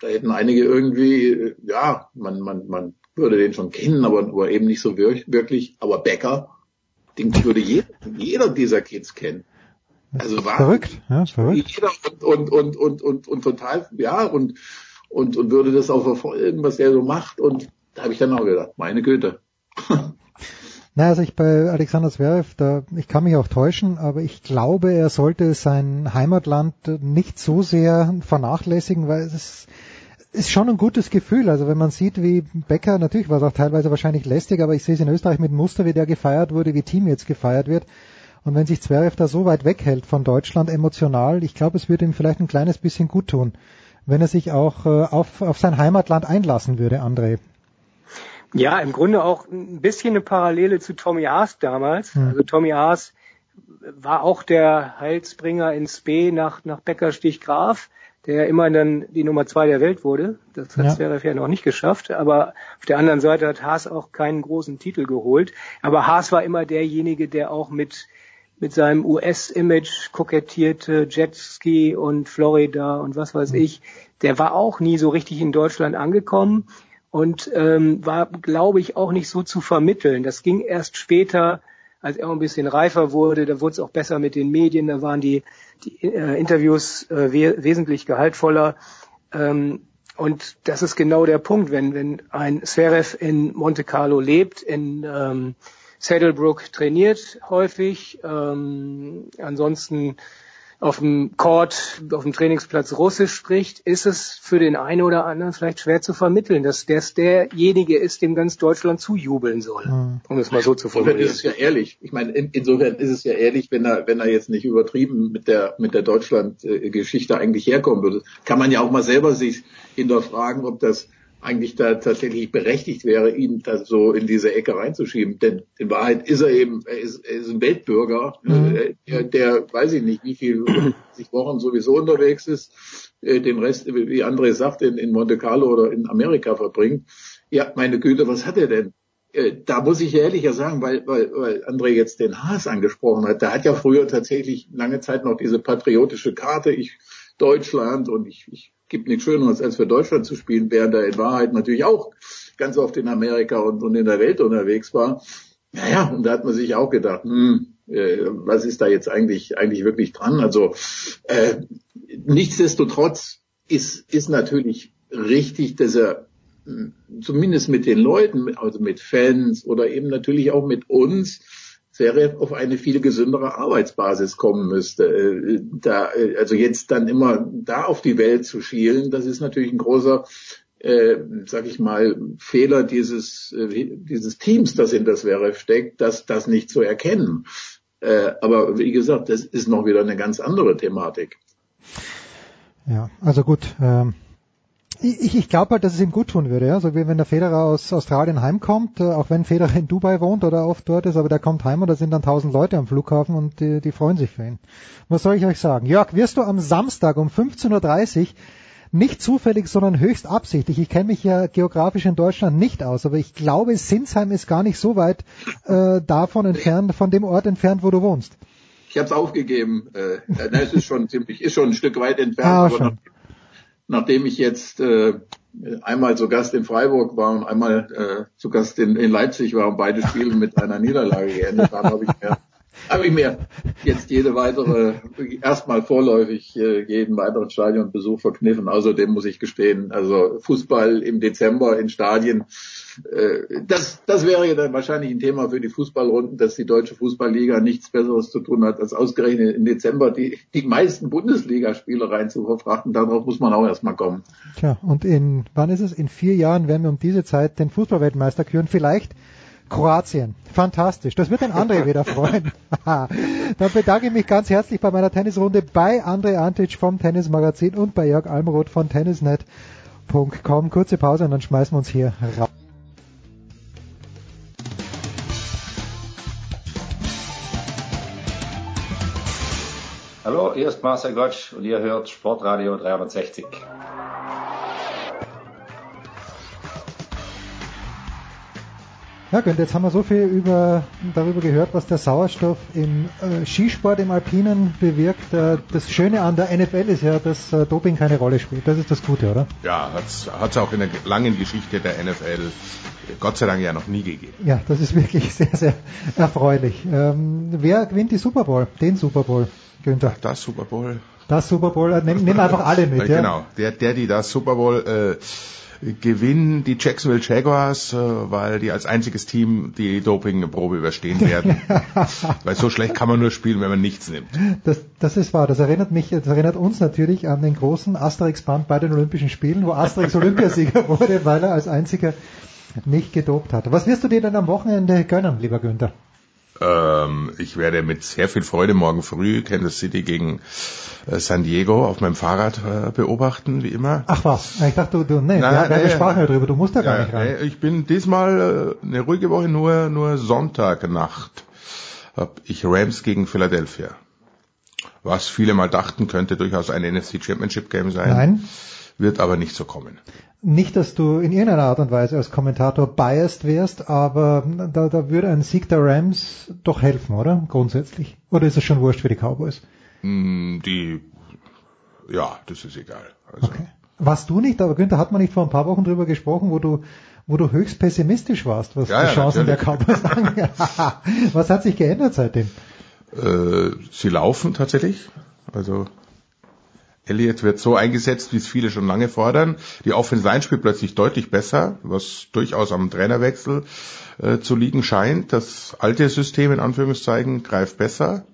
da hätten einige irgendwie, äh, ja, man, man, man würde den schon kennen, aber, aber eben nicht so wirklich. Aber Becker, den würde jeder, jeder dieser Kids kennen. Also war verrückt, ja, verrückt. Jeder und, und, und, und, und, und total, ja, und, und, und würde das auch verfolgen, was der so macht. Und da habe ich dann auch gedacht, meine Güte. (laughs) Na, also ich bei Alexander Zverev, da, ich kann mich auch täuschen, aber ich glaube, er sollte sein Heimatland nicht so sehr vernachlässigen, weil es ist, ist schon ein gutes Gefühl. Also wenn man sieht, wie Becker, natürlich war es auch teilweise wahrscheinlich lästig, aber ich sehe es in Österreich mit Muster, wie der gefeiert wurde, wie Team jetzt gefeiert wird. Und wenn sich Zverev da so weit weghält von Deutschland emotional, ich glaube, es würde ihm vielleicht ein kleines bisschen gut tun, wenn er sich auch äh, auf, auf sein Heimatland einlassen würde, André. Ja, im Grunde auch ein bisschen eine Parallele zu Tommy Haas damals. Hm. Also Tommy Haas war auch der Heilsbringer ins B nach, nach Beckerstich Graf, der immerhin dann die Nummer zwei der Welt wurde. Das hat Ja. Zverev ja noch nicht geschafft. Aber auf der anderen Seite hat Haas auch keinen großen Titel geholt. Aber Haas war immer derjenige, der auch mit mit seinem US-Image kokettierte, Jetski und Florida und was weiß ich, der war auch nie so richtig in Deutschland angekommen und ähm, war, glaube ich, auch nicht so zu vermitteln. Das ging erst später, als er ein bisschen reifer wurde, da wurde es auch besser mit den Medien, da waren die, die äh, Interviews äh, we wesentlich gehaltvoller. Ähm, und das ist genau der Punkt, wenn, wenn ein Zverev in Monte Carlo lebt, in ähm, Saddlebrook trainiert häufig, ähm, ansonsten auf dem Court, auf dem Trainingsplatz Russisch spricht, ist es für den einen oder anderen vielleicht schwer zu vermitteln, dass das derjenige ist, dem ganz Deutschland zujubeln soll, um es mal so zu Insofern formulieren. ist es ja ehrlich. Ich meine, in, insofern ist es ja ehrlich, wenn er, wenn er jetzt nicht übertrieben mit der, mit der Deutschland-Geschichte eigentlich herkommen würde. Kann man ja auch mal selber sich hinterfragen, ob das eigentlich da tatsächlich berechtigt wäre, ihn da so in diese Ecke reinzuschieben. Denn in Wahrheit ist er eben, er ist, er ist ein Weltbürger, Mhm. äh, der, der, weiß ich nicht, wie viel (clears throat) sich Wochen sowieso unterwegs ist, äh, den Rest, wie André sagt, in, in Monte Carlo oder in Amerika verbringt. Ja, meine Güte, was hat er denn? Äh, da muss ich ehrlicher sagen, weil, weil, weil André jetzt den Haas angesprochen hat, der hat ja früher tatsächlich lange Zeit noch diese patriotische Karte, ich Deutschland und ich, ich gibt nichts Schöneres, als für Deutschland zu spielen, während er in Wahrheit natürlich auch ganz oft in Amerika und, und in der Welt unterwegs war. Naja, und da hat man sich auch gedacht, hm, äh, was ist da jetzt eigentlich eigentlich wirklich dran? Also äh, nichtsdestotrotz ist ist natürlich richtig, dass er mh, zumindest mit den Leuten, also mit Fans oder eben natürlich auch mit uns, wäre auf eine viel gesündere Arbeitsbasis kommen müsste. Äh, Da, äh, also jetzt dann immer da auf die Welt zu schielen, das ist natürlich ein großer, äh, sag ich mal, Fehler dieses, äh, dieses Teams, das in das wäre steckt, das, das nicht zu erkennen. Äh, aber wie gesagt, das ist noch wieder eine ganz andere Thematik. Ja, also gut. Ähm, ich ich glaube halt, dass es ihm gut tun würde, ja. So wie wenn der Federer aus Australien heimkommt, äh, auch wenn Federer in Dubai wohnt oder oft dort ist, aber der kommt heim und da sind dann tausend Leute am Flughafen und die, die freuen sich für ihn. Was soll ich euch sagen? Jörg, wirst du am Samstag um 15.30 Uhr nicht zufällig, sondern höchst absichtlich. Ich kenne mich ja geografisch in Deutschland nicht aus, aber ich glaube, Sinsheim ist gar nicht so weit äh, davon entfernt, von dem Ort entfernt, wo du wohnst. Ich habe es aufgegeben. Äh, na, es ist schon (laughs) ziemlich, ist schon ein Stück weit entfernt. Ah, aber schon. Nach, nachdem ich jetzt äh, einmal zu Gast in Freiburg war und einmal äh, zu Gast in, in Leipzig war und beide Spiele mit einer Niederlage geendet haben, habe ich mir habe ich mir jetzt jede weitere, erstmal vorläufig äh, jeden weiteren Stadionbesuch verkniffen. Außerdem muss ich gestehen, also Fußball im Dezember in Stadien, das, das wäre ja dann wahrscheinlich ein Thema für die Fußballrunden, dass die deutsche Fußballliga nichts Besseres zu tun hat, als ausgerechnet im Dezember die, die meisten Bundesligaspiele rein zu verfrachten. Darauf muss man auch erstmal kommen. Tja, und in, wann ist es? In vier Jahren werden wir um diese Zeit den Fußballweltmeister küren. Vielleicht Kroatien. Fantastisch. Das wird den André (laughs) wieder freuen. (laughs) Dann bedanke ich mich ganz herzlich bei meiner Tennisrunde bei André Antic vom Tennismagazin und bei Jörg Almroth von tennisnet.com. Kurze Pause und dann schmeißen wir uns hier raus. Hallo, hier ist Marcel Gottsch und ihr hört Sportradio 360. Ja, Günther, jetzt haben wir so viel über, darüber gehört, was der Sauerstoff im äh, Skisport, im Alpinen bewirkt. Äh, das Schöne an der NFL ist ja, dass äh, Doping keine Rolle spielt. Das ist das Gute, oder? Ja, hat es auch in der langen Geschichte der NFL Gott sei Dank ja noch nie gegeben. Ja, das ist wirklich (laughs) sehr, sehr erfreulich. Ähm, wer gewinnt die Super Bowl? Den Super Bowl? Günther. Das Super Bowl. Das Super Bowl, äh, nimm, nimm einfach alle mit. Ja, (laughs) ja? Genau, der, der, die das Super Bowl äh, gewinnen, die Jacksonville Jaguars, äh, weil die als einziges Team die Dopingprobe überstehen (laughs) werden. weil so schlecht kann man nur spielen, wenn man nichts nimmt. Das, das ist wahr. Das erinnert mich, das erinnert uns natürlich an den großen Asterix-Band bei den Olympischen Spielen, wo Asterix Olympiasieger (laughs) wurde, weil er als einziger nicht gedopt hat. Was wirst du dir denn am Wochenende gönnen, lieber Günther? Ähm, ich werde mit sehr viel Freude morgen früh Kansas City gegen äh, San Diego auf meinem Fahrrad äh, beobachten, wie immer. Ach was, ich dachte, du, du nee, Nein, wir, wir, nee, sprachen ja drüber, du musst da gar Ja, nicht rein. nee, ich bin diesmal äh, eine ruhige Woche, nur, nur Sonntagnacht hab ich Rams gegen Philadelphia. Was viele mal dachten, könnte durchaus ein NFC Championship Game sein. Nein. Wird aber nicht so kommen. Nicht, dass du in irgendeiner Art und Weise als Kommentator biased wärst, aber da, da würde ein Sieg der Rams doch helfen, oder? Grundsätzlich. Oder ist es schon wurscht für die Cowboys? Mm, Die, ja, das ist egal. Also, Warst du nicht, aber Günther, hat man nicht vor ein paar Wochen drüber gesprochen, wo du, wo du höchst pessimistisch warst, was Ja, die ja, Chancen der natürlich. Cowboys (laughs) angeht? was hat sich geändert seitdem? Äh, sie laufen tatsächlich. Also Elliott wird so eingesetzt, wie es viele schon lange fordern. Die Offense Line spielt plötzlich deutlich besser, was durchaus am Trainerwechsel äh, zu liegen scheint. Das alte System in Anführungszeichen greift besser.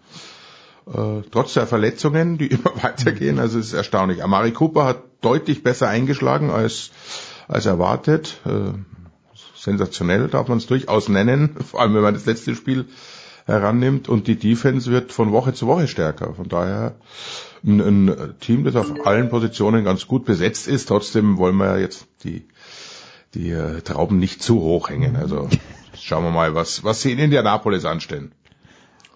Äh, trotz der Verletzungen, die (laughs) immer weitergehen, also es ist erstaunlich. Amari Cooper hat deutlich besser eingeschlagen als, als erwartet. Äh, sensationell darf man es durchaus nennen, (laughs) vor allem wenn man das letzte Spiel herannimmt und die Defense wird von Woche zu Woche stärker. Von daher ein, ein Team, das auf allen Positionen ganz gut besetzt ist. Trotzdem wollen wir ja jetzt die, die äh, Trauben nicht zu hoch hängen. Also schauen wir mal, was, was sie in Indianapolis anstellen.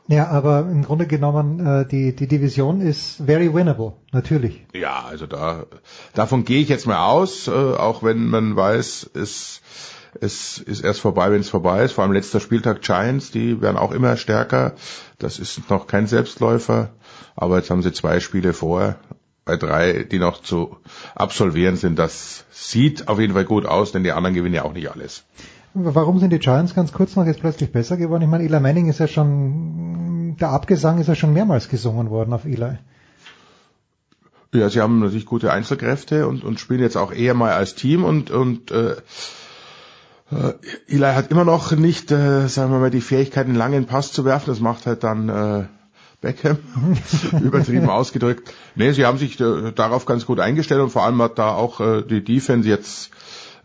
Ja, aber im Grunde genommen, äh, die, die Division ist very winnable, natürlich. Ja, also da davon gehe ich jetzt mal aus, äh, auch wenn man weiß, es es ist erst vorbei, wenn es vorbei ist. Vor allem letzter Spieltag Giants, die werden auch immer stärker. Das ist noch kein Selbstläufer, aber jetzt haben sie zwei Spiele vor, bei drei, die noch zu absolvieren sind. Das sieht auf jeden Fall gut aus, denn die anderen gewinnen ja auch nicht alles. Warum sind die Giants ganz kurz noch jetzt plötzlich besser geworden? Ich meine, Eli Manning ist ja schon, der Abgesang ist ja schon mehrmals gesungen worden auf Eli. Ja, sie haben natürlich gute Einzelkräfte und, und spielen jetzt auch eher mal als Team und, und äh, äh, Eli hat immer noch nicht, äh, sagen wir mal, die Fähigkeit, einen langen Pass zu werfen. Das macht halt dann äh, Beckham, (laughs) übertrieben (laughs) ausgedrückt. Nee, sie haben sich äh, darauf ganz gut eingestellt und vor allem hat da auch äh, die Defense jetzt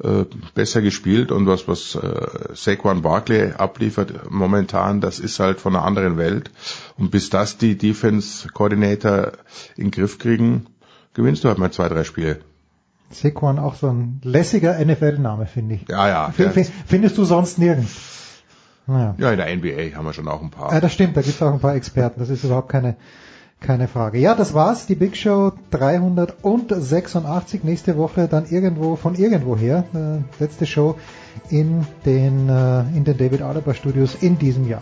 äh, besser gespielt und was was äh, Saquon Barkley abliefert momentan, das ist halt von einer anderen Welt und bis das die Defense Coordinator in den Griff kriegen, gewinnst du halt mal zwei, drei Spiele. Sequan auch so ein lässiger NFL-Name, finde ich. Ja, ja. F findest du sonst nirgends. Naja. Ja, in der NBA haben wir schon auch ein paar. Ja, das stimmt, da gibt es auch ein paar Experten, das ist überhaupt keine, keine Frage. Ja, das war's, die Big Show 386. Nächste Woche dann irgendwo von irgendwo her. Äh, letzte Show in den, äh, in den David Alaba Studios in diesem Jahr.